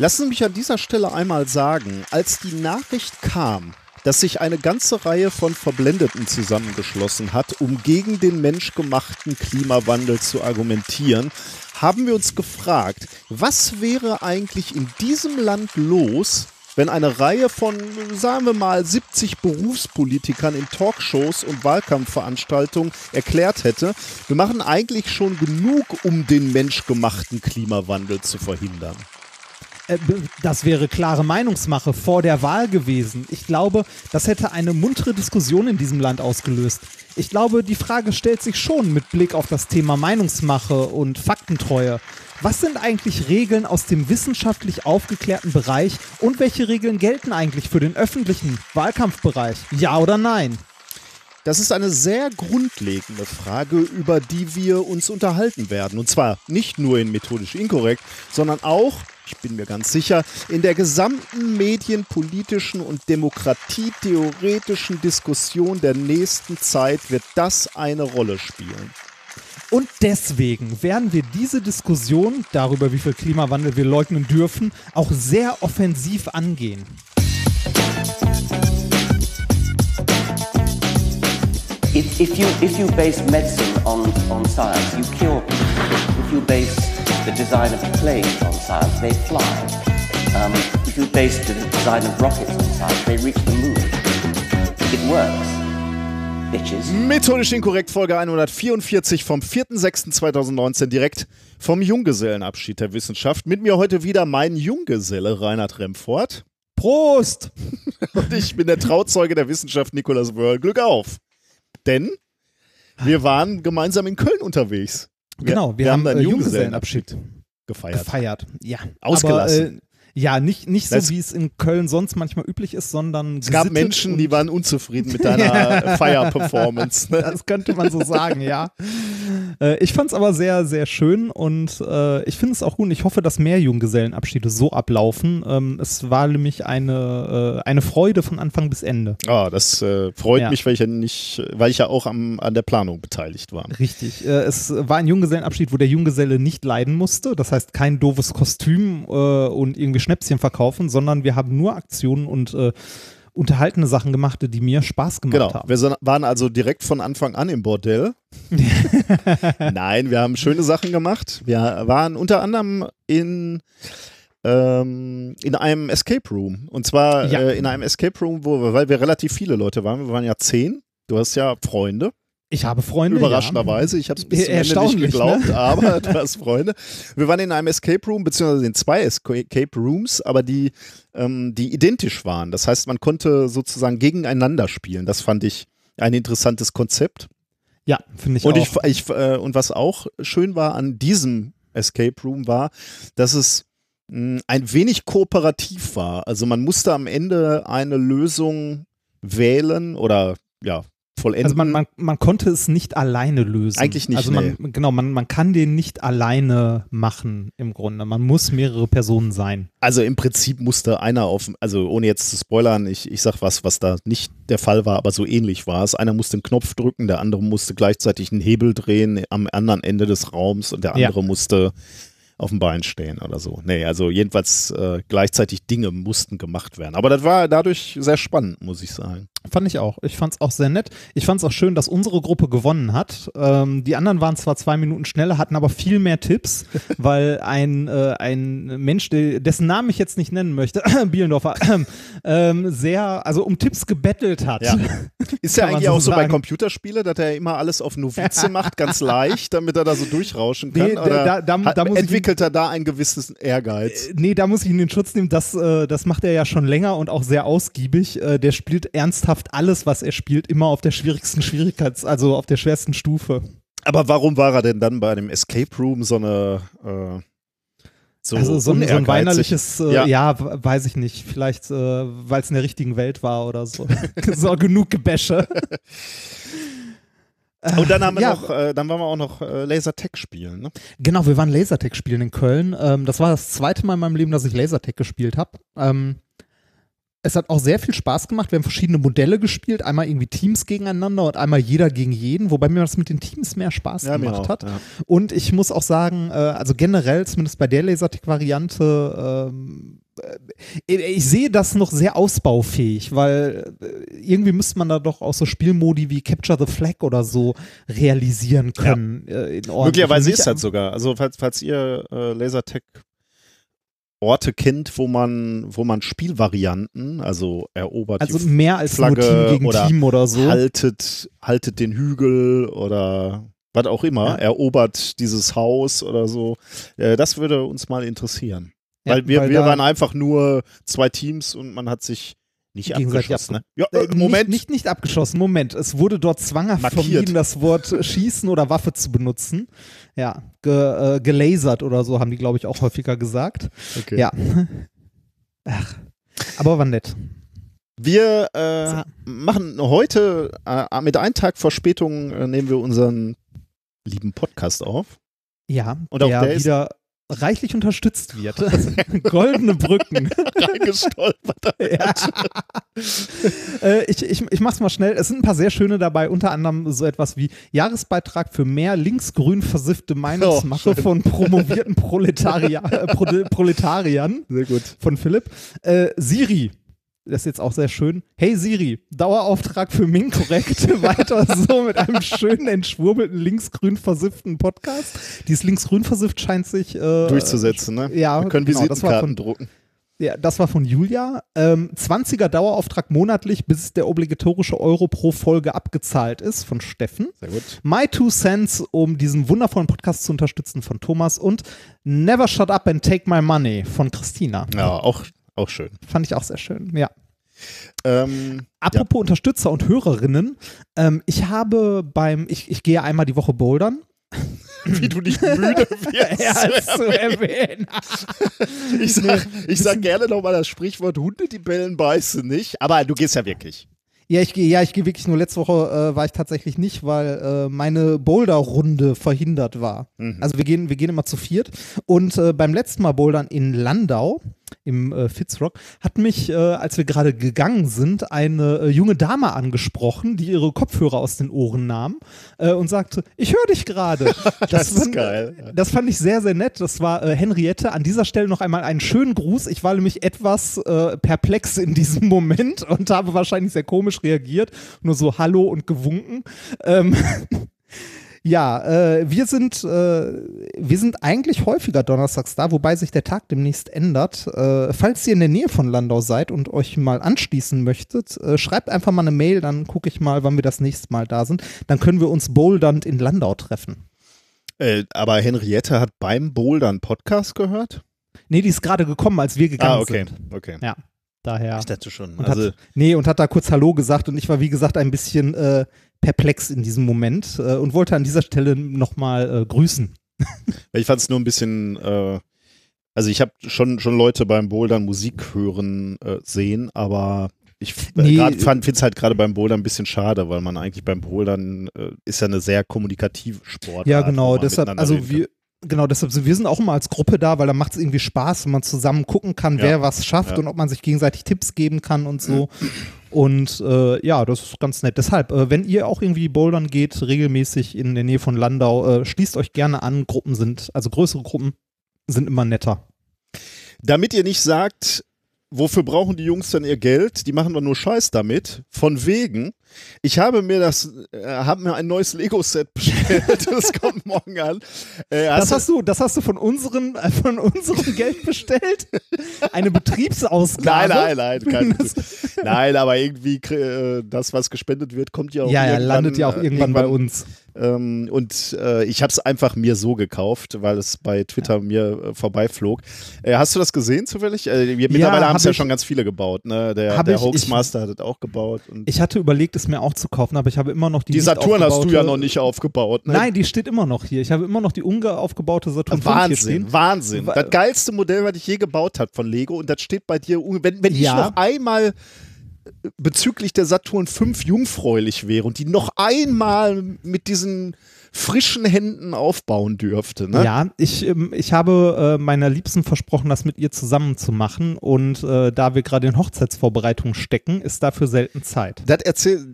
Lassen Sie mich an dieser Stelle einmal sagen, als die Nachricht kam, dass sich eine ganze Reihe von Verblendeten zusammengeschlossen hat, um gegen den menschgemachten Klimawandel zu argumentieren, haben wir uns gefragt, was wäre eigentlich in diesem Land los, wenn eine Reihe von, sagen wir mal, 70 Berufspolitikern in Talkshows und Wahlkampfveranstaltungen erklärt hätte, wir machen eigentlich schon genug, um den menschgemachten Klimawandel zu verhindern. Äh, das wäre klare Meinungsmache vor der Wahl gewesen. Ich glaube, das hätte eine muntere Diskussion in diesem Land ausgelöst. Ich glaube, die Frage stellt sich schon mit Blick auf das Thema Meinungsmache und Faktentreue. Was sind eigentlich Regeln aus dem wissenschaftlich aufgeklärten Bereich und welche Regeln gelten eigentlich für den öffentlichen Wahlkampfbereich? Ja oder nein? Das ist eine sehr grundlegende Frage, über die wir uns unterhalten werden. Und zwar nicht nur in methodisch inkorrekt, sondern auch ich bin mir ganz sicher, in der gesamten medienpolitischen und demokratietheoretischen Diskussion der nächsten Zeit wird das eine Rolle spielen. Und deswegen werden wir diese Diskussion darüber, wie viel Klimawandel wir leugnen dürfen, auch sehr offensiv angehen. If, if, you, if you base medicine on, on science, you cure people. If you base the design of planes on science, they fly. Um, if you base the design of rockets on science, they reach the moon. It works. Bitches. Methodisch inkorrekt, Folge 144 vom 4.6.2019, direkt vom Junggesellenabschied der Wissenschaft. Mit mir heute wieder mein Junggeselle Reinhard Remfort. Prost! Und ich bin der Trauzeuge der Wissenschaft Nikolaus Wörl. Glück auf! Denn wir waren gemeinsam in Köln unterwegs. Genau, wir, wir haben, haben einen Junggesellenabschied gefeiert. Gefeiert, ja. Ausgelassen. Aber, äh, ja, nicht, nicht so, wie es in Köln sonst manchmal üblich ist, sondern. Es gab Menschen, die waren unzufrieden mit deiner Feierperformance. Ne? Das könnte man so sagen, ja. Äh, ich fand es aber sehr, sehr schön und äh, ich finde es auch gut. Ich hoffe, dass mehr Junggesellenabschiede so ablaufen. Ähm, es war nämlich eine, äh, eine Freude von Anfang bis Ende. Ah, das äh, freut ja. mich, weil ich ja nicht, weil ich ja auch am, an der Planung beteiligt war. Richtig. Äh, es war ein Junggesellenabschied, wo der Junggeselle nicht leiden musste. Das heißt, kein doofes Kostüm und irgendwie Schnäpschen verkaufen, sondern wir haben nur Aktionen und unterhaltene Sachen gemacht, die mir Spaß gemacht genau. haben. Wir waren also direkt von Anfang an im Bordell. Nein, wir haben schöne Sachen gemacht. Wir waren unter anderem in ähm, in einem Escape Room. Und zwar ja. äh, in einem Escape Room, wo, weil wir relativ viele Leute waren. Wir waren ja zehn. Du hast ja Freunde. Ich habe Freunde. Überraschenderweise. Ja. Ich habe es bis zum Ende nicht geglaubt, ne? aber du hast Freunde. Wir waren in einem Escape Room, beziehungsweise in zwei Escape Rooms, aber die, ähm, die identisch waren. Das heißt, man konnte sozusagen gegeneinander spielen. Das fand ich ein interessantes Konzept. Ja, finde ich und auch. Ich, ich, äh, und was auch schön war an diesem Escape Room war, dass es mh, hm, ein wenig kooperativ war. Also man musste am Ende eine Lösung wählen oder ja, vollenden. Also man, man, man konnte es nicht alleine lösen. Eigentlich nicht. Also man, nee. genau, man, man kann den nicht alleine machen im Grunde. Man muss mehrere Personen sein. Also im Prinzip musste einer auf, also ohne jetzt zu spoilern, ich, ich sag was, was da nicht der Fall war, aber so ähnlich war es. Einer musste einen Knopf drücken, der andere musste gleichzeitig einen Hebel drehen am anderen Ende des Raums und der andere ja. musste auf dem Bein stehen oder so. Nee, also jedenfalls äh, gleichzeitig Dinge mussten gemacht werden. Aber das war dadurch sehr spannend, muss ich sagen. Fand ich auch. Ich fand es auch sehr nett. Ich fand es auch schön, dass unsere Gruppe gewonnen hat. Ähm, die anderen waren zwar zwei Minuten schneller, hatten aber viel mehr Tipps, weil ein, äh, ein Mensch, dessen Namen ich jetzt nicht nennen möchte, Bielendorfer, ähm, sehr, also um Tipps gebettelt hat. Ja. Ist ja eigentlich so auch so bei Computerspielen, dass er immer alles auf Novize macht, ganz leicht, damit er da so durchrauschen kann? Nee, Oder da, da, da, entwickelt ihn, er da ein gewisses Ehrgeiz? Äh, nee, da muss ich ihn in Schutz nehmen. Das, äh, das macht er ja schon länger und auch sehr ausgiebig. Äh, der spielt ernsthaft ernsthaft alles, was er spielt, immer auf der schwierigsten Schwierigkeits-, also auf der schwersten Stufe. Aber warum war er denn dann bei einem Escape Room so eine äh so also so ein, so ein weinerliches, äh, ja. ja. weiß ich nicht, vielleicht äh, weil es in der richtigen Welt war oder so. so genug Gebäsche. Und dann haben wir ja. noch, äh, dann waren wir auch noch äh, Lasertag spielen, ne? Genau, wir waren Lasertag spielen in Köln. Ähm, das war das zweite Mal in meinem Leben, dass ich Lasertag gespielt habe. Ähm, es hat auch sehr viel Spaß gemacht. Wir haben verschiedene Modelle gespielt, einmal irgendwie Teams gegeneinander und einmal jeder gegen jeden, wobei mir das mit den Teams mehr Spaß Ja, gemacht auch, hat. ja. Und ich muss auch sagen, äh, also generell, zumindest bei der Lasertag-Variante, ähm, äh, ich sehe das noch sehr ausbaufähig, weil äh, irgendwie müsste man da doch auch so Spielmodi wie Capture the Flag oder so realisieren können. Äh, in ordentlich. Möglicherweise ist das sogar. Also falls, falls ihr äh, Lasertech Orte kennt, wo man, wo man Spielvarianten, also erobert Also mehr als Flagge Team gegen oder Team oder so. haltet, haltet den Hügel oder was auch immer, Ja. erobert dieses Haus oder so. Äh, das würde uns mal interessieren. Ja, weil wir, weil wir waren einfach nur zwei Teams und man hat sich nicht abgeschossen. Ne? ab- Ja, Äh, äh, Moment. Nicht, nicht, nicht abgeschossen, Moment. Es wurde dort zwanghaft Markiert. vermieden, das Wort schießen oder Waffe zu benutzen. Ja, ge, äh, gelasert oder so haben die, glaube ich, auch häufiger gesagt. Okay. Ja. Ach, aber war nett. Wir äh, machen heute äh, mit einem Tag Verspätung äh, nehmen wir unseren lieben Podcast auf. Ja, Und auch der, der ist- wieder reichlich unterstützt wird. Goldene Brücken. Reingestolpert. ja. äh, ich, ich, ich mach's mal schnell. Es sind ein paar sehr schöne dabei, unter anderem so etwas wie Jahresbeitrag für mehr linksgrün versiffte Meinungsmache Oh, von promovierten Proletaria äh, Pro Proletariern Sehr gut. von Philipp. Äh, Siri. Das ist jetzt auch sehr schön. Hey Siri, Dauerauftrag für Ming korrekt. Weiter so mit einem schönen, entschwurbelten, linksgrün versifften Podcast. Dieses linksgrün versifft scheint sich äh, Durchzusetzen, ne? Ja, Wir können genau, Visitenkarten von- drucken. ja, das war von Julia. Ähm, 20er Dauerauftrag monatlich, bis der obligatorische Euro pro Folge abgezahlt ist, von Steffen. Sehr gut. My Two Cents, um diesen wundervollen Podcast zu unterstützen, von Thomas. Und Never Shut Up and Take My Money von Christina. Ja, auch, auch schön. Fand ich auch sehr schön, ja. Ähm, Apropos Unterstützer und Hörerinnen, ähm, ich habe beim, ich, ich gehe einmal die Woche bouldern. wie du nicht müde wirst. Ja, zu erwähnen. ich sag, ich sag gerne nochmal das Sprichwort, Hunde, die bellen, beißen nicht. Aber du gehst ja wirklich. Ja, ich gehe, ja, ich gehe wirklich nur letzte Woche äh, war ich tatsächlich nicht, weil äh, meine Boulder-Runde verhindert war. Also wir gehen, wir gehen immer zu viert. Und äh, beim letzten Mal Bouldern in Landau im äh, Fitzrock hat mich, äh, als wir gerade gegangen sind, eine äh, junge Dame angesprochen, die ihre Kopfhörer aus den Ohren nahm äh, und sagte, ich höre dich gerade. Das ist fand, geil, ja. Das fand ich sehr, sehr nett. Das war äh, Henriette. An dieser Stelle noch einmal einen schönen Gruß. Ich war nämlich etwas äh, perplex in diesem Moment und habe wahrscheinlich sehr komisch reagiert. Nur so Hallo und gewunken. Ähm, ja, äh, wir sind, äh, wir sind eigentlich häufiger donnerstags da, wobei sich der Tag demnächst ändert. Äh, falls ihr in der Nähe von Landau seid und euch mal anschließen möchtet, äh, schreibt einfach mal eine Mail, dann gucke ich mal, wann wir das nächste Mal da sind. Dann können wir uns bouldernd in Landau treffen. Äh, aber Henriette hat beim Bouldern Podcast gehört? Nee, die ist gerade gekommen, als wir gegangen Ah, okay. sind. okay. Ja, daher. Ich dachte schon. Und Also, hat, nee, und hat da kurz Hallo gesagt und ich war, wie gesagt, ein bisschen äh, perplex in diesem Moment äh, und wollte an dieser Stelle nochmal äh, grüßen. ich fand es nur ein bisschen. Äh, also, ich habe schon, schon Leute beim Bouldern Musik hören äh, sehen, aber ich Nee. äh, finde es halt gerade beim Bouldern ein bisschen schade, weil man eigentlich beim Bouldern äh, ist ja eine sehr kommunikative Sportart. Ja, genau, man deshalb, miteinander also wir, genau, deshalb sind wir sind auch immer als Gruppe da, weil da macht es irgendwie Spaß, wenn man zusammen gucken kann, Ja. wer was schafft Ja. und ob man sich gegenseitig Tipps geben kann und so. Und äh, ja, das ist ganz nett. Deshalb, äh, wenn ihr auch irgendwie bouldern geht, regelmäßig in der Nähe von Landau, äh, schließt euch gerne an. Gruppen sind, also größere Gruppen sind immer netter. Damit ihr nicht sagt, wofür brauchen die Jungs denn ihr Geld? Die machen doch nur Scheiß damit. Von wegen. Ich habe mir das, äh, habe mir ein neues Lego-Set bestellt. das kommt morgen an. Äh, Das hast du, hast du, das hast du von unseren, äh, von unserem Geld bestellt? Eine Betriebsausgabe? nein, nein, nein, nein, aber irgendwie äh, das, was gespendet wird, kommt ja auch Ja, ja, irgendwann, landet ja auch äh, irgendwann bei uns. Ähm, und äh, ich habe es einfach mir so gekauft, weil es bei Twitter mir äh, vorbeiflog. Äh, hast du das gesehen zufällig? Äh, mittlerweile haben es hab ja ich- schon ganz viele gebaut. Ne? Der, der ich- Hoaxmaster hat es auch gebaut. Ich hatte überlegt, es mir auch zu kaufen, aber ich habe immer noch die die Saturn hast du ja noch nicht aufgebaut. Ne? Nein, die steht immer noch hier. Ich habe immer noch die ungeaufgebaute Saturn 5 hier Wahnsinn. Wahnsinn. Wa- Das geilste Modell, was ich je gebaut habe von Lego und das steht bei dir, wenn, wenn ich Ja. noch einmal bezüglich der Saturn 5 jungfräulich wäre und die noch einmal mit diesen frischen Händen aufbauen dürfte. Ne? Ja, ich, ähm, ich habe äh, meiner Liebsten versprochen, das mit ihr zusammen zu machen. Und äh, da wir gerade in Hochzeitsvorbereitungen stecken, ist dafür selten Zeit. Das erzähl,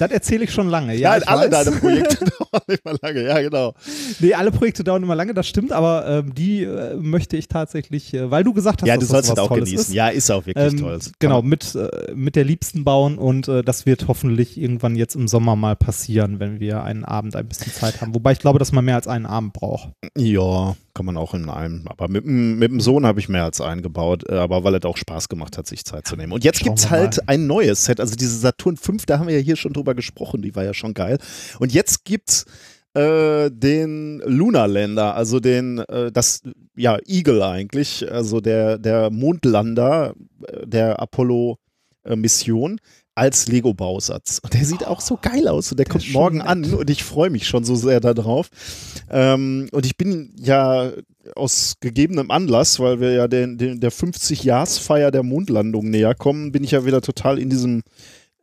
Das erzähle ich schon lange. Ja, Nein, alle weiß. deine Projekte dauern immer lange, ja, genau. Nee, alle Projekte dauern immer lange, das stimmt, aber ähm, die äh, möchte ich tatsächlich, äh, weil du gesagt hast, ja, du sollst es auch Tolles genießen. Ist. Ja, ist auch wirklich ähm, toll. Genau, mit, äh, mit der Liebsten bauen und äh, das wird hoffentlich irgendwann jetzt im Sommer mal passieren, wenn wir einen Abend ein bisschen Zeit haben. Wobei ich glaube, dass man mehr als einen Abend braucht. Ja, kann man auch in einem. Aber mit, mit dem Sohn habe ich mehr als einen gebaut, äh, aber weil es auch Spaß gemacht hat, sich Zeit zu nehmen. Und jetzt gibt es halt mal. ein neues Set. Also diese Saturn 5, da haben wir ja hier schon drüber gesprochen, die war ja schon geil. Und jetzt gibt's äh, den Lunarlander, also den, äh, das, ja, Eagle eigentlich, also der, der Mondlander äh, der Apollo-Mission als Lego-Bausatz. Und der sieht auch so geil aus und der kommt morgen nett. an und ich freue mich schon so sehr darauf. Ähm, und ich bin ja aus gegebenem Anlass, weil wir ja den, den, der 50-Jahresfeier der Mondlandung näher kommen, bin ich ja wieder total in diesem,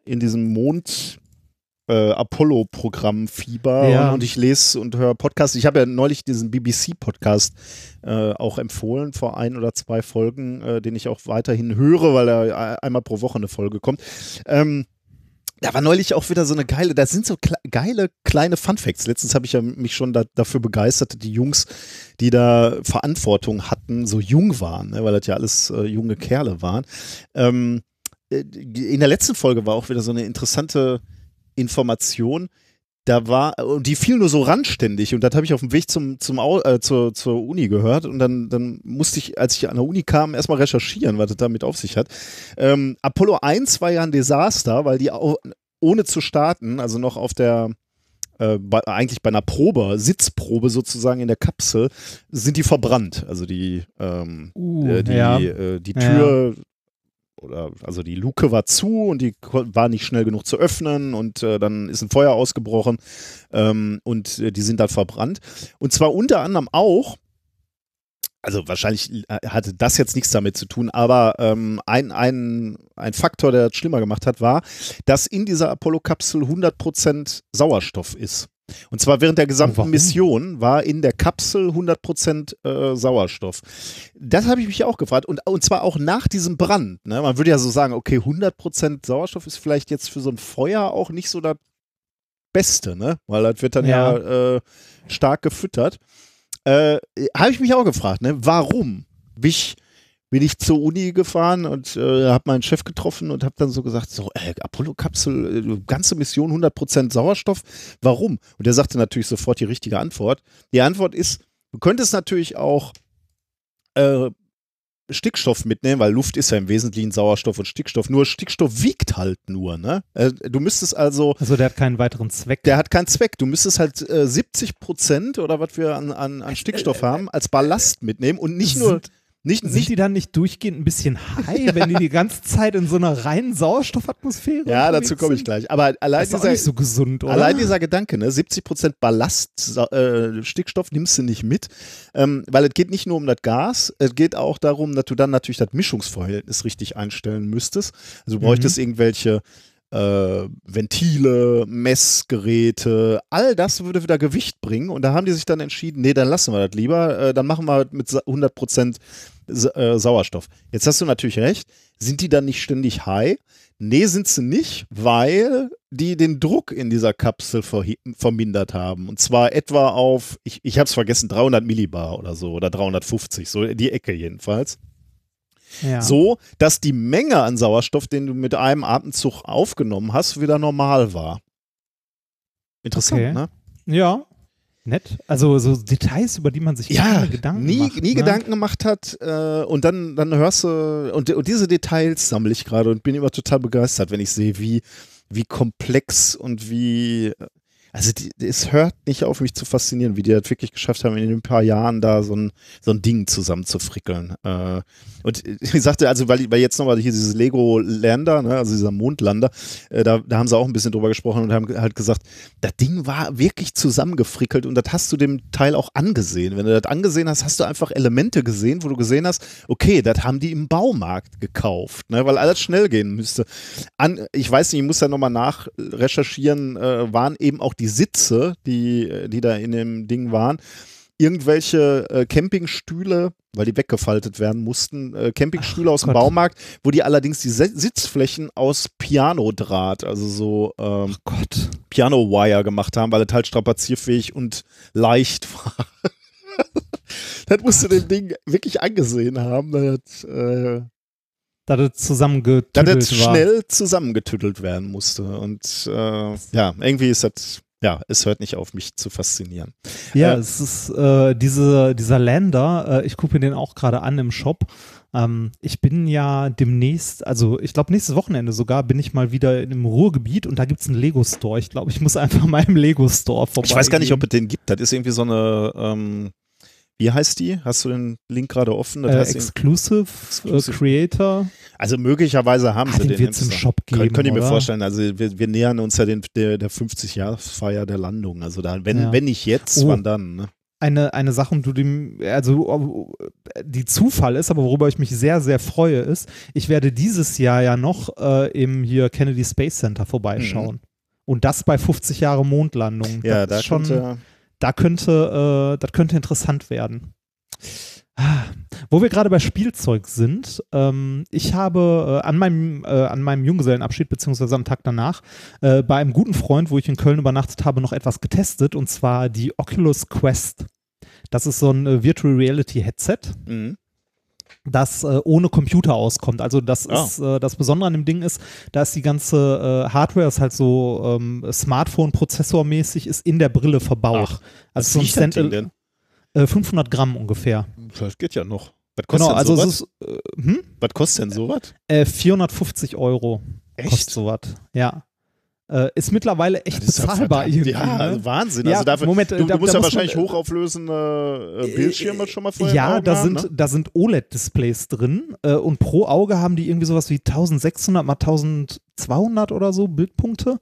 in diesem Mond- äh, Apollo-Programm Fieber ja. und, ich lese und höre Podcasts. Ich habe ja neulich diesen BBC-Podcast äh, auch empfohlen vor ein oder zwei Folgen, äh, den ich auch weiterhin höre, weil er einmal pro Woche eine Folge kommt. Ähm, da war neulich auch wieder so eine geile, da sind so kle geile kleine Funfacts. Letztens habe ich ja mich schon da, dafür begeistert, die Jungs, die da Verantwortung hatten, so jung waren, ne, weil das ja alles äh, junge Kerle waren. Ähm, äh, in der letzten Folge war auch wieder so eine interessante Information, da war, und die fiel nur so randständig und das habe ich auf dem Weg zum, zum äh, zur, zur Uni gehört und dann, dann musste ich, als ich an der Uni kam, erstmal recherchieren, was das damit auf sich hat. Ähm, Apollo 1 war ja ein Desaster, weil die auch, ohne zu starten, also noch auf der, äh, bei, eigentlich bei einer Probe, Sitzprobe sozusagen in der Kapsel, sind die verbrannt. Also die, ähm, uh, äh, die, ja. äh, die Tür oder also die Luke war zu und die war nicht schnell genug zu öffnen und äh, dann ist ein Feuer ausgebrochen ähm, und äh, die sind dann verbrannt. Und zwar unter anderem auch, also wahrscheinlich äh, hatte das jetzt nichts damit zu tun, aber ähm, ein, ein, ein Faktor, der das schlimmer gemacht hat, war, dass in dieser Apollo-Kapsel 100% Sauerstoff ist. Und zwar während der gesamten Warum? Mission war in der Kapsel 100% äh, Sauerstoff. Das habe ich mich auch gefragt. Und, und zwar auch nach diesem Brand. Ne? Man würde ja so sagen, okay, 100% Sauerstoff ist vielleicht jetzt für so ein Feuer auch nicht so das Beste, ne? weil das wird dann ja, ja äh, stark gefüttert. Äh, habe ich mich auch gefragt, ne? warum? Wich bin ich zur Uni gefahren und äh, habe meinen Chef getroffen und habe dann so gesagt, so äh, Apollo-Kapsel, äh, ganze Mission 100% Sauerstoff, warum? Und er sagte natürlich sofort die richtige Antwort. Die Antwort ist, du könntest natürlich auch äh, Stickstoff mitnehmen, weil Luft ist ja im Wesentlichen Sauerstoff und Stickstoff. Nur Stickstoff wiegt halt nur, ne? Äh, du müsstest also. Also der hat keinen weiteren Zweck. Der hat keinen Zweck. Du müsstest halt äh, 70 Prozent oder was wir an, an, an Stickstoff haben, als Ballast mitnehmen und nicht nur. Nicht, Sind nicht, die dann nicht durchgehend ein bisschen high, wenn die die ganze Zeit in so einer reinen Sauerstoffatmosphäre Ja, dazu komme ich gleich. Aber allein das ist dieser, nicht so gesund, oder? Allein dieser Gedanke, ne, 70% Ballast, äh, Stickstoff nimmst du nicht mit, ähm, weil es geht nicht nur um das Gas, es geht auch darum, dass du dann natürlich das Mischungsverhältnis richtig einstellen müsstest. Also du bräuchtest mhm. irgendwelche äh, Ventile, Messgeräte, all das würde wieder Gewicht bringen. Und da haben die sich dann entschieden, nee, dann lassen wir das lieber, äh, dann machen wir mit 100% äh, Sauerstoff. Jetzt hast du natürlich recht. Sind die dann nicht ständig high? Nee, sind sie nicht, weil die den Druck in dieser Kapsel vermindert haben. Und zwar etwa auf, ich, ich habe es vergessen, 300 Millibar oder so oder 350, so die Ecke jedenfalls. Ja. So, dass die Menge an Sauerstoff, den du mit einem Atemzug aufgenommen hast, wieder normal war. Interessant, okay. ne? Ja, Nett. Also so Details, über die man sich ja, Gedanken nie, macht. Nie ne? Gedanken gemacht hat äh, und dann, dann hörst du, und, und diese Details sammle ich gerade und bin immer total begeistert, wenn ich sehe, wie, wie komplex und wie also die, es hört nicht auf, mich zu faszinieren, wie die das wirklich geschafft haben, in ein paar Jahren da so ein, so ein Ding zusammenzufrickeln. Äh, und ich sagte, also, weil, weil jetzt nochmal hier dieses Lego-Lander, ne, also dieser Mondlander, äh, da, da haben sie auch ein bisschen drüber gesprochen und haben halt gesagt, das Ding war wirklich zusammengefrickelt und das hast du dem Teil auch angesehen. Wenn du das angesehen hast, hast du einfach Elemente gesehen, wo du gesehen hast, okay, das haben die im Baumarkt gekauft, ne, weil alles schnell gehen müsste. An, ich weiß nicht, ich muss da nochmal nachrecherchieren, äh, waren eben auch die die Sitze, die, die da in dem Ding waren, irgendwelche äh, Campingstühle, weil die weggefaltet werden mussten, äh, Campingstühle Ach, aus dem Gott. Baumarkt, wo die allerdings die Sitzflächen aus Pianodraht, also so ähm, Piano-Wire gemacht haben, weil es halt strapazierfähig und leicht war. das musst du dem Ding wirklich angesehen haben. Das, äh, dass es zusammengetüttelt dass es schnell zusammengetüttelt werden musste. Und äh, ja, irgendwie ist das ja, es hört nicht auf, mich zu faszinieren. Ja, äh, es ist äh, diese, dieser Lander, äh, ich gucke mir den auch gerade an im Shop. Ähm, ich bin ja demnächst, also ich glaube nächstes Wochenende sogar, bin ich mal wieder im Ruhrgebiet und da gibt es einen Lego-Store. Ich glaube, ich muss einfach mal im Lego-Store vorbei. Ich weiß gar nicht, ob es den gibt. Das ist irgendwie so eine, ähm, wie heißt die? Hast du den Link gerade offen? Äh, exclusive, äh, exclusive, Creator. Also möglicherweise haben ah, sie den. Den im Shop geben, Kön Könnt ihr mir vorstellen, also wir, wir nähern uns ja den, der, der 50-Jahresfeier der Landung. Also da, wenn, ja. wenn nicht jetzt, oh. wann dann? Ne? Eine, eine Sache, um du dem, also die Zufall ist, aber worüber ich mich sehr, sehr freue, ist, ich werde dieses Jahr ja noch äh, im hier Kennedy Space Center vorbeischauen. Mhm. Und das bei 50 Jahre Mondlandung. Ja, das da schon, könnte, da könnte, äh, das könnte interessant werden. Wo wir gerade bei Spielzeug sind, ähm, ich habe äh, an, meinem, äh, an meinem Junggesellenabschied, beziehungsweise am Tag danach, äh, bei einem guten Freund, wo ich in Köln übernachtet habe, noch etwas getestet, und zwar die Oculus Quest. Das ist so ein äh, Virtual Reality Headset. Mhm das äh, ohne Computer auskommt. Also das oh. ist äh, das Besondere an dem Ding ist, da ist die ganze äh, Hardware ist halt so ähm, Smartphone-Prozessormäßig ist in der Brille verbaut. Ach, also so ein Stand 500 Gramm ungefähr. Das geht ja noch. Was kostet genau, also sowas? ist, äh, hm? Was kostet denn sowas? Äh, 450 Euro. Echt? Kostet sowas, ja. Äh, ist mittlerweile echt bezahlbar irgendwie. Ja, ne? also Wahnsinn. Ja, also dafür, Moment, du, du da, musst da ja wahrscheinlich man, hochauflösende äh, Bildschirme schon mal vorher Ja, da haben, sind, ne? da sind OLED-Displays drin äh, und pro Auge haben die irgendwie sowas wie 1600 mal 1200 oder so Bildpunkte.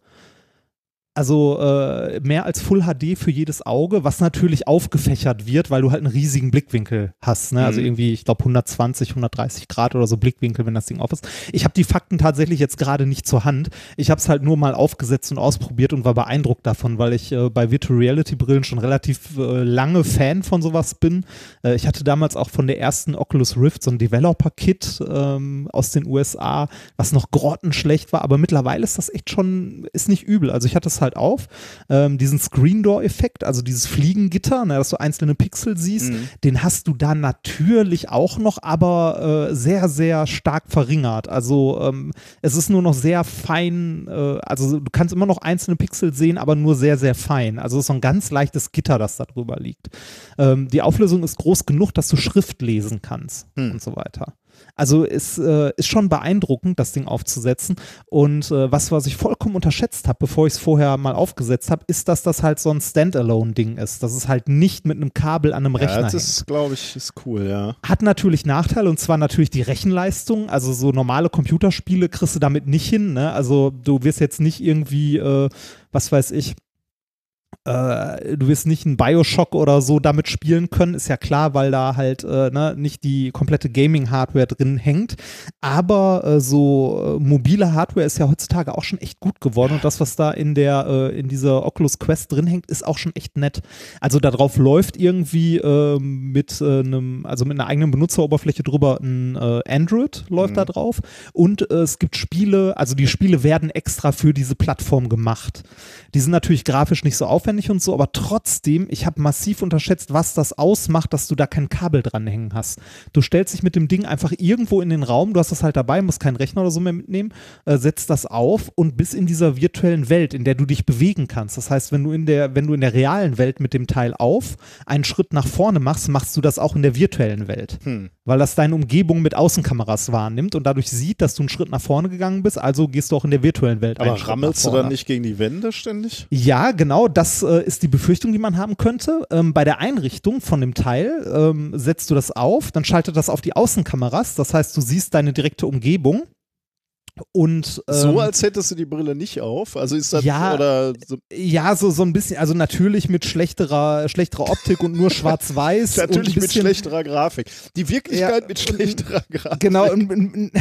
Also äh, mehr als Full HD für jedes Auge, was natürlich aufgefächert wird, weil du halt einen riesigen Blickwinkel hast. Ne? Also mhm. irgendwie, ich glaube 120, 130 Grad oder so Blickwinkel, wenn das Ding auf ist. Ich habe die Fakten tatsächlich jetzt gerade nicht zur Hand. Ich habe es halt nur mal aufgesetzt und ausprobiert und war beeindruckt davon, weil ich äh, bei Virtual Reality Brillen schon relativ äh, lange Fan von sowas bin. Äh, ich hatte damals auch von der ersten Oculus Rift so ein Developer-Kit ähm, aus den USA, was noch grottenschlecht war, aber mittlerweile ist das echt schon, ist nicht übel. Also ich hatte es halt halt auf. Ähm, diesen Screen Door Effekt, also dieses Fliegengitter, ne, dass du einzelne Pixel siehst, mhm. den hast du da natürlich auch noch, aber äh, sehr, sehr stark verringert. Also ähm, es ist nur noch sehr fein, äh, also du kannst immer noch einzelne Pixel sehen, aber nur sehr, sehr fein. Also es ist so ein ganz leichtes Gitter, das da drüber liegt. Ähm, die Auflösung ist groß genug, dass du Schrift lesen kannst mhm. und so weiter. Also es äh, ist schon beeindruckend, das Ding aufzusetzen. Und äh, was, was ich vollkommen unterschätzt habe, bevor ich es vorher mal aufgesetzt habe, ist, dass das halt so ein Standalone-Ding ist. Das ist halt nicht mit einem Kabel an einem Rechner. Ja, das ist, glaube ich, ist cool, ja. Hat natürlich Nachteile und zwar natürlich die Rechenleistung. Also so normale Computerspiele kriegst du damit nicht hin. Ne? Also du wirst jetzt nicht irgendwie, äh, was weiß ich, du wirst nicht einen Bioshock oder so damit spielen können, ist ja klar, weil da halt äh, ne, nicht die komplette Gaming-Hardware drin hängt. Aber äh, so äh, mobile Hardware ist ja heutzutage auch schon echt gut geworden und das, was da in der äh, in dieser Oculus Quest drin hängt, ist auch schon echt nett. Also darauf läuft irgendwie ähm, mit einem, also mit einer eigenen Benutzeroberfläche drüber ein Android läuft mhm. da drauf und es gibt Spiele, also die Spiele werden extra für diese Plattform gemacht. Die sind natürlich grafisch nicht so aufwendig und so, aber trotzdem, ich habe massiv unterschätzt, was das ausmacht, dass du da kein Kabel dranhängen hast. Du stellst dich mit dem Ding einfach irgendwo in den Raum, du hast das halt dabei, musst keinen Rechner oder so mehr mitnehmen, äh, setzt das auf und bist in dieser virtuellen Welt, in der du dich bewegen kannst. Das heißt, wenn du in der, wenn du in der realen Welt mit dem Teil auf einen Schritt nach vorne machst, machst du das auch in der virtuellen Welt. Hm. Weil das deine Umgebung mit Außenkameras wahrnimmt und dadurch sieht, dass du einen Schritt nach vorne gegangen bist, also gehst du auch in der virtuellen Welt. Aber rammelst du dann nicht gegen die Wände ständig? Ja, genau. Das äh, ist die Befürchtung, die man haben könnte. Ähm, bei der Einrichtung von dem Teil ähm, setzt du das auf, dann schaltet das auf die Außenkameras. Das heißt, du siehst deine direkte Umgebung Und, ähm, so, als hättest du die Brille nicht auf? Also ist das ja, oder so? Ja, so, so ein bisschen, also natürlich mit schlechterer, schlechterer Optik und nur schwarz-weiß. natürlich und mit schlechterer Grafik. Die Wirklichkeit Ja, mit schlechterer Grafik. Genau, ein, ein,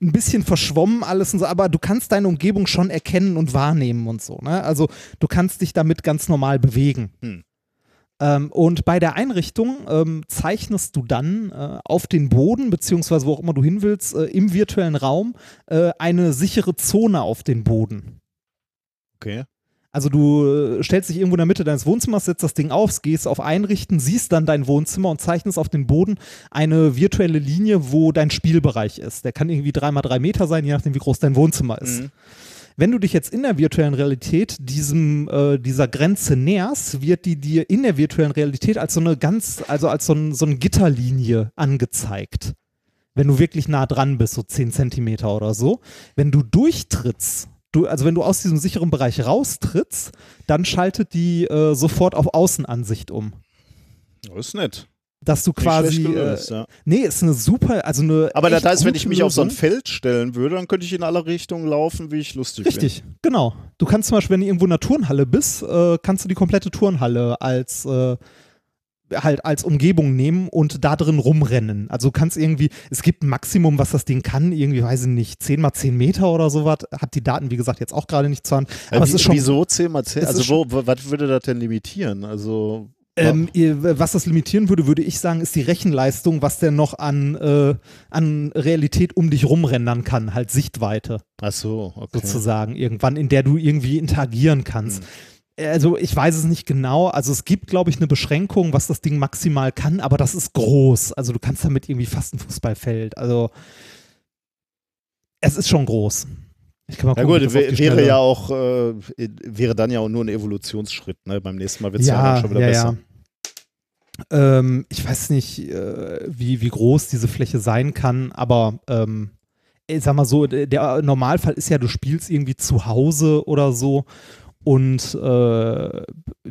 ein bisschen verschwommen alles und so, aber du kannst deine Umgebung schon erkennen und wahrnehmen und so. Ne? Also du kannst dich damit ganz normal bewegen. Hm. Ähm, und bei der Einrichtung ähm, zeichnest du dann äh, auf den Boden, beziehungsweise wo auch immer du hin willst, äh, im virtuellen Raum äh, eine sichere Zone auf den Boden. Okay. Also du äh, stellst dich irgendwo in der Mitte deines Wohnzimmers, setzt das Ding auf, gehst auf Einrichten, siehst dann dein Wohnzimmer und zeichnest auf den Boden eine virtuelle Linie, wo dein Spielbereich ist. Der kann irgendwie drei mal drei Meter sein, je nachdem, wie groß dein Wohnzimmer ist. Mhm. Wenn du dich jetzt in der virtuellen Realität diesem, äh, dieser Grenze näherst, wird die dir in der virtuellen Realität als so eine ganz, also als so, ein, so eine Gitterlinie angezeigt. Wenn du wirklich nah dran bist, so 10 Zentimeter oder so. Wenn du durchtrittst, du, also wenn du aus diesem sicheren Bereich raustrittst, dann schaltet die äh, sofort auf Außenansicht um. Das ist nett. Dass du quasi. schlecht Äh, gelöst, ja. nee, ist eine super, also eine. Aber das echt heißt, wenn ich mich auf so ein Lösung. Feld stellen würde, dann könnte ich in alle Richtungen laufen, wie ich lustig Richtig, genau. Du kannst zum Beispiel, wenn du irgendwo in einer Turnhalle bist, äh, kannst du die komplette Turnhalle als äh, halt als Umgebung nehmen und da drin rumrennen. Also du kannst irgendwie, es gibt ein Maximum, was das Ding kann, irgendwie, weiß ich nicht, 10 mal 10 Meter oder sowas. Hab die Daten, wie gesagt, jetzt auch gerade nicht zur Hand. bin. Aber Äh, es ist schon, Wieso 10 mal 10? es Also wo, was würde das denn limitieren? Also ähm, was das limitieren würde, würde ich sagen, ist die Rechenleistung, was der noch an, äh, an Realität um dich rumrendern kann, halt Sichtweite. ach so, okay. sozusagen irgendwann, in der du irgendwie interagieren kannst. Also ich weiß es nicht genau. Also es gibt, glaube ich, eine Beschränkung, was das Ding maximal kann, aber das ist groß. Also du kannst damit irgendwie fast ein Fußballfeld. Also es ist schon groß. Ich kann mal Ja gucken, ob gut, wäre Schnelle- ja auch, äh, wäre dann ja auch nur ein Evolutionsschritt, ne? Beim nächsten Mal wird es ja, ja, dann schon wieder ja, besser. ja. Ähm, ich weiß nicht, äh, wie, wie groß diese Fläche sein kann, aber ähm, ich sag mal so, der der Normalfall ist ja, du spielst irgendwie zu Hause oder so und äh,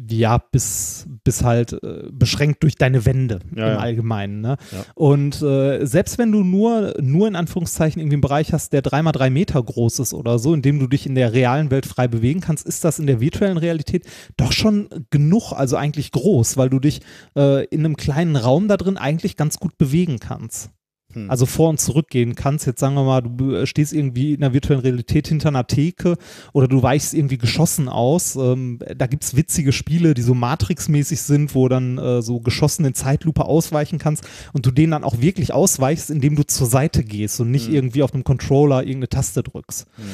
ja, bis, bis halt äh, beschränkt durch deine Wände Ja, im ja. Allgemeinen. Ne? Ja. Und äh, selbst wenn du nur, nur in Anführungszeichen irgendwie einen Bereich hast, der dreimal drei Meter groß ist oder so, in dem du dich in der realen Welt frei bewegen kannst, ist das in der virtuellen Realität doch schon genug, also eigentlich groß, weil du dich äh, in einem kleinen Raum da drin eigentlich ganz gut bewegen kannst. Hm. Also vor und zurück gehen kannst. Jetzt sagen wir mal, du äh, stehst irgendwie in der virtuellen Realität hinter einer Theke oder du weichst irgendwie geschossen aus. Ähm, da gibt es witzige Spiele, die so Matrix-mäßig sind, wo dann äh, so geschossen in Zeitlupe ausweichen kannst und du denen dann auch wirklich ausweichst, indem du zur Seite gehst und nicht Mhm. irgendwie auf einem Controller irgendeine Taste drückst. Hm.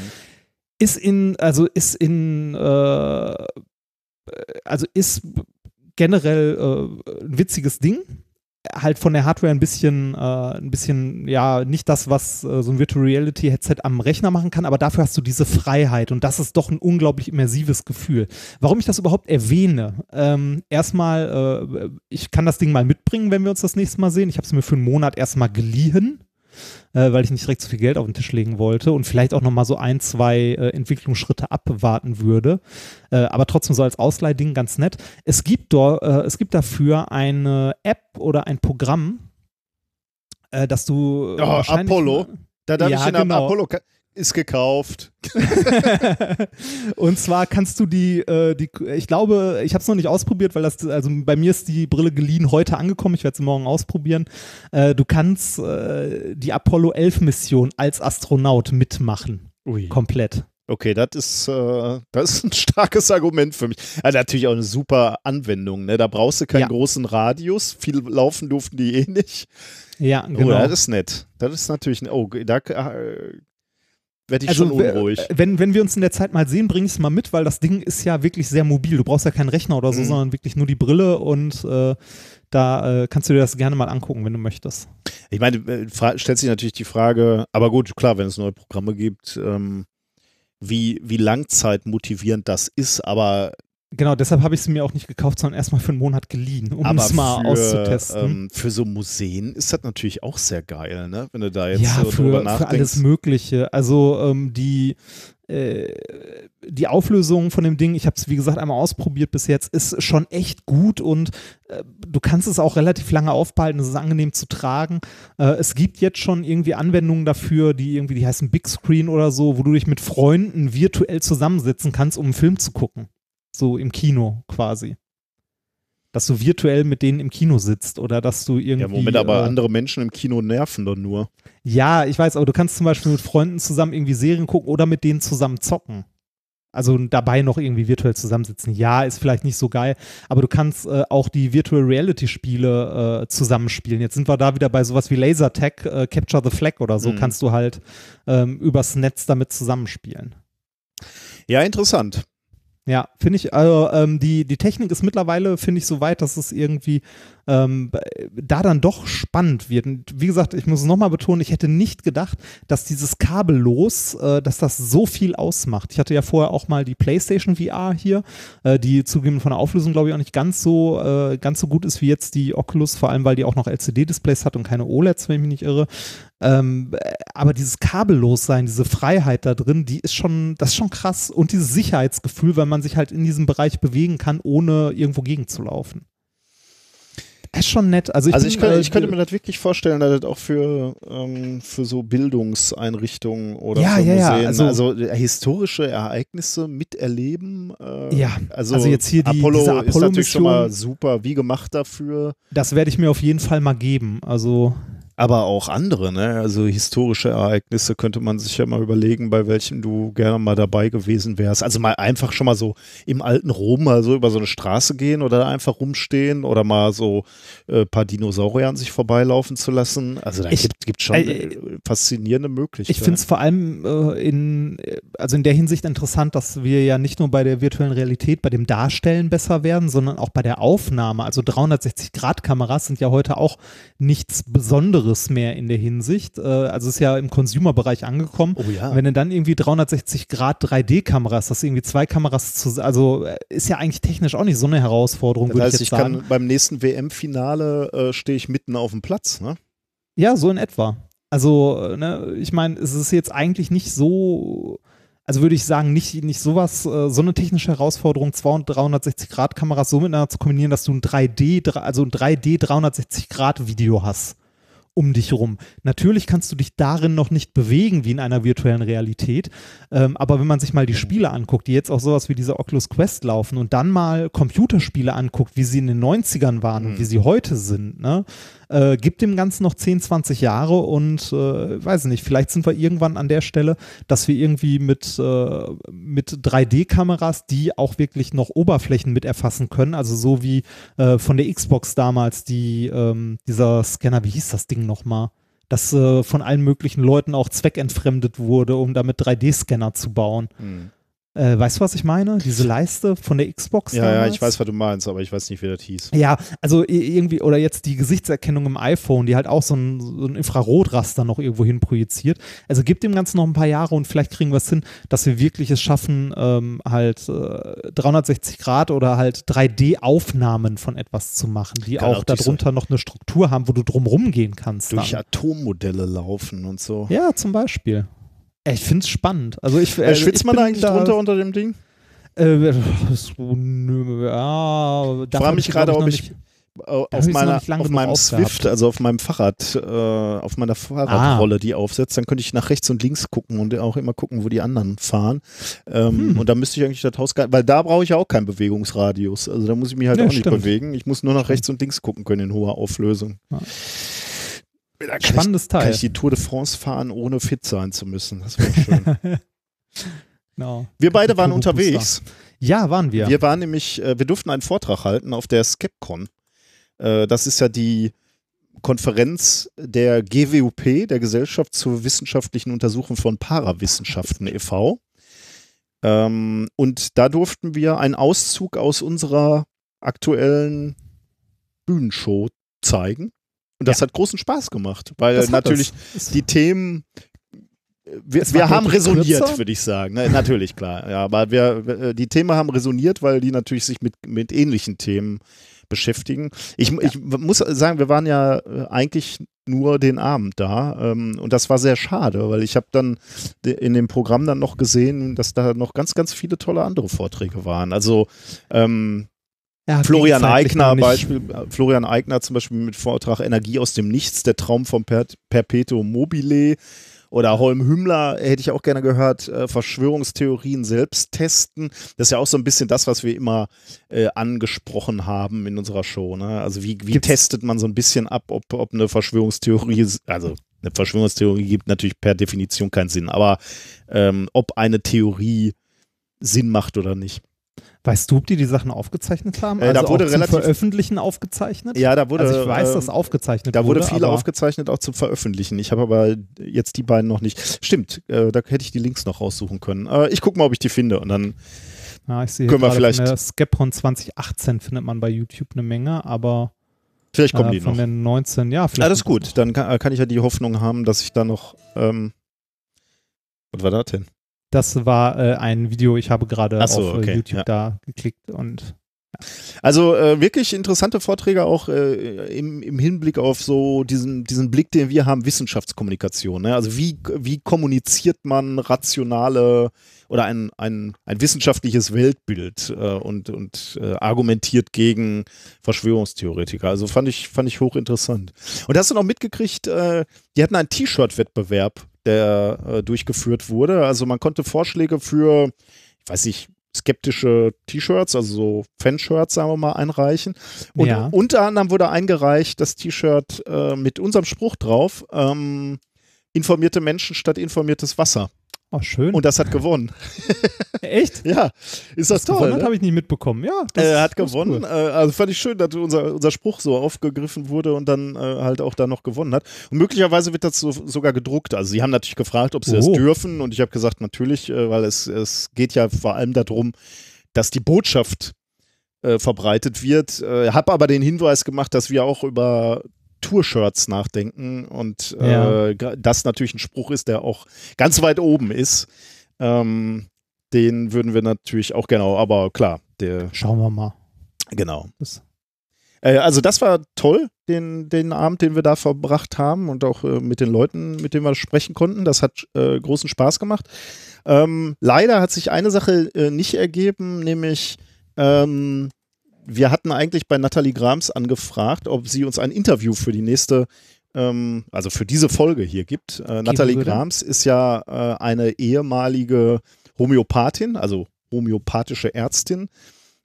Ist in, also ist in, äh, also ist generell äh, ein witziges Ding. Halt von der Hardware ein bisschen, äh, ein bisschen, ja, nicht das, was äh, so ein Virtual Reality Headset am Rechner machen kann, aber dafür hast du diese Freiheit und das ist doch ein unglaublich immersives Gefühl. Warum ich das überhaupt erwähne? Ähm, erstmal, äh, ich kann das Ding mal mitbringen, wenn wir uns das nächste Mal sehen. Ich habe es mir für einen Monat erstmal geliehen äh, weil ich nicht direkt so viel Geld auf den Tisch legen wollte und vielleicht auch nochmal so ein, zwei äh, Entwicklungsschritte abwarten würde. Äh, aber trotzdem so als Ausleihding ganz nett. Es gibt, dort, äh, es gibt dafür eine App oder ein Programm, äh, dass du. Oh, Apollo. Da darf Ja, ich den genau. Apollo ist gekauft. und zwar kannst du die, äh, die ich glaube, ich habe es noch nicht ausprobiert, weil das, also bei mir ist die Brille geliehen heute angekommen, ich werde sie morgen ausprobieren. Äh, du kannst äh, die Apollo 11 Mission als Astronaut mitmachen, Ui. komplett. Okay, das ist, äh, das ist ein starkes Argument für mich. Also natürlich auch eine super Anwendung. Ne? Da brauchst du keinen Ja. großen Radius. Viel laufen durften die eh nicht. Ja, Oh, genau. das ist nett. Das ist natürlich. Oh, da äh, werde ich also, schon unruhig. wenn, wenn wir uns in der Zeit mal sehen, bring ich es mal mit, weil das Ding ist ja wirklich sehr mobil. Du brauchst ja keinen Rechner oder so, Mhm. sondern wirklich nur die Brille und äh, da äh, kannst du dir das gerne mal angucken, wenn du möchtest. Ich meine, äh, stellt sich natürlich die Frage, aber gut, klar, wenn es neue Programme gibt, ähm, wie, wie langzeitmotivierend das ist, aber Genau, deshalb habe ich sie mir auch nicht gekauft, sondern erstmal für einen Monat geliehen, um Aber es mal für, auszutesten. Ähm, für so Museen ist das natürlich auch sehr geil, ne? Wenn du da jetzt ja, so drüber für, nachdenkst. für alles Mögliche. Also ähm, die, äh, die Auflösung von dem Ding, ich habe es wie gesagt einmal ausprobiert bis jetzt, ist schon echt gut und äh, du kannst es auch relativ lange aufbehalten, es ist angenehm zu tragen. Äh, es gibt jetzt schon irgendwie Anwendungen dafür, die irgendwie, die heißen Big Screen oder so, wo du dich mit Freunden virtuell zusammensetzen kannst, um einen Film zu gucken. So im Kino quasi. Dass du virtuell mit denen im Kino sitzt oder dass du irgendwie. ja, Moment, aber äh, andere Menschen im Kino nerven doch nur. ja, ich weiß, aber du kannst zum Beispiel mit Freunden zusammen irgendwie Serien gucken oder mit denen zusammen zocken. Also dabei noch irgendwie virtuell zusammensitzen. Ja, ist vielleicht nicht so geil, aber du kannst äh, auch die Virtual Reality Spiele äh, zusammenspielen. Jetzt sind wir da wieder bei sowas wie Lasertag, äh, Capture the Flag oder so, Mhm. kannst du halt ähm, übers Netz damit zusammenspielen. Ja, interessant. Ja, finde ich, also ähm, die, die Technik ist mittlerweile, finde ich, so weit, dass es irgendwie ähm, da dann doch spannend wird. Und wie gesagt, ich muss es nochmal betonen, ich hätte nicht gedacht, dass dieses kabellos, äh, dass das so viel ausmacht. Ich hatte ja vorher auch mal die PlayStation VR hier, äh, die zugegeben von der Auflösung, glaube ich, auch nicht ganz so, äh, ganz so gut ist wie jetzt die Oculus, vor allem weil die auch noch LCD-Displays hat und keine OLEDs, wenn ich mich nicht irre. Ähm, äh, aber dieses Kabellossein, diese Freiheit da drin, die ist schon, das ist schon krass. Und dieses Sicherheitsgefühl, weil man sich halt in diesem Bereich bewegen kann, ohne irgendwo gegenzulaufen. Das ist schon nett. Also ich, also bin, ich, könnte, äh, ich könnte mir das wirklich vorstellen, dass das auch für, ähm, für so Bildungseinrichtungen oder Ja, für ja, ja, Museen, also- also, äh, historische Ereignisse miterleben. Äh, Ja, also, also jetzt hier die- Apollo diese ist natürlich schon mal super, wie gemacht dafür. das werde ich mir auf jeden Fall mal geben. Also Aber auch andere, ne? Also historische Ereignisse könnte man sich ja mal überlegen, bei welchen du gerne mal dabei gewesen wärst. Also mal einfach schon mal so im alten Rom mal so über so eine Straße gehen oder da einfach rumstehen oder mal so ein äh, paar Dinosaurier an sich vorbeilaufen zu lassen. Also da gibt, gibt schon äh, äh, faszinierende Möglichkeiten. Ich finde es vor allem äh, in, also in der Hinsicht interessant, dass wir ja nicht nur bei der virtuellen Realität, bei dem Darstellen besser werden, sondern auch bei der Aufnahme. Also 360-Grad-Kameras sind ja heute auch nichts Besonderes mehr in der Hinsicht. Äh, also ist ja im Consumer-Bereich angekommen. Oh ja. Wenn du dann irgendwie 360-Grad 3D-Kameras, das irgendwie zwei Kameras zu, also äh, ist ja eigentlich technisch auch nicht so eine Herausforderung, Das würde heißt, ich ich jetzt sagen. kann beim nächsten WM-Finale äh, stehe ich mitten auf dem Platz, ne? Ja, so in etwa. Also, äh, ne, ich meine, es ist jetzt eigentlich nicht so, also würde ich sagen, nicht, nicht sowas, äh, so eine technische Herausforderung, 200, 360-Grad-Kameras so miteinander zu kombinieren, dass du ein 3D, dr- also ein 3D 360-Grad-Video hast um dich rum. Natürlich kannst du dich darin noch nicht bewegen wie in einer virtuellen Realität, ähm, aber wenn man sich mal die Spiele anguckt, die jetzt auch sowas wie diese Oculus Quest laufen und dann mal Computerspiele anguckt, wie sie in den 90ern waren und wie sie heute sind, ne, äh, gibt dem Ganzen noch 10, 20 Jahre und äh, weiß nicht, vielleicht sind wir irgendwann an der Stelle, dass wir irgendwie mit, äh, mit 3D-Kameras, die auch wirklich noch Oberflächen mit erfassen können, also so wie äh, von der Xbox damals, die, ähm, dieser Scanner, wie hieß das Ding nochmal? Das äh, von allen möglichen Leuten auch zweckentfremdet wurde, um damit 3D-Scanner zu bauen. Äh, weißt du, was ich meine? Diese Leiste von der Xbox Ja, ja, damals? ich weiß, was du meinst, aber ich weiß nicht, wie das hieß. Ja, also irgendwie, oder jetzt die Gesichtserkennung im iPhone, die halt auch so ein, so ein Infrarotraster noch irgendwo hin projiziert. Also gibt dem Ganzen noch ein paar Jahre und vielleicht kriegen wir es hin, dass wir wirklich es schaffen, ähm, halt äh, 360 Grad oder halt 3D-Aufnahmen von etwas zu machen, die Kann auch auch diese- darunter noch eine Struktur haben, wo du drum rumgehen kannst. Durch Dann. Atommodelle laufen und so. Ja, zum Beispiel. Ey, Ich finde es spannend. Also ich, Äh, also schwitzt man bin eigentlich da, drunter unter dem Ding? Äh, so, nö, ja, Ich frage mich gerade, ob ich äh, auf, meiner, nicht auf meinem. Swift, also auf meinem Fahrrad, äh, auf meiner Fahrradrolle, die aufsetzt, dann könnte ich nach rechts und links gucken und auch immer gucken, wo die anderen fahren. Ähm, Hm. Und dann müsste ich eigentlich das Haus, weil da brauche ich ja auch keinen Bewegungsradius. Also da muss ich mich halt Ja, auch nicht stimmt. bewegen. Ich muss nur nach rechts und links gucken können in hoher Auflösung. Ja. Da kann Spannendes ich, Kann Teil. ich die Tour de France fahren, ohne fit sein zu müssen. Das wäre schön. Genau. Wir beide waren unterwegs. Ja, waren wir. Wir waren nämlich, äh, wir durften einen Vortrag halten auf der Skepcon. Äh, das ist ja die Konferenz der GWUP, der Gesellschaft zur wissenschaftlichen Untersuchung von Parawissenschaften e.V. Ähm, und da durften wir einen Auszug aus unserer aktuellen Bühnenshow zeigen. Und das hat großen Spaß gemacht, weil Das natürlich die Themen wir, Es war wir haben resoniert, würde ich sagen. Ne, natürlich, klar. Ja, aber wir, äh, die Themen haben resoniert, weil die natürlich sich mit, mit ähnlichen Themen beschäftigen. Ich, ich muss sagen, wir waren ja äh, eigentlich nur den Abend da ähm, und das war sehr schade, weil ich habe dann in dem Programm dann noch gesehen, dass da noch ganz, ganz viele tolle andere Vorträge waren. Also ähm, Ja, Florian Eigner. Beispiel, Florian Eigner zum Beispiel mit Vortrag Energie aus dem Nichts, der Traum vom per Perpetuum mobile. Oder Holm Hümmler hätte ich auch gerne gehört, äh, Verschwörungstheorien selbst testen. Das ist ja auch so ein bisschen das, was wir immer äh, angesprochen haben in unserer Show. Ne? Also wie, wie Gibt's- testet man so ein bisschen ab, ob, ob eine Verschwörungstheorie, also eine Verschwörungstheorie gibt natürlich per Definition keinen Sinn, aber ähm, ob eine Theorie Sinn macht oder nicht. Weißt du, ob die die Sachen aufgezeichnet haben? Äh, da also wurde auch zum relativ- Veröffentlichen aufgezeichnet? Ja, da wurde. also ich weiß, ähm, dass aufgezeichnet Da wurde wurde viel aufgezeichnet, auch zum Veröffentlichen. Ich habe aber jetzt die beiden noch nicht. Stimmt, äh, da hätte ich die Links noch raussuchen können. Äh, ich gucke mal, ob ich die finde und dann. Ja, ich sehe Können wir vielleicht- von der Skepron 2018 findet man bei YouTube eine Menge, aber Vielleicht kommen äh, die von noch. den 19, ja, vielleicht. Alles gut, dann kann, äh, kann ich ja die Hoffnung haben, dass ich da noch. Ähm, was war das denn? Das war äh, ein Video, ich habe gerade so, auf äh, okay, YouTube ja. da geklickt und Also äh, wirklich interessante Vorträge auch äh, im, im Hinblick auf so diesen, diesen Blick, den wir haben, Wissenschaftskommunikation. Ne? Also wie, wie kommuniziert man rationale oder ein, ein, ein wissenschaftliches Weltbild äh, und, und äh, argumentiert gegen Verschwörungstheoretiker. Also fand ich, fand ich hochinteressant. Und hast du noch mitgekriegt, äh, die hatten einen T-Shirt-Wettbewerb, der äh, durchgeführt wurde. Also man konnte Vorschläge für, ich weiß nicht, skeptische T-Shirts, also so Fanshirts, sagen wir mal, einreichen. Und Ja. unter anderem wurde eingereicht das T-Shirt äh, mit unserem Spruch drauf, ähm, informierte Menschen statt informiertes Wasser. Oh schön. Und das hat gewonnen. Echt? Ja, ist das, toll. gewonnen Ne? habe ich nicht mitbekommen. Ja, das Er hat das gewonnen. cool. Äh, also fand ich schön, dass unser, unser Spruch so aufgegriffen wurde und dann äh, halt auch da noch gewonnen hat. Und möglicherweise wird das so, sogar gedruckt. Also sie haben natürlich gefragt, ob sie das Oh. dürfen und ich habe gesagt, natürlich, äh, weil es, es geht ja vor allem darum, dass die Botschaft äh, verbreitet wird. Äh, habe aber den Hinweis gemacht, dass wir auch über Tour-Shirts nachdenken und äh, Ja. gra- das natürlich ein Spruch ist, der auch ganz weit oben ist. Ähm, den würden wir natürlich auch genau, aber klar, der Schauen wir mal. Genau. Das, Äh, also das war toll, den, den Abend, den wir da verbracht haben und auch äh, mit den Leuten, mit denen wir sprechen konnten. Das hat äh, großen Spaß gemacht. Ähm, leider hat sich eine Sache äh, nicht ergeben, nämlich ähm, wir hatten eigentlich bei Nathalie Grams angefragt, ob sie uns ein Interview für die nächste, ähm, also für diese Folge hier gibt. Äh, Nathalie. Grams ist ja äh, eine ehemalige Homöopathin, also homöopathische Ärztin,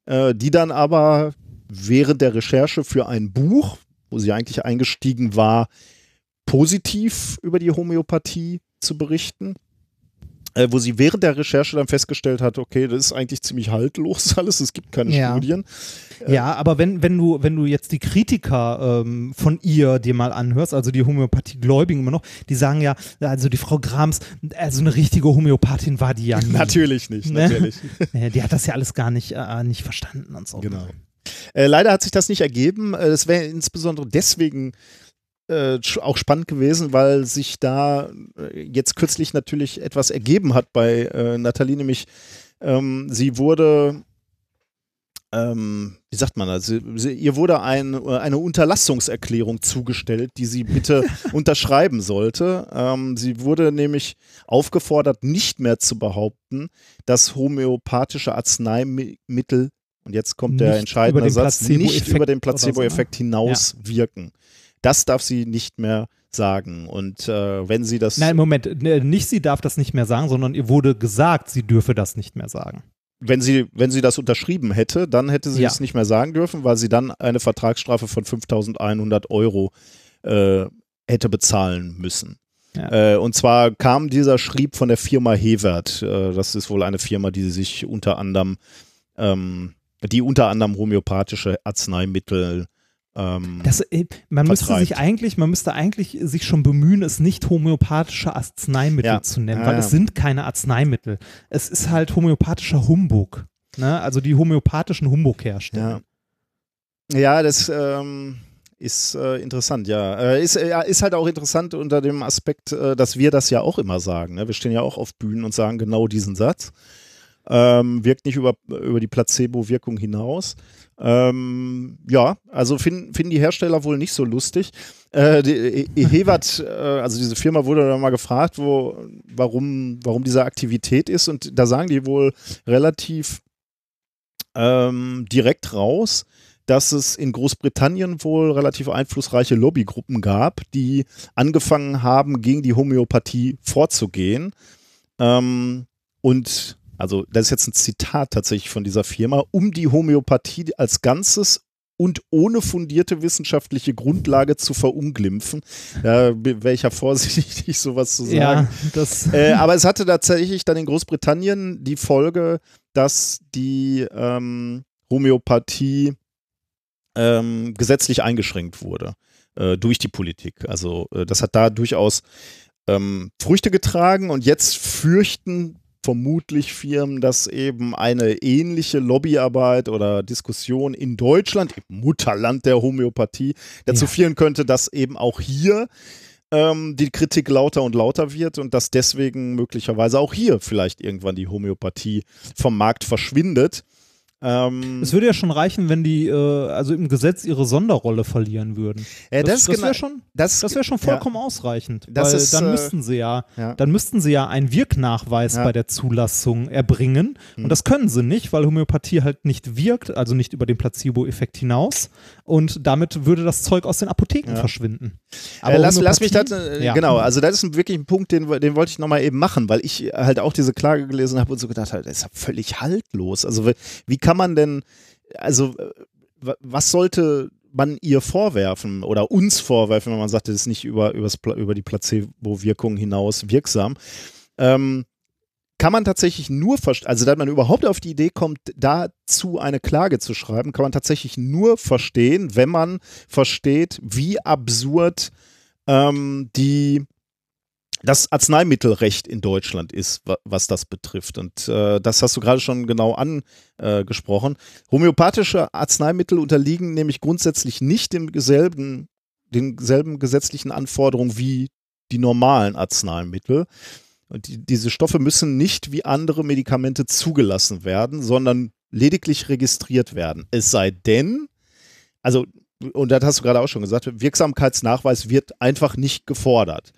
äh, die dann aber während der Recherche für ein Buch, wo sie eigentlich eingestiegen war, positiv über die Homöopathie zu berichten. Äh, wo sie während der Recherche dann festgestellt hat, okay, das ist eigentlich ziemlich haltlos alles, es gibt keine Ja. Studien. ja, aber wenn, wenn, du, wenn du jetzt die Kritiker ähm, von ihr dir mal anhörst, also die Homöopathie-Gläubigen immer noch, die sagen ja, also die Frau Grams, also eine richtige Homöopathin war die ja nie. Natürlich nicht, Ne? natürlich. Die hat das ja alles gar nicht, äh, nicht verstanden und so. Genau. Äh, leider hat sich das nicht ergeben. Äh, Es wäre insbesondere deswegen äh, auch spannend gewesen, weil sich da äh, jetzt kürzlich natürlich etwas ergeben hat bei äh, Nathalie, nämlich ähm, sie wurde, ähm, wie sagt man das, sie, sie, ihr wurde ein, äh, eine Unterlassungserklärung zugestellt, die sie bitte unterschreiben sollte. Ähm, sie wurde nämlich aufgefordert, nicht mehr zu behaupten, dass homöopathische Arzneimittel und jetzt kommt der Nicht entscheidende über den Satz, nicht Placebo-Effekt über den oder so, ne? Placebo-Effekt hinaus wirken. Das darf sie nicht mehr sagen. Und äh, wenn sie das. Nein, Moment, ne, nicht sie darf das nicht mehr sagen, sondern ihr wurde gesagt, sie dürfe das nicht mehr sagen. wenn sie, wenn sie das unterschrieben hätte, dann hätte sie Ja. es nicht mehr sagen dürfen, weil sie dann eine Vertragsstrafe von 5100 Euro äh, hätte bezahlen müssen. Ja. Äh, und zwar kam dieser Schrieb von der Firma Hewert. Äh, das ist wohl eine Firma, die sich unter anderem, ähm, die unter anderem homöopathische Arzneimittel ähm, Das, äh, man müsste sich eigentlich, man müsste eigentlich sich schon bemühen, es nicht homöopathische Arzneimittel Ja. zu nennen, weil ja. es sind keine Arzneimittel. Es ist halt homöopathischer Humbug. Ne? Also die homöopathischen Humbug herstellen. Ja. Ja, das, ähm, Ist äh, interessant, ja. Äh, ist, äh, ist halt auch interessant unter dem Aspekt, äh, dass wir das ja auch immer sagen. Ne? Wir stehen ja auch auf Bühnen und sagen genau diesen Satz. Ähm, wirkt nicht über, über die Placebo-Wirkung hinaus. Ähm, ja, also finden finden die Hersteller wohl nicht so lustig. Äh, die, Hewat, äh, also diese Firma wurde dann mal gefragt, wo, warum, warum diese Aktivität ist und da sagen die wohl relativ ähm, direkt raus, dass es in Großbritannien wohl relativ einflussreiche Lobbygruppen gab, die angefangen haben, gegen die Homöopathie vorzugehen. Ähm, und also das ist jetzt ein Zitat tatsächlich von dieser Firma, um die Homöopathie als Ganzes und ohne fundierte wissenschaftliche Grundlage zu verunglimpfen. Da wäre ich ja vorsichtig, sowas zu sagen. Ja, äh, aber es hatte tatsächlich dann in Großbritannien die Folge, dass die ähm, Homöopathie ähm, gesetzlich eingeschränkt wurde äh, durch die Politik. Also äh, das hat da durchaus ähm, Früchte getragen und jetzt fürchten vermutlich Firmen, dass eben eine ähnliche Lobbyarbeit oder Diskussion in Deutschland, im Mutterland der Homöopathie, dazu ja. führen könnte, dass eben auch hier ähm, die Kritik lauter und lauter wird und dass deswegen möglicherweise auch hier vielleicht irgendwann die Homöopathie vom Markt verschwindet. Ähm, es würde ja schon reichen, wenn die äh, also im Gesetz ihre Sonderrolle verlieren würden. Ja, das, das, das wäre schon, das, das wär schon vollkommen ja, ausreichend. weil ist, dann äh, müssten sie ja, ja, dann müssten sie ja einen Wirknachweis bei der Zulassung erbringen. Hm. Und das können sie nicht, weil Homöopathie halt nicht wirkt, also nicht über den Placebo-Effekt hinaus. Und damit würde das Zeug aus den Apotheken verschwinden. Aber äh, lass, lass mich das, äh, genau, also das ist wirklich ein Punkt, den, den wollte ich nochmal eben machen, weil ich halt auch diese Klage gelesen habe und so gedacht habe, das ist ja völlig haltlos. Also wie kann kann man denn, also was sollte man ihr vorwerfen oder uns vorwerfen, wenn man sagt, das ist nicht über, über die Placebo-Wirkung hinaus wirksam? Ähm, kann man tatsächlich nur, also dass man überhaupt auf die Idee kommt, dazu eine Klage zu schreiben, kann man tatsächlich nur verstehen, wenn man versteht, wie absurd ähm, die das Arzneimittelrecht in Deutschland ist, was das betrifft. Und äh, das hast du gerade schon genau angesprochen. Äh, Homöopathische Arzneimittel unterliegen nämlich grundsätzlich nicht demselben, denselben gesetzlichen Anforderungen wie die normalen Arzneimittel. Und die, diese Stoffe müssen nicht wie andere Medikamente zugelassen werden, sondern lediglich registriert werden. Es sei denn, also, und das hast du gerade auch schon gesagt, Wirksamkeitsnachweis wird einfach nicht gefordert.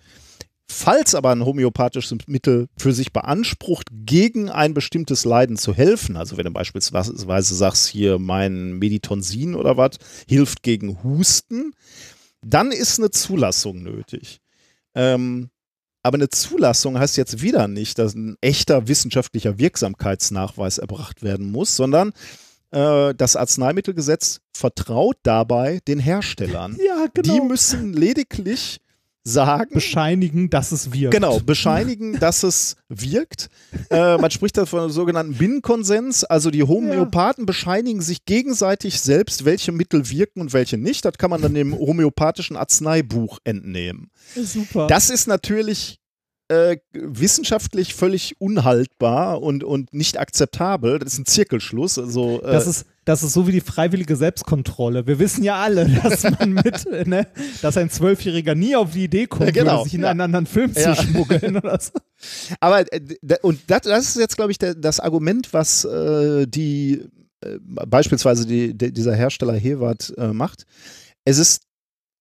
Falls aber ein homöopathisches Mittel für sich beansprucht, gegen ein bestimmtes Leiden zu helfen, also wenn du beispielsweise sagst, hier mein Meditonsin oder was, hilft gegen Husten, dann ist eine Zulassung nötig. Ähm, aber eine Zulassung heißt jetzt wieder nicht, dass ein echter wissenschaftlicher Wirksamkeitsnachweis erbracht werden muss, sondern äh, das Arzneimittelgesetz vertraut dabei den Herstellern. Ja, genau. Die müssen lediglich sagen. Bescheinigen, dass es wirkt. Genau, bescheinigen, dass es wirkt. Äh, man spricht da von einem sogenannten Binnenkonsens. Also die Homöopathen ja. bescheinigen sich gegenseitig selbst, welche Mittel wirken und welche nicht. Das kann man dann dem homöopathischen Arzneibuch entnehmen. Super. Das ist natürlich äh, wissenschaftlich völlig unhaltbar und, und nicht akzeptabel. Das ist ein Zirkelschluss. Also, äh, das, ist, das ist so wie die freiwillige Selbstkontrolle. Wir wissen ja alle, dass man mit, ne, dass ein Zwölfjähriger nie auf die Idee kommt, ja, genau. sich in ja. einen anderen Film ja. zu schmuggeln oder so. Aber äh, und das, das ist jetzt, glaube ich, der, das Argument, was äh, die äh, beispielsweise die, die, dieser Hersteller Hewart äh, macht. Es ist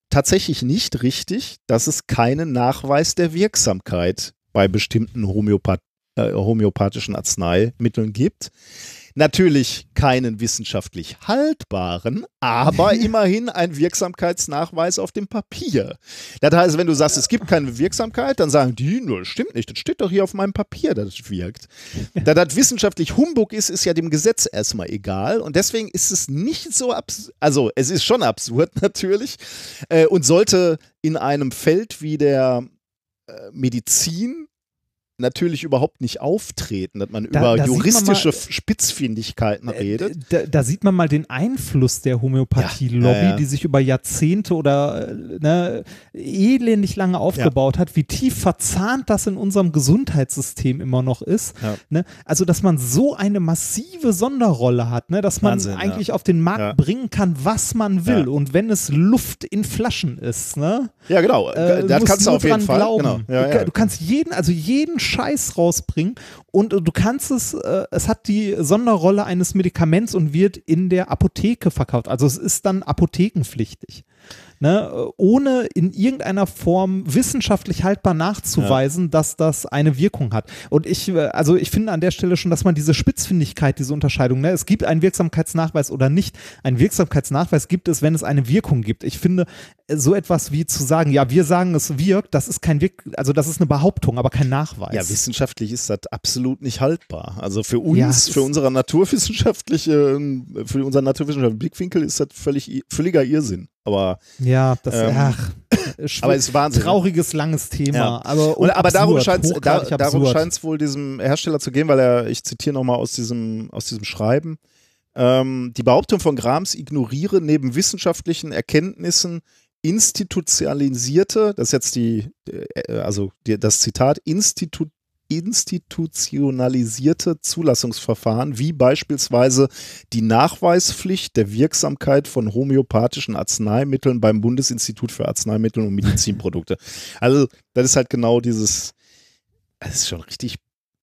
tatsächlich nicht richtig, dass es keinen Nachweis der Wirksamkeit bei bestimmten Homöopath äh, homöopathischen Arzneimitteln gibt. Natürlich keinen wissenschaftlich haltbaren, aber immerhin ein Wirksamkeitsnachweis auf dem Papier. Das heißt, wenn du sagst, es gibt keine Wirksamkeit, dann sagen die, nur stimmt nicht, das steht doch hier auf meinem Papier, dass es wirkt. Da das wissenschaftlich Humbug ist, ist ja dem Gesetz erstmal egal und deswegen ist es nicht so absurd, also es ist schon absurd natürlich äh, und sollte in einem Feld wie der äh, Medizin natürlich überhaupt nicht auftreten, dass man Da- über da sieht man juristische mal- Spitzfindigkeiten redet. Da, da sieht man mal den Einfluss der Homöopathie-Lobby, Ja, ja, ja. die sich über Jahrzehnte oder äh, ne, elendig lange aufgebaut hat, wie tief verzahnt das in unserem Gesundheitssystem immer noch ist. Ja. Ne? Also, dass man so eine massive Sonderrolle hat, ne? dass man Wahnsinn, ja. eigentlich auf den Markt Ja. bringen kann, was man will. Ja. Und wenn es Luft in Flaschen ist, ne? Ja, genau. Äh, das kannst du auf jeden Fall. Glauben. Genau. Ja, du, ja. du kannst jeden, also jeden Scheiß rausbringen und äh, du kannst es, äh, es hat die Sonderrolle eines Medikaments und wird in der Apotheke verkauft. Also es ist dann apothekenpflichtig. Ne, äh, ohne in irgendeiner Form wissenschaftlich haltbar nachzuweisen, dass das eine Wirkung hat. Und ich, äh, also ich finde an der Stelle schon, dass man diese Spitzfindigkeit, diese Unterscheidung, ne, es gibt einen Wirksamkeitsnachweis oder nicht. Ein Wirksamkeitsnachweis gibt es, wenn es eine Wirkung gibt. Ich finde, äh, so etwas wie zu sagen, ja, wir sagen, es wirkt, das ist kein Wirk, also das ist eine Behauptung, aber kein Nachweis. Ja, wissenschaftlich ist das absolut nicht haltbar. Also für uns, Ja, für unsere naturwissenschaftliche, für unseren naturwissenschaftlichen Blickwinkel ist das völlig, völliger Irrsinn. Aber, Ja, das, Ähm, ach, aber es ist Wahnsinn. trauriges, langes Thema. Ja. Aber, Und, aber darum absurd, scheint es darum absurd. scheint's wohl diesem Hersteller zu gehen, weil er, ich zitiere nochmal aus diesem, aus diesem Schreiben, ähm, die Behauptung von Grams ignoriere neben wissenschaftlichen Erkenntnissen institutionalisierte, das ist jetzt die, äh, also die, das Zitat, Institu institutionalisierte Zulassungsverfahren, wie beispielsweise die Nachweispflicht der Wirksamkeit von homöopathischen Arzneimitteln beim Bundesinstitut für Arzneimittel und Medizinprodukte. Also, das ist halt genau dieses, das ist schon richtig,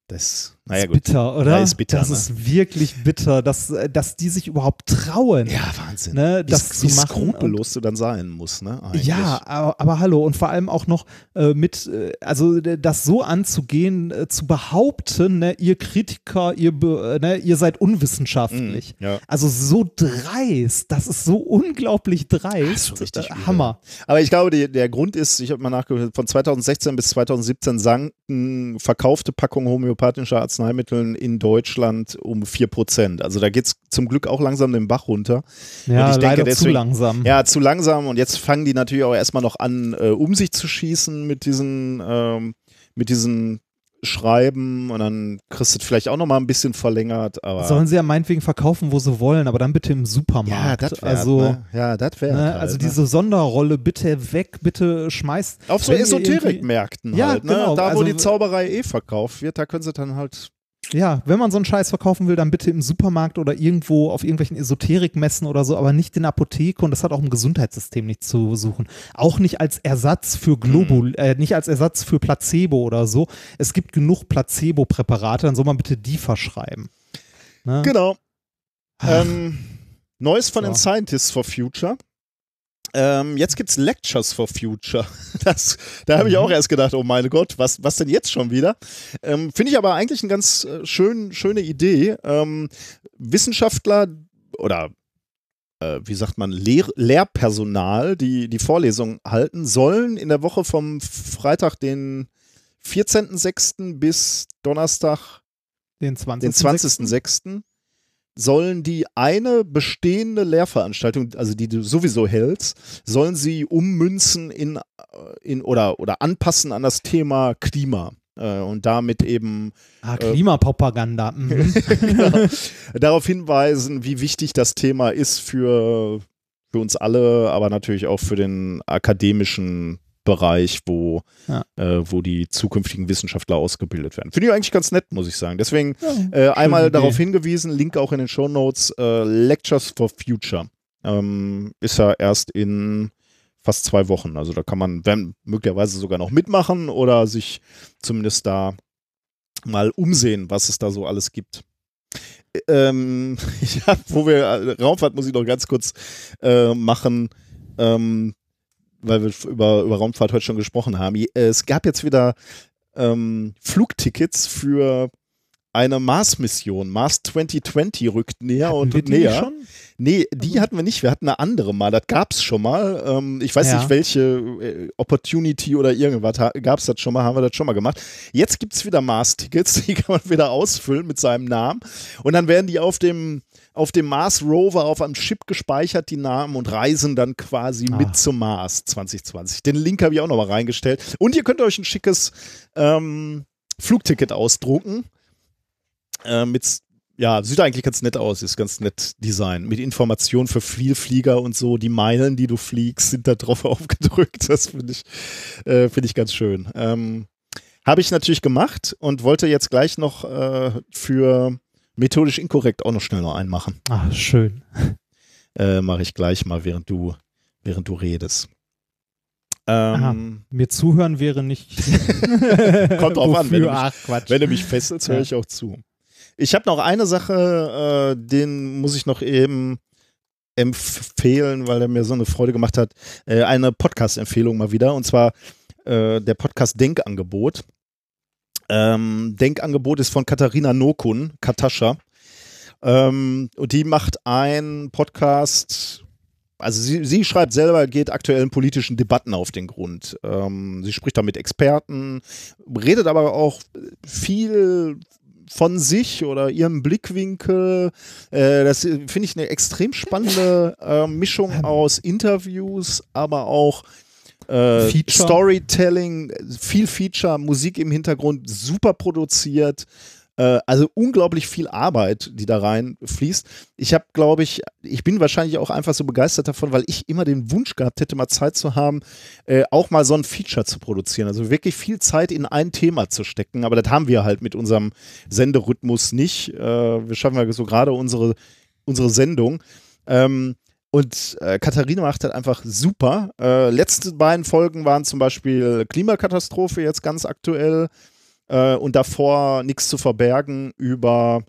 das, naja ist gut. bitter, oder? Ja, ist bitter, Das ne? ist wirklich bitter, dass, äh, dass die sich überhaupt trauen. Ja, Wahnsinn. Ne, wie, das wie zu machen skrupellos du dann sein musst, ne? Eigentlich. Ja, aber, aber hallo und vor allem auch noch äh, mit, äh, also das so anzugehen, äh, zu behaupten, ne, ihr Kritiker, ihr, äh, ne, ihr seid unwissenschaftlich. Mhm, ja. Also so dreist, das ist so unglaublich dreist. so richtig Äh, übel. Hammer. Aber ich glaube, die, der Grund ist, ich habe mal nachgehört, von 2016 bis 2017 sanken verkaufte Packungen homöopathischer Arzneimittel in Deutschland um 4%. Also da geht es zum Glück auch langsam den Bach runter. Ja, Und ich denke, leider zu deswegen- langsam. Ja, zu langsam und jetzt fangen die natürlich auch erstmal noch an, äh, um sich zu schießen mit diesen, ähm, mit diesen Schreiben und dann kriegst du es vielleicht auch nochmal ein bisschen verlängert, aber Sollen sie ja meinetwegen verkaufen, wo sie wollen, aber dann bitte im Supermarkt. ja, das wäre also, ne? ja, das wäre ne, halt, also ne? diese Sonderrolle bitte weg, bitte schmeißt. Auf so Esoterikmärkten Ja, halt, ne? genau, Da, wo also- die Zauberei eh verkauft wird, da können sie dann halt. Ja, wenn man so einen Scheiß verkaufen will, dann bitte im Supermarkt oder irgendwo auf irgendwelchen Esoterikmessen oder so, aber nicht in der Apotheke und das hat auch im Gesundheitssystem nichts zu suchen. Auch nicht als Ersatz für Globul, äh, nicht als Ersatz für Placebo oder so. Es gibt genug Placebo-Präparate, dann soll man bitte die verschreiben. Ne? Genau. Ähm, Neues von So. den Scientists for Future. Ähm, jetzt gibt's Lectures for Future. Das, da habe ich Mhm. auch erst gedacht, oh mein Gott, was, was denn jetzt schon wieder? Ähm, Finde ich aber eigentlich eine ganz äh, schön, schöne Idee. Ähm, Wissenschaftler oder äh, wie sagt man, Lehr Lehrpersonal, die die Vorlesung halten, sollen in der Woche vom Freitag, den 14.06. bis Donnerstag, den 20. den 20.06. sollen die eine bestehende Lehrveranstaltung, also die du sowieso hältst, sollen sie ummünzen in, äh, in oder, oder anpassen an das Thema Klima. Äh, und damit eben Ah, Klimapropaganda. Mhm. genau, darauf hinweisen, wie wichtig das Thema ist für, für uns alle, aber natürlich auch für den akademischen Bereich, wo, Ja. äh, wo die zukünftigen Wissenschaftler ausgebildet werden. Finde ich eigentlich ganz nett, muss ich sagen. Deswegen Ja, äh, einmal Idee. darauf hingewiesen, Link auch in den Show Notes, äh, Lectures for Future. Ähm, ist ja erst in fast zwei Wochen. Also da kann man wenn, möglicherweise sogar noch mitmachen oder sich zumindest da mal umsehen, was es da so alles gibt. Ähm, ja, wo wir äh, Raumfahrt muss ich noch ganz kurz äh, machen, ähm, weil wir über, über Raumfahrt heute schon gesprochen haben. Es gab jetzt wieder ähm, Flugtickets für eine Mars-Mission. Mars 2020 rückt näher Hatten und wir die näher. schon? Nee, die hatten wir nicht. Wir hatten eine andere mal. Das gab es schon mal. Ähm, ich weiß Ja. nicht, welche äh, Opportunity oder irgendwas gab es das schon mal, haben wir das schon mal gemacht. Jetzt gibt es wieder Mars-Tickets, die kann man wieder ausfüllen mit seinem Namen. Und dann werden die auf dem, auf dem Mars Rover auf einem Chip gespeichert, die Namen, und reisen dann quasi Ah. mit zum Mars 2020. Den Link habe ich auch noch mal reingestellt. Und ihr könnt euch ein schickes ähm, Flugticket ausdrucken. Äh, mit, ja, sieht eigentlich ganz nett aus, ist ganz nett Design. Mit Informationen für Vielflieger und so. Die Meilen, die du fliegst, sind da drauf aufgedrückt. Das finde ich, äh, find ich ganz schön. Ähm, Habe ich natürlich gemacht und wollte jetzt gleich noch äh, für methodisch inkorrekt auch noch schnell noch einen machen. Ah, schön. Äh, Mache ich gleich mal, während du, während du redest. Ähm, Mir zuhören wäre nicht. kommt drauf an, wenn du, mich, Ach, wenn du mich fesselst, höre ich auch zu. Ich habe noch eine Sache, äh, den muss ich noch eben empfehlen, weil er mir so eine Freude gemacht hat. Äh, eine Podcast-Empfehlung mal wieder, und zwar äh, der Podcast Denkangebot. Ähm, Denkangebot ist von Katharina Nokun, Katascha. Ähm, und die macht einen Podcast, also sie, sie schreibt selber, geht aktuellen politischen Debatten auf den Grund. Ähm, sie spricht da mit Experten, redet aber auch viel von sich oder ihrem Blickwinkel. Äh, das finde ich eine extrem spannende äh, Mischung aus Interviews, aber auch äh. Storytelling, viel Feature, Musik im Hintergrund, super produziert. Äh, also unglaublich viel Arbeit, die da reinfließt. Ich habe, glaube ich, ich bin wahrscheinlich auch einfach so begeistert davon, weil ich immer den Wunsch gehabt hätte, mal Zeit zu haben, äh, auch mal so ein Feature zu produzieren. Also wirklich viel Zeit in ein Thema zu stecken. Aber das haben wir halt mit unserem Senderhythmus nicht. Äh, wir schaffen ja so gerade unsere, unsere Sendung. Ähm, und äh, Katharina macht das einfach super. Äh, letzte beiden Folgen waren zum Beispiel Klimakatastrophe jetzt ganz aktuell äh, und davor nichts zu verbergen über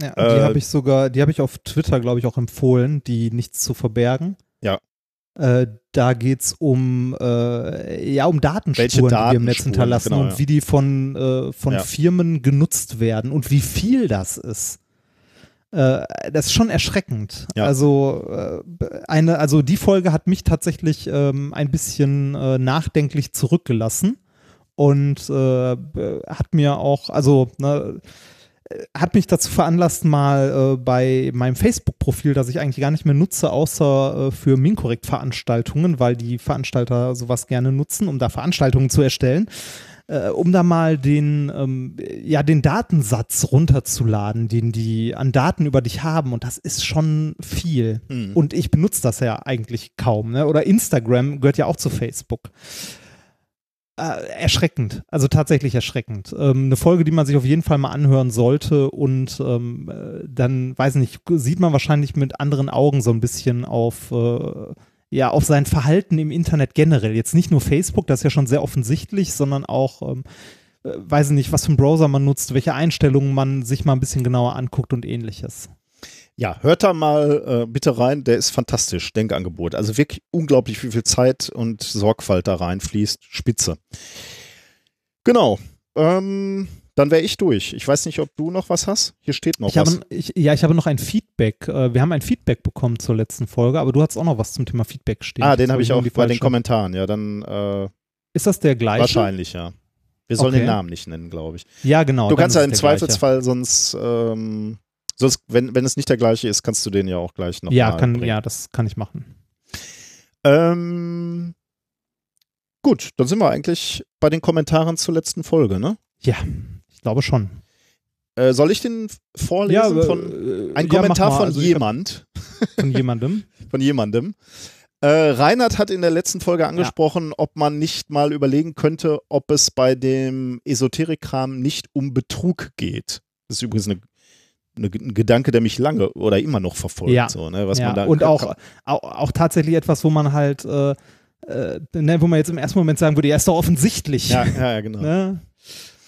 Ja, und Äh, die habe ich sogar, die habe ich auf Twitter, glaube ich, auch empfohlen, die nichts zu verbergen. Ja. Äh, da geht es um, äh, ja, um Datenspuren, Welche die wir im Netz Datenspuren, hinterlassen genau, und ja. wie die von, von Ja. Firmen genutzt werden und wie viel das ist. Äh, das ist schon erschreckend. Ja. Also äh, eine, also die Folge hat mich tatsächlich ähm, ein bisschen äh, nachdenklich zurückgelassen und äh, b- hat mir auch, also ne, äh, hat mich dazu veranlasst, mal äh, bei meinem Facebook-Profil, das ich eigentlich gar nicht mehr nutze, außer äh, für Minkorrekt-Veranstaltungen, weil die Veranstalter sowas gerne nutzen, um da Veranstaltungen zu erstellen, äh, um da mal den, ähm, ja, den Datensatz runterzuladen, den die an Daten über dich haben. Und das ist schon viel. hm, Und ich benutze das ja eigentlich kaum. Ne? Oder Instagram gehört ja auch zu Facebook. Äh, erschreckend, also tatsächlich erschreckend. Ähm, eine Folge, die man sich auf jeden Fall mal anhören sollte und ähm, äh, dann, weiß nicht, sieht man wahrscheinlich mit anderen Augen so ein bisschen auf, äh, ja, auf sein Verhalten im Internet generell. Jetzt nicht nur Facebook, das ist ja schon sehr offensichtlich, sondern auch, ähm, äh, weiß nicht, was für einen Browser man nutzt, welche Einstellungen man sich mal ein bisschen genauer anguckt und ähnliches. Ja, hört da mal äh, bitte rein, der ist fantastisch, Denkangebot. Also wirklich unglaublich, wie viel Zeit und Sorgfalt da reinfließt. Spitze. Genau. Ähm, dann wäre ich durch. Ich weiß nicht, ob du noch was hast. Hier steht noch Ich was. habe, ich, ja, ich habe noch ein Feedback. Äh, Wir haben ein Feedback bekommen zur letzten Folge, aber du hast auch noch was zum Thema Feedback stehen. ah, den habe ich auch bei den falsche- Kommentaren. Ja, dann äh, Ist das der gleiche? wahrscheinlich, ja. Wir sollen Okay. den Namen nicht nennen, glaube ich. Ja, genau. du kannst ja im der gleiche. Zweifelsfall sonst, ähm, sonst wenn, wenn es nicht der gleiche ist, kannst du den ja auch gleich noch Ja, kann, bringen. ja, das kann ich machen. Ähm, gut, dann sind wir eigentlich bei den Kommentaren zur letzten Folge, ne? Ja, glaube schon. Äh, soll ich den vorlesen? äh, von, äh, ein ja, Kommentar von Also jemand. hab- Von jemandem. Von jemandem. Äh, Reinhard hat in der letzten Folge angesprochen, ob man nicht mal überlegen könnte, ob es bei dem Esoterikkram nicht um Betrug geht. Das ist übrigens eine, eine, ein Gedanke, der mich lange oder immer noch verfolgt. Ja. So, ne? Was ja, man da und auch, auch, auch tatsächlich etwas, wo man halt, äh, äh, ne, wo man jetzt im ersten Moment sagen würde, ja, ist doch offensichtlich. Ja, ja, ja, genau. Ne?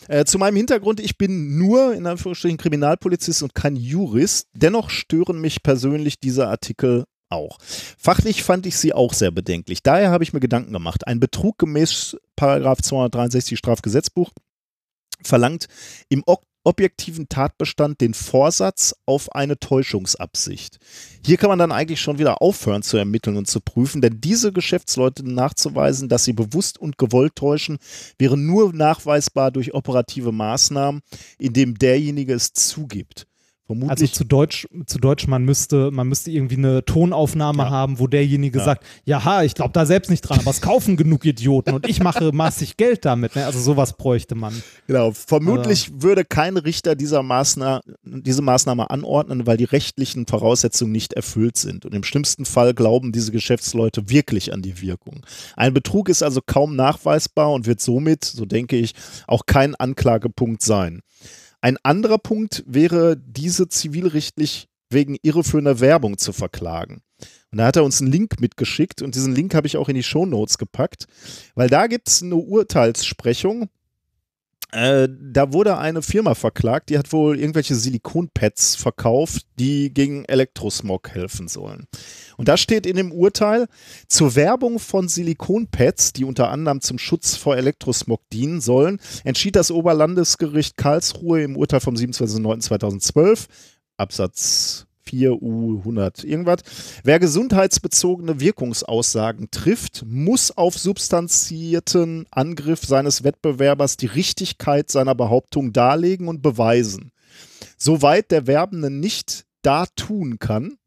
Äh, zu meinem Hintergrund, ich bin nur in Anführungsstrichen Kriminalpolizist und kein Jurist. Dennoch stören mich persönlich diese Artikel auch. Fachlich fand ich sie auch sehr bedenklich. Daher habe ich mir Gedanken gemacht. Ein Betrug gemäß Paragraph 263 Strafgesetzbuch verlangt im objektiven Tatbestand den Vorsatz auf eine Täuschungsabsicht. Hier kann man dann eigentlich schon wieder aufhören zu ermitteln und zu prüfen, denn diese Geschäftsleute nachzuweisen, dass sie bewusst und gewollt täuschen, wäre nur nachweisbar durch operative Maßnahmen, indem derjenige es zugibt. Vermutlich. Also zu Deutsch, zu Deutsch, man müsste, man müsste irgendwie eine Tonaufnahme Ja. haben, wo derjenige Ja. sagt, jaha, ich glaube da selbst nicht dran, aber es kaufen genug Idioten und ich mache massig Geld damit. Ne? Also sowas bräuchte man. Genau, vermutlich würde kein Richter dieser Maßnahme, diese Maßnahme anordnen, weil die rechtlichen Voraussetzungen nicht erfüllt sind. Und im schlimmsten Fall glauben diese Geschäftsleute wirklich an die Wirkung. Ein Betrug ist also kaum nachweisbar und wird somit, so denke ich, auch kein Anklagepunkt sein. Ein anderer Punkt wäre, diese zivilrechtlich wegen irreführender Werbung zu verklagen. Und da hat er uns einen Link mitgeschickt und diesen Link habe ich auch in die Shownotes gepackt, weil da gibt es eine Urteilssprechung äh, da wurde eine Firma verklagt, die hat wohl irgendwelche Silikonpads verkauft, die gegen Elektrosmog helfen sollen. Und da steht in dem Urteil, zur Werbung von Silikonpads, die unter anderem zum Schutz vor Elektrosmog dienen sollen, entschied das Oberlandesgericht Karlsruhe im Urteil vom 27.09.2012, Absatz 4 U 100 irgendwas. Wer gesundheitsbezogene Wirkungsaussagen trifft, muss auf substanzierten Angriff seines Wettbewerbers die Richtigkeit seiner Behauptung darlegen und beweisen. Soweit der Werbende nicht da tun kann,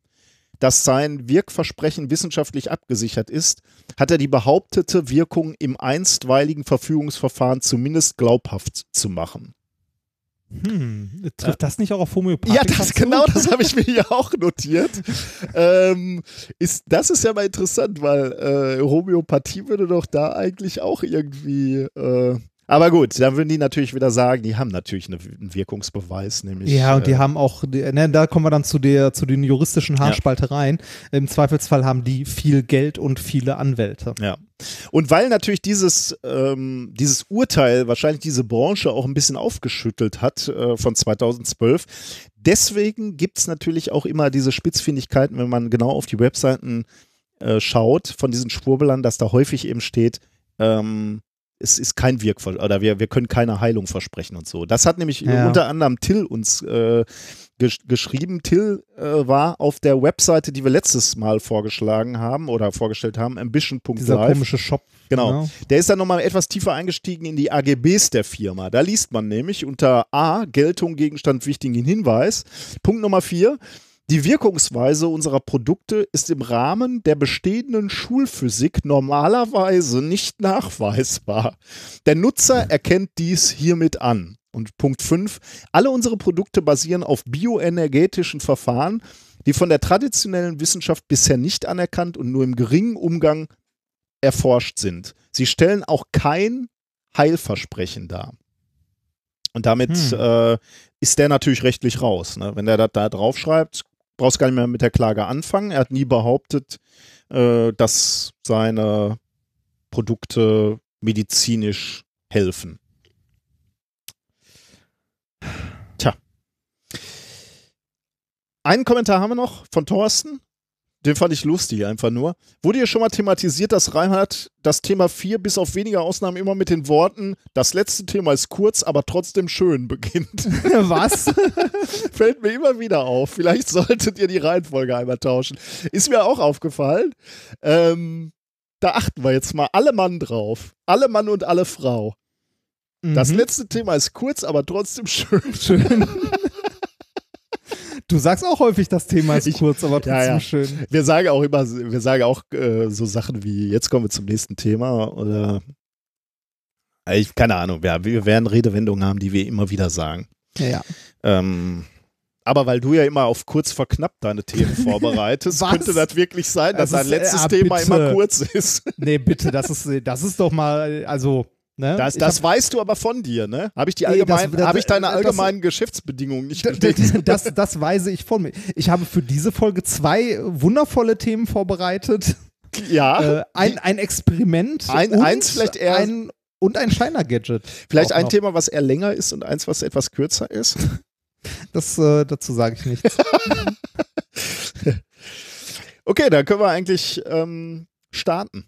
dass sein Wirkversprechen wissenschaftlich abgesichert ist, hat er die behauptete Wirkung im einstweiligen Verfügungsverfahren zumindest glaubhaft zu machen. Hm, trifft das nicht auch auf Homöopathie? Ja, das genau, das habe ich mir hier auch notiert. ähm, ist, das ist ja mal interessant, weil äh, Homöopathie würde doch da eigentlich auch irgendwie. Äh, aber gut, dann würden die natürlich wieder sagen, die haben natürlich eine, einen Wirkungsbeweis, nämlich. Ja, und die äh, haben auch, ne, da kommen wir dann zu der, zu den juristischen Haarspaltereien. Im Zweifelsfall haben die viel Geld und viele Anwälte. Ja. Und weil natürlich dieses, ähm, dieses Urteil wahrscheinlich diese Branche auch ein bisschen aufgeschüttelt hat äh, von 2012, deswegen gibt es natürlich auch immer diese Spitzfindigkeiten, wenn man genau auf die Webseiten äh, schaut von diesen Schwurbelern, dass da häufig eben steht, ähm, es ist kein Wirkver oder wir, wir können keine Heilung versprechen und so. Das hat nämlich Ja. unter anderem Till uns äh, gesch geschrieben. Till äh, war auf der Webseite, die wir letztes Mal vorgeschlagen haben oder vorgestellt haben, Dieser ambition.live. komische Shop. Genau. ne? Der ist dann nochmal etwas tiefer eingestiegen in die AGBs der Firma. Da liest man nämlich unter A, Geltung, Gegenstand, wichtigen Hinweis. Punkt Nummer vier. Die Wirkungsweise unserer Produkte ist im Rahmen der bestehenden Schulphysik normalerweise nicht nachweisbar. Der Nutzer erkennt dies hiermit an. Und Punkt 5. Alle unsere Produkte basieren auf bioenergetischen Verfahren, die von der traditionellen Wissenschaft bisher nicht anerkannt und nur im geringen Umgang erforscht sind. Sie stellen auch kein Heilversprechen dar. Und damit Hm. äh, ist der natürlich rechtlich raus. Ne? Wenn der das da draufschreibt, brauchst gar nicht mehr mit der Klage anfangen. Er hat nie behauptet, äh, dass seine Produkte medizinisch helfen. Tja. Einen Kommentar haben wir noch von Thorsten. Den fand ich lustig einfach nur. Wurde hier schon mal thematisiert, dass Reinhard das Thema 4 bis auf wenige Ausnahmen immer mit den Worten, das letzte Thema ist kurz, aber trotzdem schön beginnt. Was? Fällt mir immer wieder auf. Vielleicht solltet ihr die Reihenfolge einmal tauschen. Ist mir auch aufgefallen. Ähm, da achten wir jetzt mal alle Mann drauf. Alle Mann und alle Frau. Das Mhm. letzte Thema ist kurz, aber trotzdem schön. Schön. Du sagst auch häufig, das Thema ist Ich- kurz, aber trotzdem Ja, ja. schön. Wir sagen auch immer, wir sagen auch äh, so Sachen wie, jetzt kommen wir zum nächsten Thema oder ich, keine Ahnung, ja, wir werden Redewendungen haben, die wir immer wieder sagen. Ja. Ähm, aber weil du ja immer auf kurz verknappt deine Themen vorbereitest, könnte das wirklich sein, dass Das dein ist- äh, letztes ja, Thema immer kurz ist. Nee, bitte, das ist, das ist doch mal, also, ne? Das, das weißt du aber von dir, ne? Habe ich, die Nee, allgemein, das- das- habe ich deine allgemeinen Geschäftsbedingungen nicht gelesen? Das, das weise ich von mir. Ich habe für diese Folge zwei wundervolle Themen vorbereitet. Ja, Äh, ein, ein Experiment. Ein- und eins vielleicht eher- Ein, und ein Shiner-Gadget. vielleicht ein noch. Thema, was eher länger ist und eins, was etwas kürzer ist. Das, äh, dazu sage ich nichts. Okay, dann können wir eigentlich ähm, starten.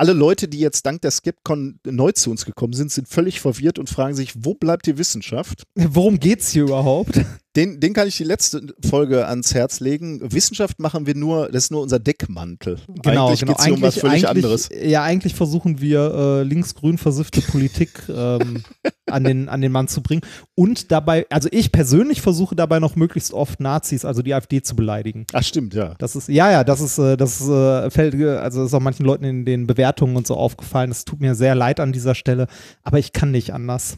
Alle Leute, die jetzt dank der Skepcon neu zu uns gekommen sind, sind völlig verwirrt und fragen sich, wo bleibt die Wissenschaft? Worum geht's hier überhaupt? Den, den kann ich die letzte Folge ans Herz legen. Wissenschaft machen wir nur, das ist nur unser Deckmantel. Genau, eigentlich genau. geht es um was völlig eigentlich, anderes. Ja, eigentlich versuchen wir äh, linksgrün versiffte Politik ähm, an den, an den Mann zu bringen. Und dabei, also ich persönlich versuche dabei noch möglichst oft Nazis, also die AfD zu beleidigen. Ach, stimmt, ja. Das ist, ja, ja, das ist, äh, das ist, äh, fällt, äh, also ist auch manchen Leuten in den Bewertungen und so aufgefallen. Es tut mir sehr leid an dieser Stelle, aber ich kann nicht anders.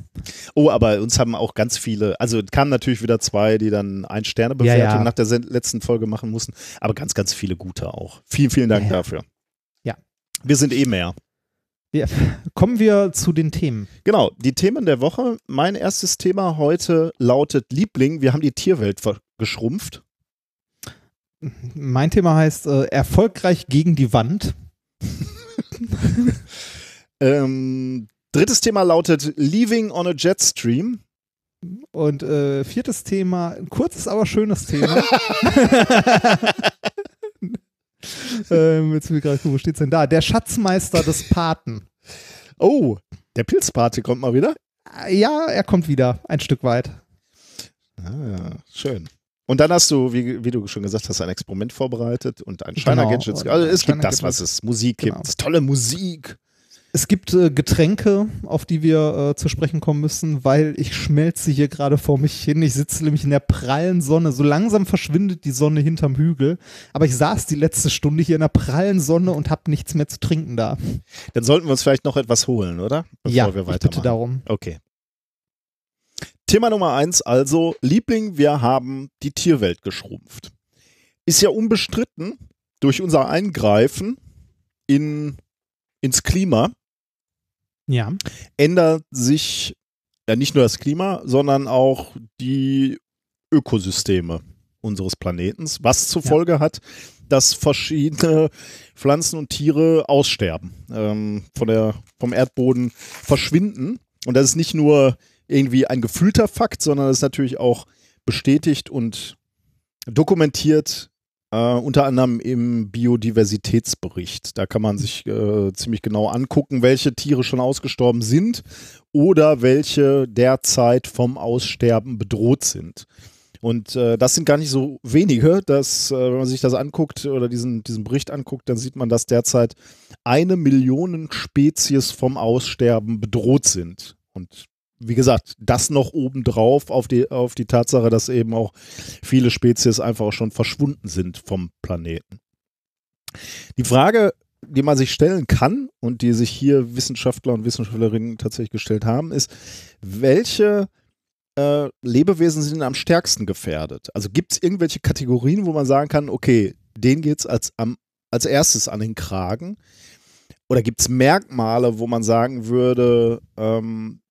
Oh, aber uns haben auch ganz viele, also kamen natürlich wieder zwei, die dann ein Sterne Bewertung Ja, ja. nach der letzten Folge machen mussten, aber ganz, ganz viele gute auch. Vielen, vielen Dank Ja, dafür. Ja. Wir sind eh mehr. Ja. Kommen wir zu den Themen. Genau, die Themen der Woche. Mein erstes Thema heute lautet Liebling. Wir haben die Tierwelt geschrumpft. Mein Thema heißt äh, erfolgreich gegen die Wand. Ähm, drittes Thema lautet Leaving on a Jetstream. Und äh, viertes Thema, ein kurzes, aber schönes Thema. ähm, jetzt will ich gerade gucken, wo steht's denn da? Der Schatzmeister des Paten. Oh, der Pilzparty kommt mal wieder. Äh, Ja, er kommt wieder, ein Stück weit. Ah, schön. Und dann hast du, wie, wie du schon gesagt hast, ein Experiment vorbereitet und ein Shiner Genau. Gadgets. Also es gibt das, was es Musik gibt. Genau. Es ist tolle Musik. Es gibt äh, Getränke, auf die wir äh, zu sprechen kommen müssen, weil ich schmelze hier gerade vor mich hin. Ich sitze nämlich in der prallen Sonne. So langsam verschwindet die Sonne hinterm Hügel. Aber ich saß die letzte Stunde hier in der prallen Sonne und habe nichts mehr zu trinken da. Dann sollten wir uns vielleicht noch etwas holen, oder? Bevor ja, wir ich bitte weitermachen. darum. Okay. Thema Nummer eins, also Liebling, wir haben die Tierwelt geschrumpft. Ist ja unbestritten durch unser Eingreifen in, ins Klima Ja. ändert sich ja nicht nur das Klima, sondern auch die Ökosysteme unseres Planetens, was zur Ja. Folge hat, dass verschiedene Pflanzen und Tiere aussterben, ähm, von der, vom Erdboden verschwinden. Und das ist nicht nur irgendwie ein gefühlter Fakt, sondern das ist natürlich auch bestätigt und dokumentiert, äh, unter anderem im Biodiversitätsbericht. Da kann man sich äh, ziemlich genau angucken, welche Tiere schon ausgestorben sind oder welche derzeit vom Aussterben bedroht sind. Und äh, das sind gar nicht so wenige. Das, äh, wenn man sich das anguckt oder diesen, diesen Bericht anguckt, dann sieht man, dass derzeit eine Million Spezies vom Aussterben bedroht sind. Und wie gesagt, das noch obendrauf auf die, auf die Tatsache, dass eben auch viele Spezies einfach auch schon verschwunden sind vom Planeten. Die Frage, die man sich stellen kann und die sich hier Wissenschaftler und Wissenschaftlerinnen tatsächlich gestellt haben, ist, welche äh, Lebewesen sind am stärksten gefährdet? Also gibt es irgendwelche Kategorien, wo man sagen kann, okay, denen geht es als, als erstes an den Kragen? Oder gibt es Merkmale, wo man sagen würde, ähm,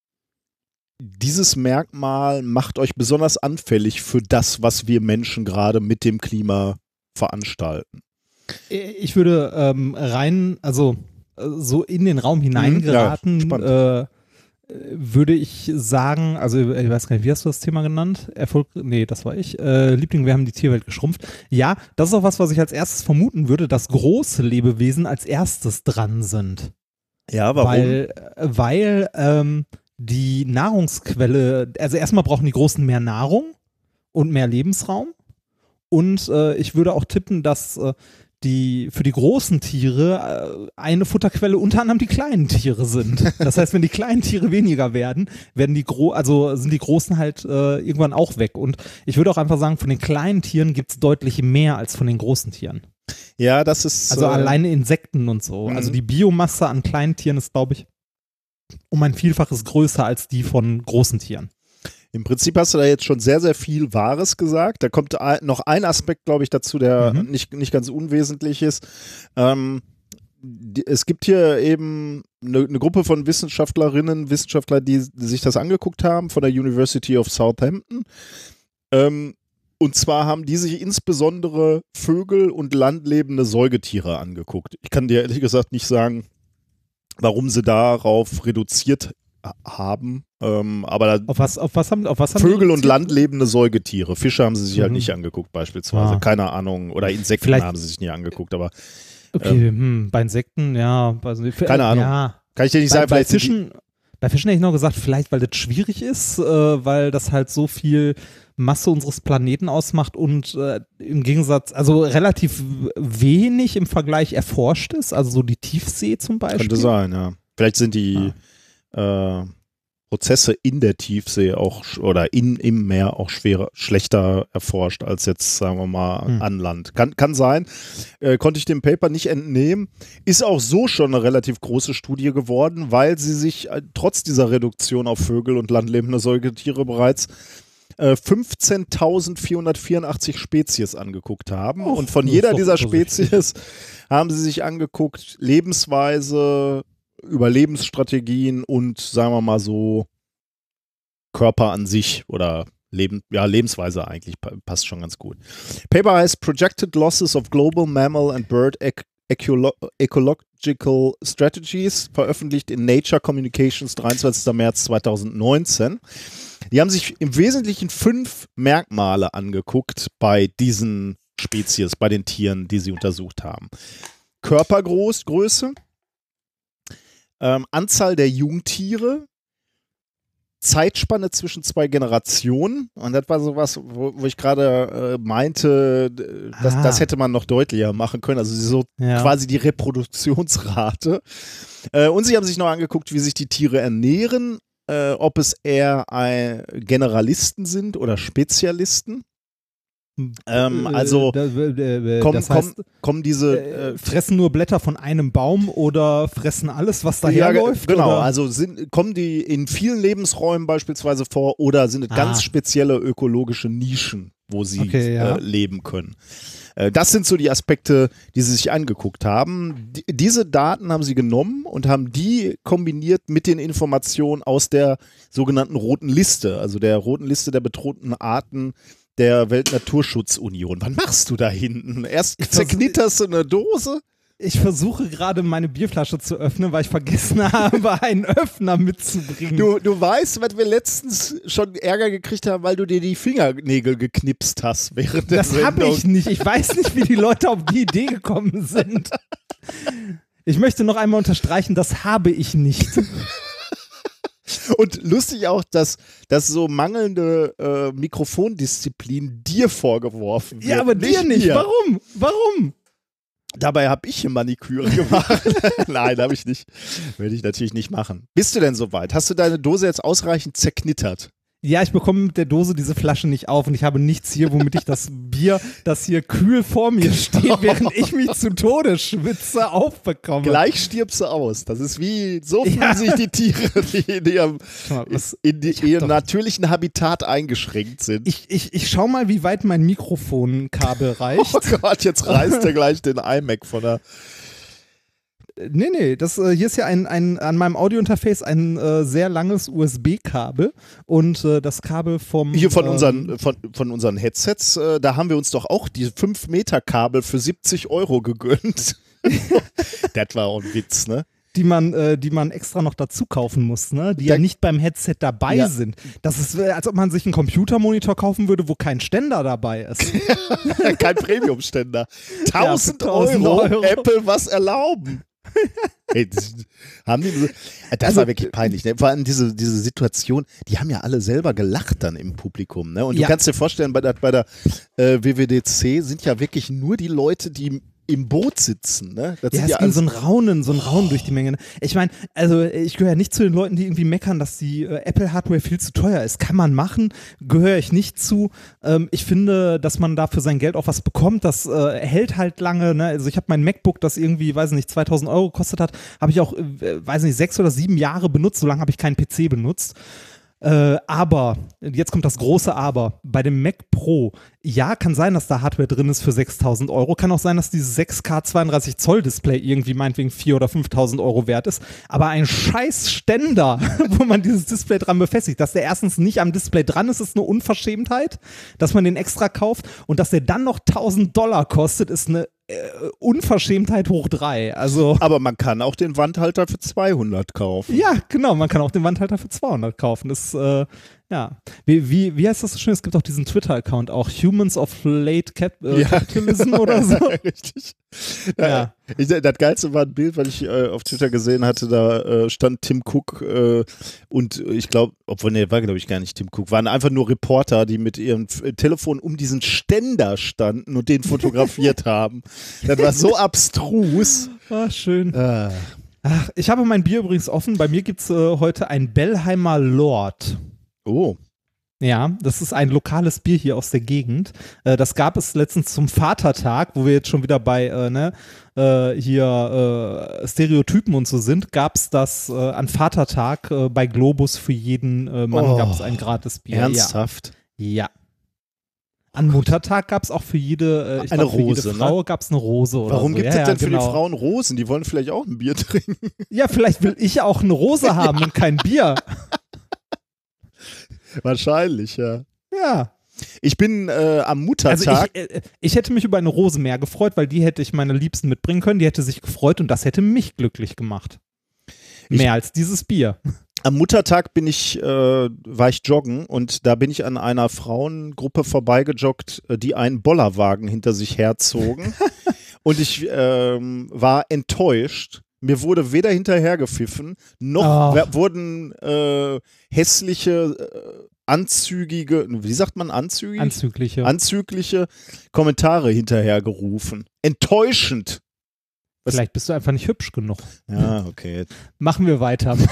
dieses Merkmal macht euch besonders anfällig für das, was wir Menschen gerade mit dem Klima veranstalten? Ich würde ähm, rein, also äh, so in den Raum hineingeraten, Ja, äh, würde ich sagen, also ich weiß gar nicht, wie hast du das Thema genannt? Erfolg, nee, das war ich. Äh, Liebling, wir haben die Tierwelt geschrumpft. Ja, das ist auch was, was ich als erstes vermuten würde, dass große Lebewesen als erstes dran sind. Ja, Weil, äh, weil ähm, die Nahrungsquelle, also erstmal brauchen die Großen mehr Nahrung und mehr Lebensraum. Und äh, ich würde auch tippen, dass äh, die für die großen Tiere äh, eine Futterquelle unter anderem die kleinen Tiere sind. Das heißt, wenn die kleinen Tiere weniger werden, werden die gro also sind die großen halt äh, irgendwann auch weg. Und ich würde auch einfach sagen, von den kleinen Tieren gibt es deutlich mehr als von den großen Tieren. ja, das ist. Also äh, alleine Insekten und so. Mhm. Also die Biomasse an kleinen Tieren ist, glaube ich, um ein Vielfaches größer als die von großen Tieren. Im Prinzip hast du da jetzt schon sehr, sehr viel Wahres gesagt. Da kommt noch ein Aspekt, glaube ich, dazu, der Mhm. nicht, nicht ganz unwesentlich ist. Ähm, es gibt hier eben eine, eine Gruppe von Wissenschaftlerinnen, Wissenschaftler, die sich das angeguckt haben von der University of Southampton. Ähm, und zwar haben die sich insbesondere Vögel und landlebende Säugetiere angeguckt. Ich kann dir ehrlich gesagt nicht sagen, warum sie darauf reduziert ha- haben. Ähm, aber da, Auf was, auf was haben, auf was haben Vögel und landlebende Säugetiere. Fische haben sie sich halt Mhm. nicht angeguckt, beispielsweise. Ah. Keine Ahnung. Oder Insekten Vielleicht- haben sie sich nie angeguckt. Aber Okay, hm, bei Insekten, ja. Also, Keine Ahnung. Ja. kann ich dir nicht Bei, sagen, bei Fischen, bei Fischen hätte ich noch gesagt, vielleicht, weil das schwierig ist, äh, weil das halt so viel Masse unseres Planeten ausmacht und äh, im Gegensatz, also relativ wenig im Vergleich erforscht ist, also so die Tiefsee zum Beispiel. Könnte sein, ja. Vielleicht sind die äh, Prozesse in der Tiefsee auch oder in, im Meer auch schwerer, schlechter erforscht als jetzt, sagen wir mal, hm. an Land. Kann, kann sein. Äh, konnte ich dem Paper nicht entnehmen. Ist auch so schon eine relativ große Studie geworden, weil sie sich äh, trotz dieser Reduktion auf Vögel und landlebende Säugetiere bereits 15.484 äh, Spezies angeguckt haben. Och, und von jeder dieser Spezies haben sie sich angeguckt, Lebensweise, Überlebensstrategien und sagen wir mal so Körper an sich oder Leben, ja, Lebensweise eigentlich passt schon ganz gut. Paper heißt Projected Losses of Global Mammal and Bird Ecolo Ecological Strategies, veröffentlicht in Nature Communications 23. März 2019. Die haben sich im Wesentlichen fünf Merkmale angeguckt bei diesen Spezies, bei den Tieren, die sie untersucht haben. Körpergröße, ähm, Anzahl der Jungtiere, Zeitspanne zwischen zwei Generationen. Und das war sowas, wo, wo ich gerade äh, meinte, das, das, hätte man noch deutlicher machen können. Also so ja. quasi die Reproduktionsrate. Äh, und sie haben sich noch angeguckt, wie sich die Tiere ernähren, äh, ob es eher Generalisten sind oder Spezialisten. Ähm, äh, also äh, kommen, heißt, kommen diese äh, fressen nur Blätter von einem Baum oder fressen alles, was daherläuft? Ja, genau, oder? also sind, kommen die in vielen Lebensräumen beispielsweise vor oder sind es ah. ganz spezielle ökologische Nischen, wo sie okay, ja. leben können. Das sind so die Aspekte, die sie sich angeguckt haben. Die, diese Daten haben sie genommen und haben die kombiniert mit den Informationen aus der sogenannten roten Liste, also der roten Liste der bedrohten Arten der Weltnaturschutzunion. Wann machst du da hinten? Erst zerknitterst du eine Dose? Ich versuche gerade meine Bierflasche zu öffnen, weil ich vergessen habe, einen Öffner mitzubringen. Du, du weißt, was wir letztens schon Ärger gekriegt haben, weil du dir die Fingernägel geknipst hast während der Das habe ich nicht. Ich weiß nicht, wie die Leute auf die Idee gekommen sind. Ich möchte noch einmal unterstreichen, das habe ich nicht. Und lustig auch, dass, dass so mangelnde äh, Mikrofondisziplin dir vorgeworfen wird. Ja, aber dir nicht. Mir. Warum? Warum? Dabei habe ich hier Maniküre gemacht. Nein, habe ich nicht. Würde ich natürlich nicht machen. Bist du denn soweit? Hast du deine Dose jetzt ausreichend zerknittert? Ja, ich bekomme mit der Dose diese Flasche nicht auf und ich habe nichts hier, womit ich das Bier, das hier kühl vor mir steht, während ich mich zu Tode schwitze, aufbekomme. Gleich stirbst du aus. Das ist wie, so fühlen ja. sich die Tiere, die in ihrem, mal, was, in die, ihrem natürlichen Habitat eingeschränkt sind. Ich, ich, ich schau mal, wie weit mein Mikrofonkabel reicht. Oh Gott, jetzt reißt er gleich den iMac von der Nee, nee, das, äh, hier ist ja ein, ein, an meinem Audiointerface ein äh, sehr langes USB-Kabel und äh, das Kabel vom. Hier von, ähm, unseren, von, von unseren Headsets, äh, da haben wir uns doch auch die 5-Meter-Kabel für 70 Euro gegönnt. das war auch ein Witz, ne? die man, äh, die man extra noch dazu kaufen muss, ne? die ja nicht beim Headset dabei ja. sind. Das ist, äh, als ob man sich einen Computermonitor kaufen würde, wo kein Ständer dabei ist. kein Premium-Ständer. 1000, ja, 1000 Euro, Euro, Apple was erlauben. hey, das, haben die, das also, war wirklich peinlich. Ne? Vor allem diese, diese Situation, die haben ja alle selber gelacht dann im Publikum. Ne? Und ja. du kannst dir vorstellen, bei der, bei der äh, WWDC sind ja wirklich nur die Leute, die im Boot sitzen. Ne? Das ja, es ja ging so ein Raunen, so ein Raunen oh. durch die Menge. Ne? Ich meine, also ich gehöre nicht zu den Leuten, die irgendwie meckern, dass die äh, Apple-Hardware viel zu teuer ist. Kann man machen, gehöre ich nicht zu. Ähm, ich finde, dass man da für sein Geld auch was bekommt. Das äh, hält halt lange. Ne? Also ich habe mein MacBook, das irgendwie, weiß nicht, 2000 Euro gekostet hat, habe ich auch, äh, weiß nicht, sechs oder sieben Jahre benutzt. So lange habe ich keinen PC benutzt. Äh, aber, jetzt kommt das große Aber. Bei dem Mac Pro, ja, kann sein, dass da Hardware drin ist für 6000 Euro. Kann auch sein, dass dieses 6K 32 Zoll Display irgendwie meinetwegen 4 oder 5000 Euro wert ist. Aber ein scheiß Ständer, wo man dieses Display dran befestigt, dass der erstens nicht am Display dran ist, ist eine Unverschämtheit, dass man den extra kauft und dass der dann noch 1000 Dollar kostet, ist eine Unverschämtheit hoch drei. Also, Aber man kann auch den Wandhalter für 200 kaufen. Ja, genau, man kann auch den Wandhalter für 200 kaufen. Das äh, ja. Wie, wie, wie heißt das so schön? Es gibt auch diesen Twitter-Account, auch Humans of Late Cap äh, ja. Capitalism oder so. Richtig. Ja. ja. Ich, das Geilste war ein Bild, weil ich äh, auf Twitter gesehen hatte, da äh, stand Tim Cook äh, und ich glaube, obwohl, nee, war glaube ich gar nicht Tim Cook, waren einfach nur Reporter, die mit ihrem Telefon um diesen Ständer standen und den fotografiert haben. Das war so abstrus. Ah, schön. Ah. Ach, ich habe mein Bier übrigens offen. Bei mir gibt es äh, heute ein Bellheimer Lord. Oh. Ja, das ist ein lokales Bier hier aus der Gegend. Äh, das gab es letztens zum Vatertag, wo wir jetzt schon wieder bei äh, ne, äh, hier äh, Stereotypen und so sind, gab es das äh, an Vatertag äh, bei Globus für jeden Mann Oh. gab es ein gratis Bier. Ernsthaft? Ja. ja. An Muttertag gab es auch für jede, Eine glaub, für Rose, jede ne? Frau gab es eine Rose oder Warum so. gibt ja, es denn ja, für genau. die Frauen Rosen? Die wollen vielleicht auch ein Bier trinken. Ja, vielleicht will ich auch eine Rose haben und kein Bier. Wahrscheinlich, ja. Ja. Ich bin äh, am Also Muttertag. ich, äh, ich hätte mich über eine Rose mehr gefreut, weil die hätte ich meiner Liebsten mitbringen können. Die hätte sich gefreut und das hätte mich glücklich gemacht. Ich- Mehr als dieses Bier. am Muttertag bin ich, äh, war ich joggen und da bin ich an einer Frauengruppe vorbeigejoggt, äh, die einen Bollerwagen hinter sich herzogen. und ich ähm, war enttäuscht. Mir wurde weder hinterhergepfiffen, noch wer- wurden äh, hässliche, äh, anzügige, wie sagt man anzügig? Anzügliche. anzügliche Kommentare hinterhergerufen. Enttäuschend. was- Vielleicht bist du einfach nicht hübsch genug. Ja, okay. Machen wir weiter.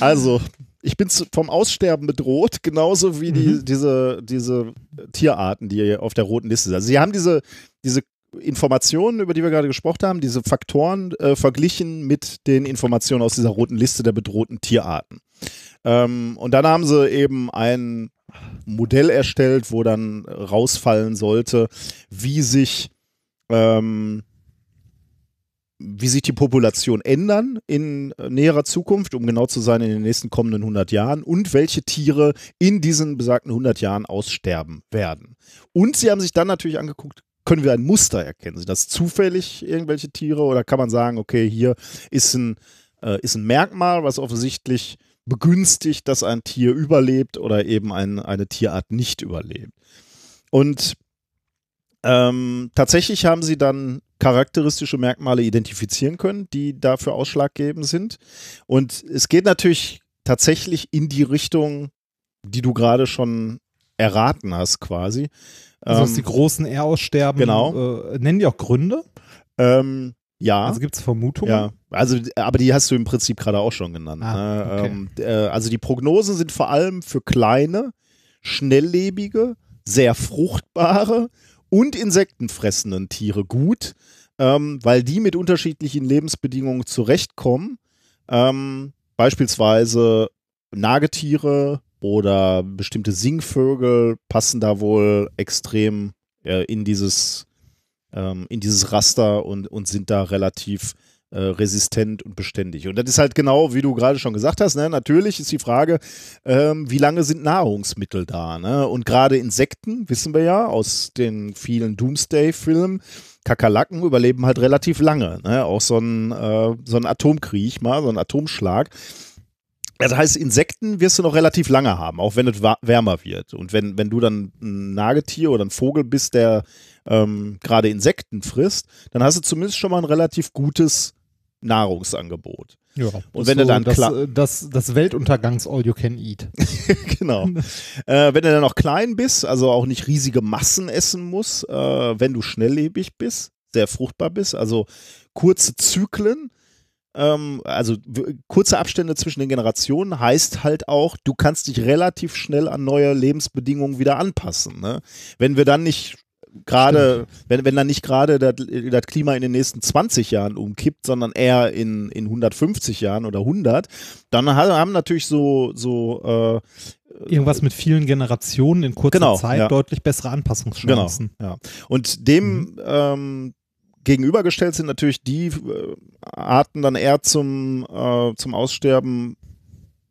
Also, ich bin vom Aussterben bedroht, genauso wie die, Mhm. diese, diese Tierarten, die hier auf der roten Liste sind. Also, sie haben diese, diese Informationen, über die wir gerade gesprochen haben, diese Faktoren äh, verglichen mit den Informationen aus dieser roten Liste der bedrohten Tierarten. Ähm, und dann haben sie eben ein Modell erstellt, wo dann rausfallen sollte, wie sich ähm, wie sich die Population ändern in äh, näherer Zukunft, um genau zu sein, in den nächsten kommenden 100 Jahren und welche Tiere in diesen besagten 100 Jahren aussterben werden. Und sie haben sich dann natürlich angeguckt, können wir ein Muster erkennen? Sind das zufällig irgendwelche Tiere oder kann man sagen, okay, hier ist ein, äh, ist ein Merkmal, was offensichtlich begünstigt, dass ein Tier überlebt oder eben ein, eine Tierart nicht überlebt. Und ähm, tatsächlich haben sie dann charakteristische Merkmale identifizieren können, die dafür ausschlaggebend sind. Und es geht natürlich tatsächlich in die Richtung, die du gerade schon erraten hast, quasi. Also, dass Ähm, die großen eher aussterben. genau. Äh, nennen die auch Gründe? ähm, ja. Also gibt es Vermutungen? Ja, also, aber die hast du im Prinzip gerade auch schon genannt. Ah, ne? okay. ähm, äh, also die Prognosen sind vor allem für kleine, schnelllebige, sehr fruchtbare und insektenfressenden Tiere gut, ähm, weil die mit unterschiedlichen Lebensbedingungen zurechtkommen. Ähm, beispielsweise Nagetiere oder bestimmte Singvögel passen da wohl extrem äh, in dieses ähm, in dieses Raster und, und sind da relativ äh, resistent und beständig. Und das ist halt genau, wie du gerade schon gesagt hast, ne? natürlich ist die Frage, ähm, wie lange sind Nahrungsmittel da? Ne? Und gerade Insekten, wissen wir ja aus den vielen Doomsday-Filmen, Kakerlaken überleben halt relativ lange. Ne? Auch so ein, äh, so ein Atomkrieg mal, so ein Atomschlag. Das heißt, Insekten wirst du noch relativ lange haben, auch wenn es wärmer wird. Und wenn, wenn du dann ein Nagetier oder ein Vogel bist, der ähm, gerade Insekten frisst, dann hast du zumindest schon mal ein relativ gutes Nahrungsangebot. Ja. Und wenn du dann das, äh, das, das Weltuntergangs All You Can Eat. genau. äh, wenn du dann noch klein bist, also auch nicht riesige Massen essen musst, äh, wenn du schnelllebig bist, sehr fruchtbar bist, also kurze Zyklen, ähm, also kurze Abstände zwischen den Generationen heißt halt auch, du kannst dich relativ schnell an neue Lebensbedingungen wieder anpassen. Ne? Wenn wir dann nicht gerade, wenn, wenn dann nicht gerade das Klima in den nächsten 20 Jahren umkippt, sondern eher in, in 150 Jahren oder 100, dann ha- haben natürlich so, so äh, Irgendwas mit vielen Generationen in kurzer Genau, Zeit ja. deutlich bessere Genau, Anpassungschancen. ja. Und dem ähm, gegenübergestellt sind natürlich die äh, Arten dann eher zum, äh, zum Aussterben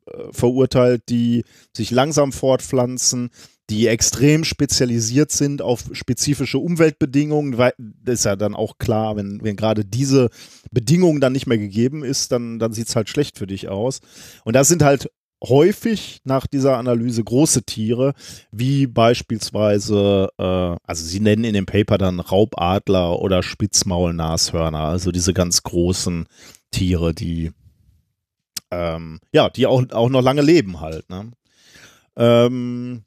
äh, verurteilt, die sich langsam fortpflanzen, die extrem spezialisiert sind auf spezifische Umweltbedingungen, das ist ja dann auch klar, wenn, wenn gerade diese Bedingung dann nicht mehr gegeben ist, dann, dann sieht es halt schlecht für dich aus. Und das sind halt häufig nach dieser Analyse große Tiere, wie beispielsweise, äh, also sie nennen in dem Paper dann Raubadler oder Spitzmaulnashörner, also diese ganz großen Tiere, die ähm, ja, die auch, auch noch lange leben halt. Ne? Ähm,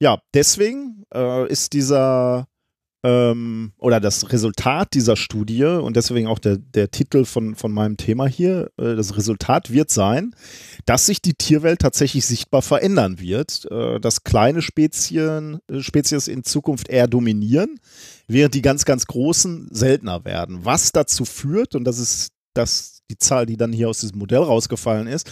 ja, deswegen äh, ist dieser ähm, oder das Resultat dieser Studie und deswegen auch der, der Titel von, von meinem Thema hier, äh, das Resultat wird sein, dass sich die Tierwelt tatsächlich sichtbar verändern wird, äh, dass kleine Spezien, äh, Spezies in Zukunft eher dominieren, während die ganz, ganz großen seltener werden. Was dazu führt, und das ist das, die Zahl, die dann hier aus diesem Modell rausgefallen ist,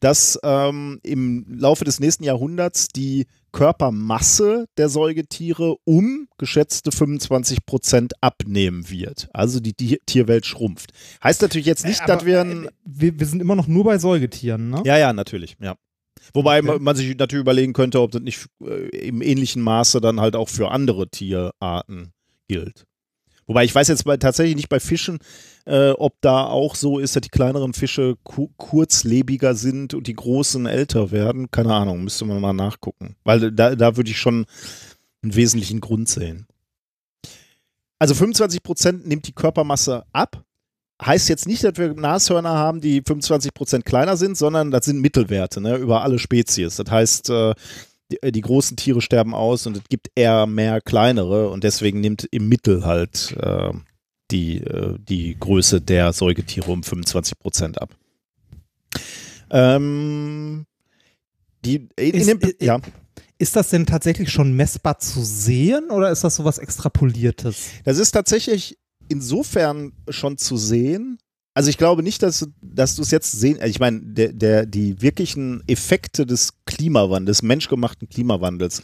dass ähm, im Laufe des nächsten Jahrhunderts die Körpermasse der Säugetiere um geschätzte 25 Prozent abnehmen wird. Also die, Tierwelt schrumpft. Heißt natürlich jetzt nicht, äh, dass wir, ein, äh, wir. Wir sind immer noch nur bei Säugetieren, ne? Ja, ja, natürlich, ja. Wobei okay. man sich natürlich überlegen könnte, ob das nicht äh, im ähnlichen Maße dann halt auch für andere Tierarten gilt. Wobei ich weiß jetzt bei, tatsächlich nicht bei Fischen, äh, ob da auch so ist, dass die kleineren Fische ku kurzlebiger sind und die großen älter werden. Keine Ahnung, müsste man mal nachgucken. Weil da, da würde ich schon einen wesentlichen Grund sehen. Also 25 Prozent nimmt die Körpermasse ab. Heißt jetzt nicht, dass wir Nashörner haben, die 25 Prozent kleiner sind, sondern das sind Mittelwerte ne, über alle Spezies. Das heißt, äh, die, äh, die, großen Tiere sterben aus und es gibt eher mehr kleinere und deswegen nimmt im Mittel halt äh, die, äh, die Größe der Säugetiere um 25 Prozent ab. Ähm, die, in, ist, dem, ja. Ist das denn tatsächlich schon messbar zu sehen oder ist das sowas Extrapoliertes? Das ist tatsächlich insofern schon zu sehen, also ich glaube nicht, dass, dass du es jetzt sehen, ich meine, der, der, die wirklichen Effekte des Klimawandels, des menschgemachten Klimawandels,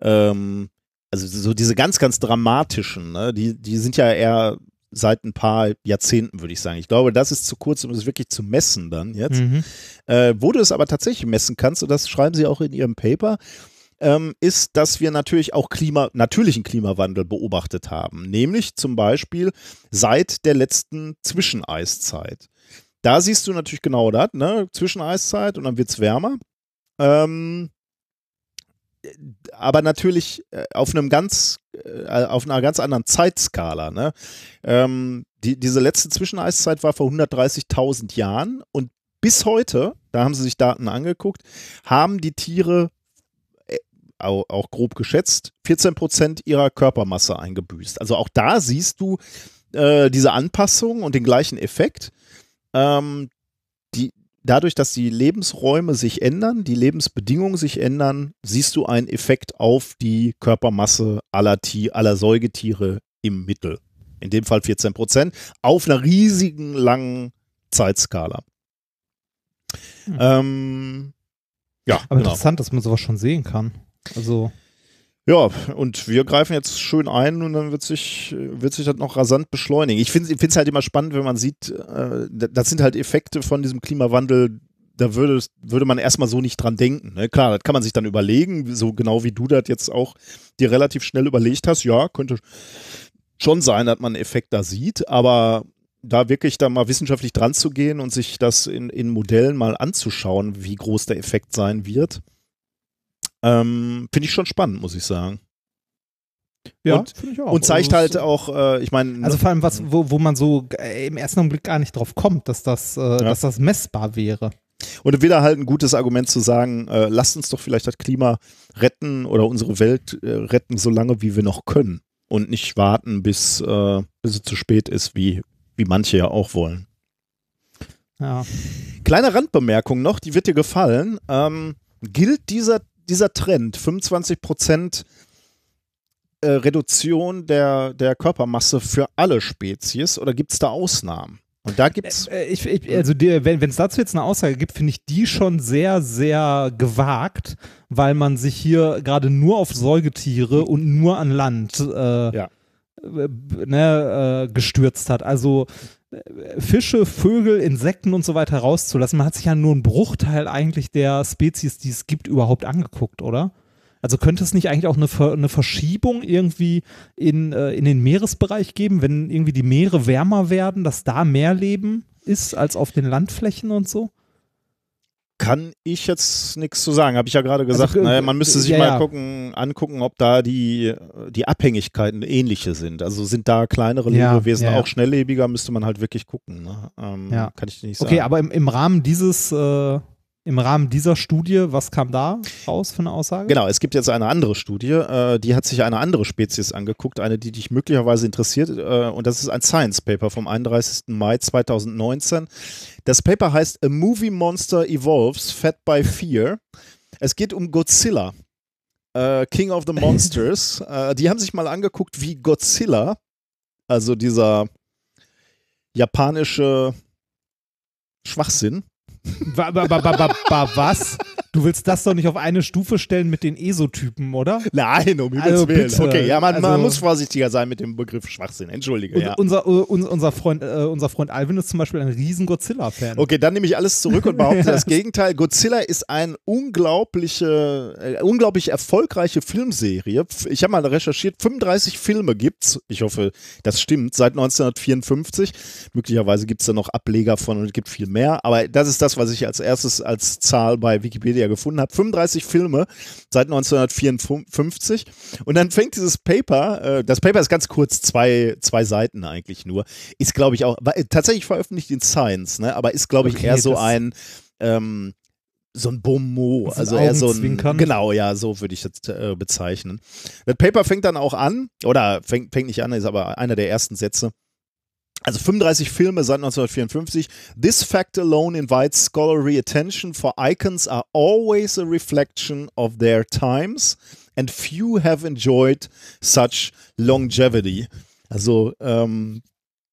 ähm, also so diese ganz, ganz dramatischen, ne, die, die sind ja eher seit ein paar Jahrzehnten, würde ich sagen. Ich glaube, das ist zu kurz, um es wirklich zu messen dann jetzt. Mhm. Äh, wo du es aber tatsächlich messen kannst, und das schreiben sie auch in ihrem Paper, ähm, ist, dass wir natürlich auch Klima, natürlichen Klimawandel beobachtet haben. Nämlich zum Beispiel seit der letzten Zwischeneiszeit. Da siehst du natürlich genau das, ne? Zwischeneiszeit und dann wird es wärmer. Ähm, aber natürlich äh, auf einem ganz, äh, auf einer ganz anderen Zeitskala. Ne? Ähm, die, diese letzte Zwischeneiszeit war vor 130.000 Jahren und bis heute, da haben sie sich Daten angeguckt, haben die Tiere auch, auch grob geschätzt, 14 Prozent ihrer Körpermasse eingebüßt. Also auch da siehst du äh, diese Anpassung und den gleichen Effekt. Ähm, die, dadurch, dass die Lebensräume sich ändern, die Lebensbedingungen sich ändern, siehst du einen Effekt auf die Körpermasse aller, aller Säugetiere im Mittel. In dem Fall 14 Prozent, auf einer riesigen langen Zeitskala. Hm. Ähm, ja, aber genau. interessant, dass man sowas schon sehen kann. Also. Ja, und wir greifen jetzt schön ein und dann wird sich, wird sich das noch rasant beschleunigen. Ich finde es halt immer spannend, wenn man sieht, äh, das sind halt Effekte von diesem Klimawandel, da würde, würde man erstmal so nicht dran denken. Ne? Klar, das kann man sich dann überlegen, so genau wie du das jetzt auch dir relativ schnell überlegt hast. Ja, könnte schon sein, dass man einen Effekt da sieht, aber da wirklich da mal wissenschaftlich dran zu gehen und sich das in, in Modellen mal anzuschauen, wie groß der Effekt sein wird ähm, Finde ich schon spannend, muss ich sagen. Ja, finde ich auch. Und zeigt also, halt auch, äh, ich meine. Also vor allem was, wo, wo man so äh, im ersten Augenblick gar nicht drauf kommt, dass das, äh, ja. dass das messbar wäre. Und wieder halt ein gutes Argument zu sagen, äh, lasst uns doch vielleicht das Klima retten oder unsere Welt äh, retten, so lange wie wir noch können. Und nicht warten, bis, äh, bis es zu spät ist, wie, wie manche ja auch wollen. Ja. Kleine Randbemerkung noch, die wird dir gefallen. Ähm, gilt dieser dieser Trend, 25 Prozent äh, Reduktion der, der Körpermasse für alle Spezies oder gibt es da Ausnahmen? Und da gibt's. Äh, ich, ich, also die, wenn es dazu jetzt eine Aussage gibt, finde ich die schon sehr, sehr gewagt, weil man sich hier gerade nur auf Säugetiere und nur an Land äh, ja. Äh, ne, äh, gestürzt hat. Also Fische, Vögel, Insekten und so weiter rauszulassen. Man hat sich ja nur einen Bruchteil eigentlich der Spezies, die es gibt, überhaupt angeguckt, oder? Also könnte es nicht eigentlich auch eine, eine Verschiebung irgendwie in, äh, in den Meeresbereich geben, wenn irgendwie die Meere wärmer werden, dass da mehr Leben ist als auf den Landflächen und so? Kann ich jetzt nichts zu sagen. Habe ich ja gerade gesagt. Also, naja, man müsste sich ja, mal ja. Gucken, angucken, ob da die, die Abhängigkeiten ähnliche sind. Also sind da kleinere Lebewesen ja, auch schnelllebiger, müsste man halt wirklich gucken. Ne? Ähm, ja. Kann ich nicht sagen. Okay, aber im, im Rahmen dieses, äh, Im Rahmen dieser Studie, was kam da raus für eine Aussage? Genau, es gibt jetzt eine andere Studie, äh, die hat sich eine andere Spezies angeguckt, eine, die dich möglicherweise interessiert, äh, und das ist ein Science Paper vom 31. Mai 2019. Das Paper heißt A Movie Monster Evolves, Fed by Fear. Es geht um Godzilla, äh, King of the Monsters. Äh, die haben sich mal angeguckt, wie Godzilla, also dieser japanische Schwachsinn, Ba, ba, ba, ba, ba, was? Du willst das doch nicht auf eine Stufe stellen mit den ESO-Typen, oder? Nein, um Himmels Also Willen. bitte. Okay, ja, man, man Also- muss vorsichtiger sein mit dem Begriff Schwachsinn. Entschuldige, ja. unser, un- unser, Freund, äh, unser Freund Alvin ist zum Beispiel ein riesen Godzilla-Fan. Okay, dann nehme ich alles zurück und behaupte das Gegenteil. Godzilla ist eine unglaubliche, äh, unglaublich erfolgreiche Filmserie. Ich habe mal recherchiert, 35 Filme gibt's. Ich hoffe, das stimmt, seit 1954. Möglicherweise gibt's da noch Ableger von und es gibt viel mehr. Aber das ist das, was ich als erstes als Zahl bei Wikipedia gefunden habe. 35 Filme seit 1954. Und dann fängt dieses Paper, äh, das Paper ist ganz kurz, zwei, zwei Seiten eigentlich nur, ist glaube ich auch, war, äh, tatsächlich veröffentlicht in Science, ne? aber ist glaube ich Okay, eher so ein, ähm, so ein ein also eher so ein, genau, ja, so würde ich das äh, bezeichnen. Das Paper fängt dann auch an, oder fängt, fängt nicht an, ist aber einer der ersten Sätze. Also 35 Filme seit 1954. This fact alone invites scholarly attention, for icons are always a reflection of their times and few have enjoyed such longevity. Also ähm,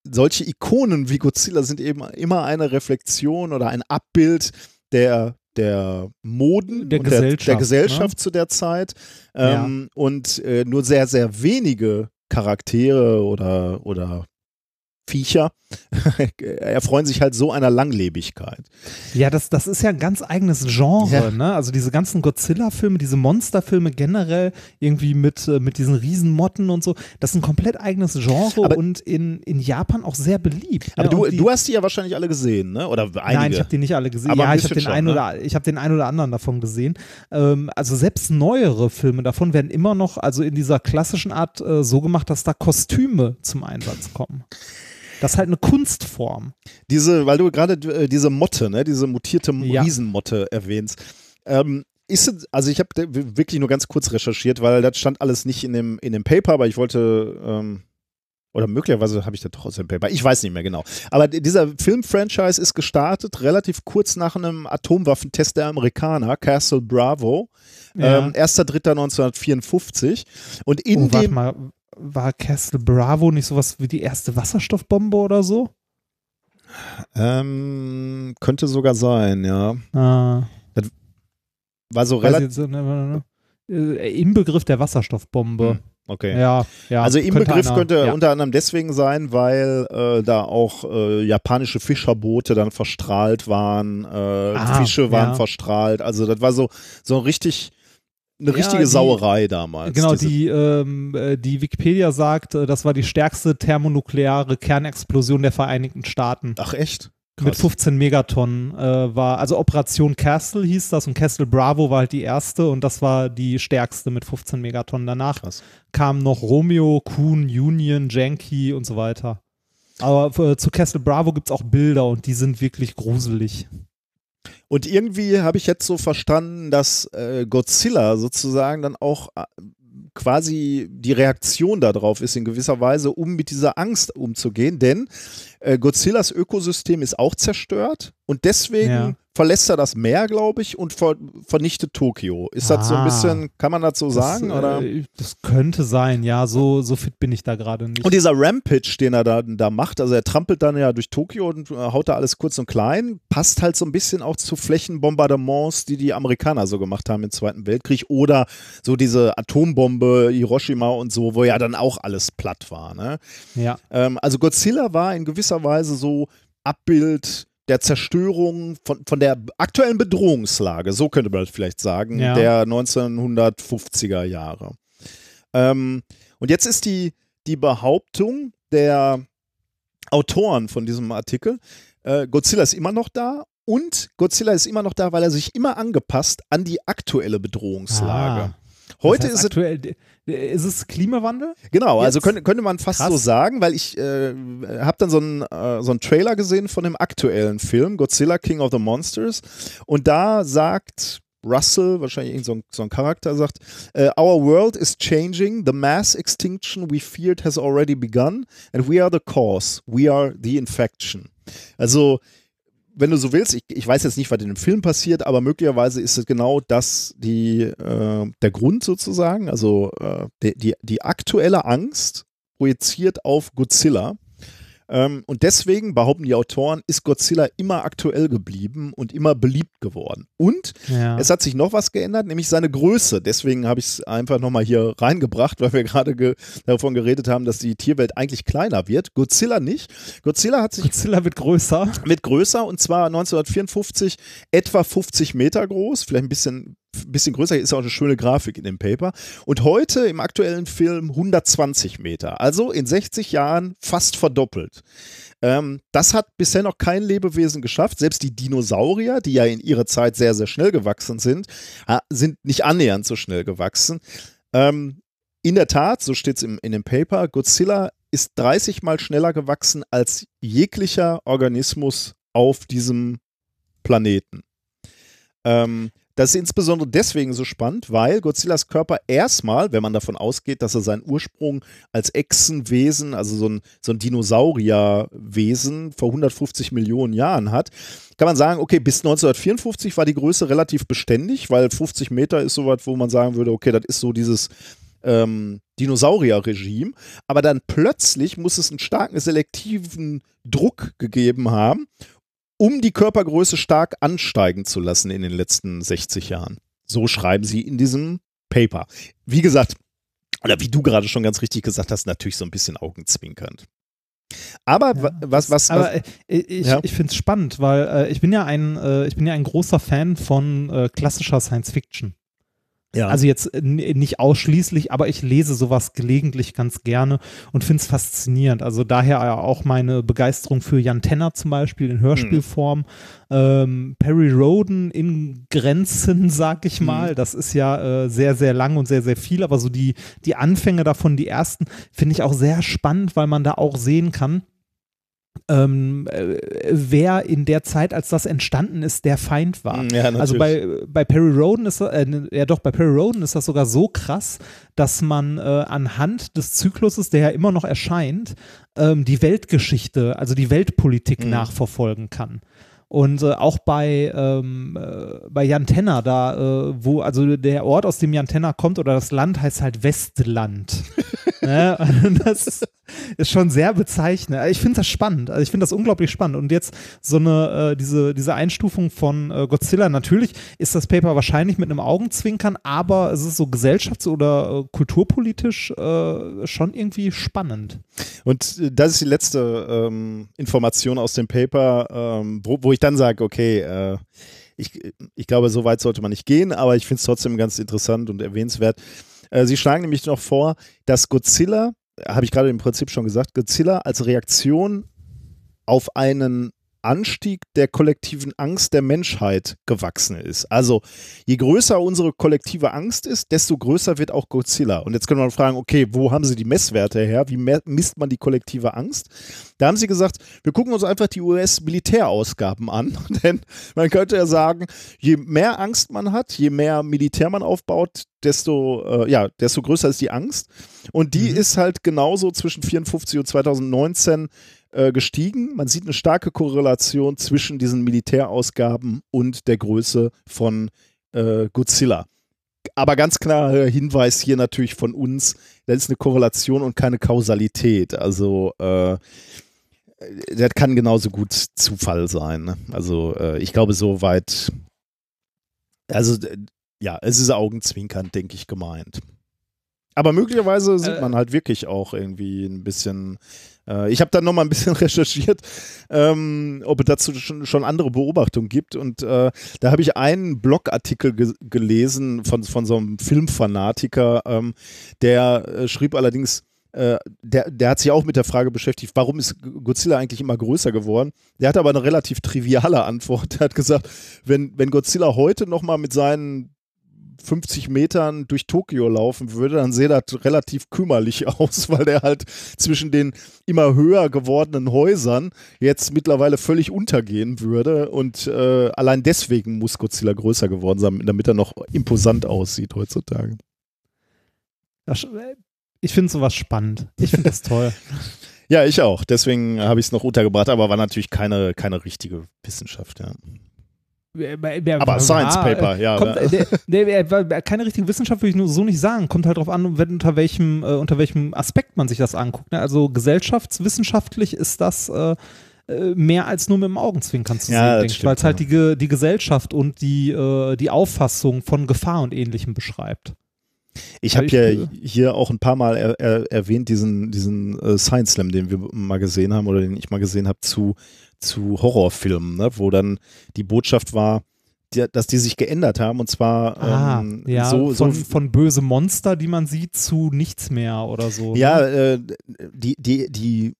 solche Ikonen wie Godzilla sind eben immer eine Reflexion oder ein Abbild der der Moden Der Gesellschaft, der, der Gesellschaft zu der Zeit ähm, und äh, nur sehr sehr wenige Charaktere oder oder Viecher erfreuen sich halt so einer Langlebigkeit. Ja, das, das ist ja ein ganz eigenes Genre, Ja. ne? Also diese ganzen Godzilla-Filme, diese Monsterfilme generell, irgendwie mit, äh, mit diesen Riesenmotten und so, das ist ein komplett eigenes Genre Aber- und in, in Japan auch sehr beliebt. Aber ne? du, Und die, du hast die ja wahrscheinlich alle gesehen, ne? Oder einige. Nein, ich habe die nicht alle gesehen. Aber ja, ich habe den, einen ne? oder, ich hab den einen oder anderen davon gesehen. Ähm, also selbst neuere Filme davon werden immer noch, also in dieser klassischen Art äh, so gemacht, dass da Kostüme zum Einsatz kommen. Das ist halt eine Kunstform. Diese, weil du gerade äh, diese Motte, ne, diese mutierte Ja. Riesenmotte erwähnst. Ähm, ist also ich habe wirklich nur ganz kurz recherchiert, weil das stand alles nicht in dem, in dem Paper, aber ich wollte, ähm, oder möglicherweise habe ich das doch aus dem Paper, ich weiß nicht mehr genau. Aber dieser Film-Franchise ist gestartet relativ kurz nach einem Atomwaffentest der Amerikaner, Castle Bravo, Ja. ähm, 1.3.1954. Und in oh, warte dem, mal, war Castle Bravo nicht sowas wie die erste Wasserstoffbombe oder so? ähm, könnte sogar sein, ja. Ah, War so relativ, ne, ne, ne. Äh, Im Begriff der Wasserstoffbombe. Hm, okay. Ja, ja. Also im Begriff einer- könnte ja. unter anderem deswegen sein, weil äh, da auch äh, japanische Fischerboote dann verstrahlt waren, äh, Ah, Fische waren ja. verstrahlt. Also das war so so richtig eine Ja, richtige die- Sauerei damals. Genau, diese- die, ähm, äh, die Wikipedia sagt, äh, das war die stärkste thermonukleare Kernexplosion der Vereinigten Staaten. Ach echt? Mit Krass. 15 Megatonnen äh, war, also Operation Castle hieß das und Castle Bravo war halt die erste und das war die stärkste mit 15 Megatonnen. Danach Krass. kamen noch Romeo, Kuhn, Union, Yankee und so weiter. Aber äh, zu Castle Bravo gibt es auch Bilder und die sind wirklich gruselig. Und irgendwie habe ich jetzt so verstanden, dass äh, Godzilla sozusagen dann auch äh, quasi die Reaktion darauf ist in gewisser Weise, um mit dieser Angst umzugehen, denn äh, Godzillas Ökosystem ist auch zerstört und deswegen Ja. verlässt er das Meer, glaube ich, und ver vernichtet Tokio. Ist das so ein Ah. bisschen, kann man das so sagen? das, oder? Äh, das könnte sein, ja, so, so fit bin ich da gerade nicht. Und dieser Rampage, den er da, da macht, also er trampelt dann ja durch Tokio und äh, haut da alles kurz und klein, passt halt so ein bisschen auch zu Flächenbombardements, die die Amerikaner so gemacht haben im Zweiten Weltkrieg oder so diese Atombombe Hiroshima und so, wo ja dann auch alles platt war. Ne? ja. Ähm, also Godzilla war in gewisser Weise so Abbild der Zerstörung von, von der aktuellen Bedrohungslage, so könnte man das vielleicht sagen, Ja. der 1950er Jahre. Ähm, und jetzt ist die, die Behauptung der Autoren von diesem Artikel, äh, Godzilla ist immer noch da und Godzilla ist immer noch da, weil er sich immer angepasst an die aktuelle Bedrohungslage. Ah. Heute das heißt ist es aktuell, ist es Klimawandel? Genau, also Jetzt? könnte, könnte man fast Krass. so sagen, weil ich äh, habe dann so einen, äh, so einen Trailer gesehen von dem aktuellen Film, Godzilla King of the Monsters. Und da sagt Russell, wahrscheinlich irgend so ein, so ein Charakter, sagt, äh, Our world is changing, the mass extinction we feared has already begun and we are the cause, we are the infection. Also wenn du so willst, ich, ich weiß jetzt nicht, was in dem Film passiert, aber möglicherweise ist es genau das die, äh, der Grund sozusagen. Also äh, die, die, die aktuelle Angst projiziert auf Godzilla. Ähm, und deswegen, behaupten die Autoren, ist Godzilla immer aktuell geblieben und immer beliebt geworden. Und Ja. es hat sich noch was geändert, nämlich seine Größe. Deswegen habe ich es einfach nochmal hier reingebracht, weil wir gerade ge davon geredet haben, dass die Tierwelt eigentlich kleiner wird. Godzilla nicht. Godzilla hat sich Godzilla wird größer. mit größer und zwar 1954 etwa 50 Meter groß, vielleicht ein bisschen, bisschen größer, ist auch eine schöne Grafik in dem Paper. Und heute im aktuellen Film 120 Meter, also in 60 Jahren fast verdoppelt. Ähm, das hat bisher noch kein Lebewesen geschafft. Selbst die Dinosaurier, die ja in ihrer Zeit sehr, sehr schnell gewachsen sind, sind nicht annähernd so schnell gewachsen. Ähm, in der Tat, so steht es in dem Paper, Godzilla ist 30 mal schneller gewachsen als jeglicher Organismus auf diesem Planeten. Ähm, das ist insbesondere deswegen so spannend, weil Godzillas Körper erstmal, wenn man davon ausgeht, dass er seinen Ursprung als Echsenwesen, also so ein, so ein Dinosaurierwesen vor 150 Millionen Jahren hat, kann man sagen, okay, bis 1954 war die Größe relativ beständig, weil 50 Meter ist so was, wo man sagen würde, okay, das ist so dieses ähm, Dinosaurier-Regime. Aber dann plötzlich muss es einen starken selektiven Druck gegeben haben, um die Körpergröße stark ansteigen zu lassen in den letzten 60 Jahren. So schreiben sie in diesem Paper. Wie gesagt, oder wie du gerade schon ganz richtig gesagt hast, natürlich so ein bisschen augenzwinkernd. Aber wa- was, was, Aber was äh, ich, Ja. ich finde es spannend, weil äh, ich bin ja ein, äh, ich bin ja ein großer Fan von äh, klassischer Science Fiction. Ja. Also jetzt äh, nicht ausschließlich, aber ich lese sowas gelegentlich ganz gerne und finde es faszinierend. Also daher ja auch meine Begeisterung für Jan Tenner zum Beispiel in Hörspielform. Ähm, Perry Roden in Grenzen, sag ich mal. Das ist ja äh, sehr, sehr lang und sehr, sehr viel, aber so die, die Anfänge davon, die ersten, finde ich auch sehr spannend, weil man da auch sehen kann, ähm, äh, wer in der Zeit, als das entstanden ist, der Feind war. Ja, natürlich. also bei, bei Perry Roden ist äh, ne, ja doch, bei Perry Roden ist das sogar so krass, dass man äh, anhand des Zykluses, der ja immer noch erscheint, ähm, die Weltgeschichte, also die Weltpolitik Mhm. nachverfolgen kann. Und äh, auch bei, ähm, äh, bei Jan Tenner, da, äh, wo, also der Ort, aus dem Jan Tenner kommt, oder das Land heißt halt Westland. ne? Das ist schon sehr bezeichnend. Ich finde das spannend. Also ich finde das unglaublich spannend. Und jetzt so eine, äh, diese, diese Einstufung von äh, Godzilla, natürlich ist das Paper wahrscheinlich mit einem Augenzwinkern, aber es ist so gesellschafts- oder äh, kulturpolitisch äh, schon irgendwie spannend. Und äh, das ist die letzte ähm, Information aus dem Paper, ähm, wo, wo ich dann sage, okay, äh, ich, ich glaube, so weit sollte man nicht gehen, aber ich finde es trotzdem ganz interessant und erwähnenswert. Äh, Sie schlagen nämlich noch vor, dass Godzilla, habe ich gerade im Prinzip schon gesagt, Godzilla als Reaktion auf einen Anstieg der kollektiven Angst der Menschheit gewachsen ist. Also je größer unsere kollektive Angst ist, desto größer wird auch Godzilla. Und jetzt können wir fragen, okay, wo haben Sie die Messwerte her? Wie misst man die kollektive Angst? Da haben Sie gesagt, wir gucken uns einfach die US-Militärausgaben an. Denn man könnte ja sagen, je mehr Angst man hat, je mehr Militär man aufbaut, desto, äh, ja, desto größer ist die Angst. Und die ist halt genauso zwischen 54 und 2019 äh, gestiegen. Man sieht eine starke Korrelation zwischen diesen Militärausgaben und der Größe von äh, Godzilla. Aber ganz klarer Hinweis hier natürlich von uns, das ist eine Korrelation und keine Kausalität. Also äh, das kann genauso gut Zufall sein. Ne? Also äh, ich glaube, so weit, also ja, es ist augenzwinkernd, denke ich, gemeint. Aber möglicherweise sieht Äh, man halt wirklich auch irgendwie ein bisschen. Äh, ich habe dann nochmal ein bisschen recherchiert, ähm, ob es dazu schon, schon andere Beobachtungen gibt. Und äh, da habe ich einen Blogartikel ge gelesen von, von so einem Filmfanatiker, ähm, der äh, schrieb allerdings, äh, der, der hat sich auch mit der Frage beschäftigt, warum ist Godzilla eigentlich immer größer geworden? Der hatte aber eine relativ triviale Antwort. Der hat gesagt, wenn, wenn Godzilla heute nochmal mit seinen 50 Metern durch Tokio laufen würde, dann sähe das relativ kümmerlich aus, weil der halt zwischen den immer höher gewordenen Häusern jetzt mittlerweile völlig untergehen würde. Und äh, allein deswegen muss Godzilla größer geworden sein, damit er noch imposant aussieht heutzutage. Das, ich finde sowas spannend. Ich finde das toll. Ja, ich auch. Deswegen habe ich es noch untergebracht, aber war natürlich keine, keine richtige Wissenschaft, ja. Aber Science Paper, ja. Kommt, der, der, keine richtige Wissenschaft würde ich nur so nicht sagen. Kommt halt darauf an, unter welchem, äh, unter welchem Aspekt man sich das anguckt. Ne? Also gesellschaftswissenschaftlich ist das äh, äh mehr als nur mit dem Augenzwinkern zu ja, sehen, weil es halt die, die Gesellschaft und die, äh, die Auffassung von Gefahr und Ähnlichem beschreibt. Ich habe ja hier auch ein paar Mal er, er, erwähnt, diesen, diesen äh, Science Slam, den wir mal gesehen haben oder den ich mal gesehen habe zu, zu Horrorfilmen, ne? wo dann die Botschaft war, die, dass die sich geändert haben und zwar ah, ähm, ja, so, von, so von böse Monster, die man sieht, zu nichts mehr oder so. Ja, ne? äh, die, die, die,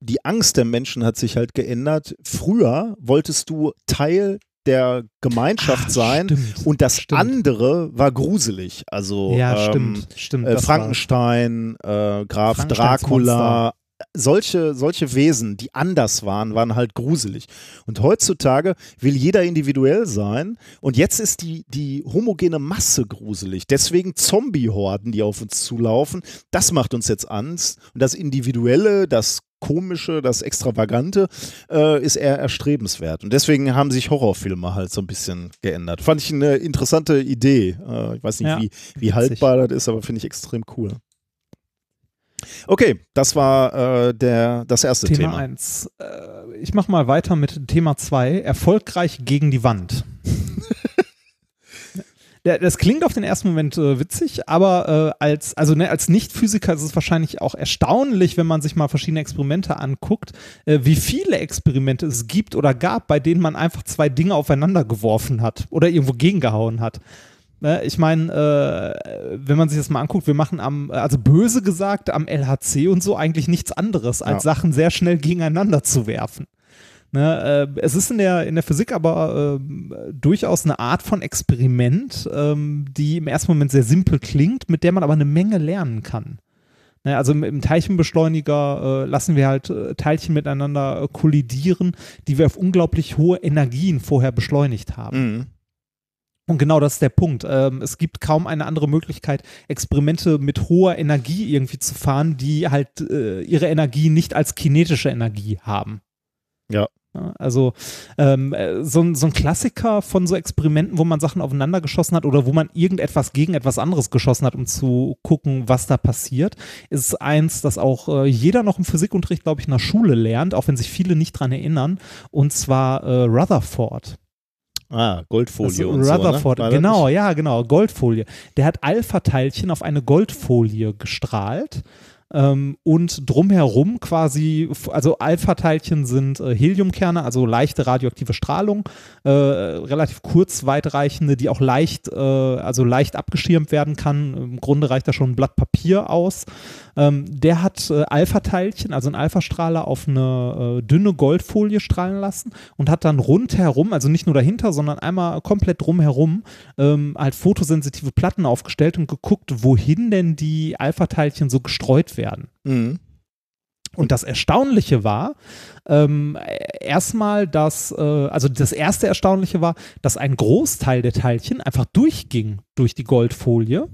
die Angst der Menschen hat sich halt geändert. Früher wolltest du Teil der Gemeinschaft Ach, sein stimmt, und das stimmt. andere war gruselig. Also ja, ähm, stimmt, stimmt, äh, Frankenstein, äh, Graf Dracula, solche, solche Wesen, die anders waren, waren halt gruselig. Und heutzutage will jeder individuell sein und jetzt ist die, die homogene Masse gruselig. Deswegen Zombie-Horden, die auf uns zulaufen, das macht uns jetzt Angst. Und das Individuelle, das Komische, das Extravagante äh, ist eher erstrebenswert. Und deswegen haben sich Horrorfilme halt so ein bisschen geändert. Fand ich eine interessante Idee. Äh, ich weiß nicht, ja, wie, wie haltbar das ist, aber finde ich extrem cool. Okay, das war äh, der, das erste Thema. Thema 1. Äh, ich mache mal weiter mit Thema 2. Erfolgreich gegen die Wand. das klingt auf den ersten Moment äh, witzig, aber äh, als, also, ne, als Nicht-Physiker ist es wahrscheinlich auch erstaunlich, wenn man sich mal verschiedene Experimente anguckt, äh, wie viele Experimente es gibt oder gab, bei denen man einfach zwei Dinge aufeinander geworfen hat oder irgendwo gegengehauen hat. Ne, ich meine, äh, wenn man sich das mal anguckt, wir machen am, also böse gesagt, am LHC und so eigentlich nichts anderes, als ja. Sachen sehr schnell gegeneinander zu werfen. Ne, äh, es ist in der, in der Physik aber äh, durchaus eine Art von Experiment, ähm, die im ersten Moment sehr simpel klingt, mit der man aber eine Menge lernen kann. Ne, also im, im Teilchenbeschleuniger äh, lassen wir halt äh, Teilchen miteinander äh, kollidieren, die wir auf unglaublich hohe Energien vorher beschleunigt haben. Mhm. Und genau das ist der Punkt. Ähm, es gibt kaum eine andere Möglichkeit, Experimente mit hoher Energie irgendwie zu fahren, die halt äh, ihre Energie nicht als kinetische Energie haben. Ja. Also ähm, äh, so, so, ein Klassiker von so Experimenten, wo man Sachen aufeinander geschossen hat oder wo man irgendetwas gegen etwas anderes geschossen hat, um zu gucken, was da passiert, ist eins, das auch äh, jeder noch im Physikunterricht, glaube ich, in der Schule lernt, auch wenn sich viele nicht dran erinnern, und zwar äh, Rutherford. Ah, Goldfolie und Rutherford, so, ne? genau, ja, genau, Goldfolie. Der hat Alpha-Teilchen auf eine Goldfolie gestrahlt ähm, und drumherum quasi, also Alpha-Teilchen sind äh, Heliumkerne, also leichte radioaktive Strahlung, äh, relativ kurz weitreichende, die auch leicht, äh, also leicht abgeschirmt werden kann. Im Grunde reicht da schon ein Blatt Papier aus. Ähm, der hat äh, Alpha-Teilchen, also ein Alpha-Strahler, auf eine äh, dünne Goldfolie strahlen lassen und hat dann rundherum, also nicht nur dahinter, sondern einmal komplett drumherum, ähm, halt fotosensitive Platten aufgestellt und geguckt, wohin denn die Alpha-Teilchen so gestreut werden. Mhm. Und das Erstaunliche war, ähm, erstmal, dass, äh, also das erste Erstaunliche war, dass ein Großteil der Teilchen einfach durchging durch die Goldfolie.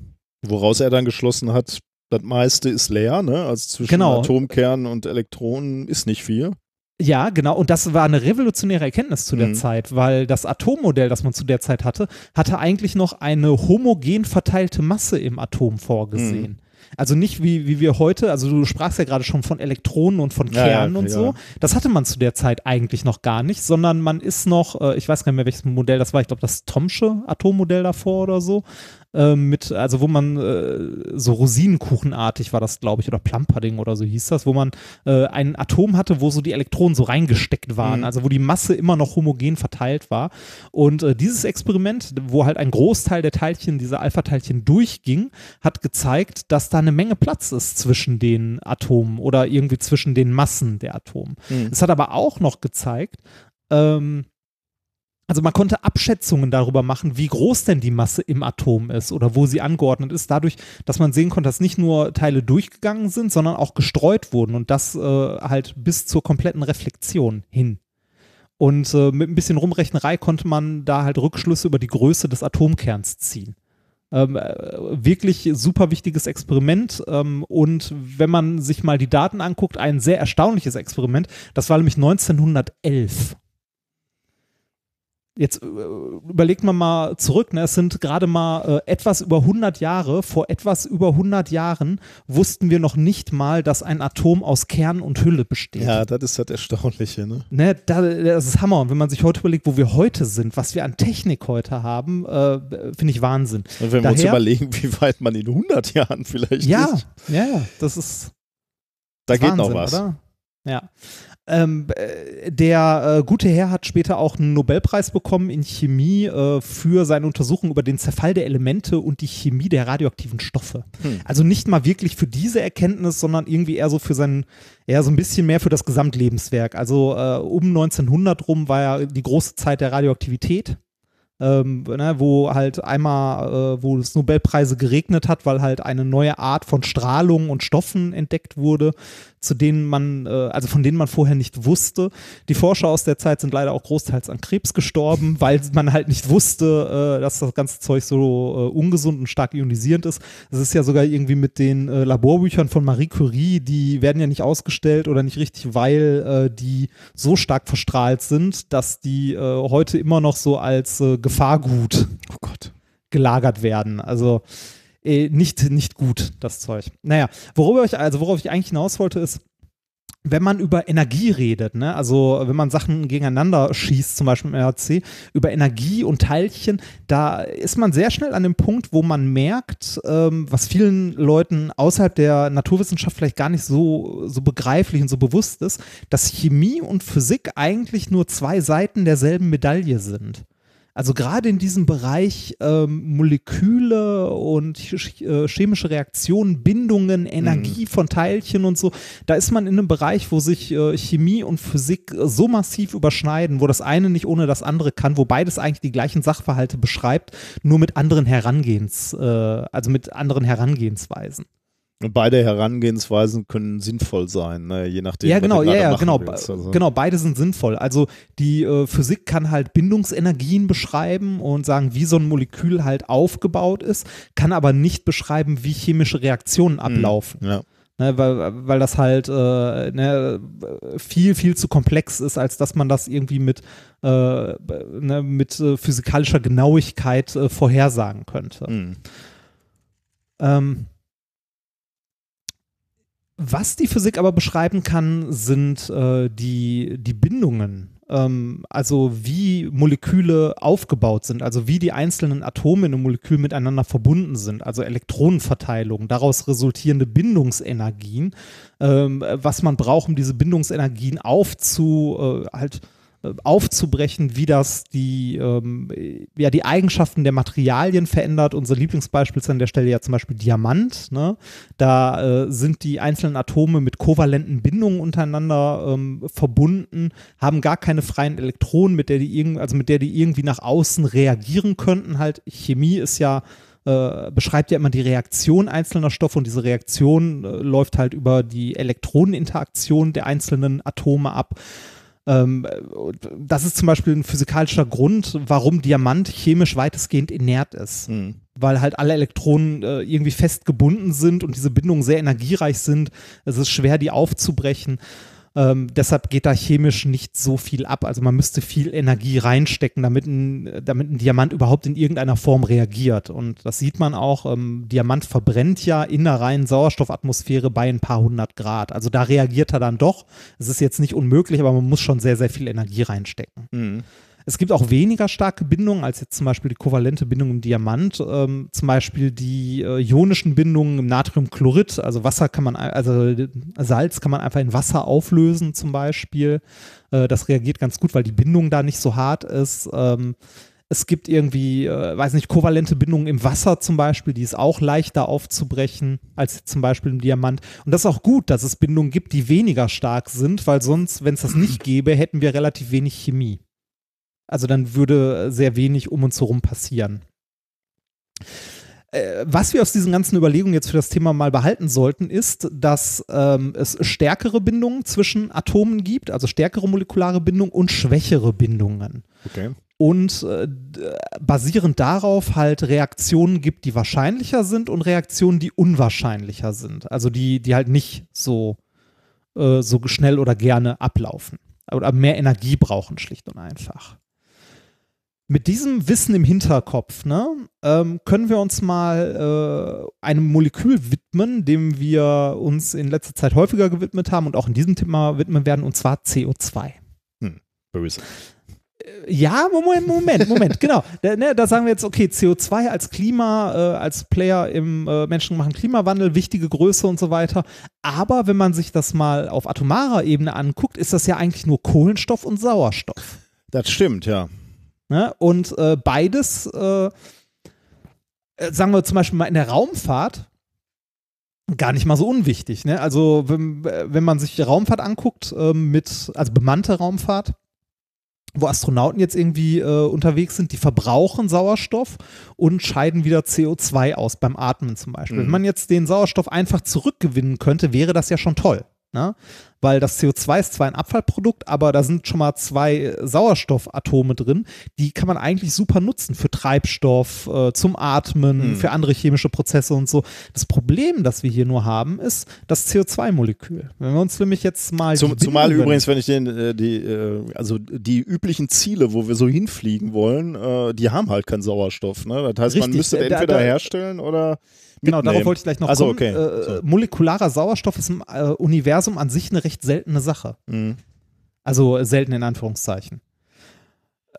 Woraus er dann geschlossen hat, das meiste ist leer, ne? Also zwischen genau. Atomkern und Elektronen ist nicht viel. Ja, genau. Und das war eine revolutionäre Erkenntnis zu der mhm. Zeit, weil das Atommodell, das man zu der Zeit hatte, hatte eigentlich noch eine homogen verteilte Masse im Atom vorgesehen. Mhm. Also nicht wie, wie wir heute, also du sprachst ja gerade schon von Elektronen und von Kernen ja, ja, und so. Ja. Das hatte man zu der Zeit eigentlich noch gar nicht, sondern man ist noch, äh, ich weiß gar nicht mehr, welches Modell das war, ich glaube das Tomsche Atommodell davor oder so, äh, mit, also wo man äh, so Rosinenkuchenartig war das, glaube ich, oder Plumpudding oder so hieß das, wo man äh, ein Atom hatte, wo so die Elektronen so reingesteckt waren, mhm. also wo die Masse immer noch homogen verteilt war. Und äh, dieses Experiment, wo halt ein Großteil der Teilchen, dieser Alpha-Teilchen durchging, hat gezeigt, dass da eine Menge Platz ist zwischen den Atomen oder irgendwie zwischen den Massen der Atome. Mhm. Es hat aber auch noch gezeigt, ähm, also man konnte Abschätzungen darüber machen, wie groß denn die Masse im Atom ist oder wo sie angeordnet ist, dadurch, dass man sehen konnte, dass nicht nur Teile durchgegangen sind, sondern auch gestreut wurden und das äh, halt bis zur kompletten Reflexion hin. Und äh, mit ein bisschen Rumrechnerei konnte man da halt Rückschlüsse über die Größe des Atomkerns ziehen. Ähm, äh, wirklich super wichtiges Experiment. Ähm, und wenn man sich mal die Daten anguckt, ein sehr erstaunliches Experiment. Das war nämlich 1911 jetzt äh, überlegt man mal zurück, ne? es sind gerade mal äh, etwas über 100 Jahre, vor etwas über 100 Jahren wussten wir noch nicht mal, dass ein Atom aus Kern und Hülle besteht. Ja, das ist das Erstaunliche. Ne? ne da, das ist Hammer. Und wenn man sich heute überlegt, wo wir heute sind, was wir an Technik heute haben, äh, finde ich Wahnsinn. Und wenn Daher, wir uns überlegen, wie weit man in 100 Jahren vielleicht ja, ist. Ja, ja, das ist da geht Wahnsinn, noch was. Oder? Ja. Ähm, äh, der äh, gute Herr hat später auch einen Nobelpreis bekommen in Chemie äh, für seine Untersuchung über den Zerfall der Elemente und die Chemie der radioaktiven Stoffe. Hm. Also nicht mal wirklich für diese Erkenntnis, sondern irgendwie eher so für sein, eher so ein bisschen mehr für das Gesamtlebenswerk. Also äh, um 1900 rum war ja die große Zeit der Radioaktivität ähm, ne, wo halt einmal, äh, wo es Nobelpreise geregnet hat, weil halt eine neue Art von Strahlung und Stoffen entdeckt wurde, zu denen man, äh, also von denen man vorher nicht wusste. Die Forscher aus der Zeit sind leider auch großteils an Krebs gestorben, weil man halt nicht wusste, äh, dass das ganze Zeug so äh, ungesund und stark ionisierend ist. Es ist ja sogar irgendwie mit den äh, Laborbüchern von Marie Curie, die werden ja nicht ausgestellt oder nicht richtig, weil äh, die so stark verstrahlt sind, dass die heute immer noch so als Gefahrgut oh gelagert werden. Also äh, nicht, nicht gut, das Zeug. Naja, worüber ich, also worauf ich eigentlich hinaus wollte, ist, wenn man über Energie redet, ne, also wenn man Sachen gegeneinander schießt, zum Beispiel im RC, über Energie und Teilchen, da ist man sehr schnell an dem Punkt, wo man merkt, ähm, was vielen Leuten außerhalb der Naturwissenschaft vielleicht gar nicht so, so begreiflich und so bewusst ist, dass Chemie und Physik eigentlich nur zwei Seiten derselben Medaille sind. Also gerade in diesem Bereich ähm, Moleküle und äh, chemische Reaktionen, Bindungen, Energie mhm. von Teilchen und so, da ist man in einem Bereich, wo sich äh, Chemie und Physik so massiv überschneiden, wo das eine nicht ohne das andere kann, wo beides eigentlich die gleichen Sachverhalte beschreibt, nur mit anderen Herangehens, äh, also mit anderen Herangehensweisen. Beide Herangehensweisen können sinnvoll sein, ne? je nachdem. Ja, genau, ja, ja, genau, also. genau, beide sind sinnvoll. Also die äh, Physik kann halt Bindungsenergien beschreiben und sagen, wie so ein Molekül halt aufgebaut ist, kann aber nicht beschreiben, wie chemische Reaktionen hm, ablaufen. Mhm, ja. Ne, weil, weil das halt äh, ne, viel, viel zu komplex ist, als dass man das irgendwie mit, äh, ne, mit äh, physikalischer Genauigkeit äh, vorhersagen könnte. Mhm. Ähm, was die Physik aber beschreiben kann, sind äh, die, die Bindungen. Ähm, also wie Moleküle aufgebaut sind, also wie die einzelnen Atome in einem Molekül miteinander verbunden sind, also Elektronenverteilung, daraus resultierende Bindungsenergien, ähm, was man braucht, um diese Bindungsenergien aufzu, äh, halt aufzubrechen, wie das die, ähm, ja, die Eigenschaften der Materialien verändert. Unser Lieblingsbeispiel ist an der Stelle ja zum Beispiel Diamant. Ne? Da äh, sind die einzelnen Atome mit kovalenten Bindungen untereinander ähm, verbunden, haben gar keine freien Elektronen, mit der die irgend, also mit der die irgendwie nach außen reagieren könnten. Halt, Chemie ist ja äh, beschreibt ja immer die Reaktion einzelner Stoffe und diese Reaktion äh, läuft halt über die Elektroneninteraktion der einzelnen Atome ab. Ähm, das ist zum Beispiel ein physikalischer Grund, warum Diamant chemisch weitestgehend inert ist. Mhm. Weil halt alle Elektronen äh, irgendwie fest gebunden sind und diese Bindungen sehr energiereich sind. Es ist schwer, die aufzubrechen. Ähm, deshalb geht da chemisch nicht so viel ab. Also man müsste viel Energie reinstecken, damit ein, damit ein Diamant überhaupt in irgendeiner Form reagiert. Und das sieht man auch. Ähm, Diamant verbrennt ja in der reinen Sauerstoffatmosphäre bei ein paar hundert Grad. Also da reagiert er dann doch. Es ist jetzt nicht unmöglich, aber man muss schon sehr, sehr viel Energie reinstecken. Mhm. Es gibt auch weniger starke Bindungen als jetzt zum Beispiel die kovalente Bindung im Diamant. Ähm, zum Beispiel die äh, ionischen Bindungen im Natriumchlorid. Also Wasser kann man, also Salz kann man einfach in Wasser auflösen zum Beispiel. Äh, das reagiert ganz gut, weil die Bindung da nicht so hart ist. Ähm, es gibt irgendwie, äh, weiß nicht, kovalente Bindungen im Wasser zum Beispiel, die ist auch leichter aufzubrechen als zum Beispiel im Diamant. Und das ist auch gut, dass es Bindungen gibt, die weniger stark sind, weil sonst, wenn es das nicht gäbe, hätten wir relativ wenig Chemie. Also dann würde sehr wenig um uns herum passieren. Äh, was wir aus diesen ganzen Überlegungen jetzt für das Thema mal behalten sollten, ist, dass ähm, es stärkere Bindungen zwischen Atomen gibt, also stärkere molekulare Bindungen und schwächere Bindungen. Okay. Und äh, basierend darauf halt Reaktionen gibt, die wahrscheinlicher sind und Reaktionen, die unwahrscheinlicher sind. Also die, die halt nicht so, äh, so schnell oder gerne ablaufen. Oder mehr Energie brauchen, schlicht und einfach mit diesem Wissen im Hinterkopf ne, ähm, können wir uns mal äh, einem Molekül widmen, dem wir uns in letzter Zeit häufiger gewidmet haben und auch in diesem Thema widmen werden, und zwar CO2. Hm, böse. Äh, ja, Moment, Moment, Moment, genau. Da, ne, da, sagen wir jetzt, okay, CO2 als Klima, äh, als Player im äh, menschengemachten Klimawandel, wichtige Größe und so weiter. Aber wenn man sich das mal auf atomarer Ebene anguckt, ist das ja eigentlich nur Kohlenstoff und Sauerstoff. Das stimmt, ja. Ne? Und äh, beides, äh, äh, sagen wir zum Beispiel mal in der Raumfahrt, gar nicht mal so unwichtig. Ne? Also wenn, wenn man sich die Raumfahrt anguckt, äh, mit, also bemannte Raumfahrt, wo Astronauten jetzt irgendwie äh, unterwegs sind, die verbrauchen Sauerstoff und scheiden wieder CO2 aus beim Atmen zum Beispiel. Mhm. Wenn man jetzt den Sauerstoff einfach zurückgewinnen könnte, wäre das ja schon toll. Ne? Weil das CO2 ist zwar ein Abfallprodukt, aber da sind schon mal zwei Sauerstoffatome drin, die kann man eigentlich super nutzen für Treibstoff, äh, zum Atmen, mhm. für andere chemische Prozesse und so. Das Problem, das wir hier nur haben, ist das CO2-Molekül. Wenn wir uns nämlich jetzt mal. Zum, zumal übrigens, wenn ich den, äh, die, äh, also die üblichen Ziele, wo wir so hinfliegen wollen, äh, die haben halt keinen Sauerstoff. Ne? Das heißt, Richtig, man müsste entweder da, da, herstellen oder Genau, darauf wollte ich gleich noch also, kommen. Okay. Äh, molekularer Sauerstoff ist im äh, Universum an sich eine recht seltene Sache. Mhm. Also selten in Anführungszeichen.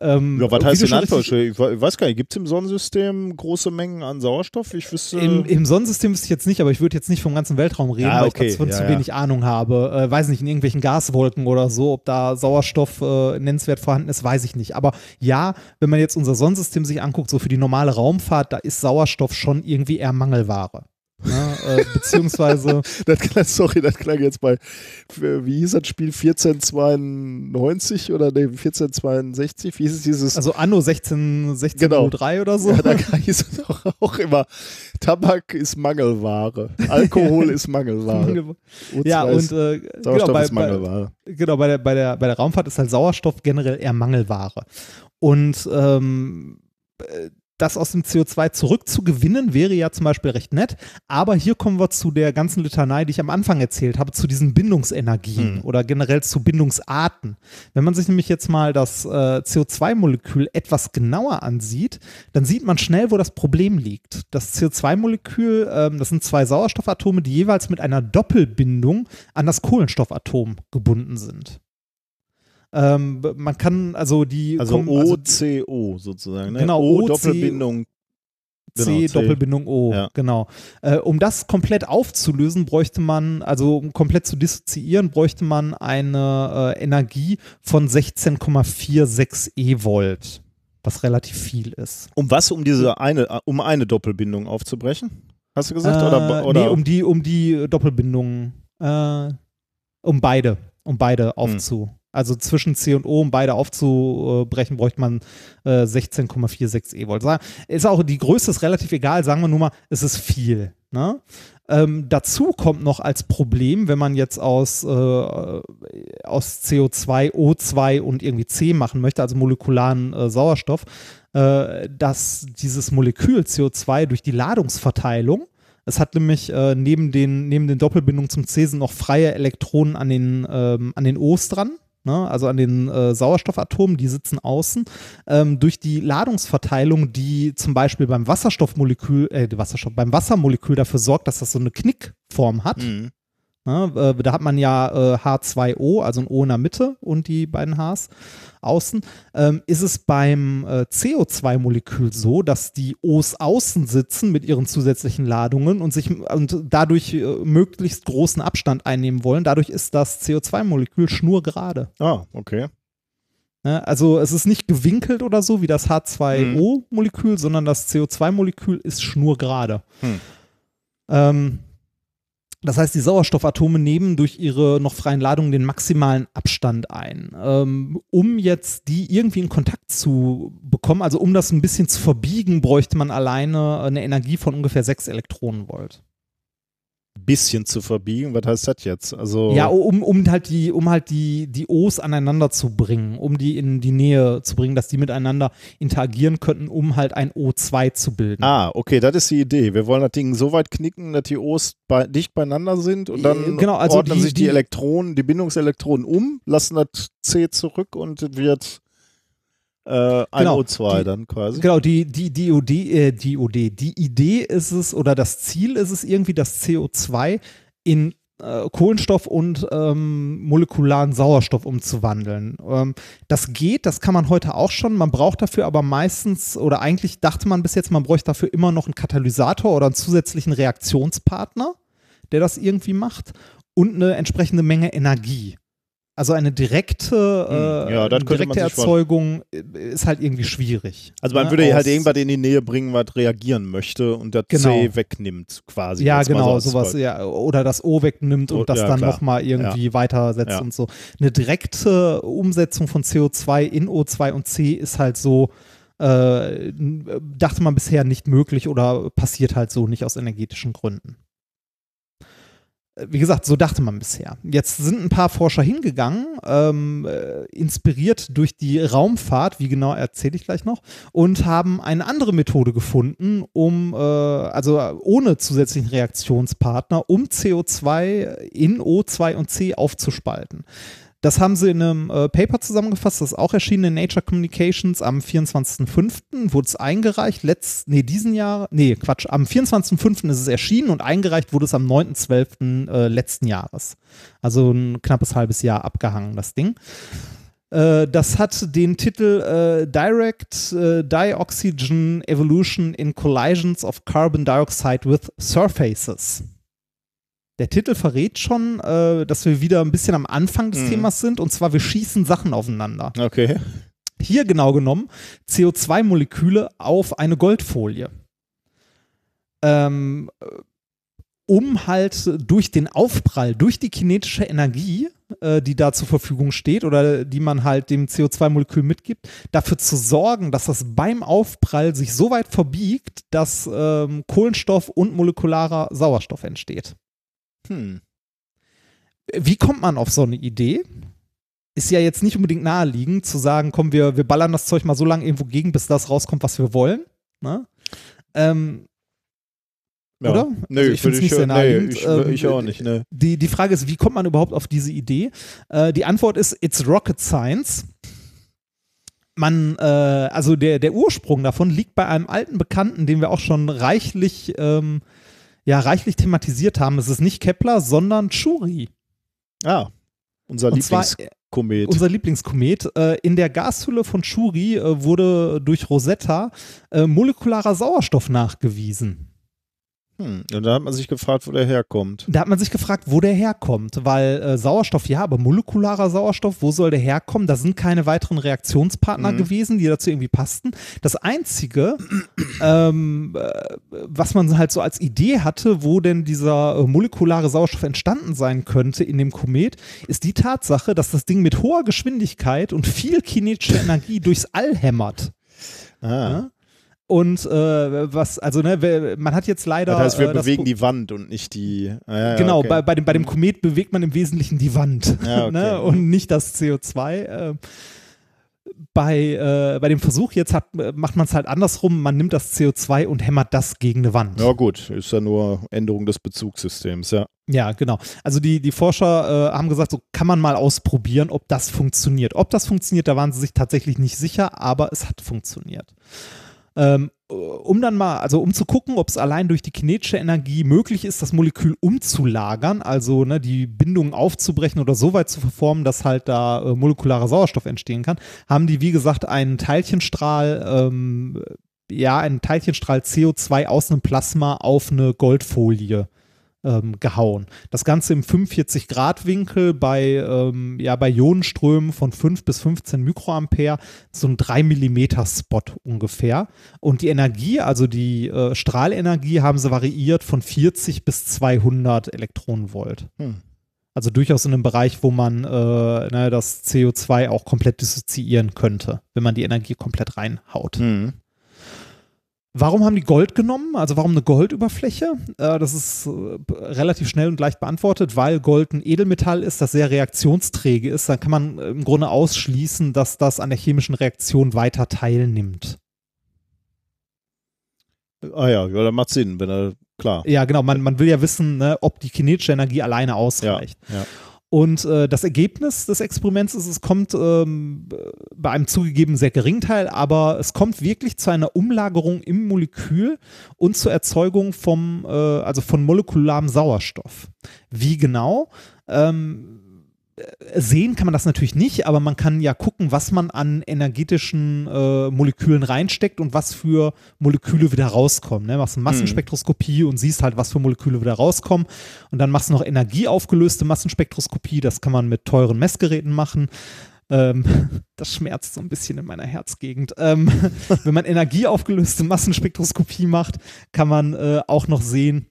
Ähm, ja, was heißt in Anführungsstrichen? Ich weiß gar nicht, gibt es im Sonnensystem große Mengen an Sauerstoff? Ich wüsste. Im, Im, Sonnensystem wüsste ich jetzt nicht, aber ich würde jetzt nicht vom ganzen Weltraum reden, ah, okay. weil ich davon ja, zu wenig Ahnung habe. Äh, weiß nicht, in irgendwelchen Gaswolken oder so, ob da Sauerstoff äh, nennenswert vorhanden ist, weiß ich nicht. Aber ja, wenn man jetzt unser Sonnensystem sich anguckt, so für die normale Raumfahrt, da ist Sauerstoff schon irgendwie eher Mangelware. Ja, äh, beziehungsweise. das sorry, das klang jetzt bei, wie hieß das Spiel, 1492 oder nee, 1462? Wie hieß es dieses? Also Anno 16, 1603 genau. oder so. Ja, da hieß es doch auch immer, Tabak ist Mangelware, Alkohol ist Mangelware. ja, und äh, genau, bei, ist Mangelware. Bei, genau, bei der, bei, der, bei der Raumfahrt ist halt Sauerstoff generell eher Mangelware. Und ähm, äh, das aus dem CO2 zurückzugewinnen, wäre ja zum Beispiel recht nett. Aber hier kommen wir zu der ganzen Litanei, die ich am Anfang erzählt habe, zu diesen Bindungsenergien hm. oder generell zu Bindungsarten. Wenn man sich nämlich jetzt mal das äh, CO2-Molekül etwas genauer ansieht, dann sieht man schnell, wo das Problem liegt. Das CO2-Molekül, ähm, das sind zwei Sauerstoffatome, die jeweils mit einer Doppelbindung an das Kohlenstoffatom gebunden sind. Ähm, man kann also die. Also OCO also, sozusagen. Ne? Genau, O, Doppelbindung. C, genau, Doppelbindung O, ja. genau. Äh, um das komplett aufzulösen, bräuchte man, also um komplett zu dissoziieren, bräuchte man eine äh, Energie von 16,46 E-Volt, was relativ viel ist. Um was? Um diese eine, um eine Doppelbindung aufzubrechen? Hast du gesagt? Äh, oder, oder? Nee, um die, um die Doppelbindung, äh, um beide, um beide hm. aufzu. Hm. Also zwischen C und O, um beide aufzubrechen, bräuchte man äh, 16,46 E-Volt. Ist auch die Größe ist relativ egal, sagen wir nur mal, es ist viel. Ne? Ähm, dazu kommt noch als Problem, wenn man jetzt aus, äh, aus CO2, O2 und irgendwie C machen möchte, also molekularen äh, Sauerstoff, äh, dass dieses Molekül CO2 durch die Ladungsverteilung es hat nämlich äh, neben, den, neben den Doppelbindungen zum C sind noch freie Elektronen an den, ähm, an den O's dran ne, also an den äh, Sauerstoffatomen, die sitzen außen, ähm, durch die Ladungsverteilung, die zum Beispiel beim Wasserstoffmolekül, äh, Wasserstoff, beim Wassermolekül dafür sorgt, dass das so eine Knickform hat. Mhm. Ne, äh, da hat man ja äh, H2O, also ein O in der Mitte und die beiden Hs außen. Ähm, ist es beim äh, CO2-Molekül so, dass die O's außen sitzen mit ihren zusätzlichen Ladungen und sich und dadurch äh, möglichst großen Abstand einnehmen wollen. Dadurch ist das CO2-Molekül schnurgerade. Ah, okay. Ne, also es ist nicht gewinkelt oder so wie das H2O-Molekül, hm. sondern das CO2-Molekül ist schnurgerade. Hm. Ähm, Das heißt, die Sauerstoffatome nehmen durch ihre noch freien Ladungen den maximalen Abstand ein. Ähm, um jetzt die irgendwie in Kontakt zu bekommen, also um das ein bisschen zu verbiegen, bräuchte man alleine eine Energie von ungefähr 6 Elektronenvolt bisschen zu verbiegen. Was heißt das jetzt? Also ja, um, um halt die, um halt die, die O's aneinander zu bringen, um die in die Nähe zu bringen, dass die miteinander interagieren könnten, um halt ein O2 zu bilden. Ah, okay, das ist die Idee. Wir wollen das Ding so weit knicken, dass die O's bei, dicht beieinander sind und dann genau, also ordnen die, sich die, die Elektronen, die Bindungselektronen um, lassen das C zurück und wird äh, ein Genau, O2 die- dann quasi. Genau, die, die, die, OD, äh, die OD, die Idee ist es oder das Ziel ist es irgendwie, das CO2 in äh, Kohlenstoff und ähm, molekularen Sauerstoff umzuwandeln. Ähm, das geht, das kann man heute auch schon. Man braucht dafür aber meistens, oder eigentlich dachte man bis jetzt, man bräuchte dafür immer noch einen Katalysator oder einen zusätzlichen Reaktionspartner, der das irgendwie macht und eine entsprechende Menge Energie. Also eine direkte, Hm, äh, ja, man direkte Erzeugung äh, ist halt irgendwie schwierig. Also man ne, würde halt aus- irgendwas in die Nähe bringen, was reagieren möchte und das Genau. C wegnimmt quasi. Ja, genau, als sowas, ja, oder das O wegnimmt Oh, und das ja, dann nochmal irgendwie weitersetzt Ja. und so. Eine direkte Umsetzung von CO2 in O2 und C ist halt so, äh, n- dachte man bisher nicht möglich oder passiert halt so nicht aus energetischen Gründen. Wie gesagt, so dachte man bisher. Jetzt sind ein paar Forscher hingegangen, ähm, äh, inspiriert durch die Raumfahrt, wie genau erzähle ich gleich noch, und haben eine andere Methode gefunden, um, äh, also äh, ohne zusätzlichen Reaktionspartner, um CO2 in O2 und C aufzuspalten. Das haben sie in einem äh, Paper zusammengefasst, das ist auch erschienen in Nature Communications am 24.05. wurde es eingereicht, letzt, nee, diesen Jahr, nee, Quatsch, am 24.05. ist es erschienen und eingereicht wurde es am 9.12. Äh, letzten Jahres. Also ein knappes halbes Jahr abgehangen, das Ding. Äh, das hat den Titel äh, Direct äh, Dioxygen Evolution in Collisions of Carbon Dioxide with Surfaces. Der Titel verrät schon, äh, dass wir wieder ein bisschen am Anfang des Mhm. Themas sind und zwar wir schießen Sachen aufeinander. Okay. Hier genau genommen CO2-Moleküle auf eine Goldfolie. Ähm, äh, um halt durch den Aufprall, durch die kinetische Energie, äh, die da zur Verfügung steht oder die man halt dem CO2-Molekül mitgibt, dafür zu sorgen, dass das beim Aufprall sich so weit verbiegt, dass ähm, Kohlenstoff und molekularer Sauerstoff entsteht. Hm. Wie kommt man auf so eine Idee? Ist ja jetzt nicht unbedingt naheliegend zu sagen, komm, wir, wir ballern das Zeug mal so lange irgendwo gegen, bis das rauskommt, was wir wollen. Ne? Ähm, Ja. Oder? Nö, Also ich find's würde nicht sehr nee, naheliegend. ich, Ähm, ich auch nicht, ne. die, die Frage ist, wie kommt man überhaupt auf diese Idee? Äh, die Antwort ist, it's rocket science. Man, äh, also der, der Ursprung davon liegt bei einem alten Bekannten, den wir auch schon reichlich, ähm, ja, reichlich thematisiert haben. Es ist nicht Kepler, sondern Chury. Ah, unser Und zwar, Lieblingskomet. unser Lieblingskomet. Äh, in der Gashülle von Chury äh, wurde durch Rosetta äh, molekularer Sauerstoff nachgewiesen. Hm. Und da hat man sich gefragt, wo der herkommt. Da hat man sich gefragt, wo der herkommt, weil äh, Sauerstoff ja, aber molekularer Sauerstoff, wo soll der herkommen? Da sind keine weiteren Reaktionspartner Mhm. gewesen, die dazu irgendwie passten. Das Einzige, ähm, äh, was man halt so als Idee hatte, wo denn dieser äh, molekulare Sauerstoff entstanden sein könnte in dem Komet, ist die Tatsache, dass das Ding mit hoher Geschwindigkeit und viel kinetischer Energie durchs All hämmert. Ah. Ja? Und äh, was, also ne, man hat jetzt leider. Das heißt, wir äh, bewegen die Wand und nicht die. Ah, ja, Genau, okay. bei, bei, dem, bei dem Komet bewegt man im Wesentlichen die Wand Ja, okay. ne? und nicht das CO2. Äh, bei, äh, bei dem Versuch jetzt hat, macht man es halt andersrum, man nimmt das CO2 und hämmert das gegen eine Wand. Ja, gut, ist ja nur Änderung des Bezugssystems, ja. Ja, genau. Also die, die Forscher äh, haben gesagt, so kann man mal ausprobieren, ob das funktioniert. Ob das funktioniert, da waren sie sich tatsächlich nicht sicher, aber es hat funktioniert. Ähm, um dann mal, also um zu gucken, ob es allein durch die kinetische Energie möglich ist, das Molekül umzulagern, also ne, die Bindungen aufzubrechen oder so weit zu verformen, dass halt da äh, molekularer Sauerstoff entstehen kann, haben die, wie gesagt, einen Teilchenstrahl, ähm, ja, einen Teilchenstrahl CO2 aus einem Plasma auf eine Goldfolie ähm, gehauen. Das Ganze im 45-Grad-Winkel bei, ähm, ja, bei Ionenströmen von 5 bis 15 Mikroampere, so ein 3 Millimeter Spot ungefähr. Und die Energie, also die äh, Strahlenergie, haben sie variiert von 40 bis 200 Elektronenvolt. Hm. Also durchaus in einem Bereich, wo man äh, ne, das CO2 auch komplett dissoziieren könnte, wenn man die Energie komplett reinhaut. Mhm. Warum haben die Gold genommen? Also warum eine Goldüberfläche? Äh, das ist äh, relativ schnell und leicht beantwortet, weil Gold ein Edelmetall ist, das sehr reaktionsträge ist. Dann kann man im Grunde ausschließen, dass das an der chemischen Reaktion weiter teilnimmt. Ah ja, ja, dann macht Sinn, wenn er, klar. Ja, genau, man, man will ja wissen, ne, ob die kinetische Energie alleine ausreicht. Ja, ja. Und äh, das Ergebnis des Experiments ist, es kommt ähm, bei einem zugegeben sehr geringen Teil, aber es kommt wirklich zu einer Umlagerung im Molekül und zur Erzeugung vom, äh, also von molekularem Sauerstoff. Wie genau? Ähm, sehen kann man das natürlich nicht, aber man kann ja gucken, was man an energetischen äh, Molekülen reinsteckt und was für Moleküle wieder rauskommen. Ne? Machst eine Massenspektroskopie mhm. und siehst halt, was für Moleküle wieder rauskommen. Und dann machst du noch energieaufgelöste Massenspektroskopie. Das kann man mit teuren Messgeräten machen. Ähm, das schmerzt so ein bisschen in meiner Herzgegend. Ähm, wenn man energieaufgelöste Massenspektroskopie macht, kann man äh, auch noch sehen,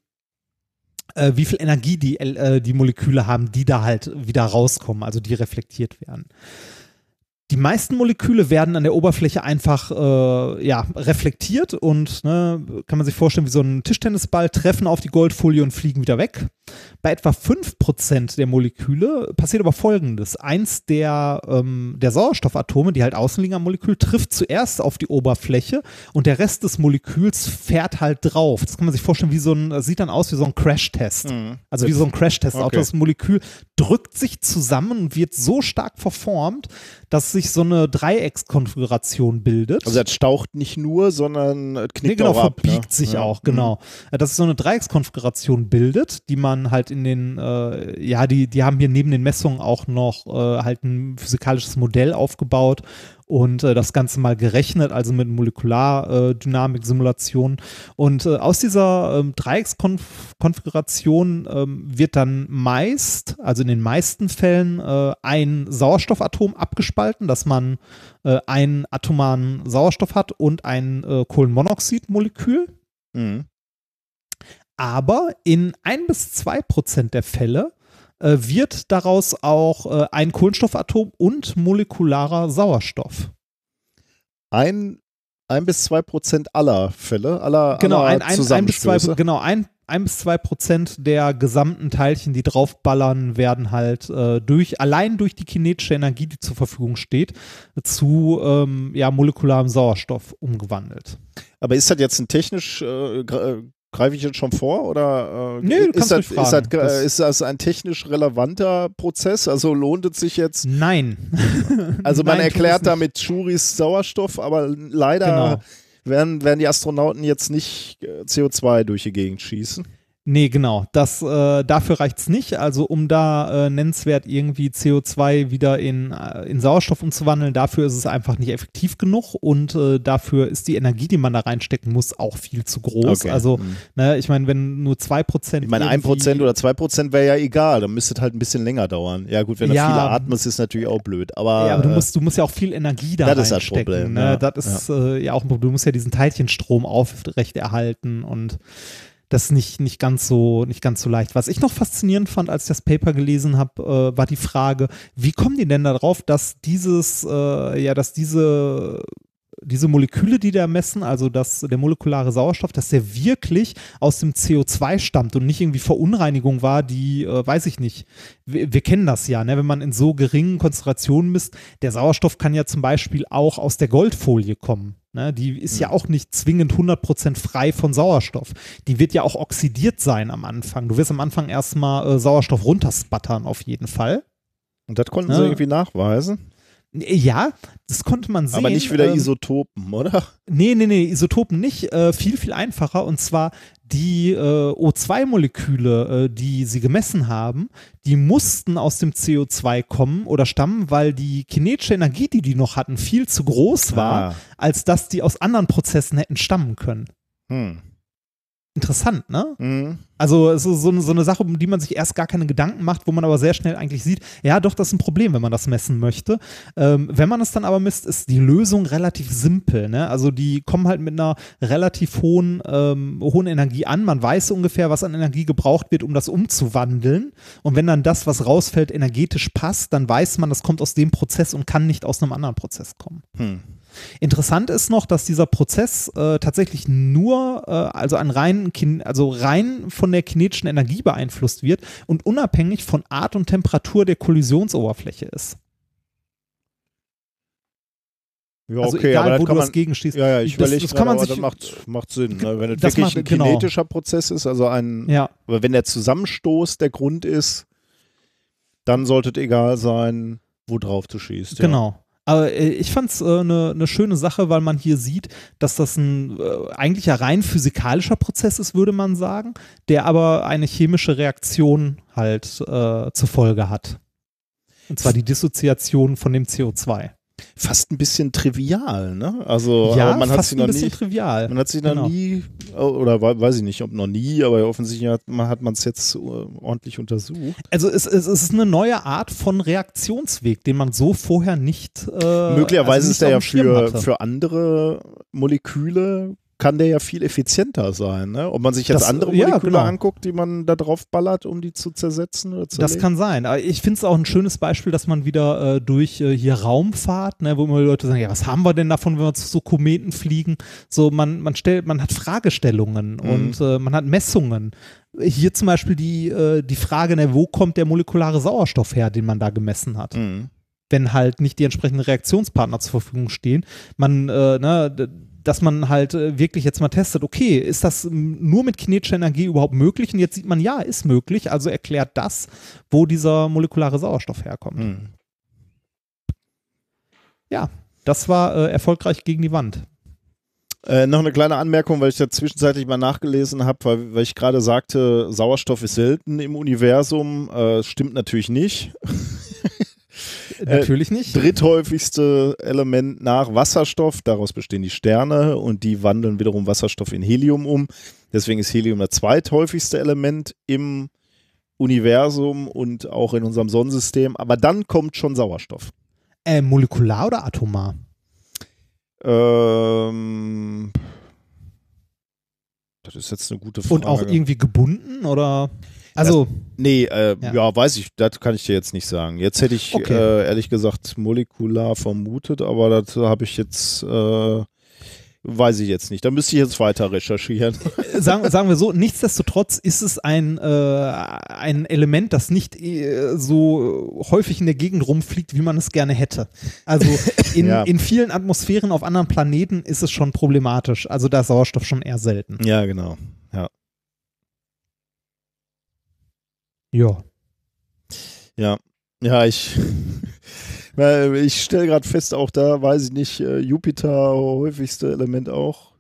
äh, wie viel Energie die, äh, die Moleküle haben, die da halt wieder rauskommen, also die reflektiert werden. Die meisten Moleküle werden an der Oberfläche einfach äh, ja, reflektiert und ne, kann man sich vorstellen wie so ein Tischtennisball, treffen auf die Goldfolie und fliegen wieder weg. Bei etwa 5% der Moleküle passiert aber folgendes. Eins der, ähm, der Sauerstoffatome, die halt außen liegen am Molekül, trifft zuerst auf die Oberfläche und der Rest des Moleküls fährt halt drauf. Das kann man sich vorstellen wie so ein, sieht dann aus wie so ein Crashtest. Mhm. Also wie so ein Crashtest. Okay. Auch das Molekül drückt sich zusammen und wird so stark verformt, dass sich so eine Dreieckskonfiguration bildet. Also das staucht nicht nur, sondern knickt nee, genau, auch ab. verbiegt ne? sich ja. auch, genau. Mhm. Dass sich so eine Dreieckskonfiguration bildet, die man halt in den, äh, ja, die, die haben hier neben den Messungen auch noch äh, halt ein physikalisches Modell aufgebaut und äh, das Ganze mal gerechnet, also mit Molekulardynamik-Simulationen. und äh, aus dieser ähm, Dreieckskonfiguration ähm, wird dann meist, also in den meisten Fällen, äh, ein Sauerstoffatom abgespalten, dass man äh, einen atomaren Sauerstoff hat und ein äh, Kohlenmonoxidmolekül. Mhm. Aber in ein bis zwei Prozent der Fälle äh, wird daraus auch äh, ein Kohlenstoffatom und molekularer Sauerstoff. Ein, ein bis zwei Prozent aller Fälle, aller, genau, aller ein, ein, ein bis zwei, genau, ein, ein bis zwei Prozent der gesamten Teilchen, die draufballern, werden halt äh, durch, allein durch die kinetische Energie, die zur Verfügung steht, zu ähm, ja, molekularem Sauerstoff umgewandelt. Aber ist das jetzt ein technisch äh, äh Greife ich jetzt schon vor oder äh, nee, ist, das, ist, das, das, ist, das, ein technisch relevanter Prozess? Also lohnt es sich jetzt? Nein. Also man Nein, erklärt damit Schuris Sauerstoff, aber leider genau. werden, werden die Astronauten jetzt nicht äh, CO2 durch die Gegend schießen. Nee, genau. Das, äh, dafür reicht es nicht. Also um da äh, nennenswert irgendwie CO2 wieder in, äh, in Sauerstoff umzuwandeln, dafür ist es einfach nicht effektiv genug und äh, dafür ist die Energie, die man da reinstecken muss, auch viel zu groß. Okay. Also, mhm. ne, ich meine, wenn nur 2%. Ich meine, 1% oder 2% wäre ja egal, dann müsste es halt ein bisschen länger dauern. Ja, gut, wenn du ja, viele atmest, ist natürlich auch blöd. Aber, ja, aber du musst, du musst ja auch viel Energie da das reinstecken. Ist das Problem. Ne? Ja. Das ist ja. Äh, ja auch ein Problem. Du musst ja diesen Teilchenstrom aufrechterhalten und das nicht, nicht, ganz so, nicht ganz so leicht. Was ich noch faszinierend fand, als ich das Paper gelesen habe, äh, war die Frage, wie kommen die denn darauf, dass dieses, äh, ja, dass diese diese Moleküle, die da messen, also das, der molekulare Sauerstoff, dass der wirklich aus dem CO2 stammt und nicht irgendwie Verunreinigung war, die, äh, weiß ich nicht. Wir, wir, kennen das ja, ne? wenn man in so geringen Konzentrationen misst. Der Sauerstoff kann ja zum Beispiel auch aus der Goldfolie kommen. Ne, die ist ja mhm. auch nicht zwingend 100% frei von Sauerstoff. Die wird ja auch oxidiert sein am Anfang. Du wirst am Anfang erstmal äh, Sauerstoff runterspattern, auf jeden Fall. Und das konnten ne? sie irgendwie nachweisen? Ja, das konnte man sehen. Aber nicht wieder ähm, Isotopen, oder? Nee, nee, nee, Isotopen nicht. Äh, viel, viel einfacher. Und zwar die äh, O2-Moleküle, äh, die sie gemessen haben, die mussten aus dem CO2 kommen oder stammen, weil die kinetische Energie, die die noch hatten, viel zu groß war, ah. als dass die aus anderen Prozessen hätten stammen können. Hm. Interessant, ne? Mhm. Also es ist so eine, so eine Sache, um die man sich erst gar keine Gedanken macht, wo man aber sehr schnell eigentlich sieht, ja doch, das ist ein Problem, wenn man das messen möchte. Ähm, wenn man es dann aber misst, ist die Lösung relativ simpel. Ne? Also die kommen halt mit einer relativ hohen, ähm, hohen Energie an. Man weiß ungefähr, was an Energie gebraucht wird, um das umzuwandeln. Und wenn dann das, was rausfällt, energetisch passt, dann weiß man, das kommt aus dem Prozess und kann nicht aus einem anderen Prozess kommen. Hm. Interessant ist noch, dass dieser Prozess äh, tatsächlich nur, äh, also an rein, also rein von der kinetischen Energie beeinflusst wird und unabhängig von Art und Temperatur der Kollisionsoberfläche ist. Ja, Also okay, egal, aber wo du man, das gegenstehst. Ja, ja, ich Das- überlege das gerade, kann man sich- das macht, macht Sinn. Ne? Wenn es Das wirklich macht- ein genau. kinetischer Prozess ist, also ein, Ja, aber wenn der Zusammenstoß der Grund ist, dann sollte es egal sein, worauf du schießt. Ja. genau. Aber äh, ich fand es eine äh, ne- ne schöne Sache, weil man hier sieht, dass das ein äh, eigentlich ja rein physikalischer Prozess ist, würde man sagen, der aber eine chemische Reaktion halt äh, zur Folge hat. Und zwar die Dissoziation von dem CO2. Fast ein bisschen trivial, ne? Also ja, man hat sich ein noch bisschen nie, trivial. man hat sich noch Genau. nie, oder we- weiß ich nicht, ob noch nie, aber offensichtlich hat man hat man es jetzt äh, ordentlich untersucht. Also es, es, ist eine neue Art von Reaktionsweg, den man so vorher nicht. Äh, Möglicherweise also ist nicht der ja für, hatte. für andere Moleküle kann der ja viel effizienter sein. Ne? Ob man sich jetzt Das- andere ja, Moleküle genau. anguckt, die man da drauf ballert, um die zu zersetzen oder zu Das kann sein. Aber ich finde es auch ein schönes Beispiel, dass man wieder äh, durch äh, hier Raumfahrt, ne, wo immer Leute sagen, ja, was haben wir denn davon, wenn wir zu so Kometen fliegen? So, man, man stellt, man hat Fragestellungen Mhm. und äh, man hat Messungen. Hier zum Beispiel die, äh, die Frage, ne, wo kommt der molekulare Sauerstoff her, den man da gemessen hat? Mhm. wenn halt nicht die entsprechenden Reaktionspartner zur Verfügung stehen. Man, äh, ne, dass man halt äh, wirklich jetzt mal testet, okay, ist das nur mit kinetischer Energie überhaupt möglich? Und jetzt sieht man, ja, ist möglich, also erklärt das, wo dieser molekulare Sauerstoff herkommt. Mhm. Ja, das war äh, erfolgreich gegen die Wand. Äh, noch eine kleine Anmerkung, weil ich da zwischenzeitlich mal nachgelesen habe, weil, weil ich gerade sagte, Sauerstoff ist selten im Universum. Äh, stimmt natürlich nicht. Äh, Natürlich nicht. Dritthäufigste Element nach Wasserstoff, daraus bestehen die Sterne und die wandeln wiederum Wasserstoff in Helium um. Deswegen ist Helium das zweithäufigste Element im Universum und auch in unserem Sonnensystem. Aber dann kommt schon Sauerstoff. Äh, molekular oder atomar? Ähm, das ist jetzt eine gute Frage. Und auch irgendwie gebunden oder? Also, Nee, äh, Ja. ja. weiß ich, das kann ich dir jetzt nicht sagen. Jetzt hätte ich Okay. äh, ehrlich gesagt molekular vermutet, aber das habe ich jetzt, äh, weiß ich jetzt nicht. Da müsste ich jetzt weiter recherchieren. sagen, sagen wir so, nichtsdestotrotz ist es ein, äh, ein Element, das nicht äh, so häufig in der Gegend rumfliegt, wie man es gerne hätte. Also in, Ja. in vielen Atmosphären auf anderen Planeten ist es schon problematisch. Also da ist Sauerstoff schon eher selten. ja, genau. Ja. Ja. Ja, ja, ich, ich stelle gerade fest, auch da weiß ich nicht, äh, Jupiter häufigste Element auch.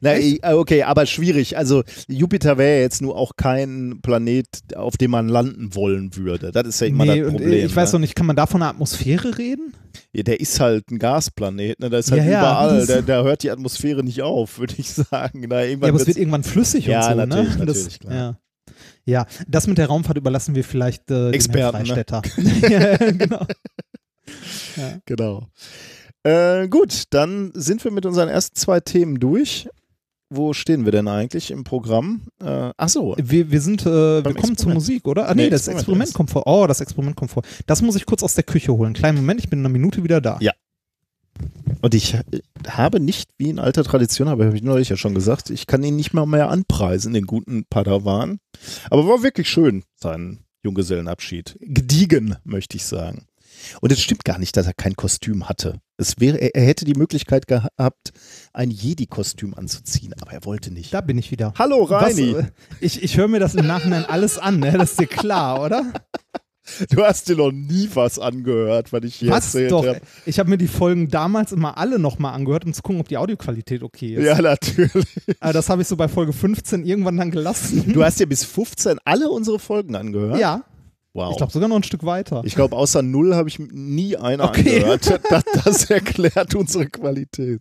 Na, äh, okay, aber schwierig. Also Jupiter wäre ja jetzt nur auch kein Planet, auf dem man landen wollen würde. Das ist ja immer Nee, das und, Problem. äh, ich weiß ne? noch nicht, kann man da von einer Atmosphäre reden? ja, der ist halt ein Gasplanet, ne? Da ist halt Ja, ja, überall. das- Da, da hört die Atmosphäre nicht auf, würde ich sagen. Da Ja, aber es wird irgendwann flüssig Ja, und so, natürlich, ne? natürlich, klar. Ja. das mit der Raumfahrt überlassen wir vielleicht äh, Experten, dem ne? Herrn ja, genau. Ja. Genau. Äh, gut, dann sind wir mit unseren ersten zwei Themen durch. Wo stehen wir denn eigentlich im Programm? Äh, ach so, Wir, wir sind, äh, wir kommen zur Experiment. Musik, oder? Ah, nee, Nee, das Experiment Experiment kommt vor. Oh, das Experiment kommt vor. Das muss ich kurz aus der Küche holen. Kleinen Moment, ich bin in einer Minute wieder da. Ja. Und ich äh, habe nicht, wie in alter Tradition, aber habe ich neulich ja schon gesagt, ich kann ihn nicht mal mehr anpreisen, den guten Padawan. Aber war wirklich schön, sein Junggesellenabschied. Gediegen, möchte ich sagen. Und es stimmt gar nicht, dass er kein Kostüm hatte. Es wäre, er, hätte die Möglichkeit gehabt, ein Jedi-Kostüm anzuziehen, aber er wollte nicht. Da bin ich wieder. Hallo Was, Reini, äh, ich ich höre mir das im Nachhinein alles an, ne? Das ist dir klar, oder? Du hast dir noch nie was angehört, was ich hier Was erzählt habe. Ich habe mir die Folgen damals immer alle nochmal angehört, um zu gucken, ob die Audioqualität okay ist. Ja, natürlich. Aber das habe ich so bei Folge 15 irgendwann dann gelassen. Du hast dir bis 15 alle unsere Folgen angehört? ja, Wow. ich glaube sogar noch ein Stück weiter. Ich glaube, außer null habe ich nie eine Okay. angehört. Das, das erklärt unsere Qualität.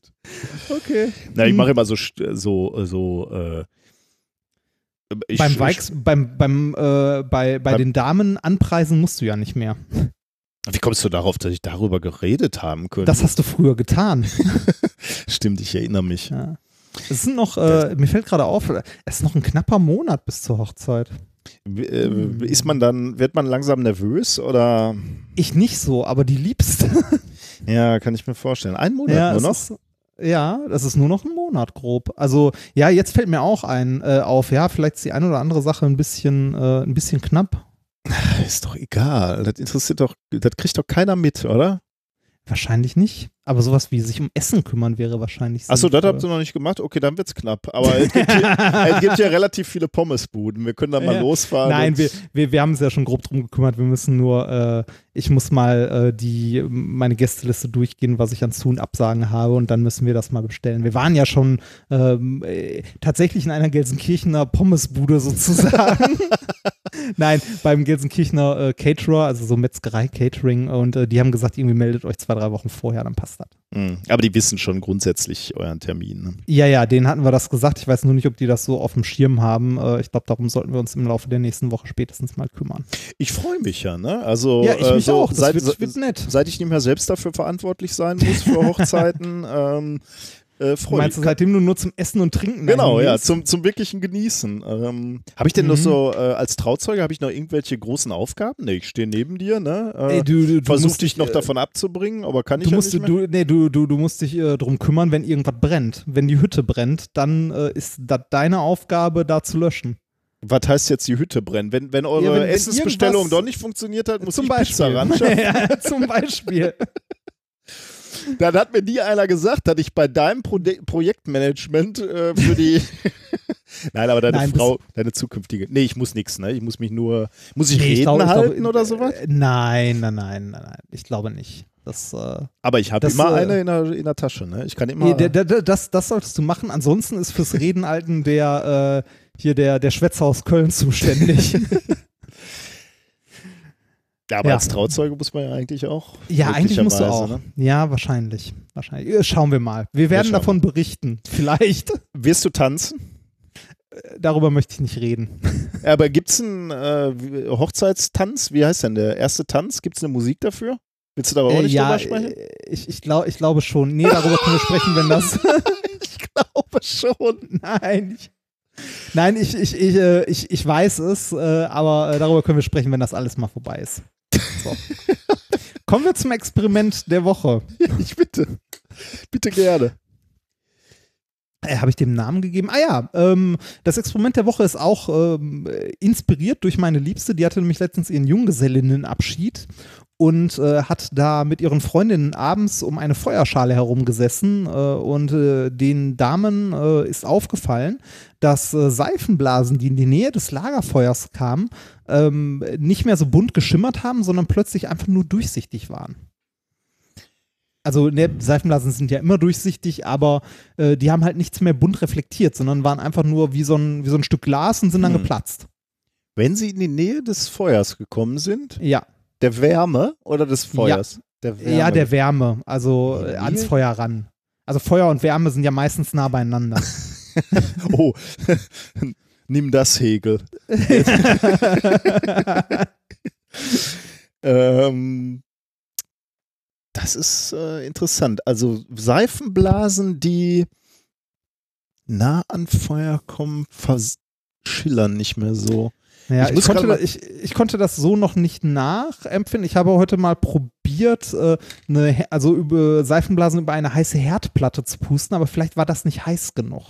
okay. Na, ich Hm. mache immer so, so, so äh, Ich, beim Weix, beim, beim, äh, bei, bei Beim- den Damen anpreisen musst du ja nicht mehr. wie kommst du darauf, dass ich darüber geredet haben könnte? Das hast du früher getan. Stimmt, ich erinnere mich. Ja. Es sind noch, äh, mir fällt gerade auf, es ist noch ein knapper Monat bis zur Hochzeit. Äh, ist man dann, wird man langsam nervös oder? Ich nicht so, aber die Liebste. Ja, kann ich mir vorstellen. Ein Monat ja, nur noch? Ist, ja, das ist nur noch ein Monat grob. Also, ja, jetzt fällt mir auch ein äh, auf, ja, vielleicht ist die eine oder andere Sache ein bisschen, äh, ein bisschen knapp. Ist doch egal. Das interessiert doch, das kriegt doch keiner mit, oder? Wahrscheinlich nicht. Aber sowas wie sich um Essen kümmern wäre wahrscheinlich Achso, das habt ihr noch nicht gemacht? Okay, dann wird's knapp. Aber es gibt, hier, es gibt ja relativ viele Pommesbuden. Wir können da mal Ja. losfahren. Nein, wir, wir, wir haben uns ja schon grob drum gekümmert. Wir müssen nur, äh, ich muss mal äh, die, meine Gästeliste durchgehen, was ich an Zu- und Absagen habe und dann müssen wir das mal bestellen. Wir waren ja schon ähm, äh, tatsächlich in einer Gelsenkirchener Pommesbude sozusagen. Nein, beim Gelsenkirchener äh, Caterer, also so Metzgerei-Catering und äh, die haben gesagt, irgendwie meldet euch zwei, drei Wochen vorher, dann passt das. Hm, Aber die wissen schon grundsätzlich euren Termin. Ne? Ja, ja, denen hatten wir das gesagt. Ich weiß nur nicht, ob die das so auf dem Schirm haben. Äh, ich glaube, darum sollten wir uns im Laufe der nächsten Woche spätestens mal kümmern. Ich freue mich ja, ne? Also, ja, ich äh, mich so auch. Das seit, wird, wird nett. seit ich nicht mehr selbst dafür verantwortlich sein muss für Hochzeiten, ähm, äh, freue Meinst du, seitdem du nur zum Essen und Trinken Genau, ja, zum, zum wirklichen Genießen. Ähm, habe ich denn noch Mhm. so, äh, als Trauzeuge, habe ich noch irgendwelche großen Aufgaben? Nee, ich stehe neben dir, ne? Äh, Ey, du, du, du Versuch musst dich noch äh, davon abzubringen, aber kann ich Du ja musst, nicht mehr. du, nee, du, du, du musst dich äh, drum kümmern, wenn irgendwas brennt. Wenn die Hütte brennt, dann äh, ist das deine Aufgabe, da zu löschen. Was heißt jetzt die Hütte brennen? Wenn, wenn eure Ja, wenn- wenn Essensbestellung irgendwas- doch nicht funktioniert hat, muss zum ich Beispiel. Pizza ran. ja, zum Beispiel. Dann hat mir nie einer gesagt, dass ich bei deinem Pro Projektmanagement äh, für die. Nein, aber deine Nein, Frau, deine zukünftige. Nee, ich muss nichts, ne? Ich muss mich nur. Muss ich Nee, Reden ich glaube- ich halten glaube, oder sowas? äh, Nein, nein, nein, nein, nein. Ich glaube nicht. Das, äh, Aber ich habe immer äh, eine in der, in der Tasche, ne? Ich kann immer. nee, der, der, der, das, das solltest du machen. Ansonsten ist fürs Reden alten der äh, hier der, der Schwätzer aus Köln zuständig. ja, aber ja. als Trauzeuge muss man ja eigentlich auch. Ja, eigentlich musst du auch. Ne? Ja, wahrscheinlich. wahrscheinlich. Äh, Schauen wir mal. Wir werden schauen davon berichten. Vielleicht. Wirst du tanzen? Darüber möchte ich nicht reden. Aber gibt es einen äh, Hochzeitstanz? Wie heißt denn der erste Tanz? Gibt es eine Musik dafür? Willst du darüber auch Äh, nicht ja, drüber sprechen? äh, ich, ich, glaub, ich glaube schon. Nee, darüber können wir sprechen, wenn das. ich glaube schon. Nein, ich, nein, ich, ich, ich, äh, ich, ich weiß es, äh, aber äh, darüber können wir sprechen, wenn das alles mal vorbei ist. So. Kommen wir zum Experiment der Woche. Ich bitte. Bitte gerne. Äh, Habe ich dem Namen gegeben? Ah ja, ähm, das Experiment der Woche ist auch ähm, äh, inspiriert durch meine Liebste. Die hatte nämlich letztens ihren Junggesellinnenabschied und äh, hat da mit ihren Freundinnen abends um eine Feuerschale herumgesessen äh, und äh, den Damen äh, ist aufgefallen, dass äh, Seifenblasen, die in die Nähe des Lagerfeuers kamen, ähm, nicht mehr so bunt geschimmert haben, sondern plötzlich einfach nur durchsichtig waren. Also ne, Seifenblasen sind ja immer durchsichtig, aber äh, die haben halt nichts mehr bunt reflektiert, sondern waren einfach nur wie so ein, wie so ein Stück Glas und sind dann Hm. geplatzt. Wenn sie in die Nähe des Feuers gekommen sind, Ja. Der Wärme oder des Feuers? Der Wärme. Ja, der Wärme, also Nähe? ans Feuer ran. Also Feuer und Wärme sind ja meistens nah beieinander. Oh, nimm das Hegel. ähm, das ist äh, interessant. Also Seifenblasen, die nah an Feuer kommen, verschillern nicht mehr so. Ja, Ich ich, konnte, da, ich, ich konnte das so noch nicht nachempfinden. Ich habe heute mal probiert, äh, eine, also über Seifenblasen über eine heiße Herdplatte zu pusten, aber vielleicht war das nicht heiß genug.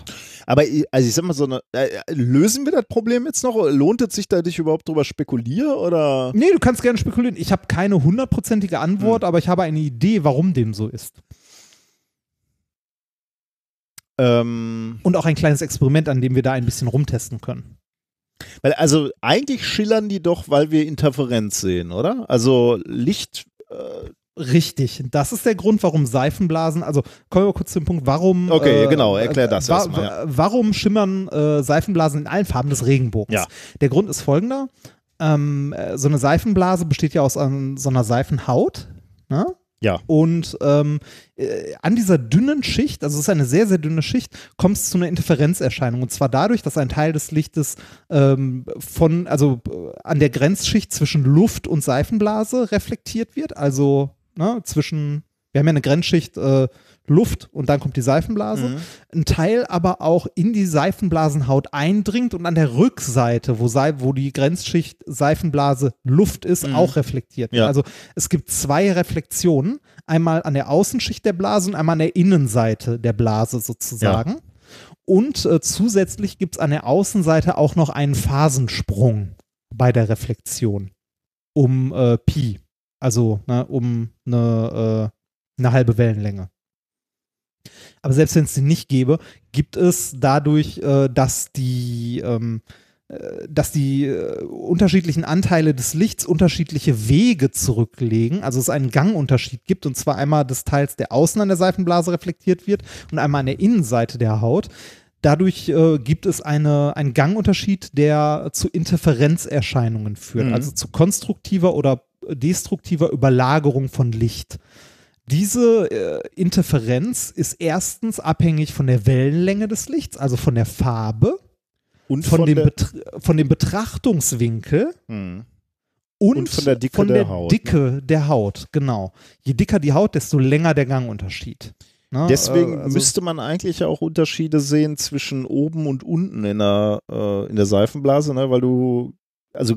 Aber also ich sag mal so eine, äh, lösen wir das Problem jetzt noch? Lohnt es sich da, dich überhaupt drüber spekulieren oder? Nee, du kannst gerne spekulieren. Ich habe keine hundertprozentige Hm. Antwort, aber ich habe eine Idee, warum dem so ist. Ähm, Und auch ein kleines Experiment, an dem wir da ein bisschen rumtesten können. Weil also eigentlich schillern die doch, weil wir Interferenz sehen, oder? Also Licht. Äh, Richtig, das ist der Grund, warum Seifenblasen, also kommen wir kurz zum Punkt, warum. Okay, äh, genau, erklär das wa erstmal, ja. Warum schimmern äh, Seifenblasen in allen Farben des Regenbogens? Ja. Der Grund ist folgender: ähm, äh, So eine Seifenblase besteht ja aus ähm, so einer Seifenhaut. Ne? Ja. Und ähm, äh, an dieser dünnen Schicht, also es ist eine sehr, sehr dünne Schicht, kommt es zu einer Interferenzerscheinung. Und zwar dadurch, dass ein Teil des Lichtes ähm, von, also äh, an der Grenzschicht zwischen Luft und Seifenblase reflektiert wird. Also ne, zwischen, wir haben ja eine Grenzschicht äh, Luft und dann kommt die Seifenblase. Mhm. Ein Teil aber auch in die Seifenblasenhaut eindringt und an der Rückseite, wo, Sei wo die Grenzschicht Seifenblase Luft ist, Mhm. auch reflektiert wird. Ja. Also es gibt zwei Reflexionen, einmal an der Außenschicht der Blase und einmal an der Innenseite der Blase sozusagen. Und äh, zusätzlich gibt es an der Außenseite auch noch einen Phasensprung bei der Reflexion um äh, Pi, also ne, um eine, äh, eine halbe Wellenlänge. Aber selbst wenn es den nicht gäbe, gibt es dadurch, äh, dass die, ähm, äh, dass die äh, unterschiedlichen Anteile des Lichts unterschiedliche Wege zurücklegen, also es einen Gangunterschied gibt, und zwar einmal des Teils, der außen an der Seifenblase reflektiert wird und einmal an der Innenseite der Haut. Dadurch äh, gibt es eine, einen Gangunterschied, der zu Interferenzerscheinungen führt, Mhm. also zu konstruktiver oder destruktiver Überlagerung von Licht. Diese äh, Interferenz ist erstens abhängig von der Wellenlänge des Lichts, also von der Farbe, Und von, dem, der, Betr von dem Betrachtungswinkel Mhm. und, Und von der Dicke von der der Haut, ne? Dicke der Haut, genau. Je dicker die Haut, desto länger der Gangunterschied. Ne? Deswegen Äh, also- müsste man eigentlich auch Unterschiede sehen zwischen oben und unten in der, äh, in der Seifenblase, ne? weil du, also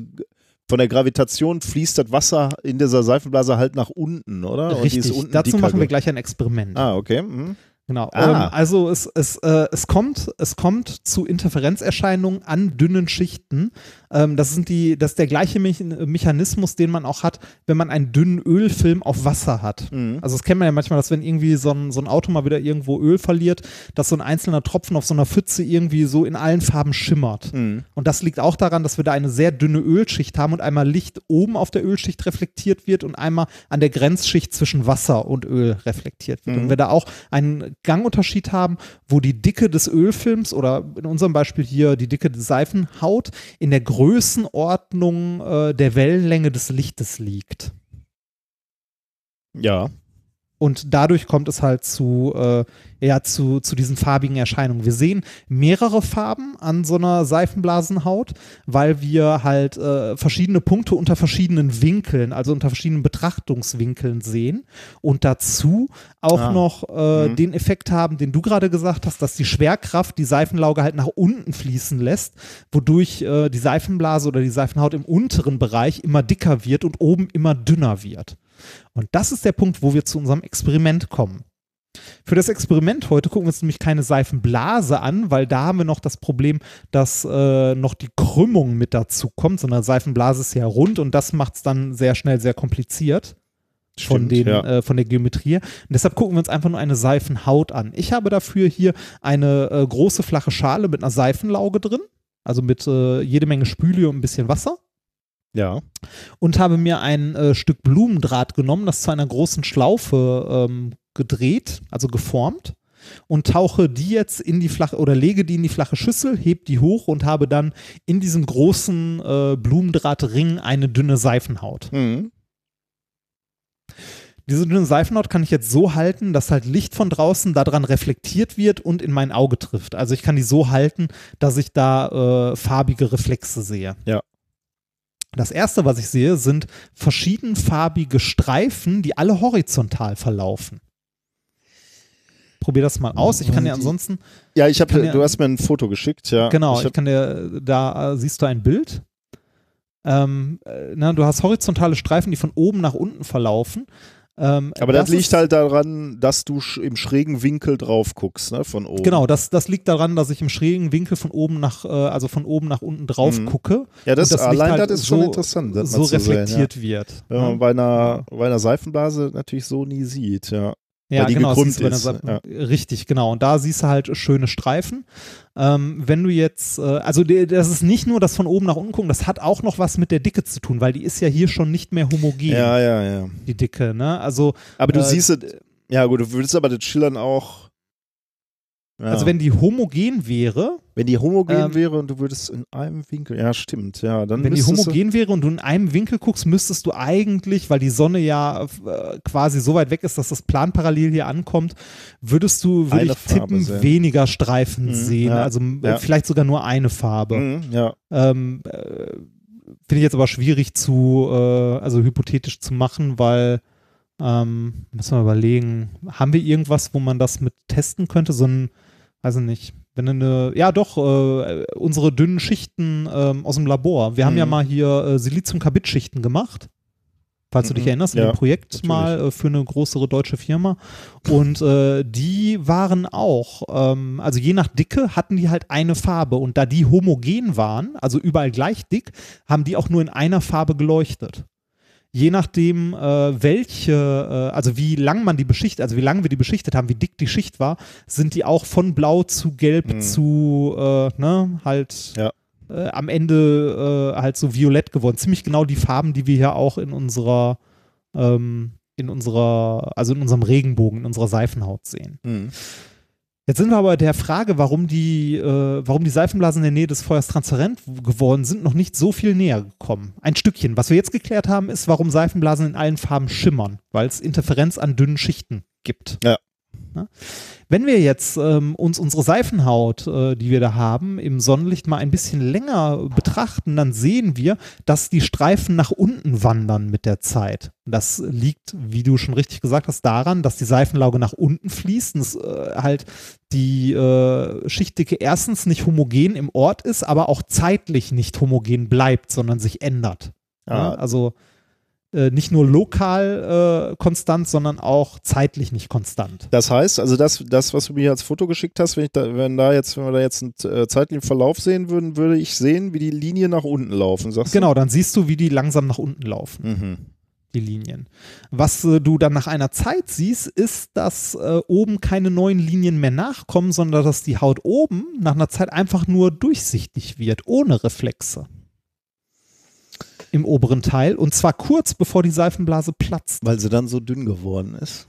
von der Gravitation fließt das Wasser in dieser Seifenblase halt nach unten, oder? Richtig, unten dazu machen wir gleich ein Experiment. Ah, okay. Mhm. Genau. Ah. Ähm, also es, es, äh, es, kommt, es kommt zu Interferenzerscheinungen an dünnen Schichten. Ähm, das, sind die, das ist der gleiche Mechan Mechanismus, den man auch hat, wenn man einen dünnen Ölfilm auf Wasser hat. Mhm. Also das kennt man ja manchmal, dass wenn irgendwie so ein, so ein Auto mal wieder irgendwo Öl verliert, dass so ein einzelner Tropfen auf so einer Pfütze irgendwie so in allen Farben schimmert. Mhm. Und das liegt auch daran, dass wir da eine sehr dünne Ölschicht haben und einmal Licht oben auf der Ölschicht reflektiert wird und einmal an der Grenzschicht zwischen Wasser und Öl reflektiert wird. Mhm. Und wir da auch einen Gangunterschied haben, wo die Dicke des Ölfilms oder in unserem Beispiel hier die Dicke der Seifenhaut in der Größenordnung äh, der Wellenlänge des Lichtes liegt. Ja. Und dadurch kommt es halt zu, äh, ja, zu, zu diesen farbigen Erscheinungen. Wir sehen mehrere Farben an so einer Seifenblasenhaut, weil wir halt äh, verschiedene Punkte unter verschiedenen Winkeln, also unter verschiedenen Betrachtungswinkeln sehen. Und dazu auch Ah. noch äh, Mhm. den Effekt haben, den du gerade gesagt hast, dass die Schwerkraft die Seifenlauge halt nach unten fließen lässt, wodurch äh, die Seifenblase oder die Seifenhaut im unteren Bereich immer dicker wird und oben immer dünner wird. Und das ist der Punkt, wo wir zu unserem Experiment kommen. Für das Experiment heute gucken wir uns nämlich keine Seifenblase an, weil da haben wir noch das Problem, dass äh, noch die Krümmung mit dazu kommt. So eine Seifenblase ist ja rund und das macht es dann sehr schnell sehr kompliziert von, Stimmt, den, ja. äh, von der Geometrie. Und deshalb gucken wir uns einfach nur eine Seifenhaut an. Ich habe dafür hier eine äh, große flache Schale mit einer Seifenlauge drin, also mit äh, jede Menge Spüli und ein bisschen Wasser Ja. und habe mir ein äh, Stück Blumendraht genommen, das zu einer großen Schlaufe ähm, gedreht, also geformt und tauche die jetzt in die flache oder lege die in die flache Schüssel, heb die hoch und habe dann in diesem großen äh, Blumendrahtring eine dünne Seifenhaut. Mhm. Diese dünne Seifenhaut kann ich jetzt so halten, dass halt Licht von draußen daran reflektiert wird und in mein Auge trifft. Also ich kann die so halten, dass ich da äh, farbige Reflexe sehe. Ja. Das erste, was ich sehe, sind verschiedenfarbige Streifen, die alle horizontal verlaufen. Probier das mal aus. Ich kann dir Die- ansonsten, Ja, ich habe, du hast mir ein Foto geschickt, ja. genau, Ich ich, kann dir, da äh, siehst du ein Bild. Ähm, äh, na, du hast horizontale Streifen, die von oben nach unten verlaufen. Ähm, aber das, das liegt halt daran, dass du im schrägen Winkel drauf guckst, ne, von oben. Genau, das, das liegt daran, dass ich im schrägen Winkel von oben nach, äh, also von oben nach unten drauf Mhm. gucke. Ja, das, das allein halt das ist schon so- interessant, das so zu sehen, reflektiert wird. ja. Wenn man bei einer, bei einer Seifenblase natürlich so nie sieht, ja. Ja, genau, gekrümmt ist, Seite- richtig, genau. Und da siehst du halt schöne Streifen. Ähm, wenn du jetzt, äh, also das ist nicht nur das von oben nach unten gucken, das hat auch noch was mit der Dicke zu tun, weil die ist ja hier schon nicht mehr homogen, Ja, ja, ja. die Dicke, ne? Also Aber du Äh, siehst es, ja gut, du würdest aber das Schillern auch Ja. Also wenn die homogen wäre, Wenn die homogen Ähm, wäre und du würdest in einem Winkel, ja, stimmt, ja, dann wenn die homogen wäre und du in einem Winkel guckst, müsstest du eigentlich, weil die Sonne ja äh, quasi so weit weg ist, dass das planparallel hier ankommt, würdest du, würde ich tippen, sehen. weniger Streifen Mhm, sehen. ja, Also ja. vielleicht sogar nur eine Farbe. Mhm, ja, Ähm, äh, Finde ich jetzt aber schwierig zu, äh, also hypothetisch zu machen, weil ähm, müssen wir überlegen, haben wir irgendwas, wo man das mit testen könnte? So ein, weiß ich nicht, wenn du eine, ja doch, äh, unsere dünnen Schichten ähm, aus dem Labor. Wir haben Mhm. ja mal hier äh, Silizium-Carbid-Schichten gemacht. Falls du dich Mhm. erinnerst, in Ja, dem Projekt natürlich. mal äh, für eine größere deutsche Firma. Und äh, die waren auch, ähm, also je nach Dicke hatten die halt eine Farbe. Und da die homogen waren, also überall gleich dick, haben die auch nur in einer Farbe geleuchtet. Je nachdem, äh, welche, äh, also wie lang man die beschichtet, also wie lange wir die beschichtet haben, wie dick die Schicht war, sind die auch von blau zu gelb Mhm. zu, äh, ne, halt Ja. äh, am Ende äh, halt so violett geworden. Ziemlich genau die Farben, die wir hier auch in unserer, ähm, in unserer, also in unserem Regenbogen, in unserer Seifenhaut sehen. mhm. Jetzt sind wir aber der Frage, warum die, äh, warum die Seifenblasen in der Nähe des Feuers transparent geworden sind, noch nicht so viel näher gekommen. Ein Stückchen. Was wir jetzt geklärt haben, ist, warum Seifenblasen in allen Farben schimmern, weil es Interferenz an dünnen Schichten gibt. Ja. Ne? Wenn wir jetzt ähm, uns unsere Seifenhaut, äh, die wir da haben, im Sonnenlicht mal ein bisschen länger betrachten, dann sehen wir, dass die Streifen nach unten wandern mit der Zeit. Das liegt, wie du schon richtig gesagt hast, daran, dass die Seifenlauge nach unten fließt und es äh, halt die äh, Schichtdicke erstens nicht homogen im Ort ist, aber auch zeitlich nicht homogen bleibt, sondern sich ändert. Ja. Ja, also nicht nur lokal äh, konstant, sondern auch zeitlich nicht konstant. Das heißt, also das, das, was du mir als Foto geschickt hast, wenn ich da, wenn da jetzt, wenn wir da jetzt einen äh, zeitlichen Verlauf sehen würden, würde ich sehen, wie die Linien nach unten laufen, sagst Genau, dann siehst du, wie die langsam nach unten laufen, du? Mhm. die Linien. Was äh, du dann nach einer Zeit siehst, ist, dass äh, oben keine neuen Linien mehr nachkommen, sondern dass die Haut oben nach einer Zeit einfach nur durchsichtig wird, ohne Reflexe. Im oberen Teil und zwar kurz bevor die Seifenblase platzt. Weil sie dann so dünn geworden ist.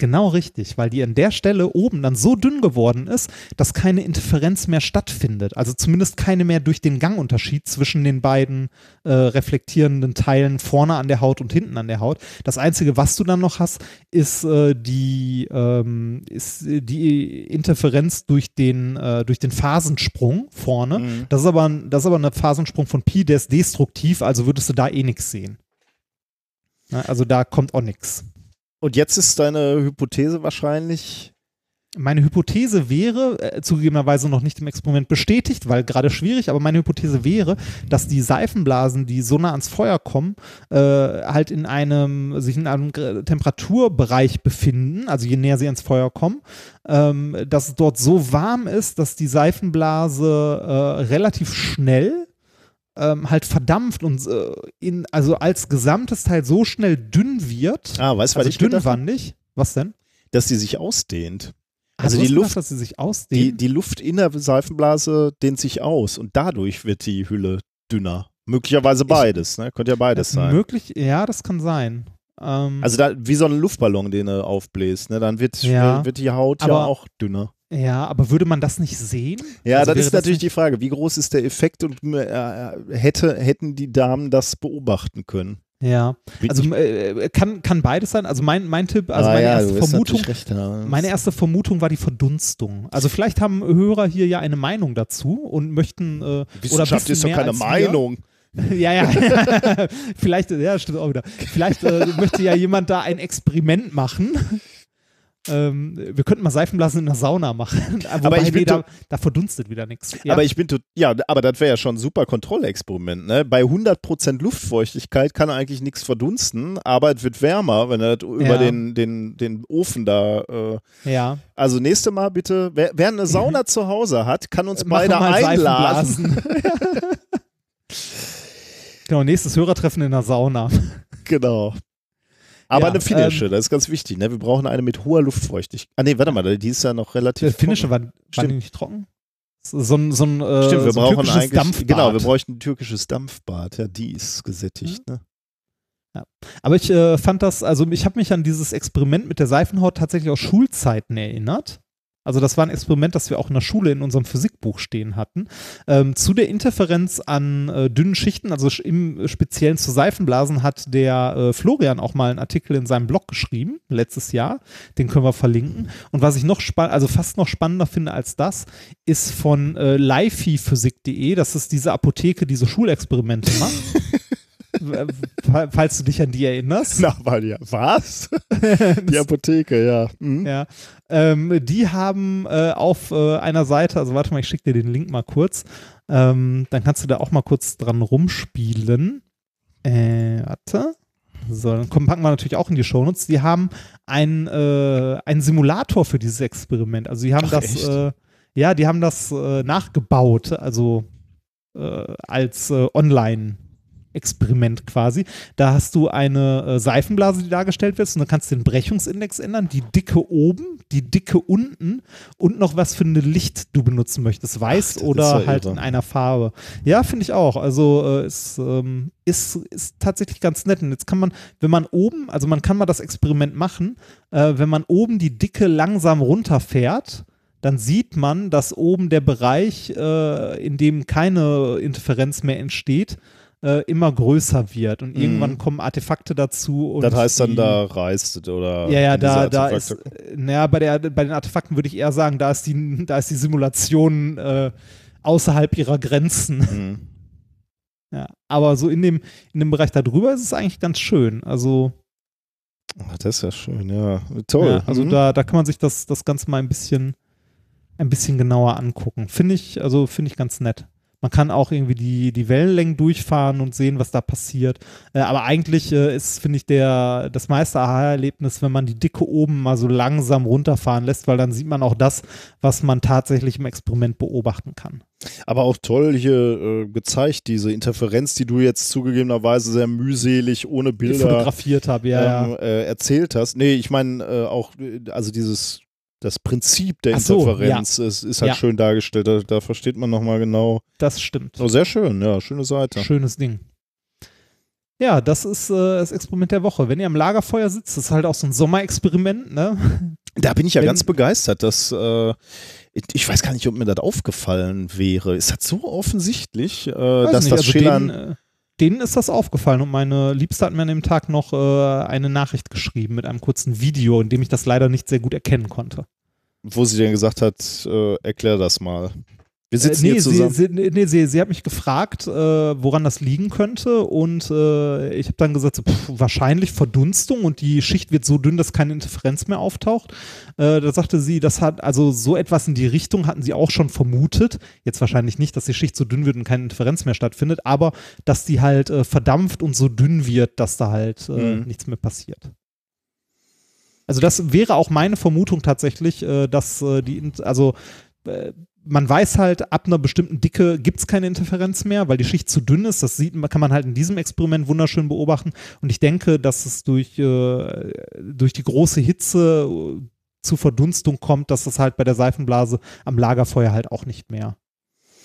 Genau richtig, weil die an der Stelle oben dann so dünn geworden ist, dass keine Interferenz mehr stattfindet. Also zumindest keine mehr durch den Gangunterschied zwischen den beiden äh, reflektierenden Teilen vorne an der Haut und hinten an der Haut. Das Einzige, was du dann noch hast, ist, äh, die, ähm, ist äh, die Interferenz durch den, äh, durch den Phasensprung vorne. Mhm. Das, ist aber, ein- das ist aber ein Phasensprung von Pi, der ist destruktiv, also würdest du da eh nichts sehen. Na, also da kommt auch nichts. Und jetzt ist deine Hypothese wahrscheinlich, Meine Hypothese wäre, äh, zugegebenerweise noch nicht im Experiment bestätigt, weil gerade schwierig, aber meine Hypothese wäre, dass die Seifenblasen, die so nah ans Feuer kommen, äh, halt in einem, sich in einem Temperaturbereich befinden, also je näher sie ans Feuer kommen, ähm, dass es dort so warm ist, dass die Seifenblase äh, relativ schnell ähm, halt verdampft und äh, in, also als gesamtes Teil so schnell dünn wird, ah, weißt du, was also ich gedacht dünnwandig. Was denn? Dass die sich ausdehnt. Also Also die die Luft- Luft, dass sie sich Die, ausdehnen. die Luft in der Seifenblase dehnt sich aus und dadurch wird die Hülle dünner. Möglicherweise beides, ne? Könnte ja beides sein. Möglich, ja, das kann sein. Ähm, Also da, wie so ein Luftballon, den du aufbläst, ne? Dann wird, Ja, wird die Haut ja auch dünner. Ja, aber würde man das nicht sehen? Ja, Also das ist natürlich nicht- die Frage, wie groß ist der Effekt und äh, hätte, hätten die Damen das beobachten können? Ja, also ich- äh, kann, kann beides sein. Also mein, mein Tipp, also Ah meine ja, erste Vermutung, natürlich Recht haben. meine erste Vermutung war die Verdunstung. Also vielleicht haben Hörer hier ja eine Meinung dazu und möchten äh, oder Wissenschaft wissen ist doch keine wir. Meinung. Ja, ja. Vielleicht, ja, stimmt auch wieder. Vielleicht äh, möchte ja jemand da ein Experiment machen. Ähm, wir könnten mal Seifenblasen in der Sauna machen. Wobei, ich bin da, da verdunstet wieder nichts. Ja. Aber ich bin ja, aber das wäre ja schon ein super Kontrollexperiment. Ne? Bei 100% Luftfeuchtigkeit kann eigentlich nichts verdunsten, aber es wird wärmer, wenn er das über Ja. den, den, den Ofen da. Äh, ja. also nächste Mal bitte, wer, wer eine Sauna zu Hause hat, kann uns Machen beide mal einladen. Genau, nächstes Hörertreffen in der Sauna. Genau. Aber Ja, eine finnische, ähm, das ist ganz wichtig. Ne? Wir brauchen eine mit hoher Luftfeuchtigkeit. Ah, nee, warte mal, die ist ja noch relativ. finnische war, war die nicht trocken? So ein, so ein, äh, Stimmt, wir so ein brauchen türkisches eigentlich. Dampfbad. Genau, wir bräuchten ein türkisches Dampfbad. Ja, die ist gesättigt. Ne? Aber ich äh, fand das, also ich habe mich an dieses Experiment mit der Seifenhaut tatsächlich aus Schulzeiten erinnert. Also das war ein Experiment, das wir auch in der Schule in unserem Physikbuch stehen hatten. Ähm, zu der Interferenz an äh, dünnen Schichten, also im Speziellen zu Seifenblasen, hat der äh, Florian auch mal einen Artikel in seinem Blog geschrieben, letztes Jahr. Den können wir verlinken. Und was ich noch spannend, also fast noch spannender finde als das, ist von äh, lifiphysik.de. Das ist diese Apotheke, die so Schulexperimente macht. falls du dich an die erinnerst. Na, weil ja, was? die Apotheke, ja. Mhm. Ja. Ähm, die haben äh, auf äh, einer Seite, also warte mal, ich schicke dir den Link mal kurz. Ähm, dann kannst du da auch mal kurz dran rumspielen. Äh, warte. So, dann kommen, packen wir natürlich auch in die Shownotes. Die haben einen, äh, einen Simulator für dieses Experiment. Also die haben Ach, das, äh, ja, die haben das äh, nachgebaut, also äh, als äh, Online- Experiment quasi. Da hast du eine äh, Seifenblase, die dargestellt wird, und dann kannst du den Brechungsindex ändern, die Dicke oben, die Dicke unten und noch was für ein Licht du benutzen möchtest, weiß Ach, oder halt irre. in einer Farbe. Ja, finde ich auch. Also äh, ist, ähm, ist, ist tatsächlich ganz nett. Und jetzt kann man, wenn man oben, also man kann mal das Experiment machen, äh, wenn man oben die Dicke langsam runterfährt, dann sieht man, dass oben der Bereich, äh, in dem keine Interferenz mehr entsteht, äh, immer größer wird. Und irgendwann kommen Artefakte dazu. Und Mhm. Das heißt dann, die- da reißt oder. ja, ja, da, da ist, äh, naja, bei, der, bei den Artefakten würde ich eher sagen, da ist die, da ist die Simulation äh, außerhalb ihrer Grenzen. Mhm. Ja, aber so in dem, in dem Bereich darüber ist es eigentlich ganz schön. Also, Ach, das ist ja schön, ja. Toll. ja, also Mhm. da, da kann man sich das, das Ganze mal ein bisschen, ein bisschen genauer angucken. Finde ich, also finde ich ganz nett. Man kann auch irgendwie die, die Wellenlängen durchfahren und sehen, was da passiert. Äh, aber eigentlich äh, ist, finde ich, der, das meiste Aha-Erlebnis, wenn man die Dicke oben mal so langsam runterfahren lässt, weil dann sieht man auch das, was man tatsächlich im Experiment beobachten kann. Aber auch toll hier äh, gezeigt, diese Interferenz, die du jetzt zugegebenerweise sehr mühselig ohne Bilder fotografiert habe, ja, ähm, ja. äh, erzählt hast. Nee, ich meine äh, auch, äh, also dieses, das Prinzip der so, Interferenz ist, ist halt Ja. schön dargestellt. Da, da versteht man nochmal genau. Das stimmt. Oh, sehr schön, ja, schöne Seite. Schönes Ding. Ja, das ist äh, das Experiment der Woche. Wenn ihr am Lagerfeuer sitzt, das ist halt auch so ein Sommerexperiment, ne? Da bin ich ja Wenn- ganz begeistert, dass äh, ich, weiß gar nicht, ob mir das aufgefallen wäre. Ist das so offensichtlich, äh, dass nicht, das also Schälern. Denen, ist das aufgefallen und meine Liebste hat mir an dem Tag noch äh, eine Nachricht geschrieben mit einem kurzen Video, in dem ich das leider nicht sehr gut erkennen konnte. wo sie dann gesagt hat, äh, erklär das mal. Wir sitzen äh, nee, hier zusammen. Sie, sie, nee, sie, sie hat mich gefragt, äh, woran das liegen könnte und äh, ich habe dann gesagt, so, pff, wahrscheinlich Verdunstung und die Schicht wird so dünn, dass keine Interferenz mehr auftaucht. Äh, da sagte sie, das hat also so etwas in die Richtung hatten sie auch schon vermutet. Jetzt wahrscheinlich nicht, dass die Schicht so dünn wird und keine Interferenz mehr stattfindet, aber dass die halt äh, verdampft und so dünn wird, dass da halt äh, Mhm. nichts mehr passiert. Also das wäre auch meine Vermutung tatsächlich, äh, dass äh, die, also äh, man weiß halt, ab einer bestimmten Dicke gibt es keine Interferenz mehr, weil die Schicht zu dünn ist. Das sieht, man- kann man halt in diesem Experiment wunderschön beobachten. Und ich denke, dass es durch, äh, durch die große Hitze äh, zu Verdunstung kommt, dass das halt bei der Seifenblase am Lagerfeuer halt auch nicht mehr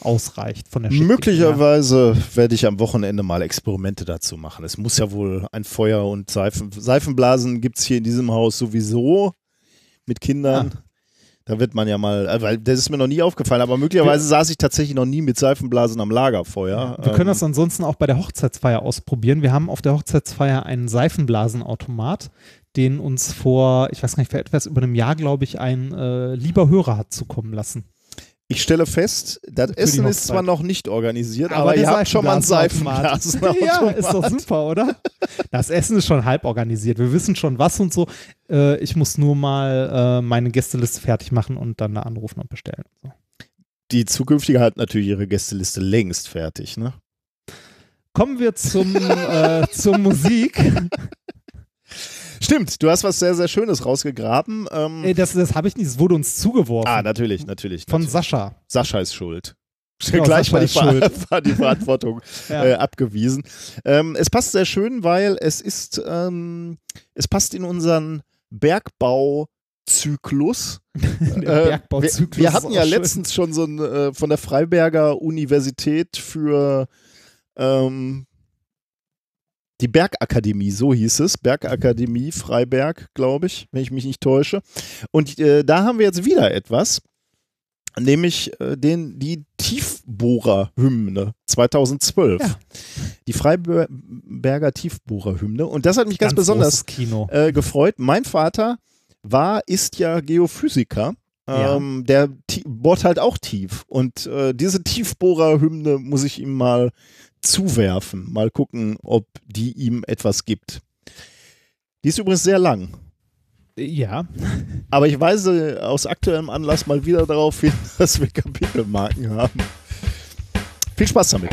ausreicht von der Schicht. Möglicherweise werde ich am Wochenende mal Experimente dazu machen. Es muss ja wohl ein Feuer und Seifen, Seifenblasen gibt es hier in diesem Haus sowieso mit Kindern. Da wird man ja mal, äh, weil das ist mir noch nie aufgefallen, aber möglicherweise saß ich tatsächlich noch nie mit Seifenblasen am Lagerfeuer. Wir können Ähm, das ansonsten auch bei der Hochzeitsfeier ausprobieren. Wir haben auf der Hochzeitsfeier einen Seifenblasenautomat, den uns vor, ich weiß gar nicht, vor etwas über einem Jahr, glaube ich, ein äh, lieber Hörer hat zukommen lassen. Ich stelle fest, das die Essen ist zwar noch nicht organisiert, Aber aber, ihr habt schon mal Seifenblasenautomat. Seifenblasenautomat. ja, ist doch super, oder? Das Essen ist schon halb organisiert. Wir wissen schon was und so. Äh, ich muss nur mal äh, meine Gästeliste fertig machen und dann da anrufen und bestellen. Die zukünftige hat natürlich ihre Gästeliste längst fertig, ne? Kommen wir zum, äh, zur Musik. Stimmt, du hast was sehr, sehr Schönes rausgegraben. Ähm, Ey, das das habe ich nicht, das wurde uns zugeworfen. ah, natürlich, natürlich. von natürlich. Sascha. Sascha ist schuld. Genau, Gleich mal die, Ver schuld. war die Verantwortung Ja. äh, abgewiesen. Ähm, es passt sehr schön, weil es ist, ähm, es passt in unseren Bergbauzyklus. Äh, Bergbauzyklus wir, wir hatten ja schön. letztens schon so ein äh, von der Freiberger Universität für ähm, Die Bergakademie, so hieß es. Bergakademie Freiberg, glaube ich, wenn ich mich nicht täusche. Und äh, da haben wir jetzt wieder etwas, nämlich äh, den, die Tiefbohrer-Hymne 2012. Ja. Die Freiberger Tiefbohrer-Hymne. Und das hat mich ganz, Ganz besonders äh, gefreut. Mein Vater war, ist ja Geophysiker. Ja. Ähm, der bohrt halt auch tief. Und äh, diese Tiefbohrer-Hymne muss ich ihm mal zuwerfen. Mal gucken, ob die ihm etwas gibt. Die ist übrigens sehr lang. Ja. Aber ich weise aus aktuellem Anlass mal wieder darauf hin, dass wir Kapitelmarken haben. Viel Spaß damit.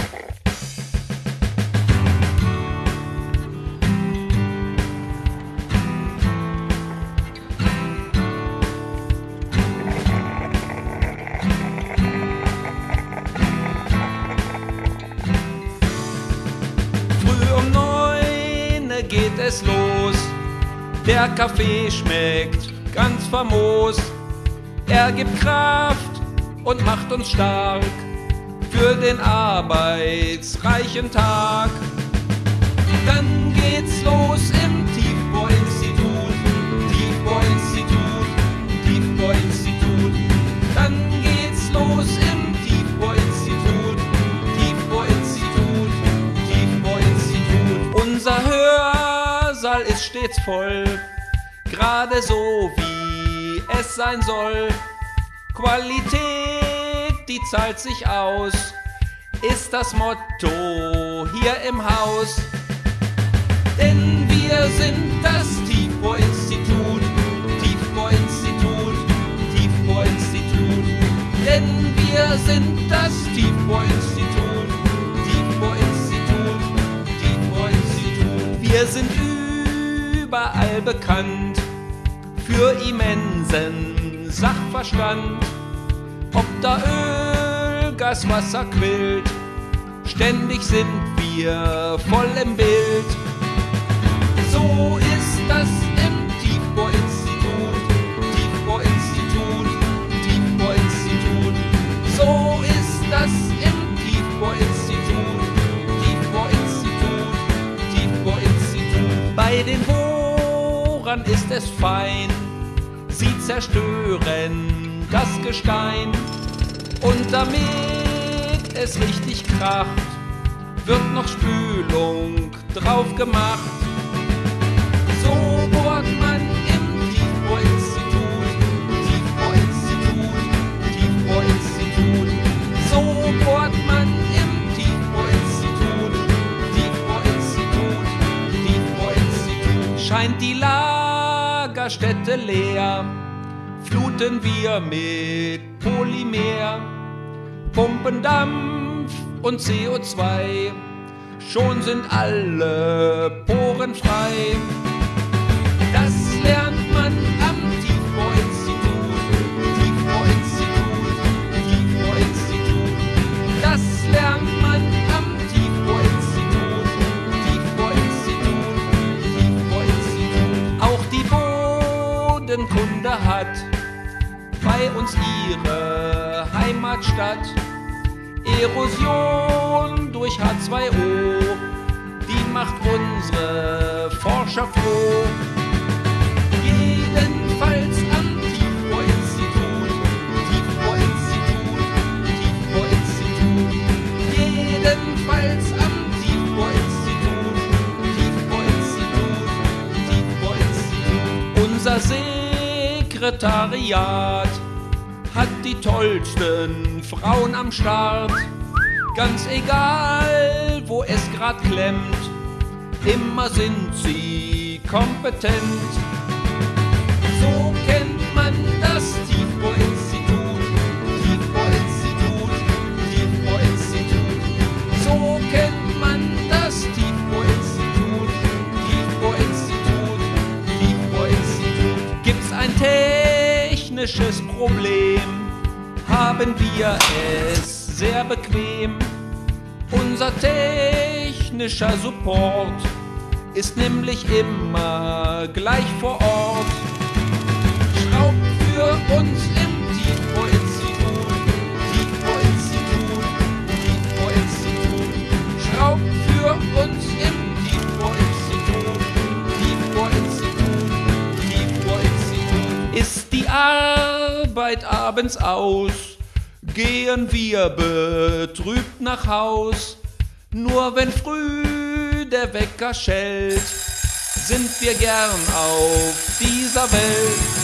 Es los. Der Kaffee schmeckt ganz famos. Er gibt Kraft und macht uns stark für den arbeitsreichen Tag. Dann geht's los im Tiefbau-Institut, Tiefbau-Institut, Tiefbau-Institut. Dann geht's los im Tiefbau-Institut, Tiefbau-Institut, Tiefbau-Institut. Unser Hörsaal ist stets voll, gerade so wie es sein soll. Qualität, die zahlt sich aus, ist das Motto hier im Haus. Denn wir sind das Tiefbau-Institut, Tiefbau-Institut, Tiefbau-Institut. Denn wir sind das Tiefbau-Institut, Tiefbau-Institut, Tiefbau-Institut. Wir sind überall bekannt für immensen Sachverstand. Ob da Öl, Gas, Wasser quillt, ständig sind wir voll im Bild. So ist das im Tiefbau-Institut, Tiefbau-Institut, Tiefbau-Institut. So ist das im Tiefbau-Institut, Tiefbau-Institut, Tiefbau-Institut. Bei den Bohrern ist es fein, sie zerstören das Gestein. Und damit es richtig kracht, wird noch Spülung drauf gemacht. So bohrt man im Tiefbau-Institut, Tiefbau-Institut, Tiefbau-Institut. So bohrt man im Tiefbau-Institut, Tiefbau-Institut, Tiefbau-Institut. Scheint die Lagerstätte leer, fluten wir mit Polymer, pumpen Dampf und CO2 schon sind alle Poren frei. Das lernt Bodenkunde hat bei uns ihre Heimatstadt. Erosion durch H2O, die macht unsere Forscher froh. Sekretariat hat die tollsten Frauen am Start. Ganz egal, wo es grad klemmt, immer sind sie kompetent. technisches Problem haben wir es sehr bequem. Unser technischer Support ist nämlich immer gleich vor Ort. Schraubt für uns im Tietvo-Institut, Tietvo-Institut, Tietvo-Institut. Schraubt für uns im Tietvo-Institut, Tietvo-Institut, Tietvo-Institut. Ist die Arbeit Tiefbau-Institut, abends aus, gehen wir betrübt nach Haus. Nur wenn früh der Wecker schellt, sind wir gern auf dieser Welt.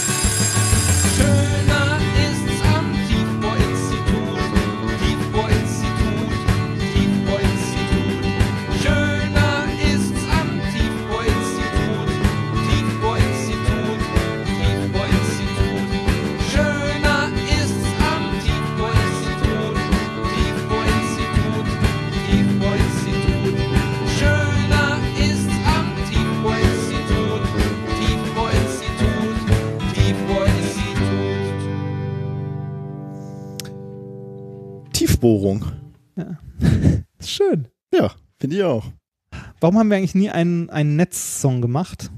Tiefbohrung. Schön. Ja, finde ich auch. Warum haben wir eigentlich nie einen, einen Netzsong gemacht?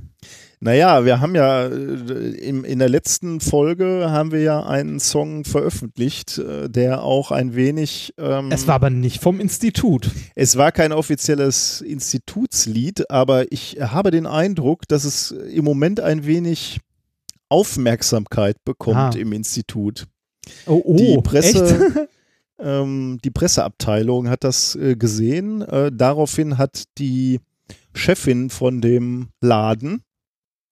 Naja, wir haben ja äh, im, in der letzten Folge haben wir ja einen Song veröffentlicht, äh, der auch ein wenig. Ähm, Es war aber nicht vom Institut. es war kein offizielles Institutslied, aber ich habe den Eindruck, dass es im Moment ein wenig Aufmerksamkeit bekommt Ah. im Institut. Oh, oh Die Presse- echt? Ähm, die Presseabteilung hat das äh, gesehen. Äh, daraufhin hat die Chefin von dem Laden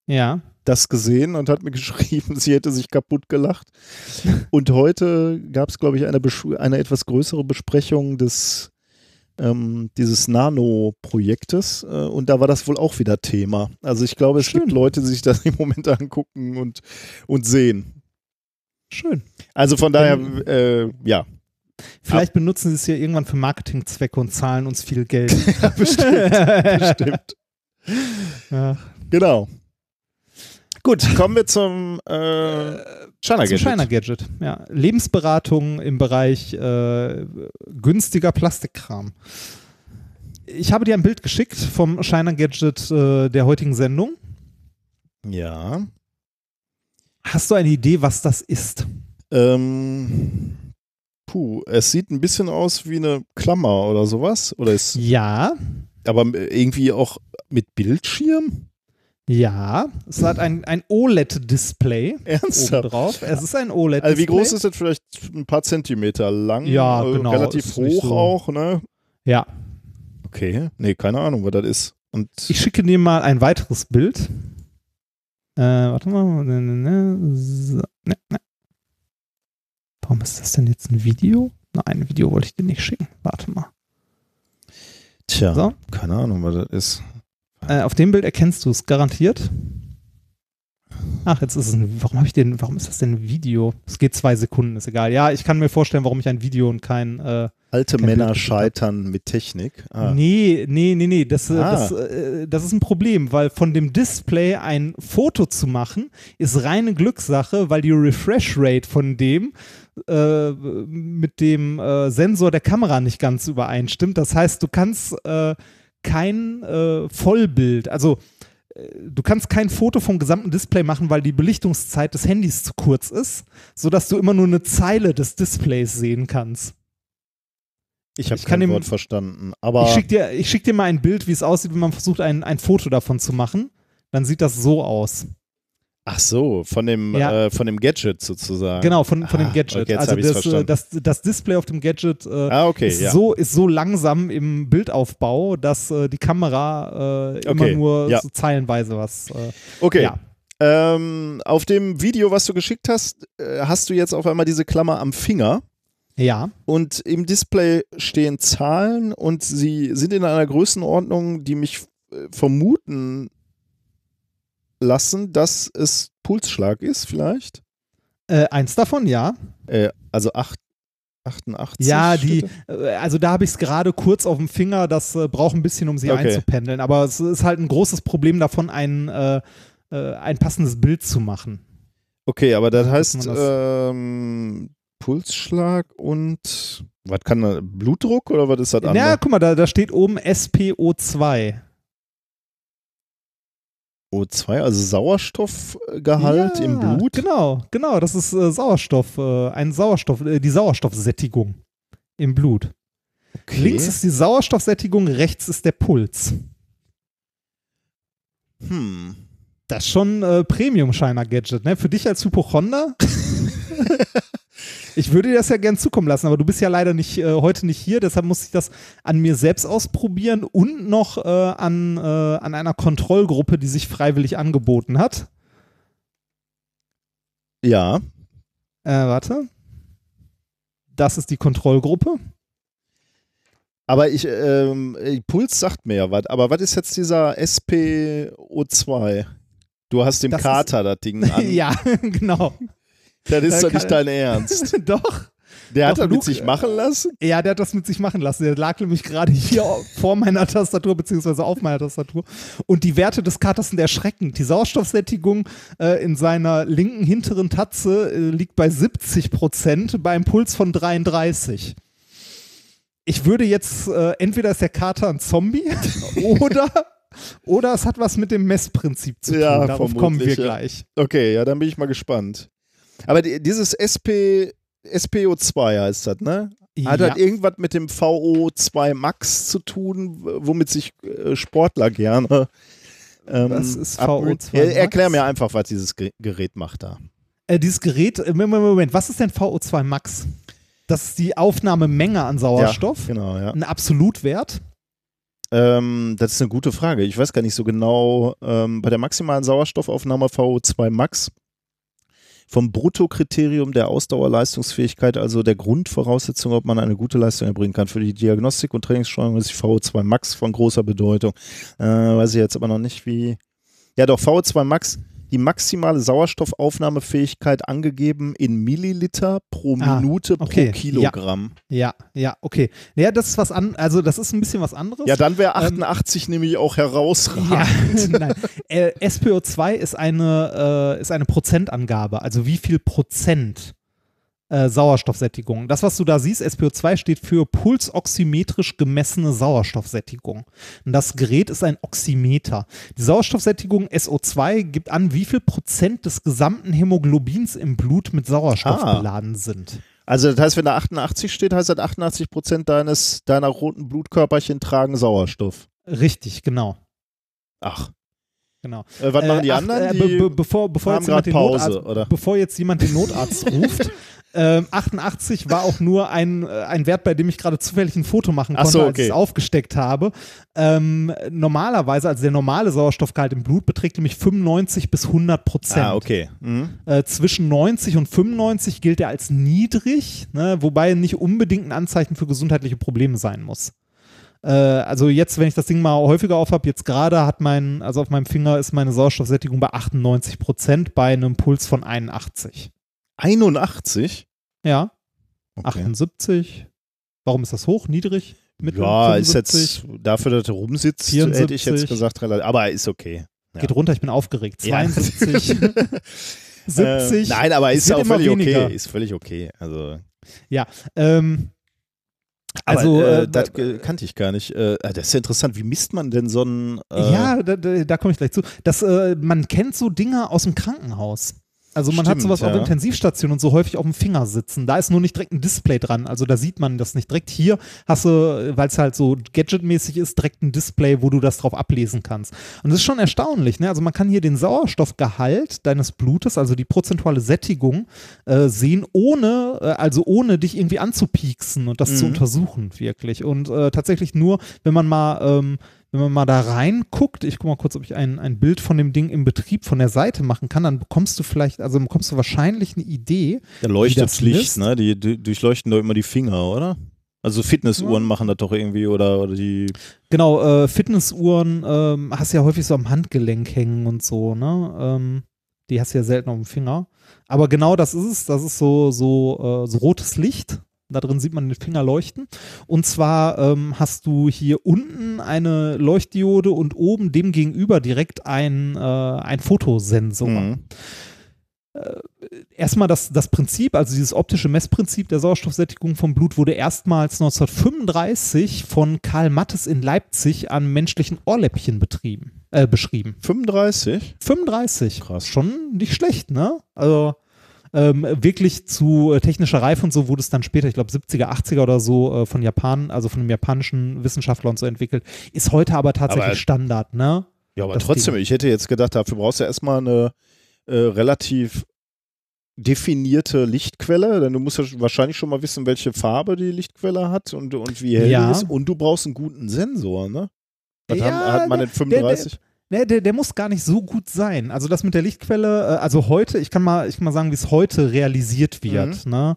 ja. das gesehen und hat mir geschrieben, sie hätte sich kaputt gelacht. Und heute gab es, glaube ich, eine, eine etwas größere Besprechung des ähm, dieses Nano-Projektes äh, und da war das wohl auch wieder Thema. Also ich glaube, es Schön. gibt Leute, die sich das im Moment angucken und, und sehen. Schön. Also von daher, äh, ja, Vielleicht benutzen sie es ja irgendwann für Marketingzwecke und zahlen uns viel Geld. bestimmt, bestimmt. ja. Genau. Gut, kommen wir zum äh, China Zum Gadget. China Gadget. Ja. Lebensberatung im Bereich äh, günstiger Plastikkram. Ich habe dir ein Bild geschickt vom China Gadget äh, der heutigen Sendung. Ja. Hast du eine Idee, was das ist? Ähm, puh, es sieht ein bisschen aus wie eine Klammer oder sowas. Oder ist, Ja, aber irgendwie auch mit Bildschirm? ja. Es hat ein, ein OLED-Display Ernsthaft? drauf. Es ist ein OLED-Display. Also wie groß ist das? Vielleicht ein paar Zentimeter lang? Ja, äh, genau, Relativ hoch so- auch, ne? Ja. Okay. Nee, keine Ahnung, was das ist. Und Ich schicke dir mal ein weiteres Bild. Äh, warte mal. Ne, ne, ne. So, ne, ne. Warum ist das denn jetzt ein Video? Nein, ein Video wollte ich dir nicht schicken. Warte mal. tja, So. keine Ahnung, was das ist. Äh, auf dem Bild erkennst du es garantiert. Ach, jetzt ist es ein. Warum habe ich den. Warum ist das denn ein Video? Es geht zwei Sekunden, ist egal. Ja, ich kann mir vorstellen, warum ich ein Video und kein. Äh, Alte Kein Männer scheitern mit Technik. Ah. Nee, nee, nee, nee. Das, äh, Ah. das, äh, das ist ein Problem, weil von dem Display ein Foto zu machen, ist reine Glückssache, weil die Refresh Rate von dem äh, mit dem äh, Sensor der Kamera nicht ganz übereinstimmt. Das heißt, du kannst äh, kein äh, Vollbild, also du kannst kein Foto vom gesamten Display machen, weil die Belichtungszeit des Handys zu kurz ist, sodass du immer nur eine Zeile des Displays sehen kannst. Ich habe kein Wort verstanden. Aber Ich schicke dir, ich schick dir mal ein Bild, wie es aussieht, wenn man versucht, ein, ein Foto davon zu machen. Dann sieht das so aus. Ach so, von dem, Ja. äh, von dem Gadget sozusagen. Genau, von, von Ah, dem Gadget. okay, also das, äh, das, das Display auf dem Gadget äh, Ah, okay, ist, ja. so, ist so langsam im Bildaufbau, dass äh, die Kamera äh, immer Okay, nur ja. so zeilenweise was. Äh, Okay. Ja. Ähm, auf dem Video, was du geschickt hast, hast du jetzt auf einmal diese Klammer am Finger ja. und im Display stehen Zahlen und sie sind in einer Größenordnung, die mich vermuten lassen, dass es Pulsschlag ist, vielleicht. Äh, eins davon, ja. Äh, also acht, 88. Ja, die, äh, also da habe ich es gerade kurz auf dem Finger, das äh, braucht ein bisschen, um sie Okay. einzupendeln. Aber es ist halt ein großes Problem davon, ein, äh, äh, ein passendes Bild zu machen. Okay, aber das heißt man ähm, Pulsschlag und was kann da? Blutdruck oder was ist das Ja, andere? guck mal, da, da steht oben SPO2. O2, also Sauerstoffgehalt ja, im Blut. Genau, genau, das ist äh, Sauerstoff, äh, ein Sauerstoff, äh, die Sauerstoffsättigung im Blut. Okay. Links ist die Sauerstoffsättigung, rechts ist der Puls. hm. Das ist schon äh, Premium-Shiner-Gadget, ne? Für dich als Hypochonder? Ich würde dir das ja gern zukommen lassen, aber du bist ja leider nicht äh, heute nicht hier, deshalb muss ich das an mir selbst ausprobieren und noch äh, an, äh, an einer Kontrollgruppe, die sich freiwillig angeboten hat. Ja. Äh, warte. Das ist die Kontrollgruppe. Aber ich, ähm, Puls sagt mir ja was. Aber was ist jetzt dieser SPO2? Du hast dem Das Kater das Ding an. ja, genau. Das ist Äh, doch nicht dein Ernst. Doch. Der hat das mit sich machen lassen? Ja, der hat das mit sich machen lassen. Der lag nämlich gerade hier vor meiner Tastatur, beziehungsweise auf meiner Tastatur. Und die Werte des Katers sind erschreckend. Die Sauerstoffsättigung äh, in seiner linken hinteren Tatze äh, liegt bei 70 Prozent, bei einem Puls von 33. Ich würde jetzt, äh, entweder ist der Kater ein Zombie oder, oder es hat was mit dem Messprinzip zu tun. Ja, Darauf kommen wir gleich. Okay, ja, dann bin ich mal gespannt. Aber die, dieses SP, SPO2 heißt das, ne? Hat Ja. das irgendwas mit dem VO2 Max zu tun, womit sich äh, Sportler gerne. Ähm, Was ist abmühen? VO2 Ja, Erklär Max? mir einfach, was dieses Ge Gerät macht da. Äh, dieses Gerät, äh, Moment, Moment, was ist denn VO2 Max? Das ist die Aufnahmemenge an Sauerstoff. Ja, genau, ja. Ein Absolutwert. Ähm, das ist eine gute Frage. Ich weiß gar nicht so genau. Ähm, bei der maximalen Sauerstoffaufnahme VO2 Max vom Bruttokriterium der Ausdauerleistungsfähigkeit, also der Grundvoraussetzung, ob man eine gute Leistung erbringen kann. Für die Diagnostik und Trainingssteuerung ist die VO2 Max von großer Bedeutung. Äh, weiß ich jetzt aber noch nicht, wie. Ja, doch, VO2 Max, die maximale Sauerstoffaufnahmefähigkeit angegeben in Milliliter pro Ah, Minute okay, pro Kilogramm. Ja, ja, okay. Ja, das ist was an, also das ist ein bisschen was anderes. Ja, dann wäre 88 nämlich auch herausragend. Ja, nein. Äh, SPO2 ist eine, äh, ist eine Prozentangabe, also wie viel Prozent äh, Sauerstoffsättigung. Das, was du da siehst, SPO2 steht für pulsoximetrisch gemessene Sauerstoffsättigung. Und das Gerät ist ein Oximeter. Die Sauerstoffsättigung SO2 gibt an, wie viel Prozent des gesamten Hämoglobins im Blut mit Sauerstoff Ah. beladen sind. Also das heißt, wenn da 88 steht, heißt das 88 Prozent deines deiner roten Blutkörperchen tragen Sauerstoff. Richtig, genau. Ach, Genau. äh, was machen die Äh, ach, anderen? äh, Die be be bevor, bevor, haben jetzt Pause, Notarzt, oder? bevor jetzt jemand den Notarzt ruft, ähm, 88 war auch nur ein, äh, ein Wert, bei dem ich gerade zufällig ein Foto machen Ach konnte, so, als okay. ich es aufgesteckt habe. Ähm, normalerweise, also der normale Sauerstoffgehalt im Blut beträgt nämlich 95 bis 100 Prozent. ah, okay. Mhm. Äh, zwischen 90 und 95 gilt er als niedrig, ne, wobei nicht unbedingt ein Anzeichen für gesundheitliche Probleme sein muss. Äh, also jetzt, wenn ich das Ding mal häufiger aufhab, jetzt gerade hat mein, also auf meinem Finger ist meine Sauerstoffsättigung bei 98 Prozent bei einem Puls von 81. 81? Ja, Okay. 78. Warum ist das hoch, niedrig? Mittel, Ja, ist 75? jetzt dafür, dass er rumsitzt, 74. hätte ich jetzt gesagt, relativ. Aber ist okay. Ja. Geht runter, ich bin aufgeregt. Ja. 72. 70. Äh, nein, aber ist ja auch völlig weniger. okay. Ist völlig okay. Also, Ähm, aber, also, äh, äh, das kannte ich gar nicht. Äh, das ist ja interessant. Wie misst man denn so einen. Äh, Ja, da, da, da komme ich gleich zu. Das, äh, man kennt so Dinge aus dem Krankenhaus. Also man hat Stimmt, sowas auf ja. Intensivstationen und so häufig auf dem Finger sitzen. Da ist nur nicht direkt ein Display dran. Also da sieht man das nicht direkt. Hier hast du, weil es halt so gadgetmäßig ist, direkt ein Display, wo du das drauf ablesen kannst. Und das ist schon erstaunlich. Ne? Also man kann hier den Sauerstoffgehalt deines Blutes, also die prozentuale Sättigung, äh, sehen, ohne, äh, also ohne dich irgendwie anzupieksen und das zu Mhm. untersuchen, wirklich. Und äh, tatsächlich nur, wenn man mal ähm, wenn man mal da reinguckt, ich guck mal kurz, ob ich ein, ein Bild von dem Ding im Betrieb von der Seite machen kann, dann bekommst du vielleicht, also bekommst du wahrscheinlich eine Idee. Da leuchtet das Licht, misst? ne? Die, die durchleuchten doch immer die Finger, oder? Also Fitnessuhren Ja. machen das doch irgendwie oder, oder die. Genau, äh, Fitnessuhren ähm, hast du ja häufig so am Handgelenk hängen und so, ne? Ähm, die hast du ja selten auf dem Finger. Aber genau das ist es. Das ist so, so, äh, so rotes Licht. Da drin sieht man den Finger leuchten. Und zwar ähm, hast du hier unten eine Leuchtdiode und oben dem gegenüber direkt ein, äh, ein Fotosensor. Mhm. erstmal das, das Prinzip, also dieses optische Messprinzip der Sauerstoffsättigung vom Blut wurde erstmals 1935 von Karl Mattes in Leipzig an menschlichen Ohrläppchen betrieben, äh, beschrieben. 35? 35. Krass. Schon nicht schlecht, ne? Also ähm, wirklich zu äh, technischer Reife und so wurde es dann später, ich glaube 70er, 80er oder so äh, von Japan, also von einem japanischen Wissenschaftler und so entwickelt. Ist heute aber tatsächlich Aber- Standard, ne? Ja, aber Das trotzdem, Ding. ich hätte jetzt gedacht, dafür brauchst du erstmal eine äh, relativ definierte Lichtquelle, denn du musst ja wahrscheinlich schon mal wissen, welche Farbe die Lichtquelle hat und, und wie hell Ja. die ist. Und du brauchst einen guten Sensor, ne? Was Ja, haben, hat man in der- 35? Ne, der, der muss gar nicht so gut sein. Also das mit der Lichtquelle, äh, also heute, ich kann mal, ich kann mal sagen, wie es heute realisiert wird. Ne?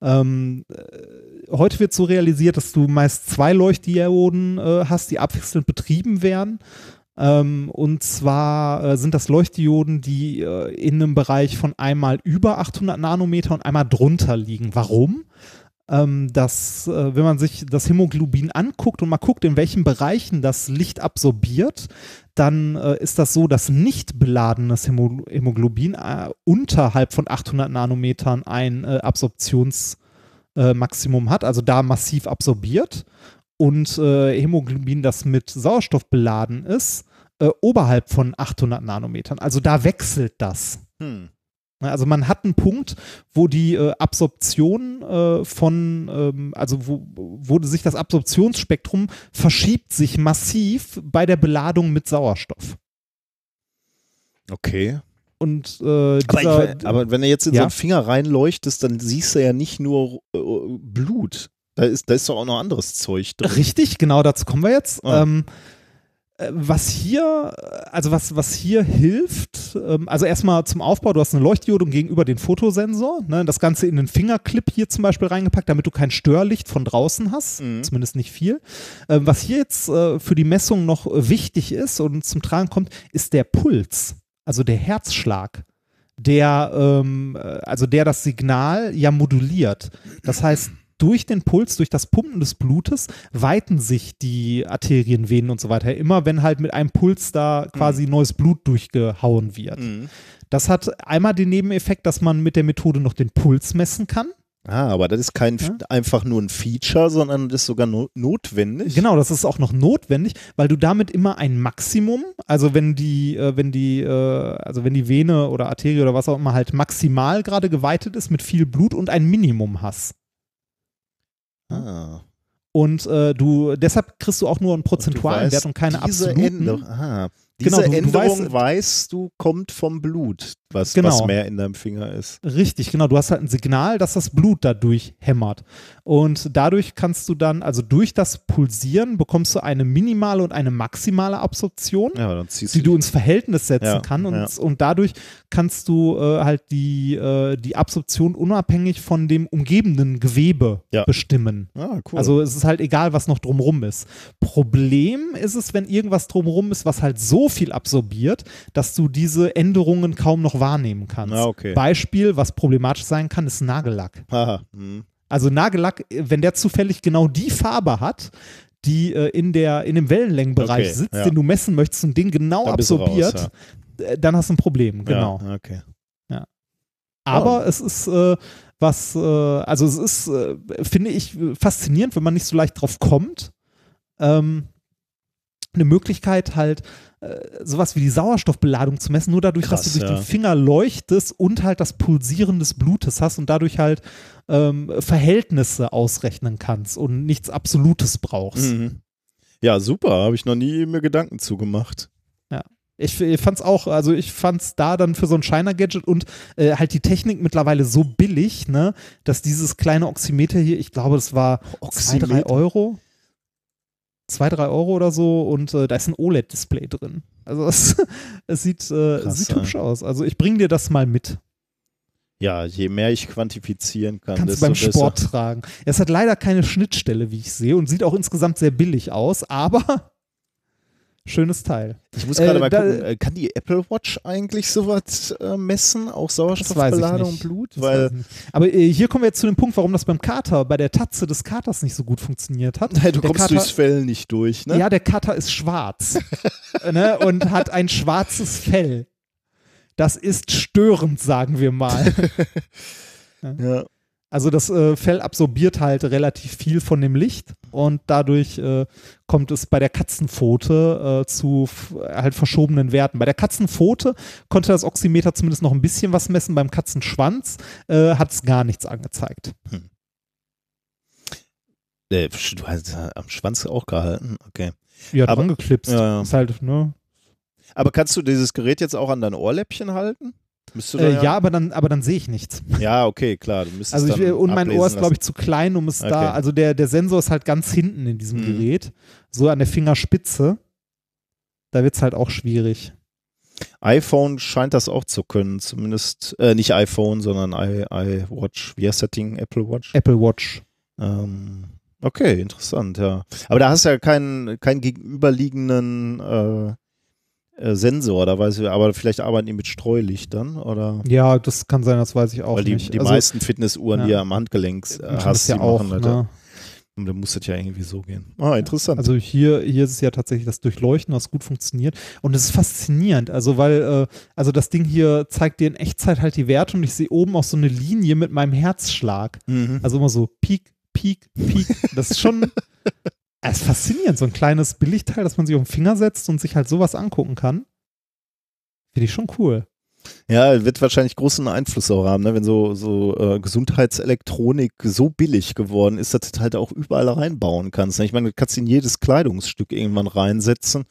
Ähm, äh, heute wird so realisiert, dass du meist zwei Leuchtdioden äh, hast, die abwechselnd betrieben werden. Ähm, und zwar äh, sind das Leuchtdioden, die äh, in einem Bereich von einmal über 800 Nanometer und einmal drunter liegen. Warum? ähm, dass, äh, wenn man sich das Hämoglobin anguckt und mal guckt, in welchen Bereichen das Licht absorbiert, dann äh, ist das so, dass nicht beladenes Hämo Hämoglobin äh, unterhalb von 800 Nanometern ein äh, Absorptionsmaximum äh, hat, also da massiv absorbiert. Und äh, Hämoglobin, das mit Sauerstoff beladen ist, äh, oberhalb von 800 Nanometern. Also da wechselt das. Hm. Ne, Also man hat einen Punkt, wo die äh, Absorption äh, von, ähm, also wo, wo sich das Absorptionsspektrum verschiebt sich massiv bei der Beladung mit Sauerstoff. Okay. Und äh, Aber, dieser, ich, aber wenn du jetzt in Ja. so einen Finger reinleuchtest, dann siehst du ja nicht nur äh, Blut. Da ist, da ist doch auch noch anderes Zeug drin. Richtig, genau dazu kommen wir jetzt. Ah. Ähm, äh, was hier, also was, was hier hilft, ähm, also erstmal zum Aufbau, du hast eine Leuchtdiode und gegenüber den Fotosensor, ne, das Ganze in den Fingerclip hier zum Beispiel reingepackt, damit du kein Störlicht von draußen hast, Mhm. zumindest nicht viel. Ähm, was hier jetzt äh, für die Messung noch äh, wichtig ist und zum Tragen kommt, ist der Puls, also der Herzschlag der, ähm, äh, also der das Signal ja moduliert. Das heißt, durch den Puls, durch das Pumpen des Blutes weiten sich die Arterien, Venen und so weiter. Immer wenn halt mit einem Puls da quasi neues Blut durchgehauen wird. Mhm. Das hat einmal den Nebeneffekt, dass man mit der Methode noch den Puls messen kann. Ah, aber das ist kein Ja. einfach nur ein Feature, sondern das ist sogar no notwendig. Genau, das ist auch noch notwendig, weil du damit immer ein Maximum, also wenn die, äh, wenn die, äh, also wenn die Vene oder Arterie oder was auch immer halt maximal gerade geweitet ist mit viel Blut und ein Minimum hast. Ah. Und äh, du, deshalb kriegst du auch nur einen du prozentualen weißt, Wert und keine diese absoluten. Änderung, aha, diese Genau, du- du Änderung weißt- weißt, du, kommt vom Blut, was, Genau. was mehr in deinem Finger ist. Richtig, genau. Du hast halt ein Signal, dass das Blut dadurch hämmert. Und dadurch kannst du dann, also durch das Pulsieren, bekommst du eine minimale und eine maximale Absorption. Ja, die du ins Verhältnis setzen Ja, kann und, ja. und dadurch kannst du äh, halt die, äh, die Absorption unabhängig von dem umgebenden Gewebe bestimmen. Ah, cool. Also es ist halt egal, was noch drumrum ist. Problem ist es, wenn irgendwas drumrum ist, was halt so viel absorbiert, dass du diese Änderungen kaum noch wahrnehmen kannst. Ah, okay. Beispiel, was problematisch sein kann, ist Nagellack. Haha, hm. Also Nagellack, wenn der zufällig genau die Farbe hat, die äh, in, der, in dem Wellenlängenbereich Okay, sitzt, ja. den du messen möchtest und den genau Da absorbiert, raus, äh, dann hast du ein Problem, genau. Ja, okay. Aber es ist äh, was, äh, also es ist, äh, finde ich, faszinierend, wenn man nicht so leicht drauf kommt. Ähm, eine Möglichkeit halt, äh, sowas wie die Sauerstoffbeladung zu messen, nur dadurch, dass Krass, du durch ja. den Finger leuchtest und halt das Pulsieren des Blutes hast und dadurch halt ähm, Verhältnisse ausrechnen kannst und nichts Absolutes brauchst. Mhm. Ja, super. Habe ich noch nie mir Gedanken zugemacht. Ich, ich fand's auch, also ich fand's da dann für so ein Shiner-Gadget und äh, halt die Technik mittlerweile so billig, ne, dass dieses kleine Oximeter hier, ich glaube, das war zwei, drei Oximeter? Euro. Zwei, drei Euro oder so und äh, da ist ein OLED-Display drin. Also es, es sieht, äh, Krass, sieht ja. hübsch aus. Also ich bring dir das mal mit. Ja, je mehr ich quantifizieren kann, Kannst du desto beim besser. Sport tragen. Es hat leider keine Schnittstelle, wie ich sehe, und sieht auch insgesamt sehr billig aus, aber schönes Teil. Ich muss Äh, gerade mal da- gucken, äh, kann die Apple Watch eigentlich sowas äh, messen? Auch Sauerstoffbeladung und Blut? Das Weil. Aber äh, hier kommen wir jetzt zu dem Punkt, warum das beim Kater, bei der Tatze des Katers nicht so gut funktioniert hat. Nein, du der kommst Kater, durchs Fell nicht durch, ne? Ja, der Kater ist schwarz ne, und hat ein schwarzes Fell. Das ist störend, sagen wir mal. Ja. Also das äh, Fell absorbiert halt relativ viel von dem Licht und dadurch äh, kommt es bei der Katzenpfote äh, zu halt verschobenen Werten. Bei der Katzenpfote konnte das Oximeter zumindest noch ein bisschen was messen, beim Katzenschwanz äh, hat es gar nichts angezeigt. Äh, du hast äh, am Schwanz auch gehalten, okay. Ja, Aber- dran geklipst. Ja, ja. Ist halt, ne? Aber kannst du dieses Gerät jetzt auch an dein Ohrläppchen halten? Äh, ja, aber dann, aber dann sehe ich nichts. Ja, okay, klar. Du müsstest Also ich, dann und mein Ohr ist, glaube ich, zu klein, um es Okay. da, also der, der Sensor ist halt ganz hinten in diesem Mhm. Gerät, so an der Fingerspitze. Da wird es halt auch schwierig. iPhone scheint das auch zu können, zumindest, äh, nicht iPhone, sondern i, iWatch. Wie heißt das Ding? Apple Watch? Apple Watch. Ähm, okay, interessant, ja. Aber da hast du ja keinen, keinen gegenüberliegenden äh, Sensor, da weiß ich, aber vielleicht arbeiten die mit Streulichtern oder? Ja, das kann sein, das weiß ich auch Weil die, nicht. die also, meisten Fitnessuhren, die ja. ja am Handgelenk äh, hast, ja die auch, machen das. ne? Und dann muss das ja irgendwie so gehen. Ah, interessant. Also hier, hier ist es ja tatsächlich das Durchleuchten, was gut funktioniert. Und es ist faszinierend, also weil, äh, also das Ding hier zeigt dir in Echtzeit halt die Werte und ich sehe oben auch so eine Linie mit meinem Herzschlag. mhm. Also immer so Peak, Peak, Peak. Das ist schon, es ist faszinierend, so ein kleines Billigteil, das man sich auf den Finger setzt und sich halt sowas angucken kann. Finde ich schon cool. Ja, wird wahrscheinlich großen Einfluss auch haben, ne? wenn so, so äh, Gesundheitselektronik so billig geworden ist, dass du halt auch überall reinbauen kannst. Ne? Ich meine, du kannst in jedes Kleidungsstück irgendwann reinsetzen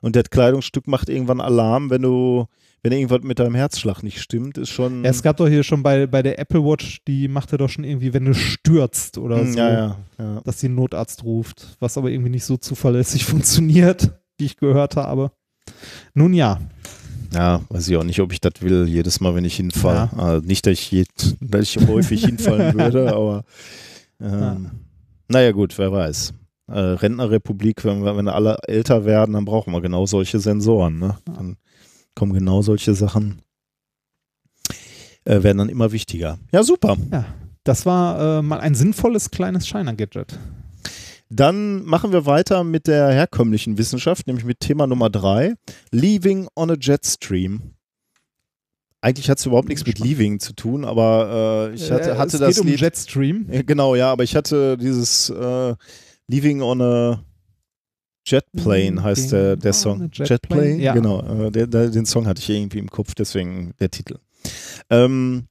und das Kleidungsstück macht irgendwann Alarm, wenn du, wenn irgendwas mit deinem Herzschlag nicht stimmt, ist schon. Ja, es gab doch hier schon bei, bei der Apple Watch, die machte doch schon irgendwie, wenn du stürzt oder Hm, so, ja, ja, ja. dass sie einen Notarzt ruft, was aber irgendwie nicht so zuverlässig funktioniert, wie ich gehört habe. Nun ja, Ja, weiß ich auch nicht, ob ich das will, jedes Mal, wenn ich hinfalle. Also nicht, dass ich, dass ich häufig hinfallen würde, aber ähm, Ja. naja gut, wer weiß. Äh, Rentnerrepublik, wenn wir, wenn alle älter werden, dann brauchen wir genau solche Sensoren. Ne? Dann kommen genau solche Sachen, äh, werden dann immer wichtiger. Ja, super. ja. Das war äh, mal ein sinnvolles kleines Shiner-Gadget. Dann machen wir weiter mit der herkömmlichen Wissenschaft, nämlich mit Thema Nummer drei, Leaving on a Jetstream. Eigentlich hat es überhaupt nichts mit Leaving zu tun, aber äh, ich hatte, Äh, hatte es das geht um Lied. Jetstream. Ja, genau, ja, aber ich hatte dieses äh, Leaving on a Jetplane heißt der, der on Song. Jetplane, ja. Genau, äh, der, der, den Song hatte ich irgendwie im Kopf, deswegen der Titel. Ähm,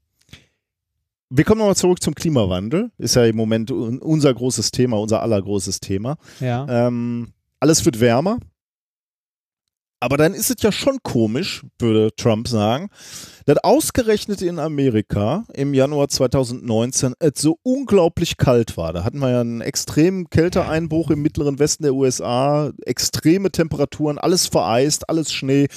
wir kommen nochmal zurück zum Klimawandel. Ist ja im Moment un- unser großes Thema, unser allergroßes Thema. Ja. Ähm, alles wird wärmer. Aber dann ist es ja schon komisch, würde Trump sagen, dass ausgerechnet in Amerika im Januar 2019 es so unglaublich kalt war. Da hatten wir ja einen extremen Kälteeinbruch im mittleren Westen der USA, extreme Temperaturen, alles vereist, alles Schnee.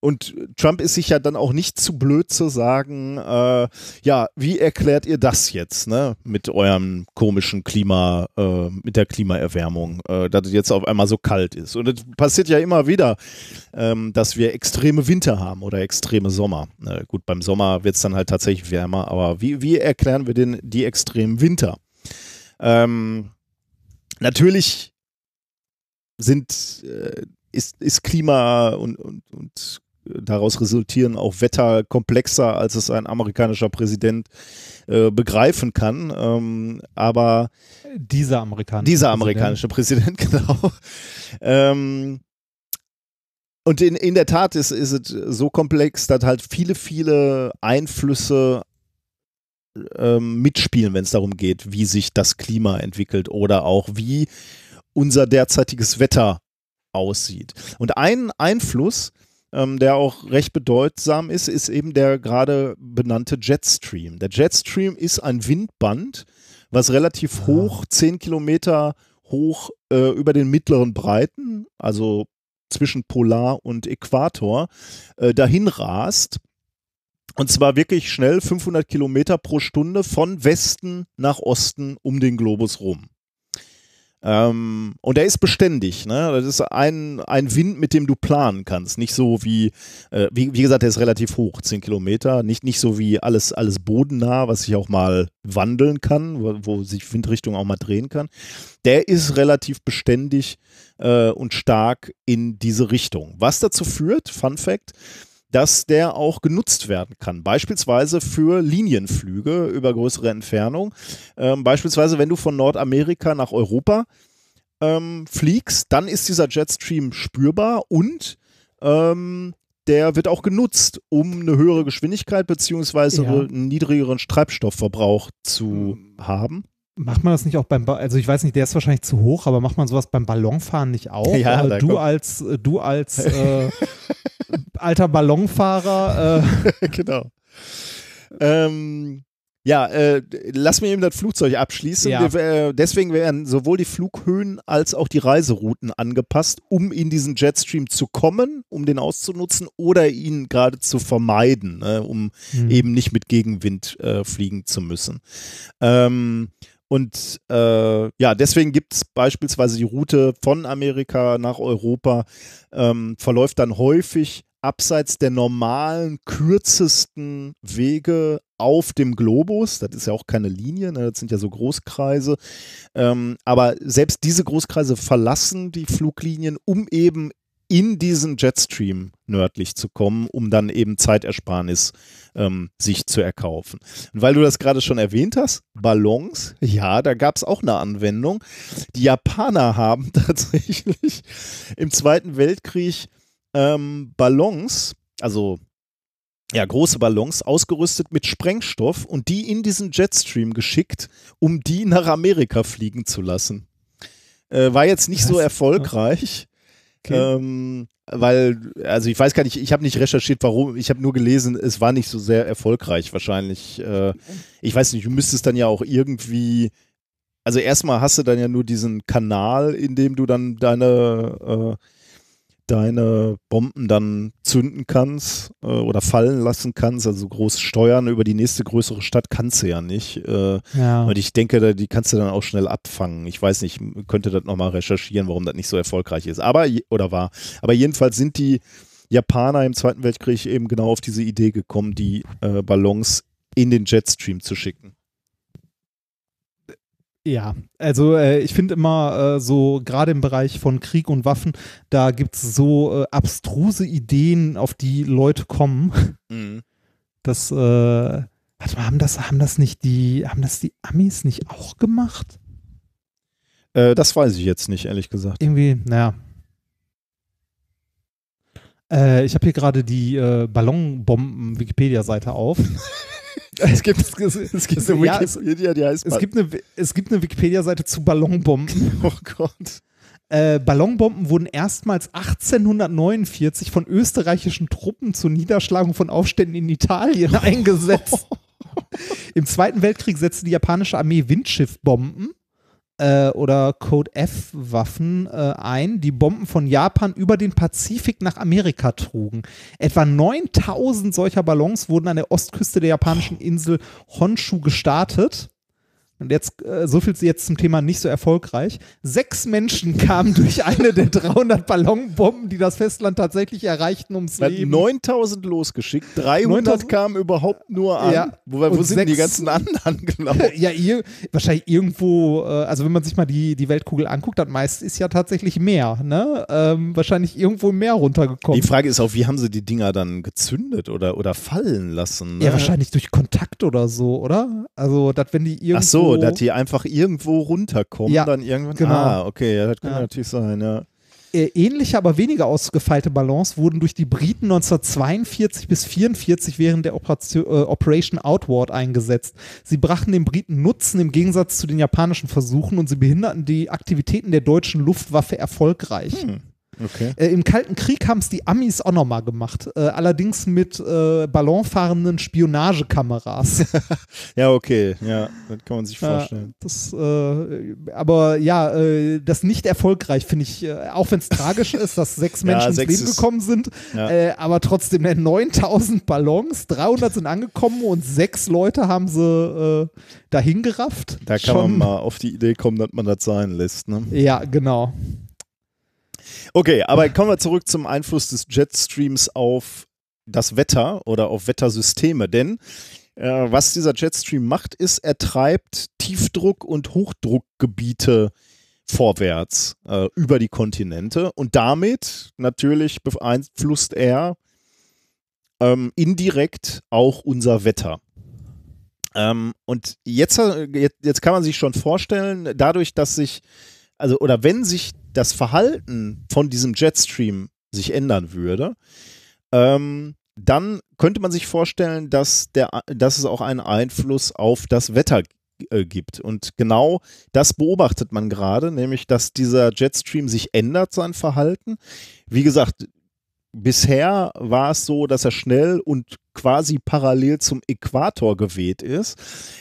Und Trump ist sich ja dann auch nicht zu blöd zu sagen, äh, ja, wie erklärt ihr das jetzt, ne, mit eurem komischen Klima, äh, mit der Klimaerwärmung, äh, dass es jetzt auf einmal so kalt ist. Und es passiert ja immer wieder, ähm, dass wir extreme Winter haben oder extreme Sommer. Äh, gut, beim Sommer wird es dann halt tatsächlich wärmer, aber wie, wie erklären wir denn die extremen Winter? Ähm, natürlich sind, äh, ist, ist Klima und, und, und daraus resultieren auch Wetter komplexer, als es ein amerikanischer Präsident äh, begreifen kann. Ähm, aber Dieser amerikanische. dieser Präsident. amerikanische Präsident, genau. Ähm, und in, in der Tat ist, ist es so komplex, dass halt viele, viele Einflüsse ähm, mitspielen, wenn es darum geht, wie sich das Klima entwickelt oder auch wie unser derzeitiges Wetter aussieht. Und ein Einfluss, ähm, der auch recht bedeutsam ist, ist eben der gerade benannte Jetstream. Der Jetstream ist ein Windband, was relativ hoch, 10 Kilometer hoch äh, über den mittleren Breiten, also zwischen Polar und Äquator, äh, dahin rast. Und zwar wirklich schnell 500 Kilometer pro Stunde von Westen nach Osten um den Globus rum. Ähm, und er ist beständig. Ne? Das ist ein, ein Wind, mit dem du planen kannst. Nicht so wie, äh, wie, wie gesagt, der ist relativ hoch, 10 Kilometer. Nicht, nicht so wie alles, alles bodennah, was sich auch mal wandeln kann, wo, wo sich Windrichtung auch mal drehen kann. Der ist relativ beständig äh, und stark in diese Richtung. Was dazu führt, Fun Fact, dass der auch genutzt werden kann. Beispielsweise für Linienflüge über größere Entfernung. Ähm, beispielsweise, wenn du von Nordamerika nach Europa ähm, fliegst, dann ist dieser Jetstream spürbar und ähm, der wird auch genutzt, um eine höhere Geschwindigkeit beziehungsweise Ja. einen niedrigeren Treibstoffverbrauch zu haben. Macht man das nicht auch beim, ba also ich weiß nicht, der ist wahrscheinlich zu hoch, aber macht man sowas beim Ballonfahren nicht auch? Ja, Äh, du kommt- als, äh, du als äh, alter Ballonfahrer, äh, genau. ähm, ja, äh, lass mir eben das Flugzeug abschließen. Ja. Wir, äh, deswegen werden sowohl die Flughöhen als auch die Reiserouten angepasst, um in diesen Jetstream zu kommen, um den auszunutzen oder ihn gerade zu vermeiden, ne, um Hm. eben nicht mit Gegenwind äh, fliegen zu müssen. Ähm, und äh, ja, deswegen gibt es beispielsweise die Route von Amerika nach Europa, ähm, verläuft dann häufig abseits der normalen, kürzesten Wege auf dem Globus. Das ist ja auch keine Linie, ne? das sind ja so Großkreise. Ähm, aber selbst diese Großkreise verlassen die Fluglinien, um eben in diesen Jetstream nördlich zu kommen, um dann eben Zeitersparnis ähm, sich zu erkaufen. Und weil du das gerade schon erwähnt hast, Ballons, ja, da gab es auch eine Anwendung. Die Japaner haben tatsächlich im Zweiten Weltkrieg ähm, Ballons, also ja, große Ballons, ausgerüstet mit Sprengstoff und die in diesen Jetstream geschickt, um die nach Amerika fliegen zu lassen. Äh, war jetzt nicht so Was? erfolgreich. Okay. Ähm, weil, also ich weiß gar nicht, ich habe nicht recherchiert, warum, ich habe nur gelesen, es war nicht so sehr erfolgreich wahrscheinlich. Äh, ich weiß nicht, du müsstest dann ja auch irgendwie, also erstmal hast du dann ja nur diesen Kanal, in dem du dann deine, äh, deine Bomben dann zünden kannst äh, oder fallen lassen kannst, also groß steuern über die nächste größere Stadt kannst du ja nicht. Äh, Ja. und ich denke, die kannst du dann auch schnell abfangen. Ich weiß nicht, könnte das nochmal recherchieren, warum das nicht so erfolgreich ist. Aber, oder war. Aber jedenfalls sind die Japaner im Zweiten Weltkrieg eben genau auf diese Idee gekommen, die äh, Ballons in den Jetstream zu schicken. Ja, also äh, ich finde immer äh, so, gerade im Bereich von Krieg und Waffen, da gibt es so äh, abstruse Ideen, auf die Leute kommen. Das, äh, warte mal, haben das, haben das nicht die, haben das die Amis nicht auch gemacht? Äh, das weiß ich jetzt nicht, ehrlich gesagt. Irgendwie, naja. Äh, ich habe hier gerade die äh, Ballonbomben-Wikipedia-Seite auf. Es gibt, es gibt eine Ja, es- Wikipedia, die heißt Es gibt eine, es gibt eine Wikipedia-Seite zu Ballonbomben. Oh Gott. Äh, Ballonbomben wurden erstmals 1849 von österreichischen Truppen zur Niederschlagung von Aufständen in Italien eingesetzt. Im Zweiten Weltkrieg setzte die japanische Armee Windschiffbomben äh, oder Code F-Waffen äh, ein, die Bomben von Japan über den Pazifik nach Amerika trugen. Etwa 9000 solcher Ballons wurden an der Ostküste der japanischen Insel Honshu gestartet. Und jetzt, äh, so viel jetzt zum Thema nicht so erfolgreich. Sechs Menschen kamen durch eine der 300 Ballonbomben, die das Festland tatsächlich erreichten, ums Man Leben. 9000 losgeschickt, 300 9000 kamen überhaupt nur an. Ja, Wo, wo sind die sechs- ganzen anderen gelaufen? Ja, ir wahrscheinlich irgendwo, äh, also wenn man sich mal die, die Weltkugel anguckt, das meiste ist ja tatsächlich Meer, ne? Ähm, wahrscheinlich irgendwo im Meer runtergekommen. Die Frage ist auch, wie haben sie die Dinger dann gezündet oder, oder fallen lassen? Ne? ja, wahrscheinlich durch Kontakt oder so, oder? Also, dass wenn die irgendwo. Ach so, dass die einfach irgendwo runterkommen, Ja, dann irgendwann. genau. Ah, okay, ja, das kann Ja. natürlich sein, ja. Äh, ähnliche, aber weniger ausgefeilte Ballons wurden durch die Briten 1942 bis 1944 während der Operation, äh, Operation Outward eingesetzt. Sie brachten den Briten Nutzen im Gegensatz zu den japanischen Versuchen und sie behinderten die Aktivitäten der deutschen Luftwaffe erfolgreich. Hm. Okay. Äh, Im Kalten Krieg haben es die Amis auch nochmal gemacht, äh, allerdings mit äh, ballonfahrenden Spionagekameras. Ja, okay, ja, das kann man sich Ja, vorstellen. das, äh, aber ja, äh, das nicht erfolgreich finde ich, äh, auch wenn es tragisch ist, dass sechs Ja, Menschen ins sechs Leben gekommen sind, Ja. aber trotzdem ne, 9000 Ballons, 300 sind angekommen und sechs Leute haben sie dahin gerafft. Da kann Schon, man mal auf die Idee kommen, dass man das sein lässt. Ne? Ja, genau. Okay, aber kommen wir zurück zum Einfluss des Jetstreams auf das Wetter oder auf Wettersysteme. Denn äh, was dieser Jetstream macht, ist, er treibt Tiefdruck- und Hochdruckgebiete vorwärts äh, über die Kontinente und damit natürlich beeinflusst er ähm, indirekt auch unser Wetter. Ähm, und jetzt, äh, jetzt, jetzt kann man sich schon vorstellen, dadurch, dass sich, also oder wenn sich das Verhalten von diesem Jetstream sich ändern würde, ähm, dann könnte man sich vorstellen, dass, der, dass es auch einen Einfluss auf das Wetter äh, gibt. Und genau das beobachtet man gerade, nämlich dass dieser Jetstream sich ändert, sein Verhalten. Wie gesagt, bisher war es so, dass er schnell und quasi parallel zum Äquator geweht ist.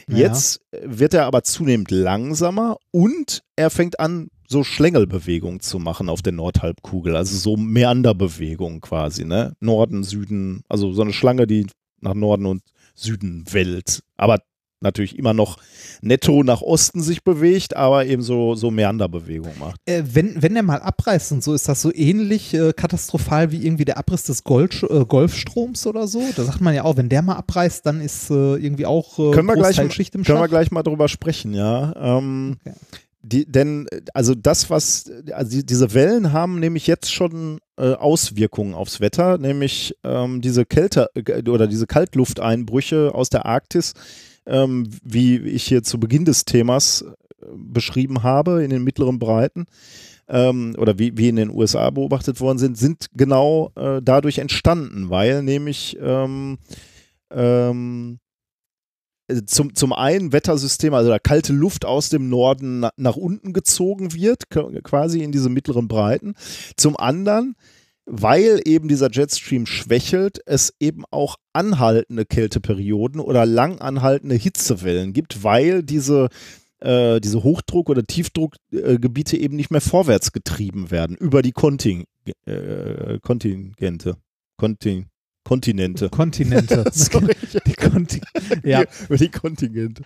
Ja. Jetzt wird er aber zunehmend langsamer und er fängt an, so Schlängelbewegungen zu machen auf der Nordhalbkugel, also so Meanderbewegungen quasi, ne? Norden, Süden, also so eine Schlange, die nach Norden und Süden wellt. Aber natürlich immer noch netto nach Osten sich bewegt, aber eben so, so Meanderbewegungen macht. Äh, wenn, wenn der mal abreißt und so, ist das so ähnlich äh, katastrophal wie irgendwie der Abriss des Gold, äh, Golfstroms oder so? Da sagt man ja auch, wenn der mal abreißt, dann ist äh, irgendwie auch äh, können wir gleich, Schicht im können wir Schacht. gleich mal drüber sprechen, ja. Ähm, Okay. Die, denn, also das, was, also die, diese Wellen haben nämlich jetzt schon äh, Auswirkungen aufs Wetter, nämlich ähm, diese Kälte äh, oder diese Kaltlufteinbrüche aus der Arktis, ähm, wie ich hier zu Beginn des Themas äh, beschrieben habe, in den mittleren Breiten. Ähm, oder wie, wie in den USA beobachtet worden sind, sind genau äh, dadurch entstanden, weil nämlich ähm, ähm, äh, zum, zum einen Wettersystem, also da kalte Luft aus dem Norden na, nach unten gezogen wird, quasi in diese mittleren Breiten. Zum anderen, weil eben dieser Jetstream schwächelt, es eben auch anhaltende Kälteperioden oder lang anhaltende Hitzewellen gibt, weil diese äh, diese Hochdruck- oder Tiefdruckgebiete eben nicht mehr vorwärts getrieben werden über die Konting äh, Kontingente. Konting Kontinente. Kontinente. Sorry. Die Konti ja. über die Kontingente.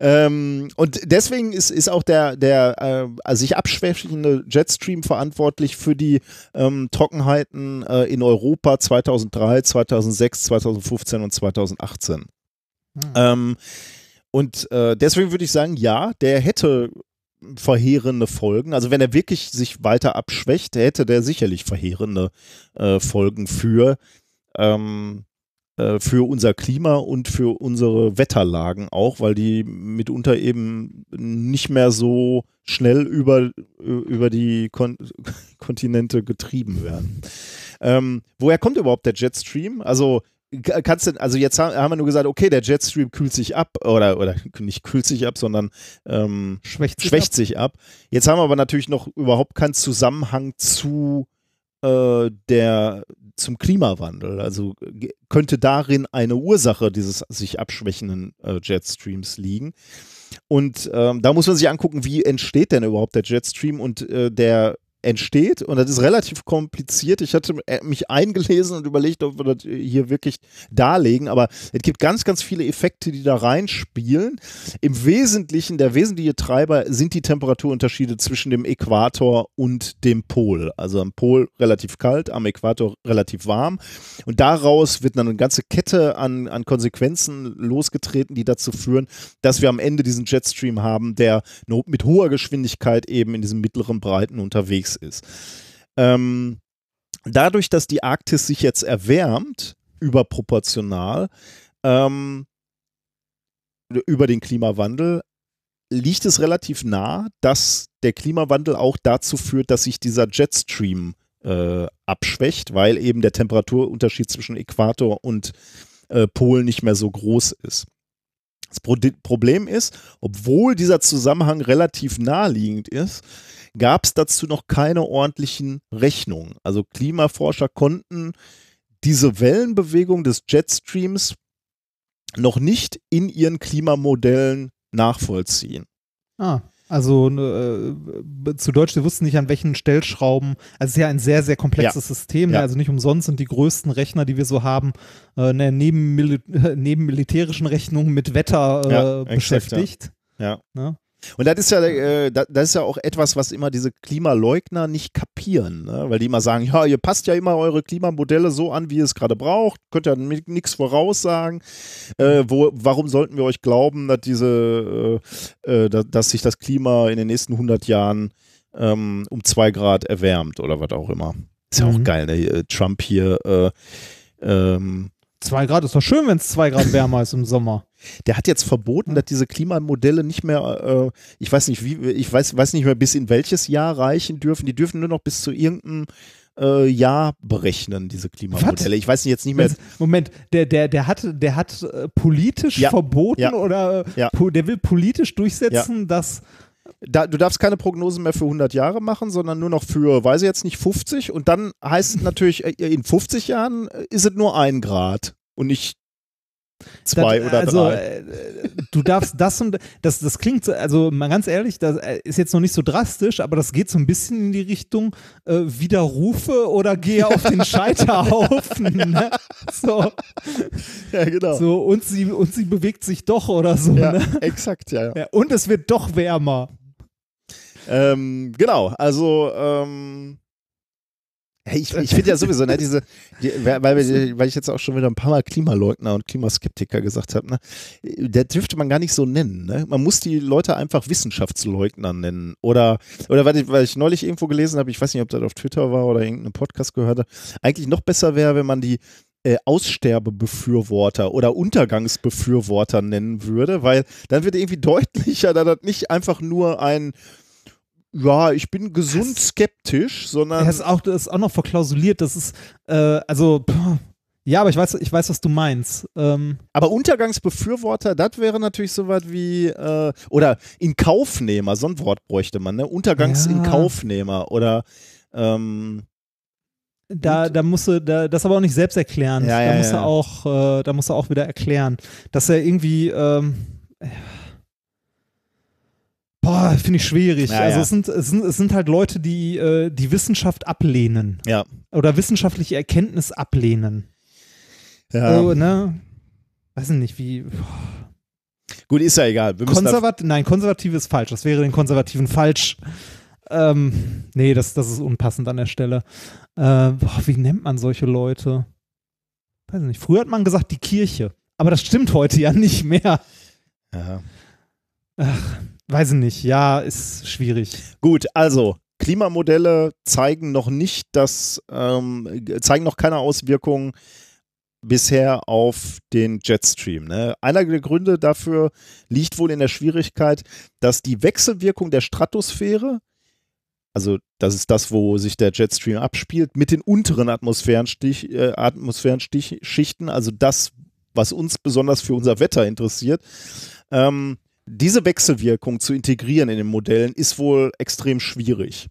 Ähm, und deswegen ist, ist auch der, der äh, sich abschwächende Jetstream verantwortlich für die ähm, Trockenheiten äh, in Europa 2003, 2006, 2015 und 2018. Ähm, und äh, deswegen würde ich sagen, ja, der hätte verheerende Folgen. Also wenn er wirklich sich weiter abschwächt, hätte der sicherlich verheerende äh, Folgen für ähm, äh, für unser Klima und für unsere Wetterlagen auch, weil die mitunter eben nicht mehr so schnell über, über die Kon Kontinente getrieben werden. Ähm, woher kommt überhaupt der Jetstream? Also kannst du, also jetzt haben, wir nur gesagt, okay, der Jetstream kühlt sich ab oder, oder nicht kühlt sich ab, sondern ähm, Schwächt sich schwächt sich ab. Jetzt haben wir aber natürlich noch überhaupt keinen Zusammenhang zu äh, der zum Klimawandel. Also könnte darin eine Ursache dieses sich abschwächenden äh, Jetstreams liegen. Und ähm, da muss man sich angucken, wie entsteht denn überhaupt der Jetstream und äh, der entsteht und das ist relativ kompliziert. Ich hatte äh, mich eingelesen und überlegt, ob wir das hier wirklich darlegen, aber es gibt ganz, ganz viele Effekte, die da reinspielen. Im Wesentlichen, der wesentliche Treiber sind die Temperaturunterschiede zwischen dem Äquator und dem Pol. Also am Pol relativ kalt, am Äquator relativ warm. Und daraus wird dann eine ganze Kette an, an Konsequenzen losgetreten, die dazu führen, dass wir am Ende diesen Jetstream haben, der mit hoher Geschwindigkeit eben in diesen mittleren Breiten unterwegs ist. Ähm, dadurch, dass die Arktis sich jetzt erwärmt, überproportional, ähm, über den Klimawandel, liegt es relativ nah, dass der Klimawandel auch dazu führt, dass sich dieser Jetstream äh, abschwächt, weil eben der Temperaturunterschied zwischen Äquator und äh, Pol nicht mehr so groß ist. Das Pro Problem ist, obwohl dieser Zusammenhang relativ naheliegend ist, gab es dazu noch keine ordentlichen Rechnungen. Also Klimaforscher konnten diese Wellenbewegung des Jetstreams noch nicht in ihren Klimamodellen nachvollziehen. Ah, also äh, zu Deutsch, wir wussten nicht, an welchen Stellschrauben. Also es ist ja ein sehr, sehr komplexes System. Ja. Ne? Also nicht umsonst sind die größten Rechner, die wir so haben, äh, ne, neben, Mil neben militärischen Rechnungen mit Wetter äh, Ja, exakt, beschäftigt. Ja. Und das ist ja, äh, da- das ist ja auch etwas, was immer diese Klimaleugner nicht kapieren, ne? weil die immer sagen, ja, ihr passt ja immer eure Klimamodelle so an, wie ihr es gerade braucht, könnt ja nichts voraussagen. Äh, wo, warum sollten wir euch glauben, dass diese, äh, äh, dass, dass sich das Klima in den nächsten 100 Jahren ähm, um zwei Grad erwärmt oder was auch immer? Ist ja auch Mhm. geil, ne? Äh, Trump hier, äh, ähm, Zwei Grad ist doch schön, wenn es zwei Grad wärmer ist im Sommer. Der hat jetzt verboten, dass diese Klimamodelle nicht mehr, äh, ich weiß nicht wie, ich weiß, weiß nicht mehr bis in welches Jahr reichen dürfen. Die dürfen nur noch bis zu irgendeinem äh, Jahr berechnen, diese Klimamodelle. Ich weiß jetzt nicht mehr. Moment, der, der, der hat, der hat äh, politisch Ja, verboten ja, oder äh, ja. der will politisch durchsetzen, dass da, du darfst keine Prognosen mehr für 100 Jahre machen, sondern nur noch für, weiß ich jetzt nicht, 50. Und dann heißt es natürlich, äh, in 50 Jahren äh, ist es nur ein Grad und nicht zwei Das- oder also, drei. äh, Du darfst das und das, das klingt, so- also mal ganz ehrlich, das äh, ist jetzt noch nicht so drastisch, aber das geht so ein bisschen in die Richtung äh, Widerrufe oder gehe auf den Scheiterhaufen. ne? so, Ja, genau. so und sie und sie bewegt sich doch oder so. ja, Ne? exakt, ja. ja. Ja, und es wird doch wärmer. Ähm, genau, also ähm, ich, ich finde ja sowieso, ne, diese, die, weil, weil ich jetzt auch schon wieder ein paar Mal Klimaleugner und Klimaskeptiker gesagt habe, ne, der dürfte man gar nicht so nennen. Ne? Man muss die Leute einfach Wissenschaftsleugner nennen. Oder, oder weil, ich, weil ich neulich irgendwo gelesen habe, ich weiß nicht, ob das auf Twitter war oder irgendeinen Podcast gehört habe, eigentlich noch besser wäre, wenn man die äh, Aussterbebefürworter oder Untergangsbefürworter nennen würde, weil dann wird irgendwie deutlicher, dass das nicht einfach nur ein ja, ich bin gesund skeptisch, sondern Das ist auch, das ist auch noch verklausuliert. Das ist, äh, also, ja, aber ich weiß, ich weiß, was du meinst. Ähm, aber Untergangsbefürworter, das wäre natürlich so was wie äh, oder Inkaufnehmer, so ein Wort bräuchte man, ne? Untergangsinkaufnehmer oder ähm, da, da musst du, da, das aber auch nicht selbst erklären. Ja, da ja, musst ja. du auch, äh, da musst du auch wieder erklären, dass er irgendwie, ähm, boah, finde ich schwierig. Ja, also ja. Es, sind, es sind, es sind halt Leute, die äh, die Wissenschaft ablehnen ja. oder wissenschaftliche Erkenntnis ablehnen. ja. So, ne? Weiß ich nicht, wie Gut, ist ja egal. Wir Konservat Nein, konservativ ist falsch. Das wäre den Konservativen falsch. Ähm, nee, das, das ist unpassend an der Stelle. Äh, boah, wie nennt man solche Leute? Weiß ich nicht. Früher hat man gesagt, die Kirche. Aber das stimmt heute ja nicht mehr. ja. Weiß ich nicht. Ja, ist schwierig. Gut, also Klimamodelle zeigen noch nicht, dass ähm, zeigen noch keine Auswirkungen bisher auf den Jetstream. Ne? Einer der Gründe dafür liegt wohl in der Schwierigkeit, dass die Wechselwirkung der Stratosphäre, also das ist das, wo sich der Jetstream abspielt, mit den unteren Atmosphärenstich, äh, Atmosphärenschichten, also das, was uns besonders für unser Wetter interessiert, ähm, diese Wechselwirkung zu integrieren in den Modellen ist wohl extrem schwierig.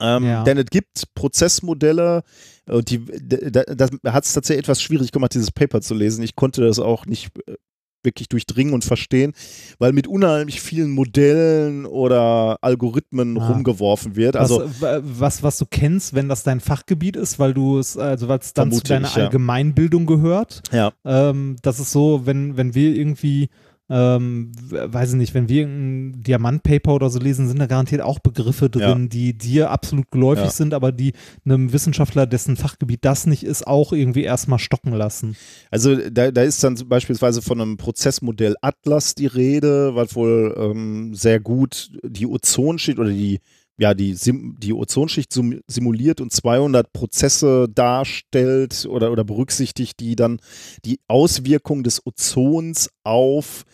Ähm, Ja. Denn es gibt Prozessmodelle, und die, da, das hat es tatsächlich etwas schwierig gemacht, dieses Paper zu lesen. Ich konnte das auch nicht äh, wirklich durchdringen und verstehen, weil mit unheimlich vielen Modellen oder Algorithmen Ah. rumgeworfen wird. Also was, wa- was, was du kennst, wenn das dein Fachgebiet ist, weil du es, also weil es dann zu deiner ich, ja. Allgemeinbildung gehört. ja, Ähm, das ist so, wenn, wenn wir irgendwie, ähm, weiß ich nicht, wenn wir ein Diamantpaper oder so lesen, sind da garantiert auch Begriffe drin, die dir absolut geläufig Ja. sind, aber die einem Wissenschaftler, dessen Fachgebiet das nicht ist, auch irgendwie erstmal stocken lassen. Also da, da ist dann beispielsweise von einem Prozessmodell Atlas die Rede, was wohl ähm, sehr gut die Ozonschicht oder die ja, die, Sim, die Ozonschicht sim- simuliert und 200 Prozesse darstellt oder, oder berücksichtigt, die dann die Auswirkung des Ozons auf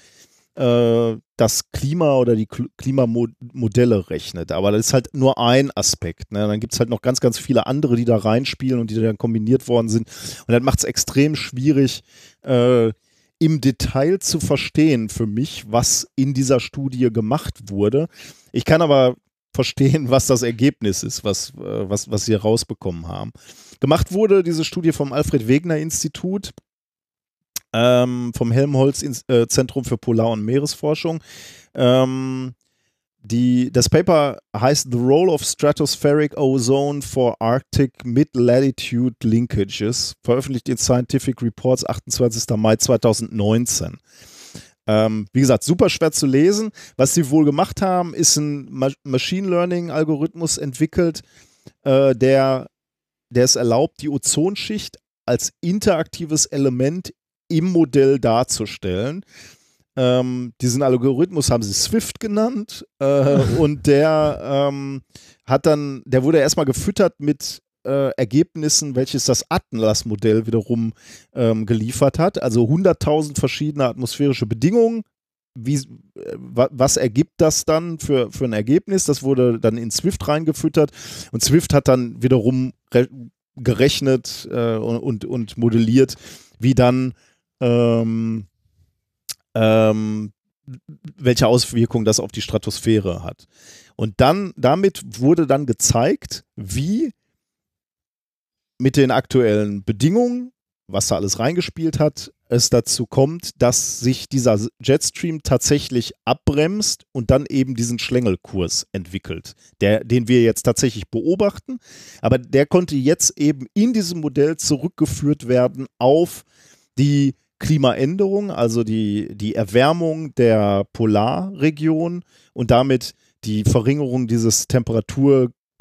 äh, das Klima oder die Kl- Klimamodelle rechnet. Aber das ist halt nur ein Aspekt. Ne? Dann gibt es halt noch ganz, ganz viele andere, die da reinspielen und die dann kombiniert worden sind. Und das macht es extrem schwierig, äh, im Detail zu verstehen für mich, was in dieser Studie gemacht wurde. Ich kann aber verstehen, was das Ergebnis ist, was, äh, was, was sie rausbekommen haben. Gemacht wurde diese Studie vom Alfred Wegener Institut, ähm, vom Helmholtz äh, Zentrum für Polar- und Meeresforschung. Ähm, die, das Paper heißt The Role of Stratospheric Ozone for Arctic Mid-Latitude Linkages, veröffentlicht in Scientific Reports 28. Mai 2019. Ähm, wie gesagt, super schwer zu lesen. Was sie wohl gemacht haben, ist ein Ma Machine Learning-Algorithmus entwickelt, äh, der, der es erlaubt, die Ozonschicht als interaktives Element im Modell darzustellen. Ähm, diesen Algorithmus haben sie Swift genannt äh, und der ähm, hat dann, der wurde erstmal gefüttert mit äh, Ergebnissen, welches das Atlas-Modell wiederum ähm, geliefert hat. Also 100.000 verschiedene atmosphärische Bedingungen. Wie, äh, wa, was ergibt das dann für, für ein Ergebnis? Das wurde dann in Swift reingefüttert und Swift hat dann wiederum re gerechnet äh, und, und modelliert, wie dann ähm, ähm, welche Auswirkungen das auf die Stratosphäre hat. Und dann, damit wurde dann gezeigt, wie mit den aktuellen Bedingungen, was da alles reingespielt hat, es dazu kommt, dass sich dieser Jetstream tatsächlich abbremst und dann eben diesen Schlängelkurs entwickelt, der, den wir jetzt tatsächlich beobachten. Aber der konnte jetzt eben in diesem Modell zurückgeführt werden auf die Klimaänderung, also die, die Erwärmung der Polarregion und damit die Verringerung dieses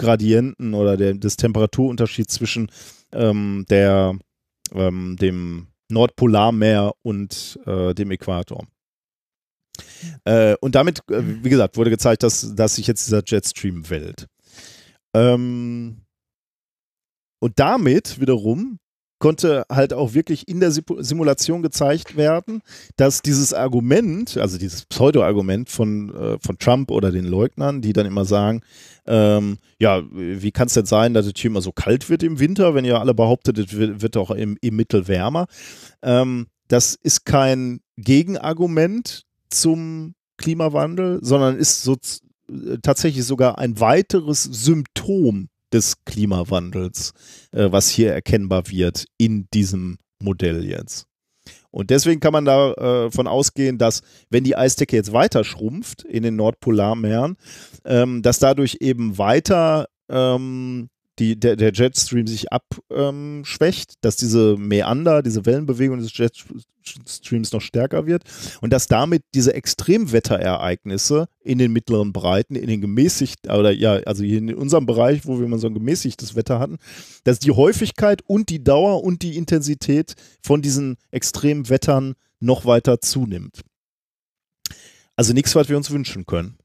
Temperaturgradienten oder der, des Temperaturunterschieds zwischen ähm, der, ähm, dem Nordpolarmeer und äh, dem Äquator. Äh, und damit, äh, wie gesagt, wurde gezeigt, dass, dass sich jetzt dieser Jetstream wählt. Ähm, und damit wiederum konnte halt auch wirklich in der Simulation gezeigt werden, dass dieses Argument, also dieses Pseudo-Argument von, äh, von Trump oder den Leugnern, die dann immer sagen, ähm, ja, wie kann es denn sein, dass es hier immer so kalt wird im Winter, wenn ihr alle behauptet, es wird, auch im, im Mittel wärmer. Ähm, das ist kein Gegenargument zum Klimawandel, sondern ist so tatsächlich sogar ein weiteres Symptom des Klimawandels, äh, was hier erkennbar wird in diesem Modell jetzt. Und deswegen kann man davon äh, ausgehen, dass wenn die Eisdecke jetzt weiter schrumpft in den Nordpolarmeeren, ähm, dass dadurch eben weiter ähm, die, der, der Jetstream sich abschwächt, ähm, dass diese Meander, diese Wellenbewegung des Jetstreams noch stärker wird und dass damit diese Extremwetterereignisse in den mittleren Breiten, in den gemäßigten, oder ja, also hier in unserem Bereich, wo wir mal so ein gemäßigtes Wetter hatten, dass die Häufigkeit und die Dauer und die Intensität von diesen Extremwettern noch weiter zunimmt. Also nichts, was wir uns wünschen können.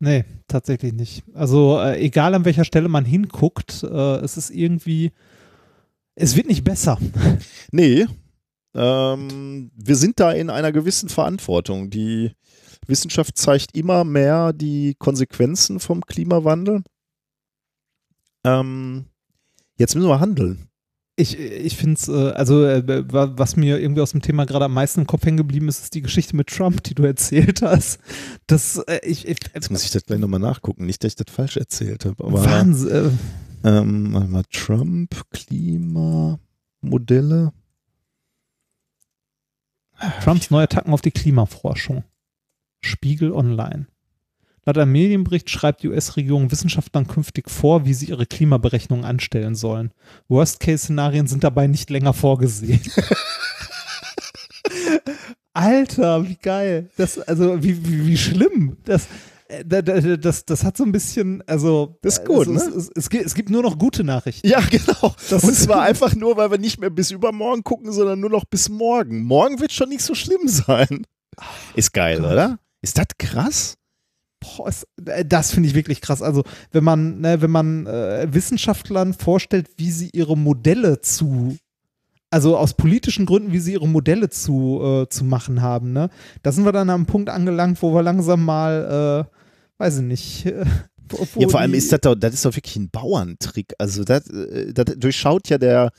Nee, tatsächlich nicht. Also äh, egal an welcher Stelle man hinguckt, äh, es ist irgendwie, es wird nicht besser. Nee, ähm, wir sind da in einer gewissen Verantwortung. Die Wissenschaft zeigt immer mehr die Konsequenzen vom Klimawandel. Ähm, jetzt müssen wir handeln. Ich, ich finde es, äh, also äh, was mir irgendwie aus dem Thema gerade am meisten im Kopf hängen geblieben ist, ist die Geschichte mit Trump, die du erzählt hast. Das, äh, ich, ich, Jetzt muss ich das gleich nochmal nachgucken, nicht, dass ich das falsch erzählt habe. Wahnsinn. Ähm, mal Trump, Klimamodelle. Trumps neue Attacken auf die Klimaforschung. Spiegel Online. Laut einem Medienbericht schreibt die US-Regierung Wissenschaftlern künftig vor, wie sie ihre Klimaberechnungen anstellen sollen. Worst-Case-Szenarien sind dabei nicht länger vorgesehen. Alter, wie geil. Das, also, wie, wie, wie schlimm. Das, äh, das, das, hat so ein bisschen, also. Das ist gut, also, ne? Es, es, es, gibt nur noch gute Nachrichten. Ja, genau. Das Und zwar einfach nur, weil wir nicht mehr bis übermorgen gucken, sondern nur noch bis morgen. Morgen wird schon nicht so schlimm sein. Ist geil, Gott. oder? Ist das krass? Boah, es, äh, das finde ich wirklich krass. Also, wenn man, ne, wenn man äh, Wissenschaftlern vorstellt, wie sie ihre Modelle zu, also aus politischen Gründen, wie sie ihre Modelle zu, äh, zu machen haben, ne, da sind wir dann am Punkt angelangt, wo wir langsam mal, äh, weiß ich nicht, äh, ja, vor allem ist das doch, das ist doch wirklich ein Bauerntrick. Also das, äh, das durchschaut ja der,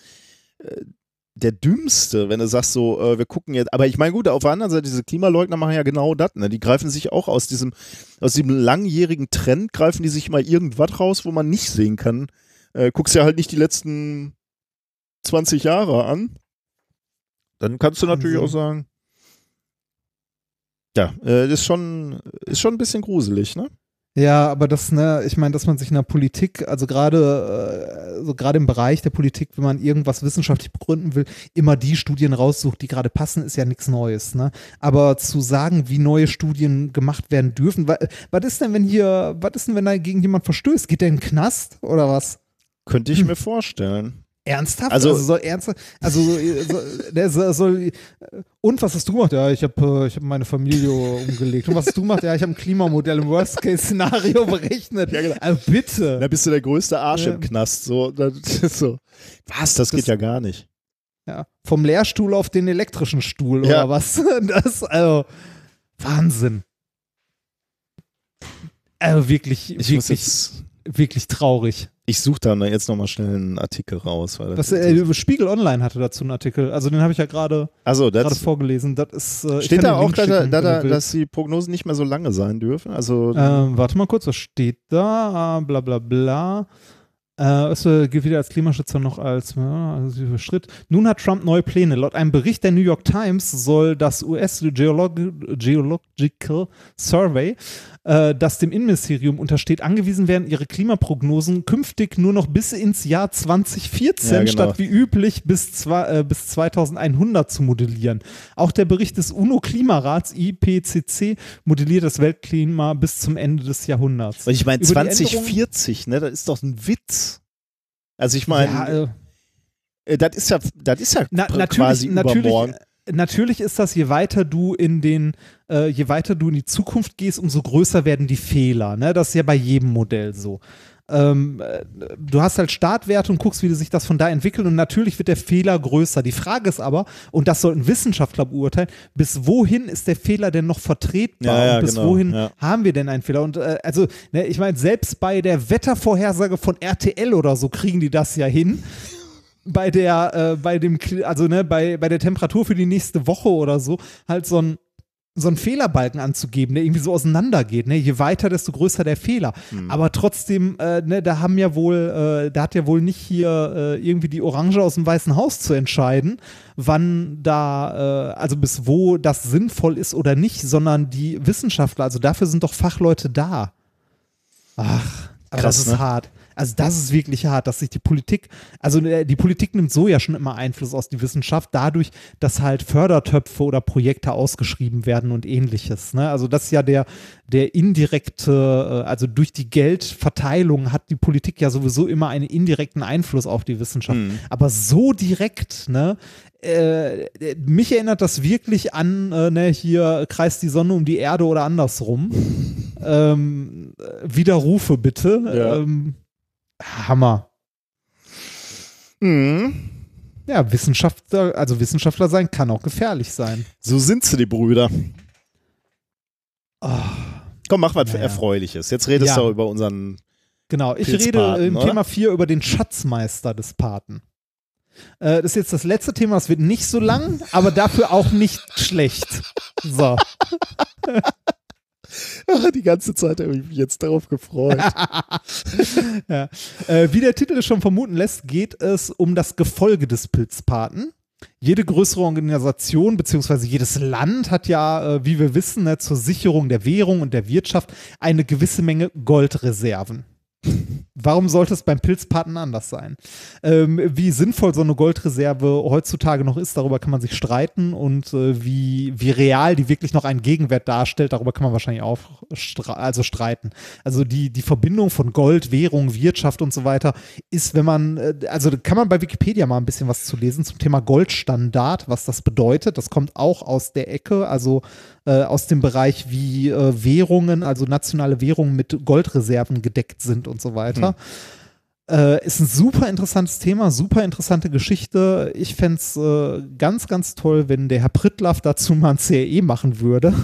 der Dümmste, wenn du sagst so, äh, wir gucken jetzt, aber ich meine gut, auf der anderen Seite, diese Klimaleugner machen ja genau das, ne? Die greifen sich auch aus diesem, aus diesem langjährigen Trend, greifen die sich mal irgendwas raus, wo man nicht sehen kann. Äh, guckst ja halt nicht die letzten 20 Jahre an. Dann kannst du natürlich auch sagen, ja, äh, ist schon, ist schon ein bisschen gruselig, ne? Ja, aber das, ne, ich meine, dass man sich in der Politik, also gerade, äh, so gerade im Bereich der Politik, wenn man irgendwas wissenschaftlich begründen will, immer die Studien raussucht, die gerade passen, ist ja nichts Neues, ne? Aber zu sagen, wie neue Studien gemacht werden dürfen, wa, was ist denn, wenn hier, was ist denn, wenn da gegen jemand verstößt? Geht der in den Knast oder was? Könnte ich hm. mir vorstellen. Ernsthaft? Also, also soll ernsthaft, also so, der soll, und was hast du gemacht? Ja, ich habe äh, ich hab meine Familie umgelegt. Und was hast du gemacht? Ja, ich habe ein Klimamodell im Worst-Case-Szenario berechnet. Ja, genau. Also bitte. Da bist du der größte Arsch ja. im Knast. So, so. Was? Das, das geht ja gar nicht. Ja, vom Lehrstuhl auf den elektrischen Stuhl ja. oder was? Das, also, Wahnsinn. Also wirklich, ich wirklich. Wirklich traurig. Ich suche da jetzt nochmal schnell einen Artikel raus. Weil das, äh, Spiegel Online hatte dazu einen Artikel. Also den habe ich ja gerade also, vorgelesen. Das ist, äh, steht da auch, da, da, da, dass die Prognosen nicht mehr so lange sein dürfen? Also, ähm, warte mal kurz, was steht da? Bla bla bla. Äh, es gilt wieder als Klimaschützer noch als ja, also Schritt. Nun hat Trump neue Pläne. Laut einem Bericht der New York Times soll das US Geolog Geological Survey äh, das dem Innenministerium untersteht, angewiesen werden, ihre Klimaprognosen künftig nur noch bis ins Jahr 2014 ja, genau. statt wie üblich bis, zwei, äh, bis 2100 zu modellieren. Auch der Bericht des UNO-Klimarats IPCC modelliert das Weltklima bis zum Ende des Jahrhunderts. ich meine, 2040, ne, das ist doch ein Witz. Also ich meine, ja, äh, äh, das ist ja, das ist ja na, quasi natürlich, übermorgen. Natürlich, natürlich ist das, je weiter du in den, äh, je weiter du in die Zukunft gehst, umso größer werden die Fehler. Ne? Das ist ja bei jedem Modell so. Ähm, äh, du hast halt Startwerte und guckst, wie sich das von da entwickelt und natürlich wird der Fehler größer. Die Frage ist aber, und das sollten Wissenschaftler beurteilen, bis wohin ist der Fehler denn noch vertretbar ja, ja, und bis genau, wohin ja. haben wir denn einen Fehler? Und äh, also, ne, ich meine, selbst bei der Wettervorhersage von RTL oder so kriegen die das ja hin bei der, äh, bei dem, also ne, bei, bei der Temperatur für die nächste Woche oder so, halt so ein so einen Fehlerbalken anzugeben, der irgendwie so auseinandergeht. Ne? Je weiter, desto größer der Fehler. Mhm. Aber trotzdem, äh, ne, da haben ja wohl, äh, da hat ja wohl nicht hier äh, irgendwie die Orange aus dem Weißen Haus zu entscheiden, wann da, äh, also bis wo das sinnvoll ist oder nicht, sondern die Wissenschaftler, also dafür sind doch Fachleute da. Ach, aber Krass, das ist ne? hart. Also das ist wirklich hart, dass sich die Politik, also äh, die Politik nimmt so ja schon immer Einfluss aus die Wissenschaft, dadurch, dass halt Fördertöpfe oder Projekte ausgeschrieben werden und ähnliches. Ne? Also das ist ja der, der indirekte, äh, also durch die Geldverteilung hat die Politik ja sowieso immer einen indirekten Einfluss auf die Wissenschaft. Mhm. Aber so direkt, ne, äh, mich erinnert das wirklich an, äh, ne, hier kreist die Sonne um die Erde oder andersrum. ähm, Widerrufe bitte. Ja. Ähm, Hammer. Mhm. Ja, Wissenschaftler, also Wissenschaftler sein kann auch gefährlich sein. So sind sie, die Brüder. Oh, Komm, mach was naja. Erfreuliches. Jetzt redest ja. du über unseren. Genau, ich rede im oder? Thema 4 über den Schatzmeister des Paten. Äh, das ist jetzt das letzte Thema, es wird nicht so lang, aber dafür auch nicht schlecht. So. Die ganze Zeit habe ich mich jetzt darauf gefreut. ja. äh, wie der Titel schon vermuten lässt, geht es um das Gefolge des Pilzpaten. Jede größere Organisation bzw. jedes Land hat ja, äh, wie wir wissen, ne, zur Sicherung der Währung und der Wirtschaft eine gewisse Menge Goldreserven. Warum sollte es beim Pilzpaten anders sein? Ähm, wie sinnvoll so eine Goldreserve heutzutage noch ist, darüber kann man sich streiten und äh, wie, wie real die wirklich noch einen Gegenwert darstellt, darüber kann man wahrscheinlich auch stre also streiten. Also die, die Verbindung von Gold, Währung, Wirtschaft und so weiter ist, wenn man, äh, also kann man bei Wikipedia mal ein bisschen was zu lesen zum Thema Goldstandard, was das bedeutet. Das kommt auch aus der Ecke, also äh, aus dem Bereich, wie äh, Währungen, also nationale Währungen mit Goldreserven gedeckt sind und so weiter. Hm. Äh, ist ein super interessantes Thema, super interessante Geschichte. Ich fände es äh, ganz, ganz toll, wenn der Herr Prittlaff dazu mal ein CRE machen würde.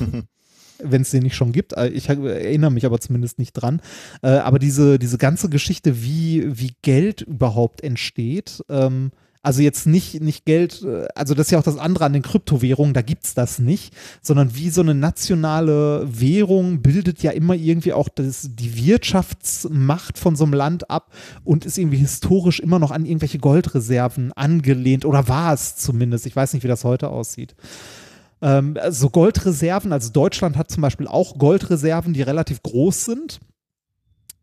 wenn es den nicht schon gibt. Äh, ich erinnere mich aber zumindest nicht dran. Äh, aber diese, diese ganze Geschichte, wie, wie Geld überhaupt entsteht, ähm, also jetzt nicht, nicht Geld, äh, also das ist ja auch das andere an den Kryptowährungen, da gibt es das nicht, sondern wie so eine nationale Währung bildet ja immer irgendwie auch das, die Wirtschaftsmacht von so einem Land ab und ist irgendwie historisch immer noch an irgendwelche Goldreserven angelehnt oder war es zumindest. Ich weiß nicht, wie das heute aussieht ähm, so also Goldreserven, also Deutschland hat zum Beispiel auch Goldreserven, die relativ groß sind.